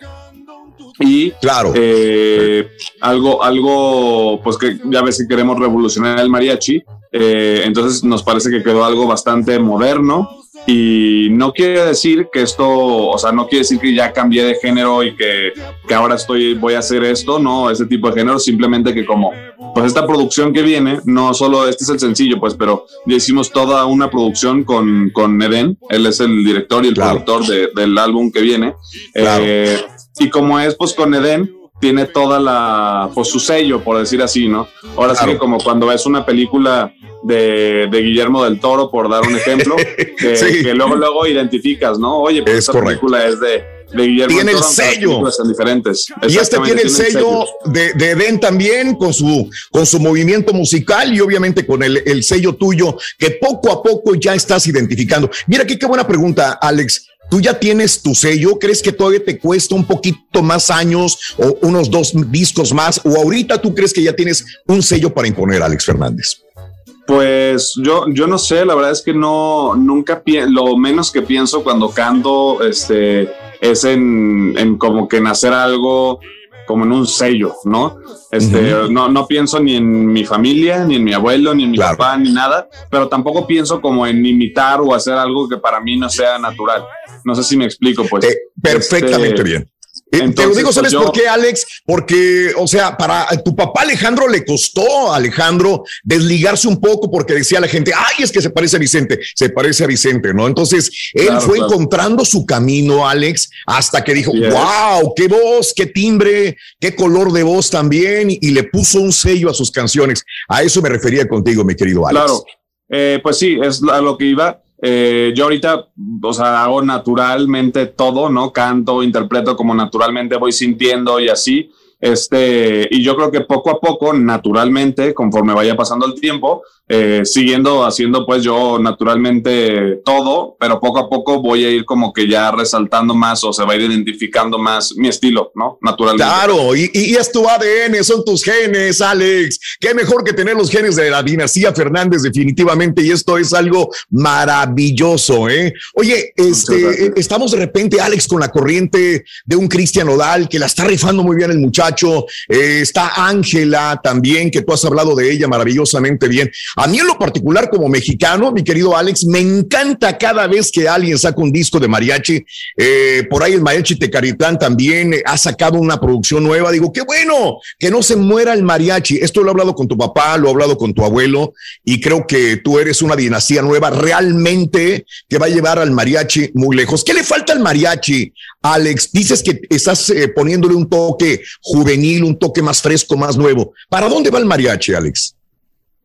Y claro. eh, algo, algo, pues que ya ves que queremos revolucionar el mariachi. eh, entonces nos parece que quedó algo bastante moderno. Y no quiere decir que esto, o sea, no quiere decir que ya cambié de género y que, que ahora estoy, voy a hacer esto, no, ese tipo de género, simplemente que como, pues esta producción que viene, no solo este es el sencillo, pues, pero ya hicimos toda una producción con, con Eden, él es el director y el productor de- del álbum que viene. Eh, y como es, pues, con Eden, tiene toda la, pues, su sello, por decir así, ¿no? Ahora sí Claro. que como cuando ves una película de, de Guillermo del Toro, por dar un ejemplo, que, Sí. que luego, luego identificas, ¿no? Oye, pues Es esta correcto. película es de, de Guillermo Tiene del el Toro. aunque las sello. películas Son diferentes. Y este tiene el sello de, de Eden también con su, con su movimiento musical y obviamente con el, el sello tuyo que poco a poco ya estás identificando. Mira aquí qué buena pregunta, Alex. ¿Tú ya tienes tu sello? ¿Crees que todavía te cuesta un poquito más años o unos dos discos más? ¿O ahorita tú crees que ya tienes un sello para imponer, Alex Fernández? Pues yo, yo no sé, la verdad es que no, nunca, lo menos que pienso cuando canto, este, es en, en como que en hacer algo como en un sello, ¿no? Este, no, no pienso ni en mi familia, ni en mi abuelo, ni en mi papá, ni nada, pero tampoco pienso como en imitar o hacer algo que para mí no sea natural. No sé si me explico, pues. Perfectamente Este, bien. Eh, te lo digo, ¿sabes pues, yo- por qué, Alex? Porque, o sea, para tu papá Alejandro le costó a Alejandro desligarse un poco porque decía la gente, ay, es que se parece a Vicente, se parece a Vicente, ¿no? Entonces, él Claro, fue claro. encontrando su camino, Alex, hasta que dijo, wow, qué voz, qué timbre, qué color de voz también, y, y le puso un sello a sus canciones. A eso me refería contigo, mi querido Alex. Claro, Eh, pues sí, es a lo que iba. Eh, yo ahorita, o sea, hago naturalmente todo, ¿no? Canto, interpreto como naturalmente voy sintiendo y así. Este, y yo creo que poco a poco, naturalmente, conforme vaya pasando el tiempo, eh, siguiendo haciendo pues yo naturalmente todo, pero poco a poco voy a ir como que ya resaltando más o se va a ir identificando más mi estilo, ¿no? Naturalmente. Claro, y, y es tu ADN, son tus genes, Alex. Qué mejor que tener los genes de la dinastía Fernández, definitivamente, y esto es algo maravilloso, ¿eh? Oye, este, estamos de repente, Alex, con la corriente de un Cristian Odal que la está rifando muy bien el muchacho. Eh, está Ángela también, que tú has hablado de ella maravillosamente bien. A mí en lo particular como mexicano, mi querido Alex, me encanta cada vez que alguien saca un disco de mariachi. Eh, por ahí el mariachi Tecaritán también eh, ha sacado una producción nueva. Digo, qué bueno que no se muera el mariachi. Esto lo he hablado con tu papá, lo he hablado con tu abuelo y creo que tú eres una dinastía nueva realmente que va a llevar al mariachi muy lejos. ¿Qué le falta al mariachi, Alex? Dices que estás eh, poniéndole un toque juvenil, un toque más fresco, más nuevo. ¿Para dónde va el mariachi, Alex?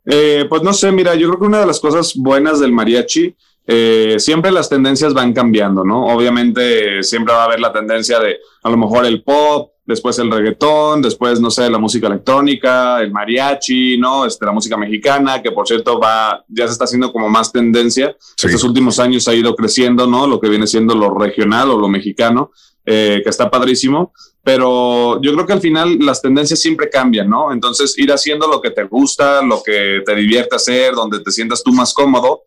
Eh, pues no sé, mira, yo creo que una de las cosas buenas del mariachi, eh, siempre las tendencias van cambiando, ¿no? Obviamente siempre va a haber la tendencia de a lo mejor el pop, después el reggaetón, después, no sé, la música electrónica, el mariachi, ¿no? Este, la música mexicana, que por cierto va, ya se está haciendo como más tendencia. Estos últimos años ha ido creciendo, ¿no? Lo que viene siendo lo regional o lo mexicano, eh, que está padrísimo pero yo creo que al final las tendencias siempre cambian, ¿no? Entonces ir haciendo lo que te gusta, lo que te divierte hacer, donde te sientas tú más cómodo.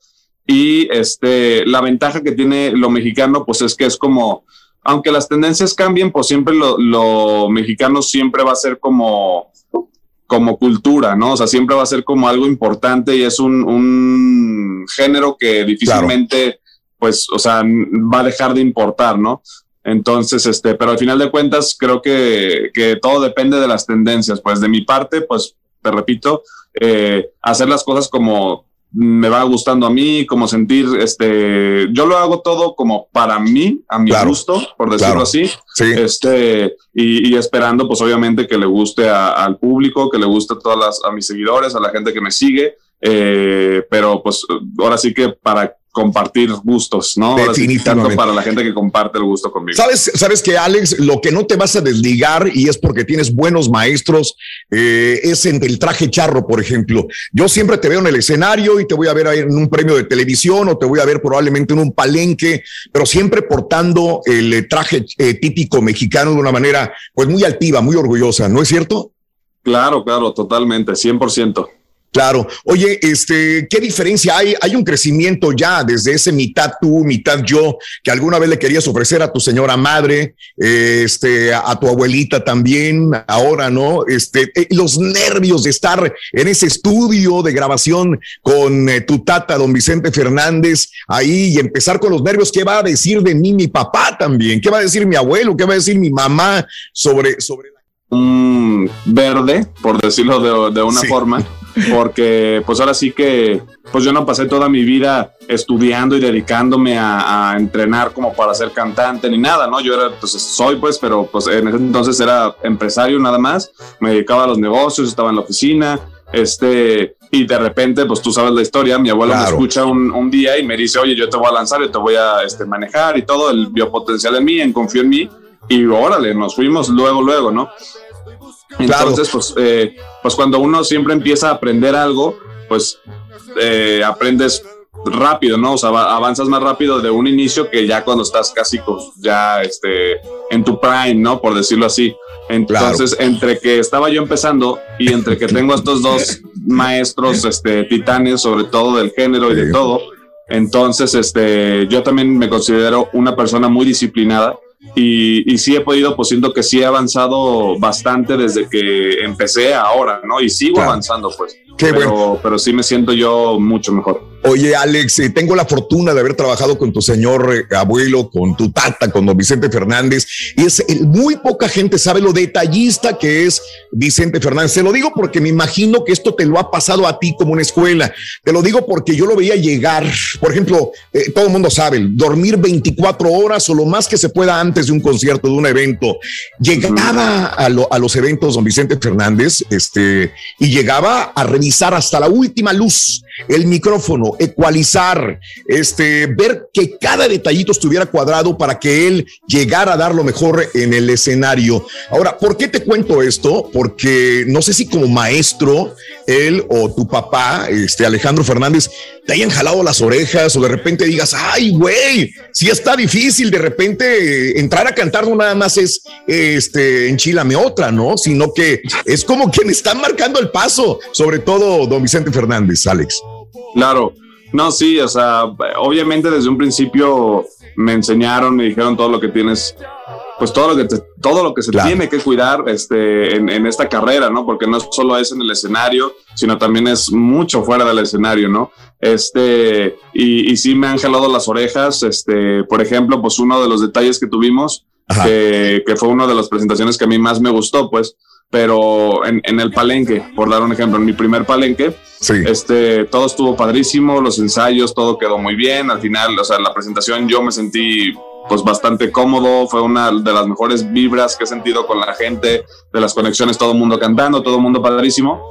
Y este, la ventaja que tiene lo mexicano, pues es que es como, aunque las tendencias cambien, pues siempre lo, lo mexicano siempre va a ser como, como cultura, ¿no? O sea, siempre va a ser como algo importante y es un, un género que difícilmente, pues, o sea, va a dejar de importar, ¿no? Entonces, este, pero al final de cuentas, creo que, que todo depende de las tendencias. Pues de mi parte, pues te repito, eh, hacer las cosas como me va gustando a mí, como sentir, este, yo lo hago todo como para mí, a mi gusto, por decirlo claro. así, este, y, y esperando, pues obviamente que le guste a- al público, que le guste a todas las, a mis seguidores, a la gente que me sigue, eh, pero pues ahora sí que para compartir gustos, ¿no? Ahora sí Definitivamente. para la gente que comparte el gusto conmigo. Sabes, sabes que Alex, lo que no te vas a desligar y es porque tienes buenos maestros, eh, es en el traje charro, por ejemplo. Yo siempre te veo en el escenario y te voy a ver en un premio de televisión o te voy a ver probablemente en un palenque, pero siempre portando el eh, traje eh, típico mexicano de una manera, pues muy altiva, muy orgullosa, ¿no es cierto? Claro, claro, totalmente, 100%. Claro. Oye, este, ¿qué diferencia hay? Hay un crecimiento ya desde ese mitad tú, mitad yo, que alguna vez le querías ofrecer a tu señora madre, eh, este, a, tu abuelita también, ahora, ¿no? Este, eh, los nervios de estar en ese estudio de grabación con eh, tu tata, don Vicente Fernández, ahí y empezar con los nervios. ¿Qué va a decir de mí mi papá también? ¿Qué va a decir mi abuelo? ¿Qué va a decir mi mamá sobre, sobre un verde, por decirlo de, de una forma, porque pues ahora sí que pues yo no pasé toda mi vida estudiando y dedicándome a, a entrenar como para ser cantante ni nada, ¿no? Yo era, pues soy pues, pero pues en ese entonces era empresario nada más, me dedicaba a los negocios, estaba en la oficina, este, y de repente, pues tú sabes la historia, mi abuelo me escucha un, un día y me dice, oye, yo te voy a lanzar, yo te voy a este, manejar y todo, él vio potencial en mí, en confió en mí, y órale, nos fuimos luego, luego, ¿no? Entonces, pues, eh, pues cuando uno siempre empieza a aprender algo, pues eh, aprendes rápido, ¿no? O sea, va- avanzas más rápido de un inicio que ya cuando estás casi pues, ya este, en tu prime, ¿no? Por decirlo así. Entonces, entre que estaba yo empezando y entre que tengo estos dos maestros, este, titanes, sobre todo del género y de todo, entonces, este, yo también me considero una persona muy disciplinada y, y sí he podido, pues siento que sí he avanzado bastante desde que empecé ahora, ¿no? Y sigo avanzando, pues. Qué pero, pero sí me siento yo mucho mejor. Oye, Alex, eh, tengo la fortuna de haber trabajado con tu señor eh, abuelo, con tu tata, con don Vicente Fernández. Y es muy poca gente sabe lo detallista que es Vicente Fernández. Te lo digo porque me imagino que esto te lo ha pasado a ti como una escuela. Te lo digo porque yo lo veía llegar. Por ejemplo, eh, todo el mundo sabe, dormir 24 horas o lo más que se pueda antes de un concierto, de un evento. Llegaba a, a los eventos don Vicente Fernández, este, y llegaba a revisar hasta la última luz el micrófono, ecualizar, este, ver que cada detallito estuviera cuadrado para que él llegara a dar lo mejor en el escenario. Ahora, ¿por qué te cuento esto? Porque no sé si como maestro, él o tu papá, este Alejandro Fernández, te hayan jalado las orejas o de repente digas, ay, güey, si está difícil de repente eh, entrar a cantar no nada más es este enchilame otra, ¿no? Sino que es como que me están marcando el paso, sobre todo don Vicente Fernández, Alex. Claro, no, sí, o sea, obviamente desde un principio me enseñaron, me dijeron todo lo que tienes, pues todo lo que te- todo lo que se tiene que cuidar este, en, en esta carrera, ¿no? Porque no solo es en el escenario, sino también es mucho fuera del escenario, ¿no? Este, y, y sí me han jalado las orejas, este, por ejemplo, pues uno de los detalles que tuvimos, que, que fue una de las presentaciones que a mí más me gustó, pues, pero en, en el palenque, por dar un ejemplo, en mi primer palenque, este, todo estuvo padrísimo, los ensayos, todo quedó muy bien, al final, o sea, la presentación yo me sentí pues bastante cómodo, fue una de las mejores vibras que he sentido con la gente, de las conexiones, todo el mundo cantando, todo el mundo padrísimo,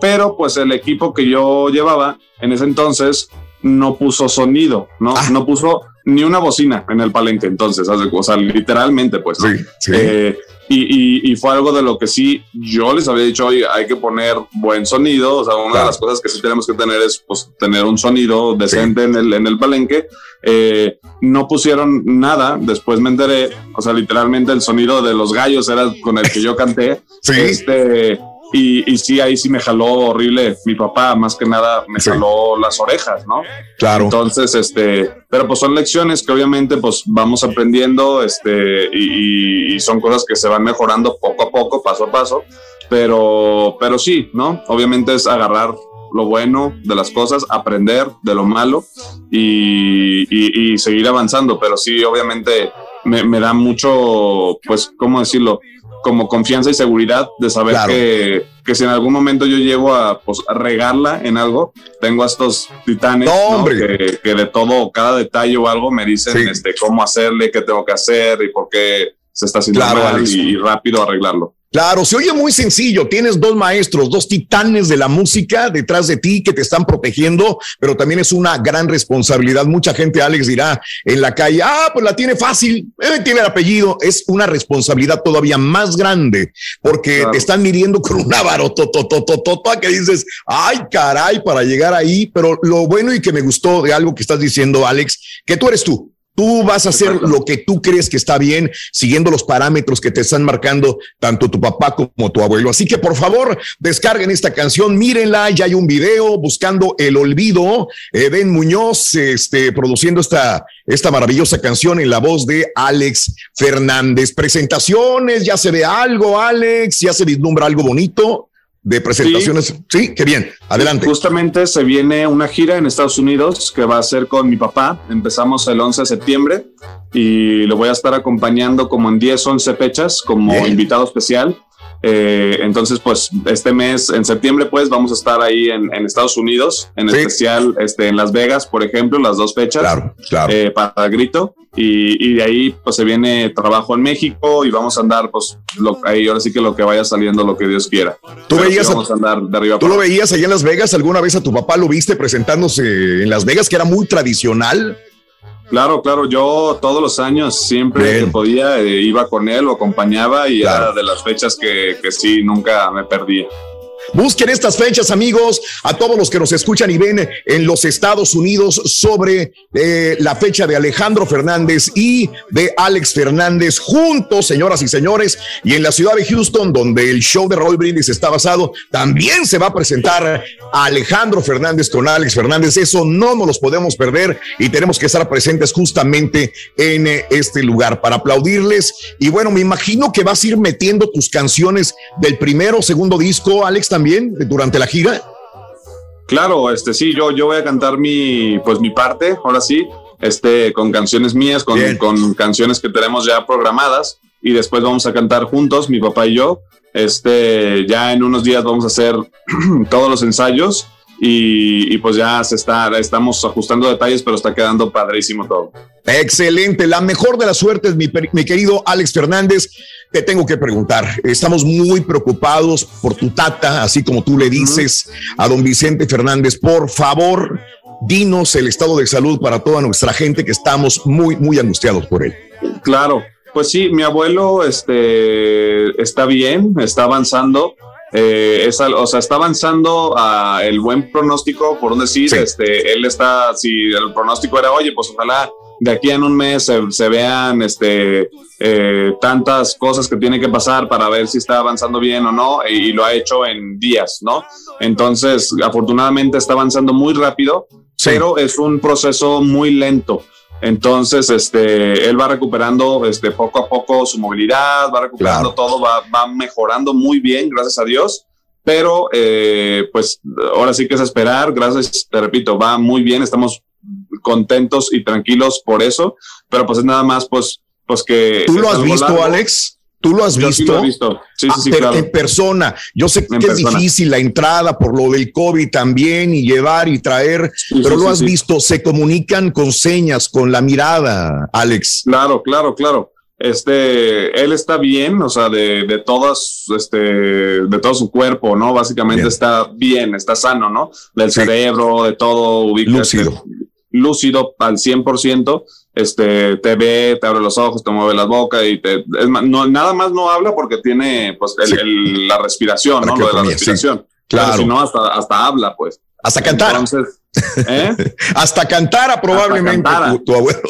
pero pues el equipo que yo llevaba en ese entonces no puso sonido, ¿no? No puso ni una bocina en el palenque, entonces, o sea, literalmente, pues. ¿no? Eh, y, y- y fue algo de lo que sí yo les había dicho, oye, hay que poner buen sonido, o sea, una de las cosas que sí tenemos que tener es pues, tener un sonido decente en, el, en el palenque. Eh, no pusieron nada, después me enteré, o sea, literalmente el sonido de los gallos era con el que yo canté. Este, y, y sí, ahí sí me jaló horrible mi papá, más que nada me jaló las orejas, ¿no? Claro. Entonces, este, pero pues son lecciones que obviamente pues vamos aprendiendo, este, y, y- y son cosas que se van mejorando poco a poco, paso a paso, pero, pero sí, ¿no? Obviamente es agarrar lo bueno de las cosas, aprender de lo malo y, y- y seguir avanzando, pero sí, obviamente me, me da mucho, pues, ¿cómo decirlo? Como confianza y seguridad de saber Claro. que, que si en algún momento yo llego a, pues, a regarla en algo, tengo a estos titanes ¿no? Que, que de todo, cada detalle o algo me dicen este, cómo hacerle, qué tengo que hacer y por qué se está haciendo Claro, mal y rápido arreglarlo. Claro, se oye muy sencillo. Tienes dos maestros, dos titanes de la música detrás de ti que te están protegiendo, pero también es una gran responsabilidad. Mucha gente, Alex, dirá en la calle, ah, pues la tiene fácil, eh, tiene el apellido. Es una responsabilidad todavía más grande porque te están midiendo con una varototototota que dices, ay, caray, para llegar ahí. Pero lo bueno y que me gustó de algo que estás diciendo, Alex, que tú eres tú. Tú vas a hacer lo que tú crees que está bien, siguiendo los parámetros que te están marcando tanto tu papá como tu abuelo. Así que por favor, descarguen esta canción, mírenla, ya hay un video buscando el olvido. Ben Muñoz, este, produciendo esta, esta maravillosa canción en la voz de Alex Fernández. Presentaciones, ya se ve algo, Alex, ya se vislumbra algo bonito de presentaciones. Sí, qué bien. Adelante. Justamente se viene una gira en Estados Unidos que va a ser con mi papá. Empezamos el 11 de septiembre y lo voy a estar acompañando como en 10, 11 fechas como Bien. invitado especial. Eh, entonces, pues este mes, en septiembre, pues vamos a estar ahí en, en Estados Unidos, en especial este, en Las Vegas, por ejemplo, las dos fechas eh, para el grito. Y, y de ahí, pues se viene trabajo en México y vamos a andar, pues lo, ahí ahora sí que lo que vaya saliendo, lo que Dios quiera. ¿Tú Pero sí veías a- vamos a andar de arriba ¿Tú para lo veías allá en Las Vegas? ¿Alguna vez a tu papá lo viste presentándose en Las Vegas, que era muy tradicional? Claro, claro, yo todos los años siempre que podía eh, iba con él, lo acompañaba y era de las fechas que, que sí, nunca me perdía. Busquen estas fechas, amigos, a todos los que nos escuchan y ven en los Estados Unidos sobre eh, la fecha de Alejandro Fernández y de Alex Fernández juntos, señoras y señores. Y en la ciudad de Houston, donde el show de Raúl Brindis está basado, también se va a presentar a Alejandro Fernández con Alex Fernández. Eso no nos los podemos perder y tenemos que estar presentes justamente en eh, este lugar para aplaudirles. Y bueno, me imagino que vas a ir metiendo tus canciones del primero, segundo disco, Alex, también durante la gira. Claro, este sí, yo, yo voy a cantar mi, pues mi parte, ahora sí, este, con canciones mías, con, con canciones que tenemos ya programadas, y después vamos a cantar juntos, mi papá y yo. Este, ya en unos días vamos a hacer todos los ensayos y, y pues ya se está, estamos ajustando detalles, pero está quedando padrísimo todo. Excelente, la mejor de las suertes, mi, querido Alex Fernández. Te tengo que preguntar, estamos muy preocupados por tu tata, así como tú le dices a don Vicente Fernández, por favor, dinos el estado de salud para toda nuestra gente que estamos muy, muy angustiados por él. Claro, pues sí, mi abuelo este, está bien, está avanzando. eh, es o sea, está avanzando a el buen pronóstico, por un decir, este, él está, si el pronóstico era, oye, pues ojalá de aquí en un mes se, se vean este, eh, tantas cosas que tiene que pasar para ver si está avanzando bien o no, y, lo ha hecho en días, ¿no? Entonces, afortunadamente está avanzando muy rápido, pero es un proceso muy lento. Entonces, este, él va recuperando este, poco a poco su movilidad, va recuperando todo, va, va mejorando muy bien, gracias a Dios. Pero, eh, pues, ahora sí que es esperar, gracias, te repito, va muy bien, estamos contentos y tranquilos por eso, pero pues es nada más, pues, pues que... ¿Tú lo has visto, largo. Alex? ¿Tú lo has Yo visto? sí lo he visto. Sí, Ah, sí, sí, pero claro. En persona. Yo sé que En es persona. difícil la entrada por lo del COVID también y llevar y traer, pero lo has visto. Se comunican con señas, con la mirada, Alex. Claro, claro, claro. Este, él está bien, o sea, de, de todas, este, de todo su cuerpo, ¿no? Básicamente está bien, está sano, ¿no? Del cerebro, de todo, ubica- Lúcido. este, lúcido al 100%, este, te ve, te abre los ojos, te mueve la boca y te, es más, no, nada más no habla porque tiene, pues, el- el- la respiración, ¿no? Lo de la sí. respiración. Claro. Pero si no, hasta, hasta habla, pues. Hasta cantar. Entonces, ¿eh? Hasta cantara probablemente cantara. tu, tu abuelo.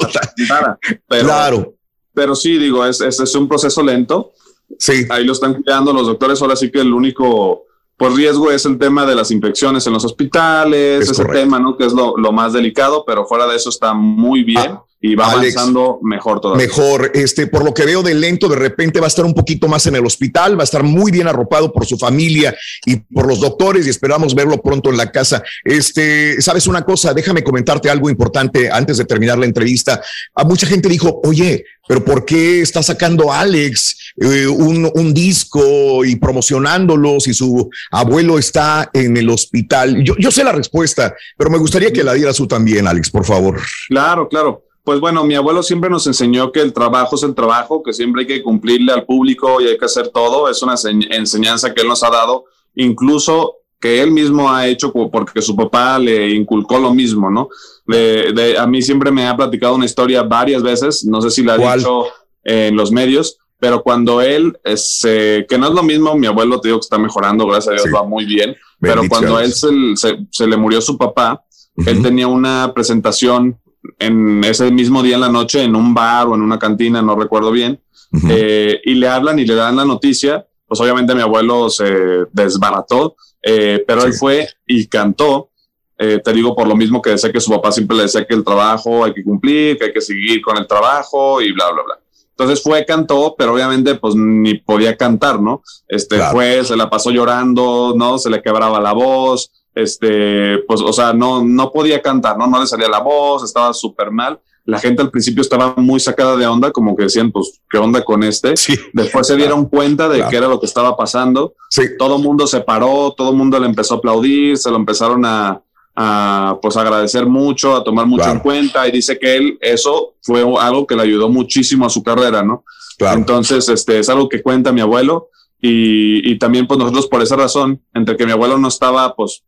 Clara, pero, Claro. Pero sí, digo, es, es, es un proceso lento. Sí. Ahí lo están cuidando los doctores. Ahora sí que el único pues, riesgo es el tema de las infecciones en los hospitales, Es ese correcto. tema, ¿no? Que es lo, lo más delicado, pero fuera de eso está muy bien y va Alex, avanzando mejor todavía. Mejor, este, por lo que veo de lento, de repente va a estar un poquito más en el hospital, va a estar muy bien arropado por su familia y por los doctores y esperamos verlo pronto en la casa. Este, sabes una cosa, déjame comentarte algo importante antes de terminar la entrevista. A mucha gente dijo, oye, pero ¿por qué está sacando Alex eh, un, un disco y promocionándolo si su abuelo está en el hospital? Yo, yo sé la respuesta, pero me gustaría que la dieras tú también, Alex, por favor. Claro, claro. Pues bueno, mi abuelo siempre nos enseñó que el trabajo es el trabajo, que siempre hay que cumplirle al público y hay que hacer todo. Es una enseñ- enseñanza que él nos ha dado, incluso que él mismo ha hecho porque su papá le inculcó lo mismo, ¿no? De- de- a mí siempre me ha platicado una historia varias veces, no sé si la ha dicho en los medios, pero cuando él, es, eh, que no es lo mismo, mi abuelo te digo que está mejorando, gracias a Dios, Sí. va muy bien, pero cuando él Dios. se, se- se le murió su papá, él tenía una presentación en ese mismo día en la noche en un bar o en una cantina, no recuerdo bien, eh, y le hablan y le dan la noticia, pues obviamente mi abuelo se desbarató, eh, pero él fue y cantó, eh, te digo por lo mismo que decía que su papá siempre le decía que el trabajo hay que cumplir, que hay que seguir con el trabajo y bla, bla, bla. Entonces fue, cantó, pero obviamente pues ni podía cantar, ¿no? Este fue, se la pasó llorando, ¿no? Se le quebraba la voz, este, pues, o sea, no, no podía cantar, ¿no? No le salía la voz, estaba súper mal. La gente al principio estaba muy sacada de onda, como que decían, pues, ¿qué onda con este? Después se dieron cuenta de Claro. qué era lo que estaba pasando. Todo el mundo se paró, todo el mundo le empezó a aplaudir, se lo empezaron a, a, pues agradecer mucho, a tomar mucho en cuenta y dice que él eso fue algo que le ayudó muchísimo a su carrera, ¿no? Entonces, este es algo que cuenta mi abuelo y, y también pues nosotros por esa razón, entre que mi abuelo no estaba, pues,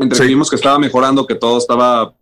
entre que vimos que estaba mejorando, que todo estaba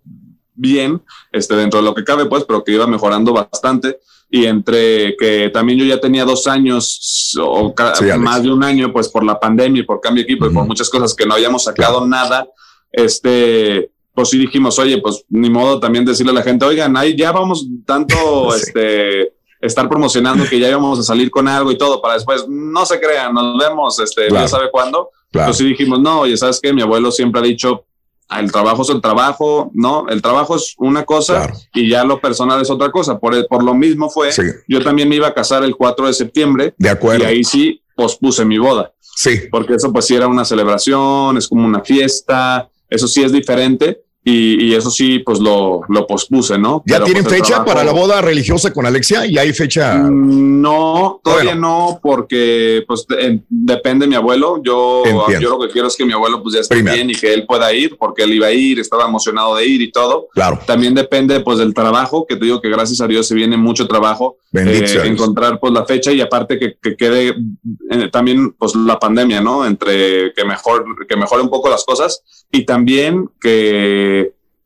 bien, este, dentro de lo que cabe, pues, pero que iba mejorando bastante. Y entre que también yo ya tenía dos años o Sí, más de un año, pues por la pandemia y por cambio de equipo y por muchas cosas que no habíamos sacado nada, este, pues sí dijimos, oye, pues ni modo también decirle a la gente, oigan, ahí ya vamos tanto, este, estar promocionando que ya íbamos a salir con algo y todo para después, no se crean, nos vemos, este, Claro. ya sabe cuándo. Claro. Sí dijimos, no, oye, ¿sabes qué? Mi abuelo siempre ha dicho, "Ah, el trabajo es el trabajo, ¿no? El trabajo es una cosa y ya lo personal es otra cosa. Por, por lo mismo fue, yo también me iba a casar el 4 de septiembre. De acuerdo. Y ahí sí pospuse mi boda. Sí. Porque eso pues sí era una celebración, es como una fiesta, eso sí es diferente. Y, y eso sí, pues lo, lo pospuse, ¿no? ¿Ya Pero, tienen pues, fecha trabajo- para la boda religiosa con Alexia? ¿Ya hay fecha? Mm, No, todavía no, porque pues de- depende de mi abuelo. Yo, Entiendo. yo lo que quiero es que mi abuelo pues ya esté Primero. bien y que él pueda ir, porque él iba a ir, estaba emocionado de ir y todo. Claro. También depende pues del trabajo, que te digo que gracias a Dios se viene mucho trabajo. Eh, encontrar pues la fecha y aparte que, que quede eh, también pues la pandemia, ¿no? Entre que mejor, que mejore un poco las cosas y también que,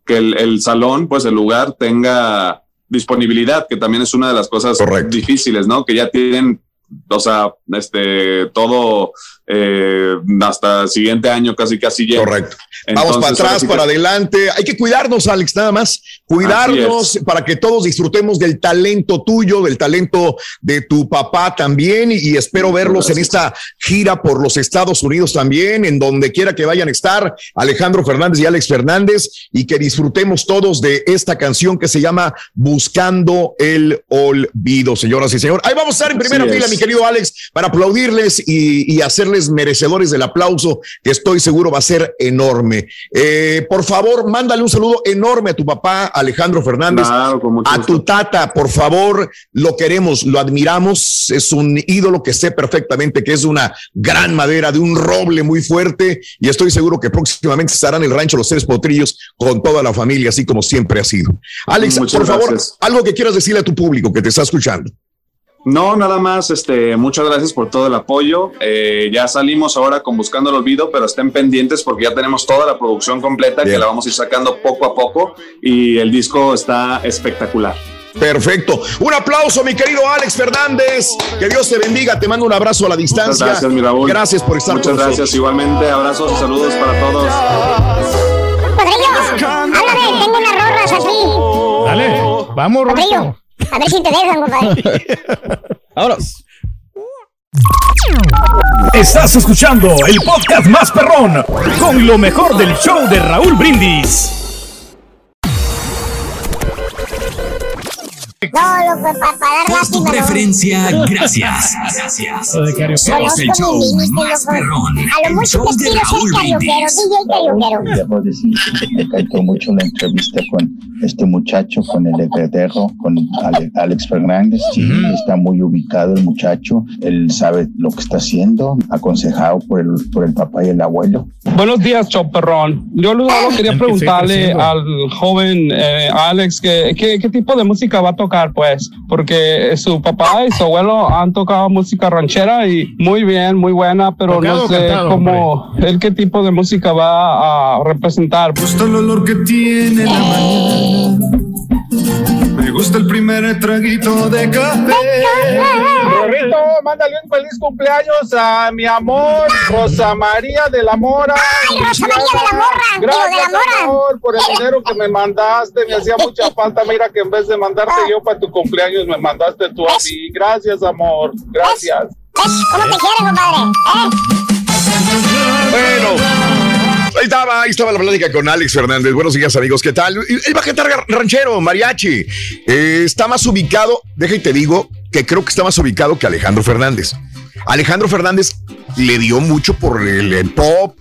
que el, el salón, pues el lugar tenga disponibilidad, que también es una de las cosas difíciles, ¿no? Que ya tienen, o sea, este, todo eh, hasta el siguiente año casi casi lleno. Correcto. Vamos para atrás, para adelante. Hay que cuidarnos, Alex, nada más. Cuidarnos para que todos disfrutemos del talento tuyo, del talento de tu papá también. Y, y espero verlos en esta gira por los Estados Unidos también, en donde quiera que vayan a estar, Alejandro Fernández y Alex Fernández, y que disfrutemos todos de esta canción que se llama Buscando el Olvido, señoras y señores. Ahí vamos a estar en primera Así fila, es. mi querido Alex, para aplaudirles y, y hacerles merecedores del aplauso, que estoy seguro va a ser enorme. Eh, por favor, mándale un saludo enorme a tu papá, Alejandro Fernández, Claro, a gusto. tu tata, por favor, lo queremos, lo admiramos, es un ídolo que sé perfectamente que es de una gran madera, de un roble muy fuerte, y estoy seguro que próximamente estará en el rancho Los Tres Potrillos con toda la familia, así como siempre ha sido. Alex, Muchas por favor, algo que quieras decirle a tu público que te está escuchando. No, nada más, este, muchas gracias por todo el apoyo. Eh, ya salimos ahora con Buscando el Olvido, pero estén pendientes porque ya tenemos toda la producción completa que la vamos a ir sacando poco a poco y el disco está espectacular. Perfecto. Un aplauso, mi querido Alex Fernández. Que Dios te bendiga. Te mando un abrazo a la Muchas distancia. gracias, mi Raúl. Gracias por estar Muchas con gracias, nosotros. igualmente. Abrazos y saludos para todos. Háblame, tengo unas rorras así. Dale, vamos, Roberto. A ver si te dejan, compadre. Vámonos. Estás escuchando el podcast más perrón con lo mejor del show de Raúl Brindis. No, loco, para dar Por tu preferencia, gracias. Gracias. Somos el show límite, más loco. perrón. A lo mucho show que de quiero ser carioquero. DJ. Debo decir que me encantó mucho la entrevista con este muchacho, con el heredero, con Ale- Alex Fernández. Sí, está muy ubicado el muchacho. Él sabe lo que está haciendo, aconsejado por el, por el papá y el abuelo. Buenos días, Choperrón. Yo solo quería preguntarle al joven eh, Alex que, que- qué tipo de música va a tocar, pues, porque su papá y su abuelo han tocado música ranchera y muy bien, muy buena, pero Tocado no o sé cantado, cómo, él qué tipo de música va a representar. gusta el olor que tiene la mañana. Gusta el primer traguito de café. Rorrito, mándale un feliz cumpleaños a mi amor, Rosa María de la Mora. Ay, Rosa María de la Morra, digo, de la Gracias, Mora. amor, por el dinero que me mandaste. Me hacía mucha falta. Mira que en vez de mandarte yo para tu cumpleaños, me mandaste tú a mí. Gracias, amor. Gracias. ¿Cómo te quieres, compadre? ¿Eh? Bueno. Ahí estaba, ahí estaba la plática con Alex Fernández. Buenos días, amigos. ¿Qué tal? Él va a cantar ranchero, mariachi. Eh, está más ubicado, deja y te digo, que creo que está más ubicado que Alejandro Fernández. Alejandro Fernández le dio mucho por el, el pop,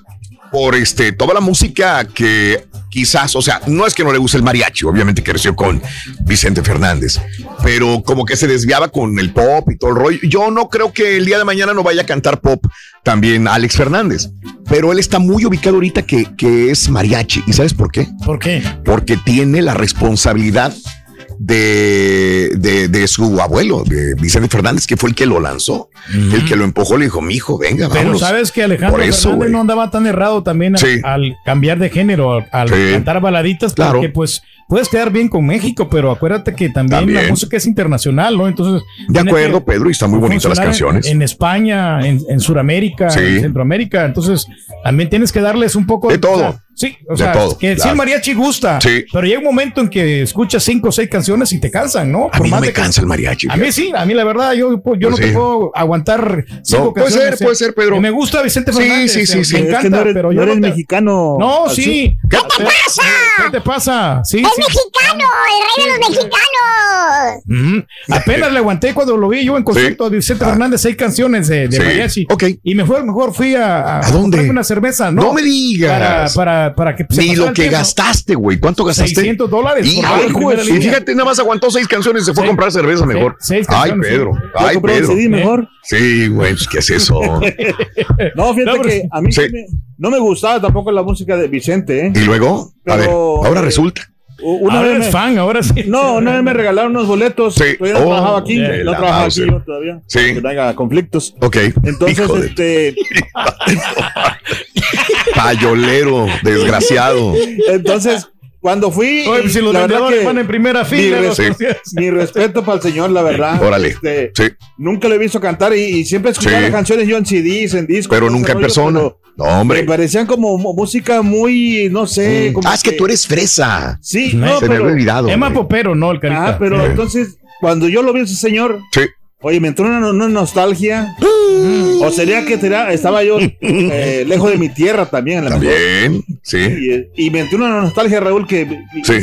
por este, toda la música que quizás, o sea, no es que no le guste el mariachi, obviamente creció con Vicente Fernández, pero como que se desviaba con el pop y todo el rollo. Yo no creo que el día de mañana no vaya a cantar pop también Alex Fernández, pero él está muy ubicado ahorita que, que es mariachi. ¿Y sabes por qué? ¿Por qué? Porque tiene la responsabilidad de, de, de su abuelo, de Vicente Fernández, que fue el que lo lanzó, el que lo empujó, le dijo, mi hijo, venga, Pero vámonos. sabes que Alejandro Por eso, Fernández no andaba tan errado también al, Sí. al cambiar de género, al, al Sí. cantar baladitas, Claro. porque pues puedes quedar bien con México, pero acuérdate que también, También. la música es internacional, ¿no? Entonces. De acuerdo, Pedro, y están muy bonitas las en- canciones. En, España, en, en Sudamérica, Sí. en Centroamérica, entonces también tienes que darles un poco De todo. o sea, sí, o De sea, todo, que sí claro. el mariachi gusta, Sí. pero llega un momento en que escuchas cinco o seis canciones y te cansan, ¿no? A mí no más me cansa el mariachi. A mí sí, a mí la verdad, yo, yo Pues no te sí. puedo aguantar cinco No, puede canciones. ser, puede ser, Pedro. Y Me gusta Vicente Fernández. sí, sí, eh, sí. Me Es que encanta, no eres- pero no yo eres te- mexicano. No, sí. ¿Qué te pasa? ¿Qué te pasa? Sí, ¡Es sí. Mexicano! ¡El rey de los mexicanos! Ujú. Apenas le aguanté cuando lo vi yo en concierto de Vicente Fernández, seis canciones de, de Ah. Sí. mariachi. Y mejor, mejor fui a, ¿A dónde? una cerveza, ¿no? No me digas. Para, para que se Ni pasara lo que tiempo. gastaste, güey. ¿Cuánto gastaste? 600 dólares y fíjate, nada más aguantó seis canciones y se fue a comprar cerveza Sí, mejor. seis Ay, canciones, Pedro. sí. Ay, compró el Pedro. Mejor. Sí, güey, pues, ¿qué es eso? No, fíjate No, que a mí Sí. me- no me gustaba tampoco la música de Vicente, ¿eh? Y luego, a ver, ahora resulta. Una Ahora vez eres me- fan, ahora sí. No, una vez me regalaron unos boletos. Sí. Todavía no Oh, trabajaba aquí. de No trabajaba aquí yo todavía. Sí. Que tenga conflictos. Ok. Entonces, este. Payolero, desgraciado. Entonces, cuando fui. Oye, pues si los la verdad vendedores que van en primera mi, fila, res- conciertos. mi respeto para el señor, la verdad. Órale. Este, Sí. Nunca lo he visto cantar y, y siempre escuchaba Sí. las canciones yo en CDs, en discos. Pero nunca en persona. No, pero Me hombre. parecían como música muy, no sé. Como Ah, es que tú eres fresa. Sí, Se no, me pero. había olvidado. Emma güey. Popero, no, el carita. Ah, pero entonces, cuando yo lo vi a ese señor, Sí. oye, me entró una, una nostalgia. o sería que tera- estaba yo eh, lejos de mi tierra también, a mejor. También, sí. Y, y me entró una nostalgia, Raúl, que Sí.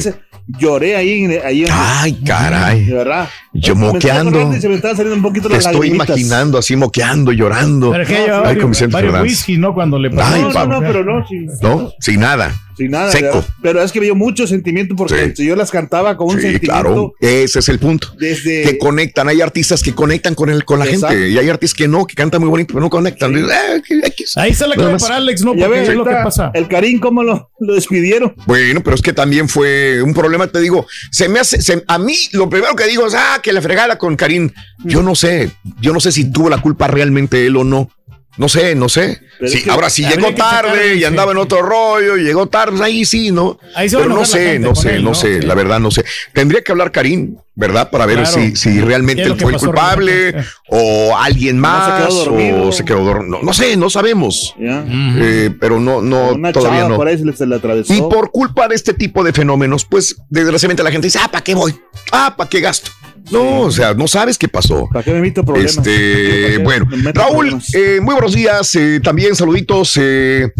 Lloré ahí, en- ahí en- Ay, caray. de verdad. Yo moqueando. se me saliendo un poquito Te las estoy lagrimitas. imaginando así moqueando, llorando. Pero es que Ay, varios, Vicente varios Fernández. whisky, ¿no? Cuando le pasó. Ay, No, no, no, pero no, sin, ¿No? Sin nada. Sin nada. Seco. ¿verdad? Pero es que dio mucho sentimiento porque yo las cantaba con un Sí, sentimiento. claro. Ese es el punto. Desde- Que conectan. Hay artistas que conectan con, el, con la Exacto. gente. Y hay artistas que no, que cantan muy bonito, pero no conectan. Ah, que-. Ahí está la más. para Alex, ¿no? Ya ves, es lo que pasa. El Karim, ¿cómo lo, lo despidieron? Bueno, pero es que también fue un problema, te digo, se me hace, se- a mí lo primero que digo es, ah, que la fregada con Karim. Yo no sé, yo no sé si tuvo la culpa realmente él o no. No sé, no sé. Sí, que ahora, si llegó tarde y andaba en otro rollo, y llegó tarde, ahí sí, ¿no? Ahí Pero no enojar la sé, gente no sé, él, no ¿no? sé, la verdad no sé. Tendría que hablar Karim, ¿verdad? Para ver Claro. si, si realmente ¿Qué es lo él fue el culpable realmente? o alguien más dormido. o se quedó dormido. No, no sé, no sabemos. Eh, pero no, no, Una todavía no. por ahí se le, se le atravesó. Y por culpa de este tipo de fenómenos, pues desgraciadamente la gente dice, ah, ¿para qué voy? Ah, ¿para qué gasto? No, o sea, no sabes qué pasó. ¿Para qué me invito problemas? Este, ¿Para qué bueno, me Raúl, eh, muy buenos días. eh, también saluditos eh,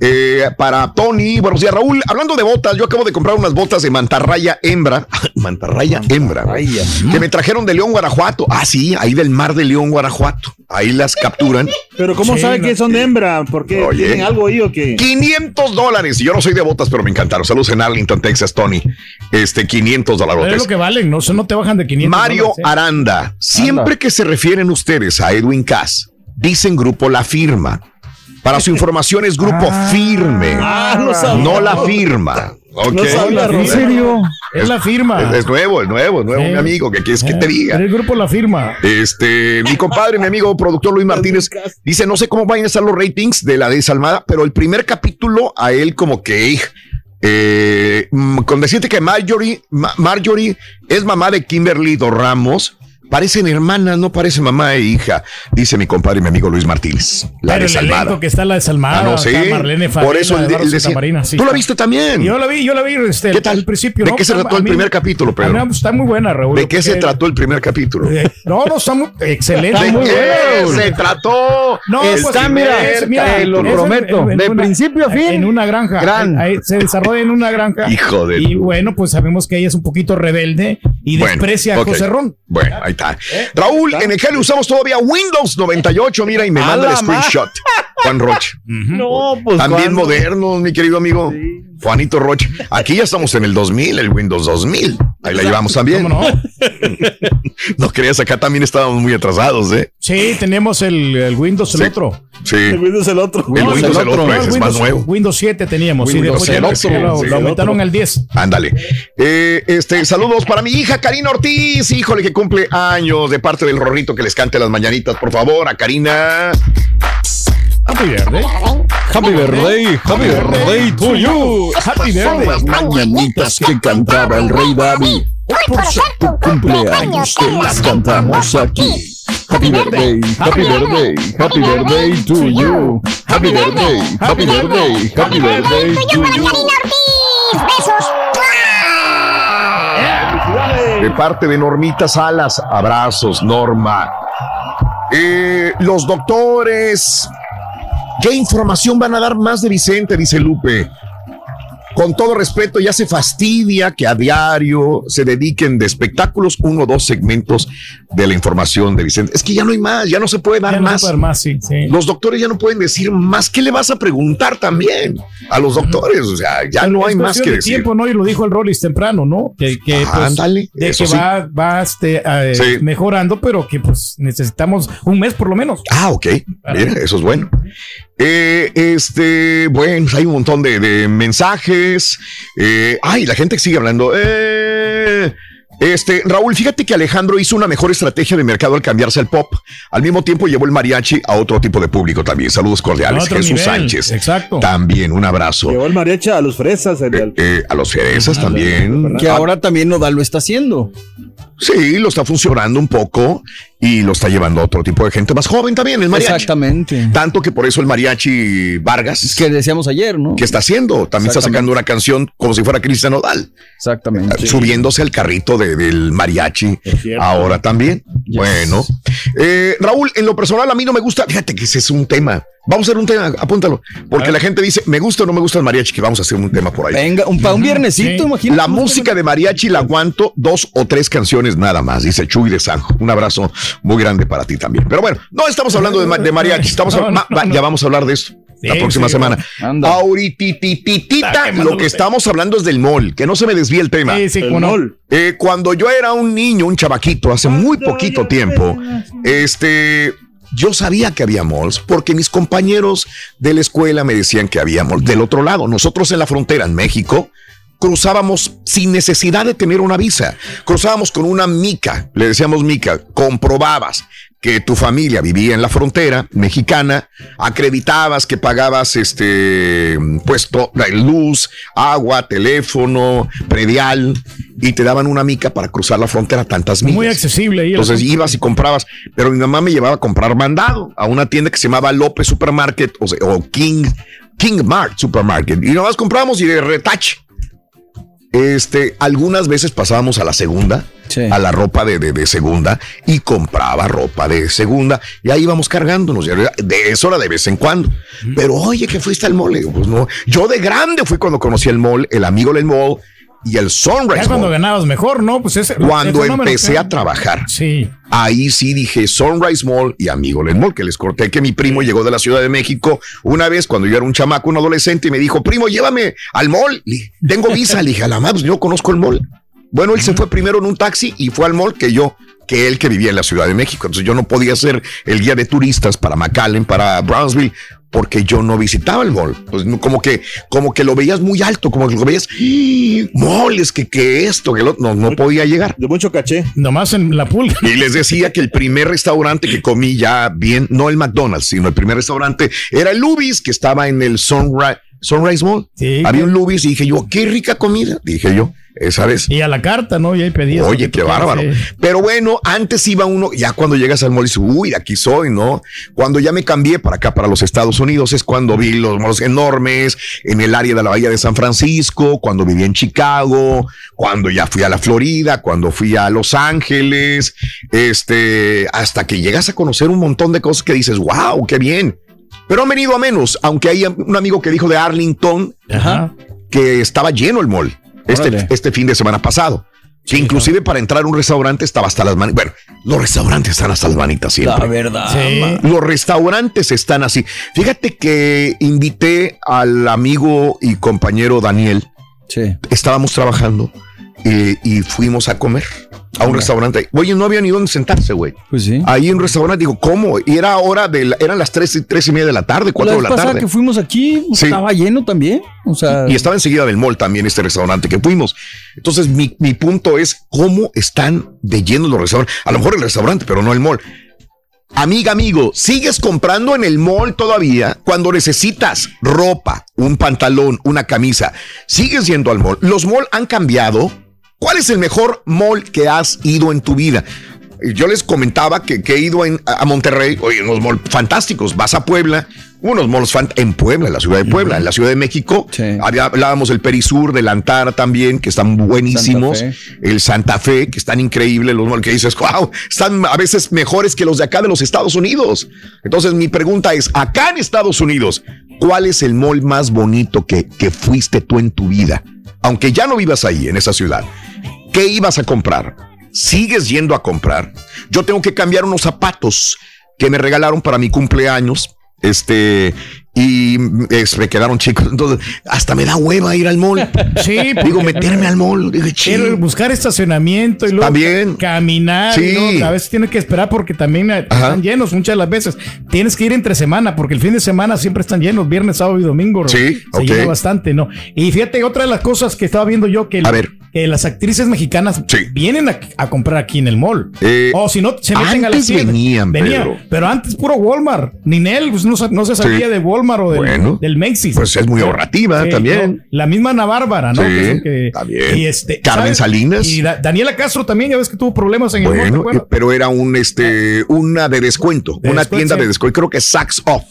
eh, para Tony. Buenos días, Raúl. Hablando de botas, yo acabo de comprar unas botas de mantarraya hembra. mantarraya hembra. Que me trajeron de León, Guanajuato. Ah, sí, ahí del mar de León, Guanajuato. Ahí las capturan. Pero ¿cómo Sí, sabe no. que son de hembra? ¿Por qué? Oye. ¿Tienen algo ahí o qué? 500 dólares. Yo no soy de botas, pero me encantaron. Saludos en Arlington, Texas, Tony. Este, 500 Pero es dólares. lo que valen, no, no te bajan de 500 Mario ¿eh? Aranda. Siempre que se refieren ustedes a Edwin Cass, dicen grupo La Firma. Para su información es grupo firme, Ah, no sabía. no la firma. No sabía, ¿En serio? Es la firma. Es, es nuevo, es nuevo, es nuevo, Sí. mi amigo. ¿Qué quieres que te Eh, diga? El grupo la firma. Este, mi compadre, mi amigo productor Luis Martínez, dice, no sé cómo van a estar los ratings de la desalmada, pero el primer capítulo a él como que, eh, mm, con decirte que Marjorie, Ma- Marjorie es mamá de Kimberly Dos Ramos, parecen hermanas, no parecen mamá e hija, dice mi compadre, mi amigo Luis Martínez. La Pero el desalmada. que está la desalmada. Ah, no, sí. está Por eso el, Eduardo el decía- sí, ¿Tú la está. viste también? Yo la vi, yo la vi este, ¿Qué tal? al principio. ¿De ¿no? qué se Está- trató el mí- primer capítulo, Pedro? Está muy buena, Raúl. ¿De qué se trató el primer capítulo? Eh, No, no, está muy excelente. ¿De muy qué buena. se trató? No, el pues, primer es- mira, te lo es prometo, en de principio a fin. En una granja. Gran. Ahí- se desarrolla en una granja. Hijo de- Y bueno, pues sabemos que ella es un poquito rebelde y desprecia a José Ron. Bueno, ahí está. Raúl, en el Cali usamos todavía Windows 98, mira, y me A manda el screenshot. Juan Roche. No, pues También ¿cuándo? modernos, mi querido amigo. Juanito Roche. Aquí ya estamos en el 2000, el Windows 2000. Ahí la llevamos también. ¿Cómo no? No creas, acá también estábamos muy atrasados, ¿eh? Sí, tenemos el, el Windows, el Sí. otro. Sí. El Windows el otro. El Windows, el otro, es más nuevo. Windows 7 teníamos. y Windows después ya el lo- otro, lo, sí, lo el aumentaron otro. al 10. Ándale. Eh, este, saludos para mi hija Karina Ortiz, híjole, que cumple de parte del Rorrito que les cante las mañanitas, por favor, a Karina. Happy birthday. Happy birthday, happy birthday to you. Happy birthday. Las mañanitas que cantaba el rey David. Por ser tu Cumpleaños te las cantamos aquí. Happy birthday, happy birthday, happy birthday to you. Happy birthday, happy birthday, happy birthday to Tuyo para you. Karina Ortiz. Besos. De parte de Normita Salas, abrazos, Norma. Eh, los doctores, ¿qué información van a dar más de Vicente? Dice Lupe. Con todo respeto, ya se fastidia que a diario se dediquen de espectáculos uno o dos segmentos de la información de Vicente. Es que ya no hay más, ya no se puede dar Ya más. puede dar más, sí, sí. Los doctores ya no pueden decir más. ¿Qué le vas a preguntar también a los doctores? O sea, ya no hay más que de decir. tiempo, ¿no? Y lo dijo el Rollis temprano, ¿no? Que, pues, ándale, de que sí. va, va este, eh, mejorando, pero que pues necesitamos un mes por lo menos. Ah, ok. Mira, eso es bueno. Eh, este, bueno, hay un montón de, de mensajes. Eh, ay, la gente sigue hablando. Eh, este, Raúl, fíjate que Alejandro hizo una mejor estrategia de mercado al cambiarse al pop. Al mismo tiempo llevó el mariachi a otro tipo de público también. Saludos cordiales. Otro Jesús nivel, Sánchez. Exacto. También un abrazo. Llevó el mariachi a los fresas. el- el- Eh, a los fresas también. Que ahora también Nodal lo está haciendo. Sí, lo está funcionando un poco y lo está llevando a otro tipo de gente más joven también, el mariachi. Exactamente. Tanto que por eso el mariachi Vargas. Que decíamos ayer, ¿no? ¿Qué está haciendo? También está sacando una canción como si fuera Cristian Nodal. Exactamente. Subiéndose al carrito de- del mariachi. Ahora también. Bueno. Eh, Raúl, en lo personal a mí no me gusta. Fíjate que ese es un tema. Vamos a hacer un tema, apúntalo. Porque la gente dice, me gusta o no me gusta el mariachi, que vamos a hacer un tema por ahí. Venga, un, un viernesito, imagínate. La música de mariachi la aguanto dos o tres canciones nada más, dice Chuy de Sanjo. Un abrazo muy grande para ti también. Pero bueno, no estamos hablando de, ma- de mariachi, estamos a- No, no, ma- va- no. ya vamos a hablar de esto la próxima sí, semana. Ahoritititita, lo que estamos hablando es del mall, que no se me desvíe el tema. Sí, sí, el mall. Eh, cuando yo era un niño, un chavaquito, hace muy poquito tiempo, este, yo sabía que había malls porque mis compañeros de la escuela me decían que había malls. Del otro lado, nosotros en la frontera, en México, cruzábamos sin necesidad de tener una visa. Cruzábamos con una mica, le decíamos mica, comprobabas que tu familia vivía en la frontera mexicana, acreditabas que pagabas este puesto luz, agua, teléfono, predial y te daban una mica para cruzar la frontera tantas millas. Muy accesible ahí. el Entonces ibas y comprabas, pero mi mamá me llevaba a comprar mandado a una tienda que se llamaba López Supermarket o, sea, o King, King Mart Supermarket. Y nomás comprábamos y de retache. Este, algunas veces pasábamos a la segunda, Sí. a la ropa de, de- de segunda y compraba ropa de segunda y ahí íbamos cargándonos. De eso era de vez en cuando. Pero oye, que fuiste al mall. Le digo, pues no. Yo de grande fui cuando conocí el mall, el amigo del mall y el Sunrise Ya cuando Mall. ganabas mejor, ¿no? Pues ese. Cuando empecé que- a trabajar. Sí. Ahí sí dije Sunrise Mall y Amigo del Mall, que les corté que mi primo llegó de la Ciudad de México una vez cuando yo era un chamaco, un adolescente, y me dijo, primo, llévame al mall. Le Tengo visa. Le dije, a la madre, pues yo conozco el mall. Bueno, él se fue primero en un taxi y fue al mall que yo, que él que vivía en la Ciudad de México. Entonces yo no podía ser el guía de turistas para McAllen, para Brownsville, porque yo no visitaba el mall. Pues como que, como que lo veías muy alto, como que lo veías, ¡Ah! mall, es que, que esto, que lo, no, no podía llegar. De mucho caché. Nomás en la pulga. Y les decía que el primer restaurante que comí ya bien, no el McDonald's, sino el primer restaurante era el Lubis, que estaba en el Sunrise, Sunrise Mall. Sí, Había un Lubis y dije yo, qué rica comida, dije yo, esa vez. Y a la carta, ¿no? Y ahí pedías. Oye, qué bárbaro. sí. Pero bueno, antes iba uno, ya cuando llegas al mall, dices, uy, aquí soy, ¿no? Cuando ya me cambié para acá, para los Estados Unidos, es cuando vi los malls enormes en el área de la Bahía de San Francisco, cuando viví en Chicago, cuando ya fui a la Florida, cuando fui a Los Ángeles, este, hasta que llegas a conocer un montón de cosas que dices, wow, qué bien. Pero han venido a menos, aunque hay un amigo que dijo de Arlington Ajá. que estaba lleno el mall este, este fin de semana pasado. Que inclusive para entrar a un restaurante estaba hasta las manitas. Bueno, los restaurantes están hasta las manitas La siempre. verdad. Sí. ma. Los restaurantes están así. Fíjate que invité al amigo y compañero Daniel. Sí. Estábamos trabajando eh, y fuimos a comer a un restaurante. Oye, no había ni dónde sentarse, güey. Pues sí. Ahí en un restaurante, digo, ¿cómo? Y era hora de, la- eran las tres, y- tres y media de la tarde, La cuatro vez de la tarde. que fuimos aquí, Sí. estaba lleno también. O sea, Y estaba enseguida del mall también este restaurante que fuimos. Entonces, mi, mi punto es cómo están de llenos los restaurantes. A lo mejor el restaurante, pero no el mall. Amiga, amigo, ¿sigues comprando en el mall todavía cuando necesitas ropa, un pantalón, una camisa? ¿Sigues yendo al mall? Los malls han cambiado. ¿Cuál es el mejor mall que has ido en tu vida? Yo les comentaba que, que he ido en- a Monterrey, oye, unos malls fantásticos. Vas a Puebla, unos malls en Puebla, en la ciudad de Puebla, en la ciudad de México. Había- hablábamos del Perisur, del Antar también, que están buenísimos. Santa El Santa Fe, que están increíbles los malls que dices, wow, están a veces mejores que los de acá de los Estados Unidos. Entonces, mi pregunta es: acá en Estados Unidos, ¿cuál es el mall más bonito que, que fuiste tú en tu vida? Aunque ya no vivas ahí, en esa ciudad. ¿Qué ibas a comprar? ¿Sigues yendo a comprar? Yo tengo que cambiar unos zapatos que me regalaron para mi cumpleaños. Este, y me quedaron chicos. Entonces, hasta me da hueva ir al mall. Sí, Digo, meterme al mall. Digo, Quiero buscar estacionamiento y luego También. caminar. Sí. a veces tienes que esperar porque también están llenos muchas de las veces. Tienes que ir entre semana porque el fin de semana siempre están llenos, viernes, sábado y domingo. Sí, se ok. llena bastante, ¿no? Y fíjate, otra de las cosas que estaba viendo yo que, que las actrices mexicanas vienen a, a comprar aquí en el mall. Eh, o si no, se meten a la antes venían, Venía, Pedro. pero antes puro Walmart. Ninel pues, no, no se sabía de Walmart o del, Bueno, del Macy's. pues es muy ahorrativa también. no, la misma Ana Bárbara, ¿no? Sí, Que también. Y este, Carmen ¿sabes? Salinas. Y Da- Daniela Castro también, ya ves que tuvo problemas en el mall, ¿te Bueno, eh, pero era un este una de descuento, De una descuento, tienda sí. de descuento, creo que Saks Off.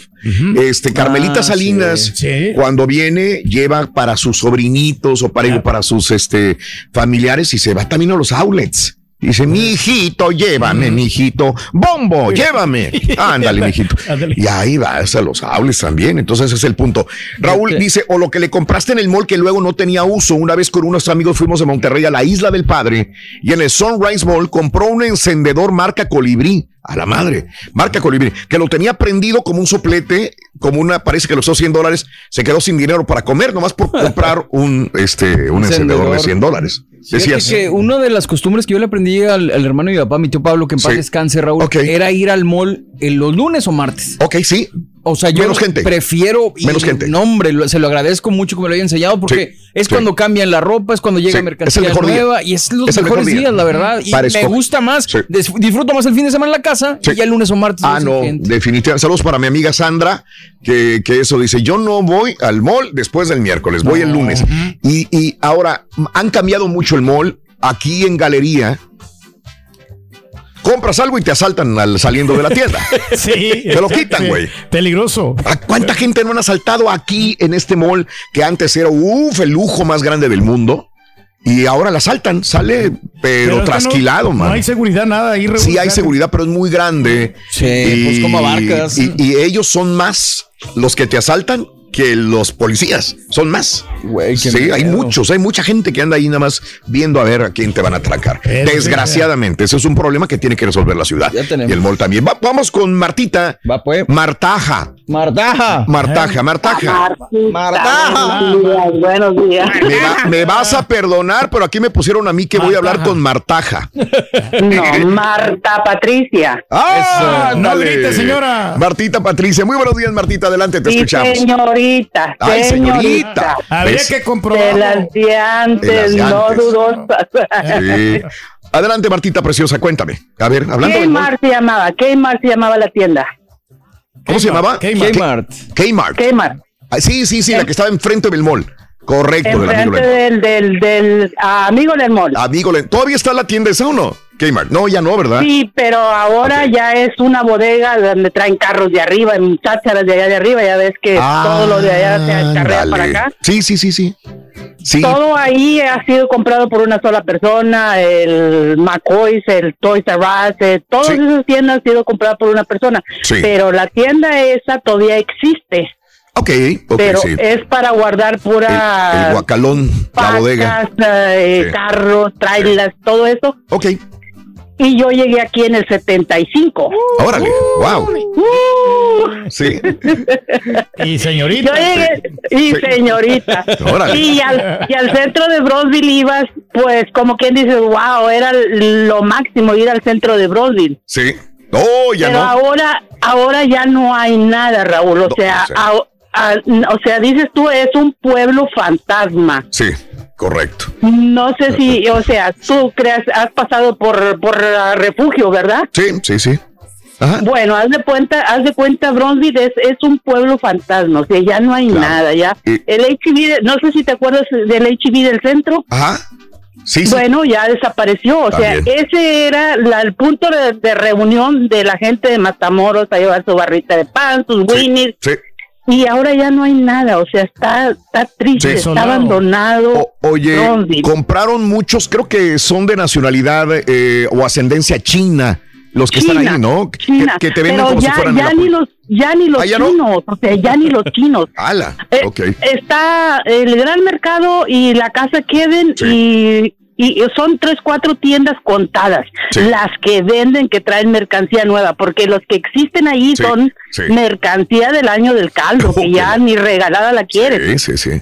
Este Carmelita Ah, Salinas sí. cuando viene lleva para sus sobrinitos o para, para sus este familiares y se va también a los outlets. Dice, mi hijito, llévame, mi hijito. Bombo, llévame. Ándale, mi hijito. Y ahí vas a los outlets también. Entonces ese es el punto. Raúl dice, o lo que le compraste en el mall que luego no tenía uso. Una vez con unos amigos fuimos de Monterrey a la Isla del Padre y en el Sunrise Mall compró un encendedor marca Colibrí. A la madre, marca Colibrí, que lo tenía prendido como un soplete, como una, parece que lo usó 100 dólares, se quedó sin dinero para comer, nomás por comprar un, este, un encendedor de 100 dólares. Decías. que una de las costumbres que yo le aprendí al, al hermano de mi papá, mi tío Pablo, que en paz Sí. descanse, Raúl, era ir al mall en los lunes o martes. Ok, sí. O sea, yo Menos gente. prefiero. y Menos gente. No, hombre, lo- se lo agradezco mucho que me lo haya enseñado porque es sí. cuando cambian la ropa, es cuando llega Sí, mercancía mejor día. nueva y es los Es mejor mejores día. días, la verdad. Y me gusta más, dis- disfruto más el fin de semana en la casa y ya el lunes o martes. Ah, no, definitivamente. Saludos para mi amiga Sandra, que, que eso dice, yo no voy al mall después del miércoles, voy el lunes. Y, y ahora, han cambiado mucho el mall aquí en Galería. Compras algo y te asaltan al saliendo de la tienda. Sí. Te lo quitan, güey. Peligroso. ¿A ¿Cuánta gente no han asaltado aquí en este mall que antes era, uff, el lujo más grande del mundo? Y ahora la asaltan, sale pero, trasquilado, no, man. No hay seguridad, nada ahí. Sí hay seguridad, pero es muy grande. Sí, pues, ¿cómo abarcas? Y, y ellos son más los que te asaltan que los policías. Son más. sí, hay muchos, hay mucha gente que anda ahí nada más viendo a ver a quién te van a atracar. Eso Desgraciadamente, ese es un problema que tiene que resolver la ciudad. Y el mall también. Va- vamos con Martita. Va pues. Martaja. Martaja. Martaja, Martaja. Martaja. Buenos días, buenos días. Me, va- me vas a perdonar, pero aquí me pusieron a mí que voy a hablar con Martaja. No, Marta Patricia. ¡Ah! No ándale. grite, señora. Martita Patricia. Muy buenos días, Martita. Adelante, te Sí, escuchamos. Señorita, Ay, señorita. señorita. Habría ¿Ves? que comprobar. De las de antes, De de no dudosas. Sí. Adelante, Martita Preciosa, cuéntame. A ver, hablando del mall, Kmart se llamaba, Kmart se llamaba la tienda. ¿Cómo se llamaba? Kmart. Kmart. Kmart. Ah, sí, sí, sí, la que estaba enfrente del mall. Correcto, del amigo del, del, del ah, amigo del mall. Amigo. ¿Todavía está la tienda esa o no? Kmart. No, ya no, ¿verdad? Sí, pero ahora ya es una bodega donde traen carros de arriba, en chácharas de allá de arriba, ya ves que todo lo de allá se acarrea para acá. Sí, sí, sí, sí. Sí. Todo ahí ha sido comprado por una sola persona, el McCoy's, el Toys R Us, eh, todas esas tiendas han sido compradas por una persona. Sí. Pero la tienda esa todavía existe, Ok, ok, pero sí. es para guardar pura El guacalón, la bodega. eh, Sí. carros, trailers, todo eso. Ok. Y yo llegué aquí en el 75. Órale, wow. Uh. Sí. Y señorita. Yo llegué, y Sí. señorita. Órale. Y al, y al centro de Brosville ibas, pues como quien dice, wow, era lo máximo ir al centro de Brosville. Sí. Oh, ya Pero no. ahora, ahora ya no hay nada, Raúl. O sea, sí. a- a- o sea, dices tú, es un pueblo fantasma. Sí, correcto. No sé si, o sea, tú creas, has pasado por, por ah, refugio, ¿verdad? Sí, sí, sí. Ajá. Bueno, haz de cuenta, haz de cuenta, Bronzeville es, es un pueblo fantasma, o sea, ya no hay nada, ya. El HIV, no sé si te acuerdas del HIV del centro. Ajá. Sí, sí. Bueno, ya desapareció, o sea, ese era la- el punto de, de reunión de la gente de Matamoros a llevar su barrita de pan, sus winnies, Sí. Y ahora ya no hay nada, o sea, está, está triste, Sí. está Desolado. abandonado. Oye, Bronzeville. compraron muchos, creo que son de nacionalidad eh, o ascendencia china los que están China, ahí, ¿no? Que, China. que te venden Pero como ya, si fueran ya ni los ya ni los Ah, ¿ya no? chinos, o sea, ya ni los chinos. Ala, Eh, ok. Está el Gran Mercado y la Casa Kevin y, y son tres, cuatro tiendas contadas, las que venden, que traen mercancía nueva, porque los que existen ahí Sí, son sí. mercancía del año del caldo, que ya ni regalada la quieren. Sí, sí, sí.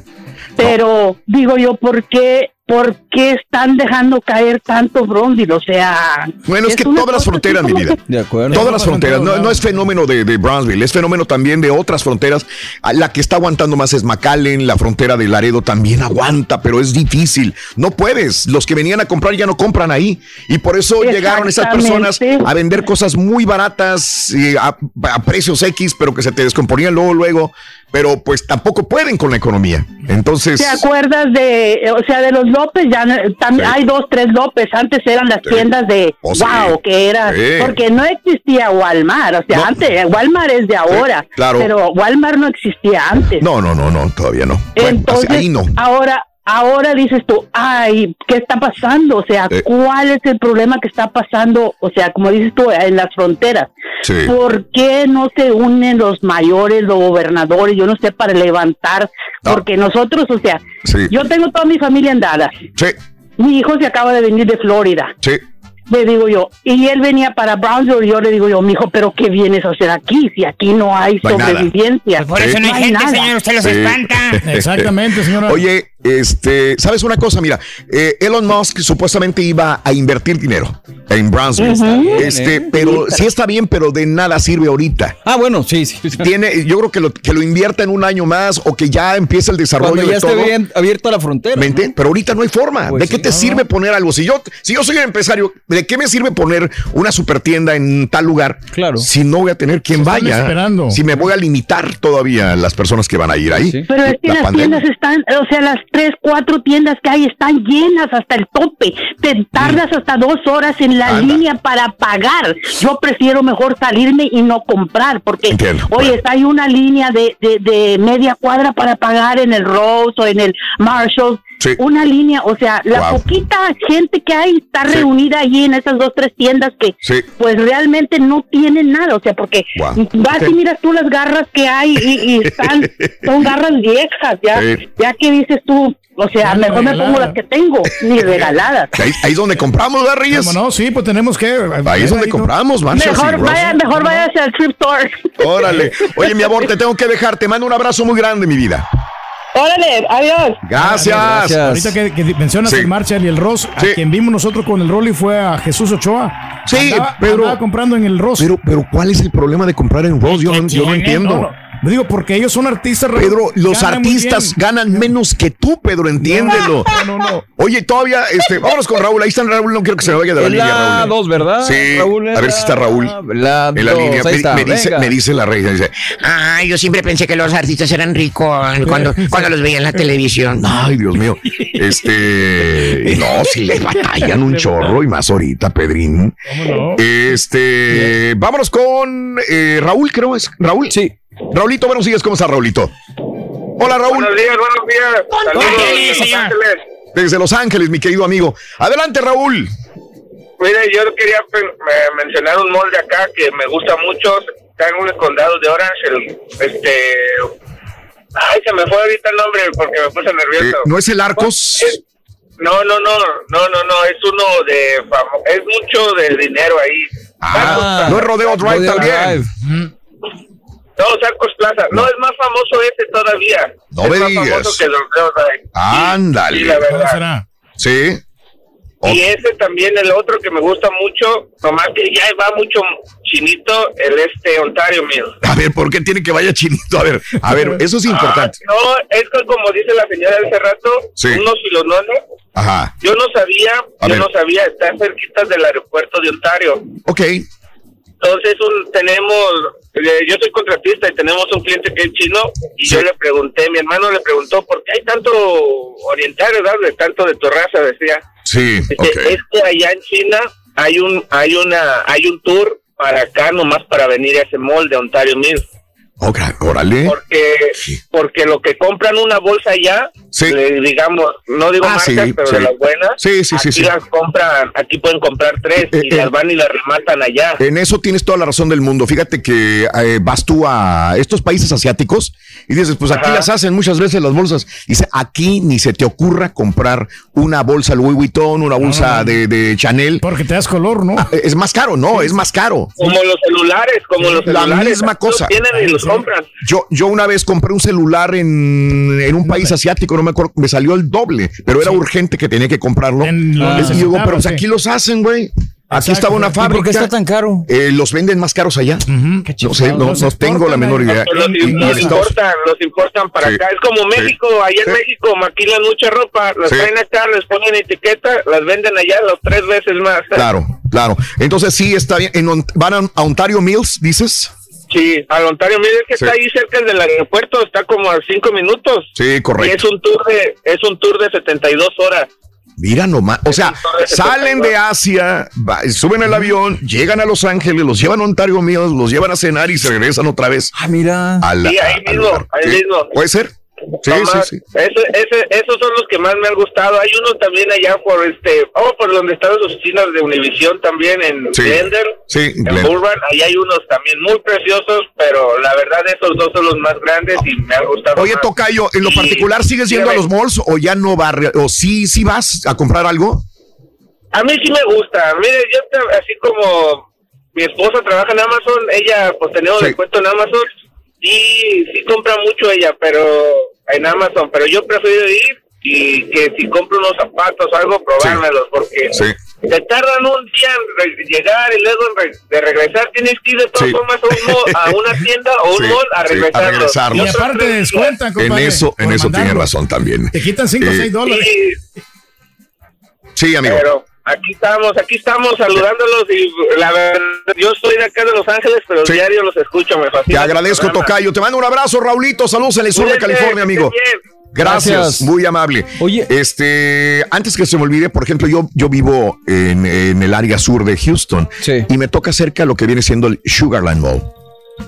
Pero digo yo, ¿por qué, ¿por qué están dejando caer tanto Brondil? O sea... Bueno, es que todas las fronteras, mi vida. De acuerdo. Todas las fronteras. No, no es fenómeno de, de Brownsville, es fenómeno también de otras fronteras. La que está aguantando más es McAllen, la frontera de Laredo también aguanta, pero es difícil. No puedes. Los que venían a comprar ya no compran ahí. Y por eso llegaron esas personas a vender cosas muy baratas y a, a precios X, pero que se te descomponían luego, luego. Pero pues tampoco pueden con la economía. Entonces. ¿Te acuerdas de, o sea, de los López? Ya no- también hay dos, tres López. Antes eran las tiendas de Oh, sí. wow, que era Sí. porque no existía Walmart. O sea, antes Walmart es de ahora, claro. pero Walmart no existía antes. No, no, no, no, todavía no. Bueno, Entonces, ahí no. ahora, ahora dices tú, ay, ¿qué está pasando? O sea, Eh. ¿cuál es el problema que está pasando? O sea, como dices tú, en las fronteras. Sí. ¿Por qué no se unen los mayores, los gobernadores, yo no sé, para levantar? Porque nosotros, o sea, Sí. yo tengo toda mi familia en Dallas. Sí. Mi hijo se acaba de venir de Florida. Sí. Le digo yo, y él venía para Brownsville, y yo le digo yo, mijo, pero ¿qué vienes a hacer aquí? Si aquí no hay No sobrevivencia. Pues por eso no hay gente, nada. señor, usted los Sí. espanta. Exactamente, señora. Oye, este, ¿sabes una cosa? Mira, eh, Elon Musk supuestamente iba a invertir dinero en Brownsville. Ujú. Este, Bien, pero sí está bien, pero de nada sirve ahorita. Ah, bueno, sí, sí. Tiene, yo creo que lo, que lo invierta en un año más o que ya empiece el desarrollo Cuando ya de esté todo. bien abierta la frontera. ¿Me entiendes? Pero ahorita no hay forma. Pues ¿De qué sí, te no, sirve poner algo? Si yo, si yo soy un empresario, ¿de qué me sirve poner una super tienda en tal lugar? Claro. Si no voy a tener quien vaya. esperando. Si me voy a limitar todavía a las personas que van a ir ahí. Pero es que La las pandemia. tiendas están, o sea, las tres, cuatro tiendas que hay están llenas hasta el tope. Te tardas hasta dos horas en la línea para pagar. Yo prefiero mejor salirme y no comprar, porque, Entiendo. oye, hay una línea de, de, de media cuadra para pagar en el Rose o en el Marshall. Una línea, o sea, la Wow. poquita gente que hay está reunida allí en esas dos, tres tiendas que, Sí. pues realmente no tienen nada, o sea, porque Wow. vas y miras tú las garras que hay y, y están, son garras viejas, ya, Sí. ya que dices tú, o sea, mejor me pongo las que tengo, ni regaladas. Ahí, ahí es donde compramos, ¿verdad, Reyes? ¿Cómo no? Sí, pues tenemos que. Ahí es donde compramos, Marshalls y Mejor vaya, mejor váyase al Trip Store. Órale. Oye, mi amor, te tengo que dejar. Te mando un abrazo muy grande, mi vida. Órale, adiós. Gracias. Ahorita que, que mencionas Sí. el Marshall y el Ross, a quien vimos nosotros con el Rolly fue a Jesús Ochoa. Sí, Andaba- pero- andaba comprando en el Ross. Pero, pero ¿cuál es el problema de comprar en Ross? Yo, no- yo no entiendo. No, no. Digo, porque ellos son artistas. Pedro, los ganan artistas ganan menos que tú, Pedro, entiéndelo. No, no, no. Oye, todavía, este, vámonos con Raúl. Ahí está Raúl, no quiero que se me vaya de la línea, la Raúl. dos, ¿verdad? Sí, Raúl a ver si está Raúl. la en la dos, línea. ahí Me, está, me dice, me dice la reina, dice, Ay, yo siempre pensé que los artistas eran ricos cuando, cuando los veía en la televisión. Ay, Dios mío. Este. No, si les batallan un chorro y más ahorita, Pedrín. Este. Vámonos con eh, Raúl, creo es. Raúl. Sí. Raulito, buenos días. ¿Cómo está, Raulito? Hola, Raúl. Buenos días, buenos días. Saludos desde Los. Ángeles. Desde Los Ángeles, mi querido amigo. Adelante, Raúl. Mire, yo quería me- mencionar un molde acá que me gusta mucho. Está en unos condados de Orange. El, este. Ay, se me fue ahorita el nombre porque me puse nervioso. Eh, ¿No es el Arcos? No, no, no, no, no, no, es uno de famo- es mucho de dinero ahí. Ah, ¿no es Rodeo Drive Rodeo también? No, Sarcos Plaza. No. es más famoso ese todavía. No es me más digas. famoso que Rodeo Drive. Ándale. Sí, la verdad. Sí. Y ese también, el otro que me gusta mucho, nomás que ya va mucho chinito, el este Ontario Mill. A ver, ¿por qué tiene que vaya chinito? A ver, a ver, eso es importante. Ah, no, es que como dice la señora hace rato, Sí. unos filonones, Ajá. yo no sabía, A yo ver. no sabía, está cerquita del aeropuerto de Ontario. Ok. Entonces un, tenemos, eh, yo soy contratista y tenemos un cliente que es chino y yo le pregunté, mi hermano le preguntó, ¿por qué hay tanto orientario, de tanto de tu raza? Decía, Sí, Dice, ok. es que allá en China hay un, hay una, hay un tour para acá nomás para venir a ese mall de Ontario Mills. Ok, órale. porque porque lo que compran una bolsa allá, Sí. le- digamos, no digo Ah, marcas, sí, pero sí. de las buenas, Sí, sí, aquí sí. las compran, aquí pueden comprar tres y eh, las van y las rematan allá. En eso tienes toda la razón del mundo. Fíjate que eh, vas tú a estos países asiáticos y dices, pues aquí Ajá. las hacen muchas veces las bolsas. Dice, aquí ni se te ocurra comprar una bolsa Louis Vuitton, una bolsa de, de Chanel. Porque te das color, ¿no? es más caro, no, es más caro. Como los celulares, como los La celulares. misma aquí los cosa. Tienen compran. Yo, yo una vez compré un celular en, en un país asiático, no me acuerdo, me salió el doble, pero era urgente que tenía que comprarlo. lo y digo, pero pues sí. aquí los hacen, güey. Aquí Exacto. estaba una ¿Y por qué fábrica. está tan caro? Eh, los venden más caros allá. no sé, no, Los no tengo la menor idea. Los, Y- importan, los importan para Sí. acá. Es como México, allá en México maquilan mucha ropa, las Sí. traen acá, les ponen etiqueta, las venden allá los tres veces más. Claro, claro. Entonces sí está bien. En Ont- ¿Van a, a Ontario Mills, dices? Sí, al Ontario, mire que Sí. está ahí cerca del aeropuerto, está como a cinco minutos. Sí, Y correcto. es un tour de, es un tour de 72 horas. Mira nomás, o sea, salen de Asia, va- suben el avión, llegan a Los Ángeles, los llevan a Ontario Mills, los llevan a cenar y se regresan otra vez. Ah, mira. a la- Sí, ahí mismo, ahí mismo. Puede ser. Sí, sí, sí. ese- ese- esos son los que más me han gustado. Hay uno también allá por este, oh, por donde están las oficinas de Univision también en Sí. Glendale, Sí, en Glenn. Burbank. Ahí hay unos también muy preciosos, pero la verdad esos dos son los más grandes y me han gustado. Oye, más. Tocayo, en lo Y- particular, ¿sigues yendo a los malls o ya no va, re- o sí, sí vas a comprar algo? A mí sí me gusta. Mire, yo así como mi esposa trabaja en Amazon, ella pues tenemos descuento en Amazon y sí compra mucho ella, pero en Amazon, pero yo prefiero ir y que si compro unos zapatos o algo, probármelos, porque Sí. te tardan un día en re- llegar y luego en re- de regresar tienes que ir de todas Sí. formas a, un mall- a una tienda o un Sí, mall a sí, a regresarlos. regresarlos. Y aparte descuentan, En compadre. eso, en eso tiene mandarlo. razón también. Te quitan 5 o Eh, 6 dólares. Sí, amigo. Pero aquí estamos, aquí estamos saludándolos y la verdad, yo soy de acá de Los Ángeles, pero diario los escucho, me Te fascina. agradezco, el programa. Tocayo. Te mando un abrazo, Raulito. Saludos en el sur de California, amigo. Gracias, Gracias. muy amable. Oye. este, antes que se me olvide, por ejemplo, yo, yo vivo en, en el área sur de Houston y me toca cerca lo que viene siendo el Sugarland Mall.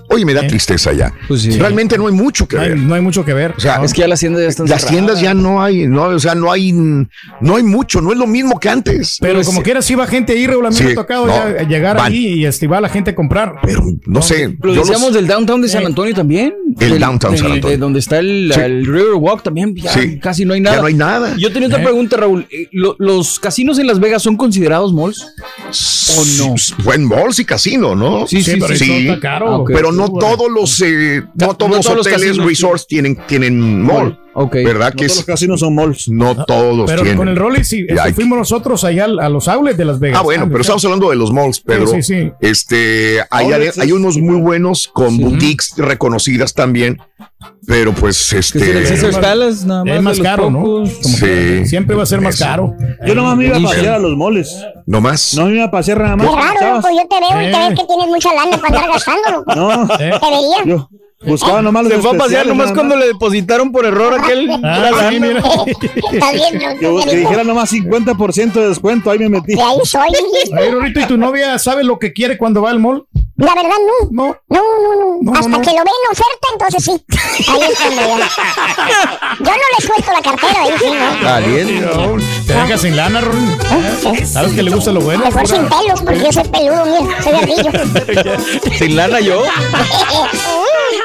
Oye, me da tristeza ya. Realmente no hay mucho que No hay, ver. no hay mucho que ver. O sea, Es que ya las tiendas ya están las cerradas. tiendas ya no hay, no, o sea, no hay, no hay mucho, no es lo mismo que antes. Pero como quiera, sí va gente ahí, Sí, ha tocado no, ya llegar van. ahí y este, va la gente a comprar. Pero no sé. Lo yo los- decíamos del downtown de San Antonio también. El Del- downtown del- San Antonio. De donde está el, Sí. el Riverwalk también. Ya Sí. casi no hay Ya nada. no hay nada. Yo tenía otra Eh. pregunta, Raúl. Eh, lo- ¿Los casinos en Las Vegas son considerados malls? ¿O no? Buen malls y casino, ¿no? Sí, sí, Sí, pero sí. eso está caro. Ah, ok. Pero no todos los, eh, no todos no los todos hoteles, resorts tienen, tienen mall. Ok. ¿Verdad? No que todos es- los casinos son malls. no todos Pero tienen. con el Rolly sí, hay- fuimos nosotros allá al- a los outlets de Las Vegas. Ah, bueno, pero estamos hablando de los malls, Pedro. Sí, sí, sí. Este, hay, hay unos muy buenos con boutiques reconocidas también, pero pues este. Que es el Caesars Palace, nada más. Es más caro, ¿no? pocos. Sí. Siempre va a ser más Eso. caro. Yo nomás me iba a pasear a los moles. No más. No me iba a pasear nada más. chavas. loco. Yo te veo y te ves que tienes mucha lana para andar gastando, loco. No, Te vería. yo buscaba nomás los Se fue a pasear nomás cuando le depositaron por error aquel. Ah, la sí, mira. Estás bien, ¿no? Que, que dijera nomás 50% de descuento, ahí me metí. De ahí soy. Oye, Rorrito, ¿y tu novia sabe lo que quiere cuando va al mall? La verdad, no. No. No, no, no. No, Hasta no. que lo ve en oferta, entonces sí. Ahí es cuando ya. Yo no le suelto la cartera, ahí sí, ¿no? Valiente. Te dejas sin lana, Rolly. Sí. ¿Sabes que le gusta lo bueno? Mejor sin pelos, porque yo soy peludo, mira. Soy ardillo. Sin lana yo.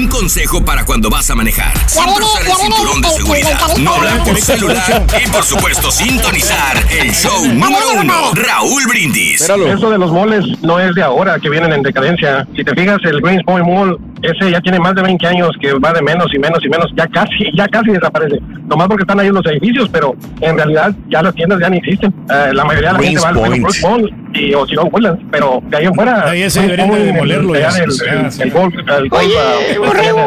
Un consejo para cuando vas a manejar. Siempre usar el cinturón de seguridad. No hablar por celular. Y por supuesto, sintonizar el show número uno. Raúl Brindis. Eso de los moles no es de ahora que vienen en decadencia. Si te fijas, el Greens Point Mall, ese ya tiene más de 20 años que va de menos y menos y menos. Ya casi, ya casi desaparece. Nomás porque están ahí en los edificios, pero en realidad ya las tiendas ya ni existen. Eh, la mayoría de la Greens gente va al Point. Mall y, o si no, Woodlands. Pero de ahí en fuera. Ahí ese deberían de Point, demolerlo el- ya. El, Sí, el, sí. el golf, el golf, ah, el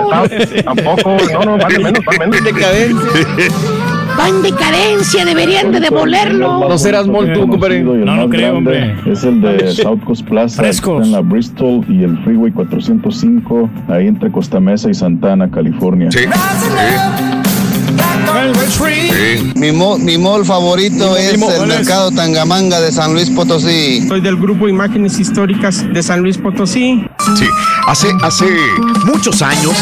South, tampoco, no, no, vale menos, vale menos. Va en decadencia, deberían de demolerlo. No serás mol tú, compadre. No, no creo, hombre. Es el de South Coast Plaza. Frescos. Está en la Bristol y el Freeway 405, ahí entre Costa Mesa y Santana, California. Sí. Mi, mo- mi mall favorito es el. Mercado Tangamanga de San Luis Potosí. Soy del grupo Imágenes Históricas de San Luis Potosí. Sí, hace, hace muchos años.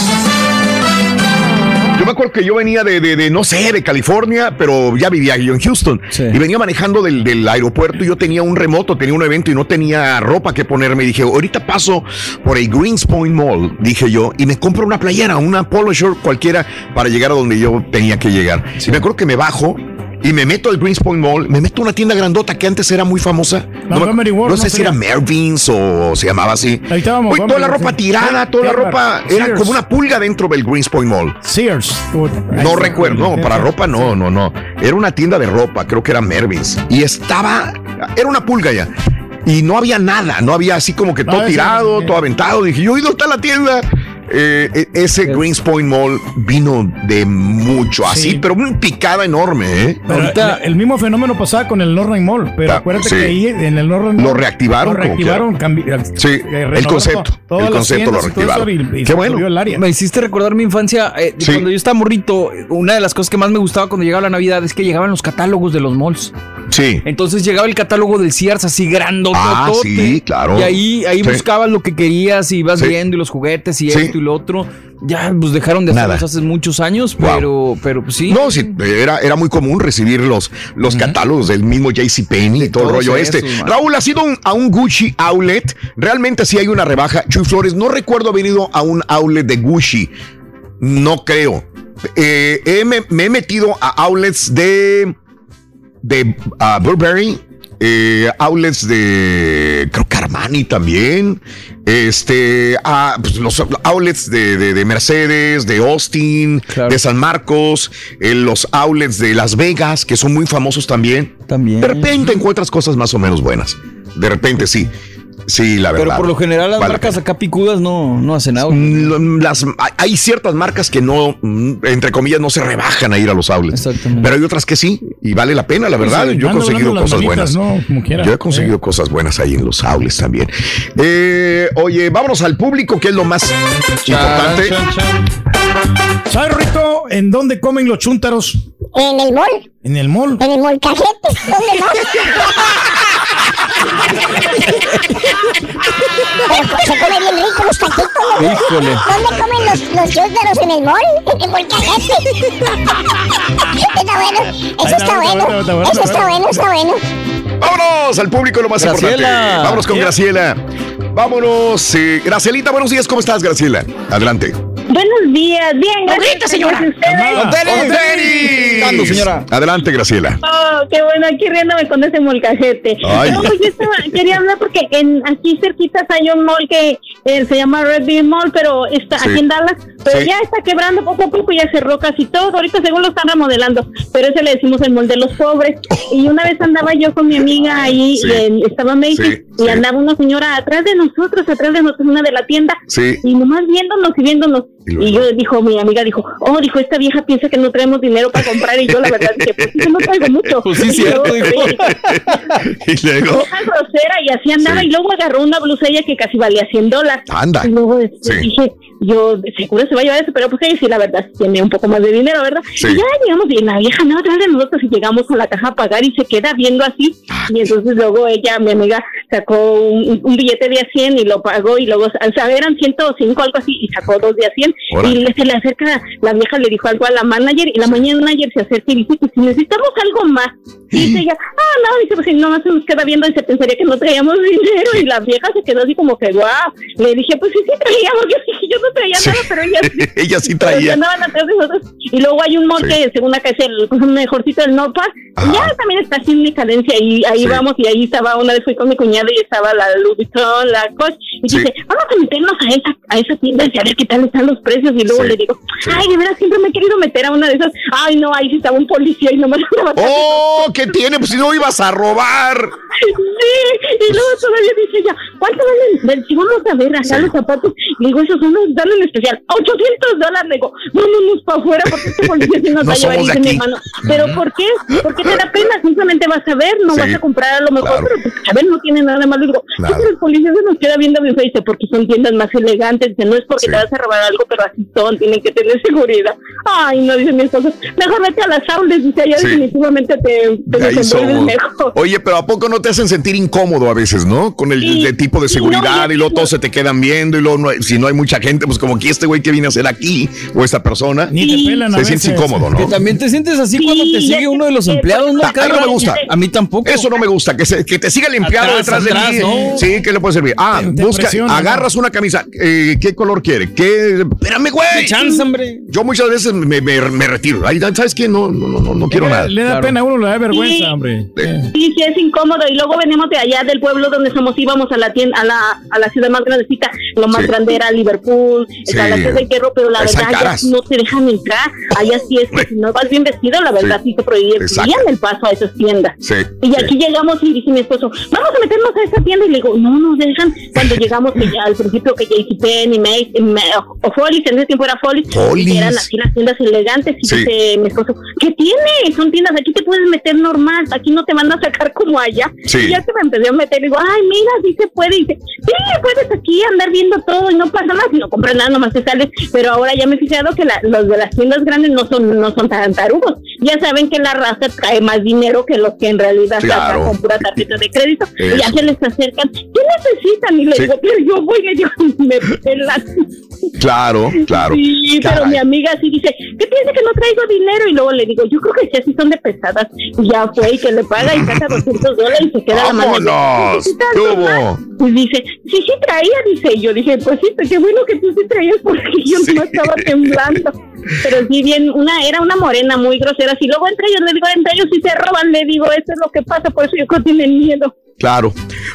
Yo me acuerdo que yo venía de, de- de, no sé, de California, pero ya vivía yo en Houston. Y venía manejando del, del aeropuerto y yo tenía un remoto, tenía un evento y no tenía ropa que ponerme. Y dije, ahorita paso por el Greens Point Mall, dije yo, y me compro una playera, una polo shirt cualquiera para llegar a donde yo tenía que llegar. Y me acuerdo que me bajo y me meto al Greens Point Mall, me meto a una tienda grandota que antes era muy famosa. No, sé ¿no si era sería? Mervyn's o se llamaba así. Ahí estaba Uy, toda la ropa tirada, toda la Sears. ropa era como una pulga dentro del Greens Point Mall. Sears. No recuerdo, no, para ropa no, no, no. Era una tienda de ropa, creo que era Mervyn's. Y estaba, era una pulga ya. Y no había nada, no había así como que todo tirado, todo aventado. Dije, yo, ¿y dónde está la tienda? Eh, e- ese Greens Point Mall vino de mucho, así, Sí. pero una picada enorme, ¿eh? Pero el, el mismo fenómeno pasaba con el Northern Mall, pero Ah, acuérdate sí. que ahí en el Northern Lo Mall reactivaron Lo reactivaron, Sí, eh, el concepto, el concepto lo reactivaron. y- y Qué bueno. el área. Me hiciste recordar mi infancia. eh, Sí. Cuando yo estaba morrito, una de las cosas que más me gustaba cuando llegaba la Navidad es que llegaban los catálogos de los malls. Sí. Entonces llegaba el catálogo del Sears así grande. Ah, sí, claro. Y ahí, ahí Sí. buscabas lo que querías y ibas Sí. viendo y los juguetes y esto y lo otro. Ya, pues dejaron de hacerlos hace muchos años, Wow. pero, pero pues sí. No, sí, era, era muy común recibir los, los catálogos del mismo JCPenney y todo el rollo este. man. Raúl, ¿has ido a un- Gucci outlet? Realmente sí hay una rebaja. Chuy Flores, no recuerdo haber ido a un outlet de Gucci. No creo. Eh, he- me he metido a outlets de, de ah, Burberry. eh, outlets de creo que Armani también este ah, pues, los outlets de, de- de Mercedes de Austin de San Marcos eh, los outlets de Las Vegas que son muy famosos también. También. De repente encuentras cosas más o menos buenas. De repente sí sí la verdad Pero por lo general las Vale la marcas acá picudas no, no hacen. Mm, las, hay- ciertas marcas que no, mm, entre comillas, no se rebajan a ir a los outlets. Pero hay otras que sí, y vale la pena, la verdad. Sí, Yo he conseguido cosas manitas, buenas. ¿no? Como quiera. Yo he conseguido cosas buenas ahí en los outlets también. Eh, oye, vámonos al público, que es lo más importante. ¿Sabes, Rito, en dónde comen los chúntaros? En el mall. En el mall. En el molcajete. ¿Dónde más? Pero se come bien rico los taquitos. ¿no? Híjole. ¿Dónde comen los, los chúntaros en el mall? En el molcajete. está bueno. Eso está bueno. Eso está bueno, está bueno. Vámonos al público, lo más Graciela. importante. Vámonos con. Graciela. Vámonos. eh, Gracielita, buenos días. ¿Cómo estás, Graciela? Adelante. Buenos días, bien, gracias. Señora. Ando, señora. Adelante, Graciela. Oh, qué bueno, aquí riéndome con ese molcajete. Ay. No, pues yo estaba- quería hablar porque en aquí cerquitas hay un mall que eh, se llama Red Deer Mall, pero está Sí. aquí en Dallas, pero Sí. ya está quebrando poco a poco, ya cerró casi todo. Ahorita según lo están remodelando, pero ese le decimos el mall de los pobres. Y una vez andaba yo con mi amiga ahí, Sí. y en- estaba Macy's, Sí, y sí. andaba una señora atrás de nosotros, atrás de nosotros, una de la tienda, Sí. y nomás viéndonos y viéndonos. Y yo dijo, mi amiga dijo, oh, dijo, esta vieja piensa que no traemos dinero para comprar. Y yo la verdad dije, pues yo no traigo mucho. Pues sí, Y cierto, luego, dijo. Y luego. vieja grosera y así andaba. Sí. Y luego agarró una blusa ella que casi valía 100 dólares. Anda. Y luego este, Sí. dije, yo seguro se va a llevar eso, pero pues ella sí, la verdad, tiene un poco más de dinero, ¿verdad? Sí. Y ya llegamos y la vieja andaba atrás de nosotros y llegamos a la caja a pagar y se queda viendo así. Ah. Y entonces luego ella, mi amiga, sacó un, un billete de a 100 y lo pagó y luego, o sea, eran 105 algo así y sacó dos de a 100 Órale. y se le acerca, la vieja le dijo algo a la manager y la manager se acerca y dice que si necesitamos algo más. Y dice ella, ah, no, dice, pues si no se nos queda viendo y se pensaría que no traíamos dinero y la vieja se quedó así como que, wow. Le dije, pues sí, sí traíamos, yo, dije, yo no traía Sí. nada, pero ella sí. Ella sí Pero traía. que andaban atrás de nosotros. Y luego hay un mall Sí. que según acá es el mejorcito del North Park. Ajá. Ya también está sin decadencia y ahí Sí. vamos y ahí estaba, una vez fui con mi cuñada y estaba la Vuitton, la Coach y dice, vamos a meternos a esa, a esa tienda y a ver qué tal están los precios y luego le digo, ay, de verdad siempre me he querido meter a una de esas. Ay, no, ahí sí estaba un policía y no me daba ¡Oh! ¿Qué tiene? Pues si no ibas a robar. Sí, y luego todavía dice ella, ¿cuánto valen ven, si vamos a ver acá los zapatos, le digo, esos son los en especial, 800 dólares, le digo, vámonos para afuera porque este policía sí nos No va a llevar, y dice mi hermano, pero ¿por qué? Porque te da pena, simplemente vas a ver, no Sí, vas a comprar a lo mejor, claro. pero pues, a ver, no tiene nada le digo, Claro. "Sí, el policía se nos queda viendo bien feo", porque son tiendas más elegantes, dice, no es porque te vas a robar algo, pero así son, tienen que tener seguridad. Ay, no, dice mi esposo, mejor vete a las aulas, dice, allá Sí. definitivamente te, te desenvuelves mejor. Oye, pero ¿a poco no te hacen sentir incómodo a veces, no? Con el, Sí. de tipo de Sí, seguridad no, y luego todos se te quedan viendo y luego no hay- si no hay mucha gente, pues como que este güey que viene a hacer aquí o esta persona, Ni te pelan se siente incómodo, ¿no? Que también te sientes así cuando te sigue uno de los empleados, ¿no? A mí no me gusta. A mí tampoco. Eso no me gusta, que, se- que te siga el empleado Atrás, detrás de atrás, mí. ¿no? Sí, ¿qué le puede servir? Ah, Te- te busca, agarras una camisa. eh, ¿Qué color quiere? ¿Qué? Espérame, güey. Qué chance, hombre. Yo muchas veces me, me- me retiro. Ay, ¿Sabes qué? No, no, no, no quiero nada. Le da Claro. pena a uno, le da vergüenza, Sí. hombre. Eh. Sí, sí, es incómodo. Y luego venimos de allá del pueblo donde somos, íbamos a la tienda, a la, a la ciudad más grandecita. Lo más Sí. grande era Liverpool, Sí. el Palacio de Hierro, pero la Están verdad no te dejan entrar. Allá sí es que si no vas bien vestido, la verdad sí, te prohíben Exacto. el paso a esas tiendas. Sí. Y aquí llegamos y dice mi esposo, vamos a meternos a esa tienda. Y le digo, no nos dejan. Cuando llegamos que ya al principio que JCPenney, Mace, o, o Follies, en ese tiempo era Follies, Follies. eran así las tiendas elegantes. Y Sí. dice mi esposo, ¿qué tiene? Son tiendas, aquí te puedes meter normal, aquí no te van a sacar como allá. Sí. Y ya se me empecé a meter, digo, ay, mira, sí se puede. Y dice, sí, puedes aquí andar viendo todo y no pasa nada, si no compras nada, nomás te sales. Pero ahora ya me he fijado que la- los de las tiendas grandes no son, no son tan tarugos. Ya saben que la raza trae más dinero que los que en realidad Claro. con pura tarjeta de crédito. Eso. Y ya se les acercan, ¿qué necesitan? Y les Sí. digo, pero yo voy, y yo me pelan. Claro, claro. Sí, pero mi amiga sí dice, ¿qué piensa que no traigo dinero? Y luego le digo, yo creo que sí, así son de pesadas. Y ya fue y que le paga y saca 200 dólares y se queda la mano. ¡Vámonos! ¿Qué ¿Qué hubo? Pues dice, sí, sí traía, dice. Y yo dije, pues sí, qué bueno que tú sí traías porque yo no estaba temblando. Pero sí, bien, una era una morena muy grosera. Si luego entre ellos, le digo, entre ellos sí se roban, le digo, eso es lo que pasa, por eso yo creo que tienen miedo. Claro.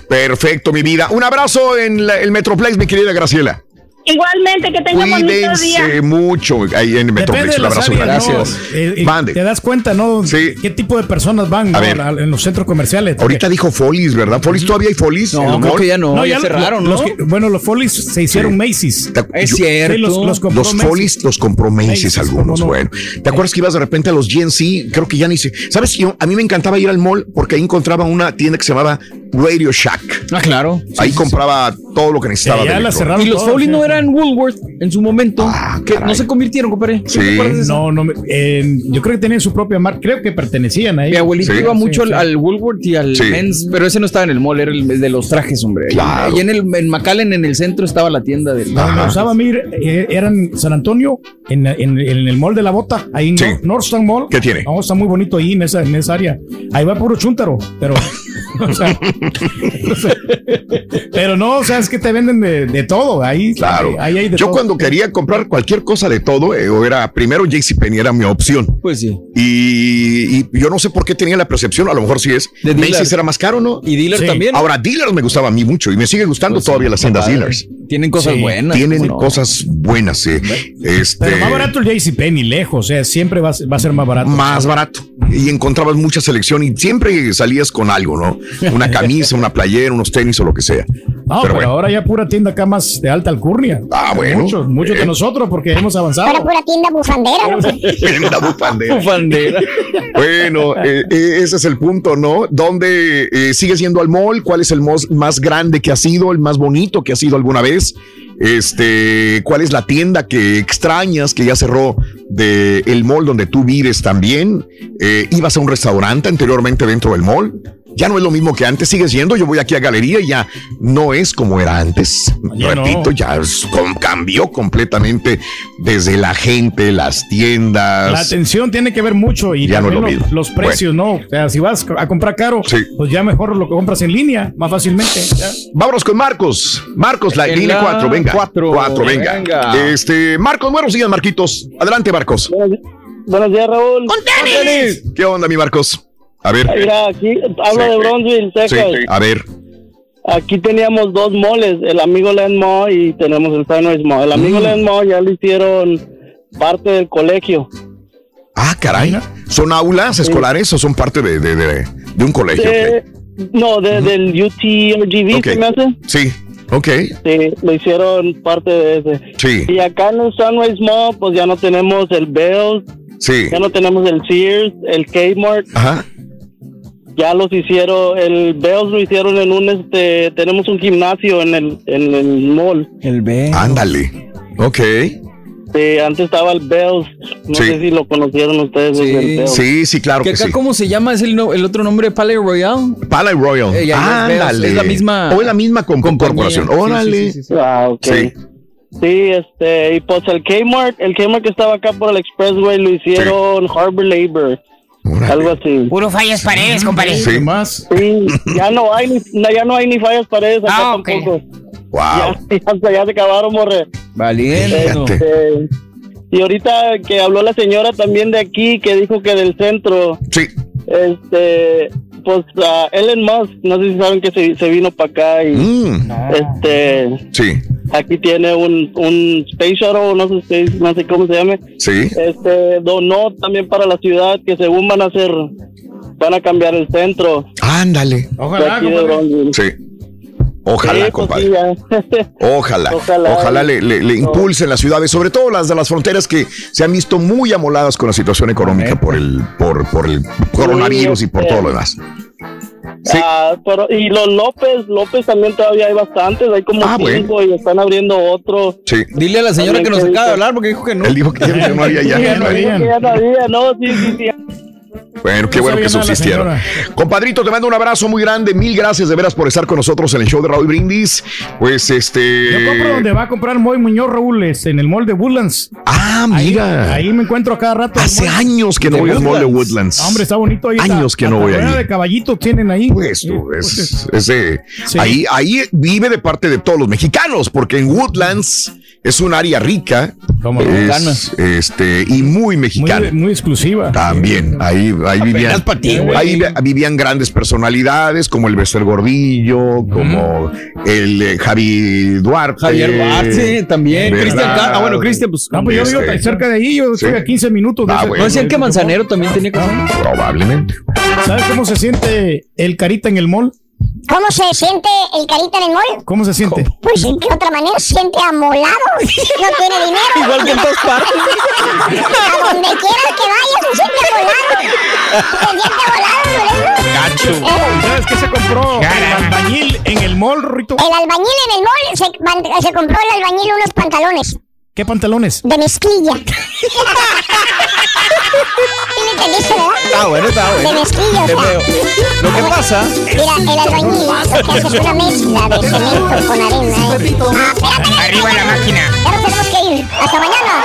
Perfecto, mi vida. Un abrazo en la- el Metroplex, mi querida Graciela. Igualmente, que tengan bonito día. Cuídense mucho ahí en Metroplex. Un abrazo áreas. ¿no? Eh, eh, Mande. Te das cuenta, ¿no? Sí. ¿Qué tipo de personas van A ¿no? ver. En los centros comerciales? Ahorita dijo Follies, ¿verdad? ¿Follies todavía hay Follies? No, creo que ya no, ya cerraron, los ¿no? que- bueno, los Follies se hicieron Macy's. Te- Es yo- cierto. Sí, los, los Los Macy's. Follies los compró Macy's Macy's, algunos, ¿cómo no? bueno. ¿Te acuerdas que ibas de repente a los GNC? Creo que ya ni sé. ¿Sabes? Yo, a mí me encantaba ir al mall porque ahí encontraba una tienda que se llamaba Radio Shack. Ah, claro. Ahí compraba todo lo que necesitaba. Ya la cerraron Y los todas, Foley no fíjate. Eran Woolworth en su momento. Ah, que no se convirtieron, compadre. ¿Sí? No, no, eh, yo creo que tenían su propia marca, creo que pertenecían ahí. Mi abuelito Sí. iba mucho sí. al, al Woolworth y al Sí. Men's, pero ese no estaba en el mall, era el de los trajes, hombre. Ahí- Claro. Ahí en el en McAllen, en el centro, estaba la tienda del. No, me usaba a mí, eh, eran San Antonio, en, en- en el mall de la bota, ahí en Sí. Nor- Northstar Mall. ¿Qué tiene? No, está muy bonito ahí en esa, en esa área. Ahí va puro chúntaro, pero. o sea, o sea, pero no, o sea, es que te venden de, de todo. Ahí, Claro. Ahí hay de Yo todo. cuando quería comprar cualquier cosa de todo, eh, era primero JCPenney era mi opción. Pues sí. Y, y yo no sé por qué tenía la percepción, a lo mejor sí es. De Macy's dealer. era más caro, ¿no? Y dealer Sí. también. ¿no? Ahora, dealers me gustaba a mí mucho y me sigue gustando Pues sí, todavía las tiendas padre. dealers. Tienen cosas Sí. buenas. Tienen cosas buenas, sí. Este, Pero más barato el JCPenney, lejos. O sea, siempre va, a ser- va a ser más barato. más barato. Y encontrabas mucha selección y siempre salías con algo, ¿no? Una camisa, una playera, unos tenis o lo que sea. No, pero, Pero bueno. ahora ya pura tienda acá más de alta alcurnia. Ah, bueno. Muchos, muchos Eh. de nosotros, porque hemos avanzado. Para pura tienda bufandera, ¿no? Tremenda bufandera. Bufandera. Bueno, eh, eh, ese es el punto, ¿no? ¿Dónde eh, sigues yendo al mall? ¿Cuál es el más grande que ha sido, el más bonito que ha sido alguna vez? Este, ¿cuál es la tienda que extrañas que ya cerró de el mall donde tú vives también? Eh, ¿Ibas a un restaurante anteriormente dentro del mall? Ya no es lo mismo que antes, sigues yendo. Yo voy aquí a galería y ya no es como era antes. Ya no. Repito, ya cambió completamente desde la gente, las La tiendas. atención tiene que ver mucho y Ya no es también lo lo- mismo. los precios, ¿no? O sea, si vas a comprar caro, Sí. pues ya mejor lo que compras en línea, más fácilmente. ya. Vámonos con Marcos. Marcos, la En línea la 4, venga. cuatro. Cuatro, venga. Venga. Este, Marcos, buenos días, Marquitos. Adelante, Marcos. Buenos días, Raúl. ¿Qué onda, mi Marcos? A ver. Mira, aquí hablo Sí. de Bronzeville, Sí, Texas. a ver. Aquí teníamos dos moles, el amigo Len Mo y tenemos el Sunrise Mall. El amigo Mm. Len Mo ya le hicieron parte del colegio. Ah, caray. ¿Son aulas escolares o son parte de, de, de- de un colegio? De- No, de- del UTRGV, Ok. ¿se me hace? Sí. Ok. Sí, lo hicieron parte de ese. Sí. Y acá en el Sunrise Mall, pues ya no tenemos el Bells, Sí. ya no tenemos el Sears, el Kmart. Ajá. Ya los hicieron, el Bells lo hicieron en un, este, tenemos un gimnasio en el, en el mall. El B. Ándale. Ok. Sí, antes estaba el Bells, no Sí. sé si lo conocieron ustedes. el Bells. Sí, sí, claro ¿Que que acá sí. cómo se llama? ¿Es el, no- el otro nombre Palais Royal? Palais Royal. Eh, es Ándale. es la misma O es la misma com- corporación. Sí, sí, Órale. sí, sí, sí. Ah, ok. Sí. Sí, este, y pues el Kmart, el Kmart que estaba acá por el Expressway lo hicieron Harbor Labor, algo así. Puro fallas paredes, compadre. Sí. Más. Sí, ya no hay ni, ya no hay ni fallas paredes acá Ah, ok. tampoco. Wow. Ya, ya, se- ya se acabaron, morre. Valiendo. Fíjate. Este, y ahorita que habló la señora también de aquí, que dijo que del centro, Sí. este, pues ah, Elon Musk, no sé si saben que se, se vino para acá y Mm, este, Sí. Aquí tiene un, un Space Shuttle, no sé, si- no sé cómo se llame. Sí. Este, donó también para la ciudad que según van a hacer, van a cambiar el centro. Ándale. Ojalá, compadre. Sí. Ojalá, Sí, pues compadre. ojalá, Ojalá. le, le- le impulsen las ciudades, sobre todo las de las fronteras que se han visto muy amoladas con la situación económica por el, por, por el coronavirus y por todo lo demás. Sí. Ah, pero, y los López, López también todavía hay bastantes, hay como Ah, bueno. cinco y están abriendo otro. Sí. Dile a la señora que nos acaba de hablar porque dijo que no. Él dijo que ya no había ya. Ya no había. Ya no había, no, sí, sí, sí. Bueno, qué No bueno que subsistieron. Compadrito, te mando un abrazo muy grande. Mil gracias de veras por estar con nosotros en el show de Raúl Brindis. Pues este. Yo compro donde va a comprar Moy Muñoz Raúl, es en el mall de Woodlands. Ah, mira. Ahí me encuentro a cada rato. Hace años que no De voy al mall de Woodlands. Hombre, está bonito ahí. Años que no voy allí. de caballito tienen ahí. Pues tú, Sí, es, es de- Sí. ahí, ahí vive de parte de todos los mexicanos, porque en Woodlands es un área rica Como es, mexicana. este, y muy mexicana. Muy, muy exclusiva. También, ahí, ahí vivían, ti, ahí vi- vivían grandes personalidades como el Bester Gordillo, como el eh, Javi Duarte. Javier Duarte también. Cristian Ah, bueno, Cristian, pues. No, pues yo vivo Este, cerca de ahí, yo estoy sí. a 15 minutos. Ah, bueno. ¿No decían que Manzanero también tenía que ser? Probablemente. ¿Sabes cómo se siente el carita en el mall? ¿Cómo se siente el carita en el mall? ¿Cómo se siente? Pues de otra manera se siente amolado. No tiene dinero. Igual que en todas partes. A donde quiera que vaya se siente amolado. Se siente amolado, Gacho. Eh. ¿Sabes qué se compró? El albañil en el mall, Rito. El albañil en el mall se, se compró el albañil unos pantalones ¿Qué pantalones? de mezclilla. ¿Sí me entendiste, verdad? Está bueno, está bueno. De mezclilla, o sea. Lo que pasa. Mira, el albañil lo que hace es una mezcla de cemento con arena. ¿eh? Ah, espérate, Arriba la máquina. ya nos tenemos que ir. Hasta mañana.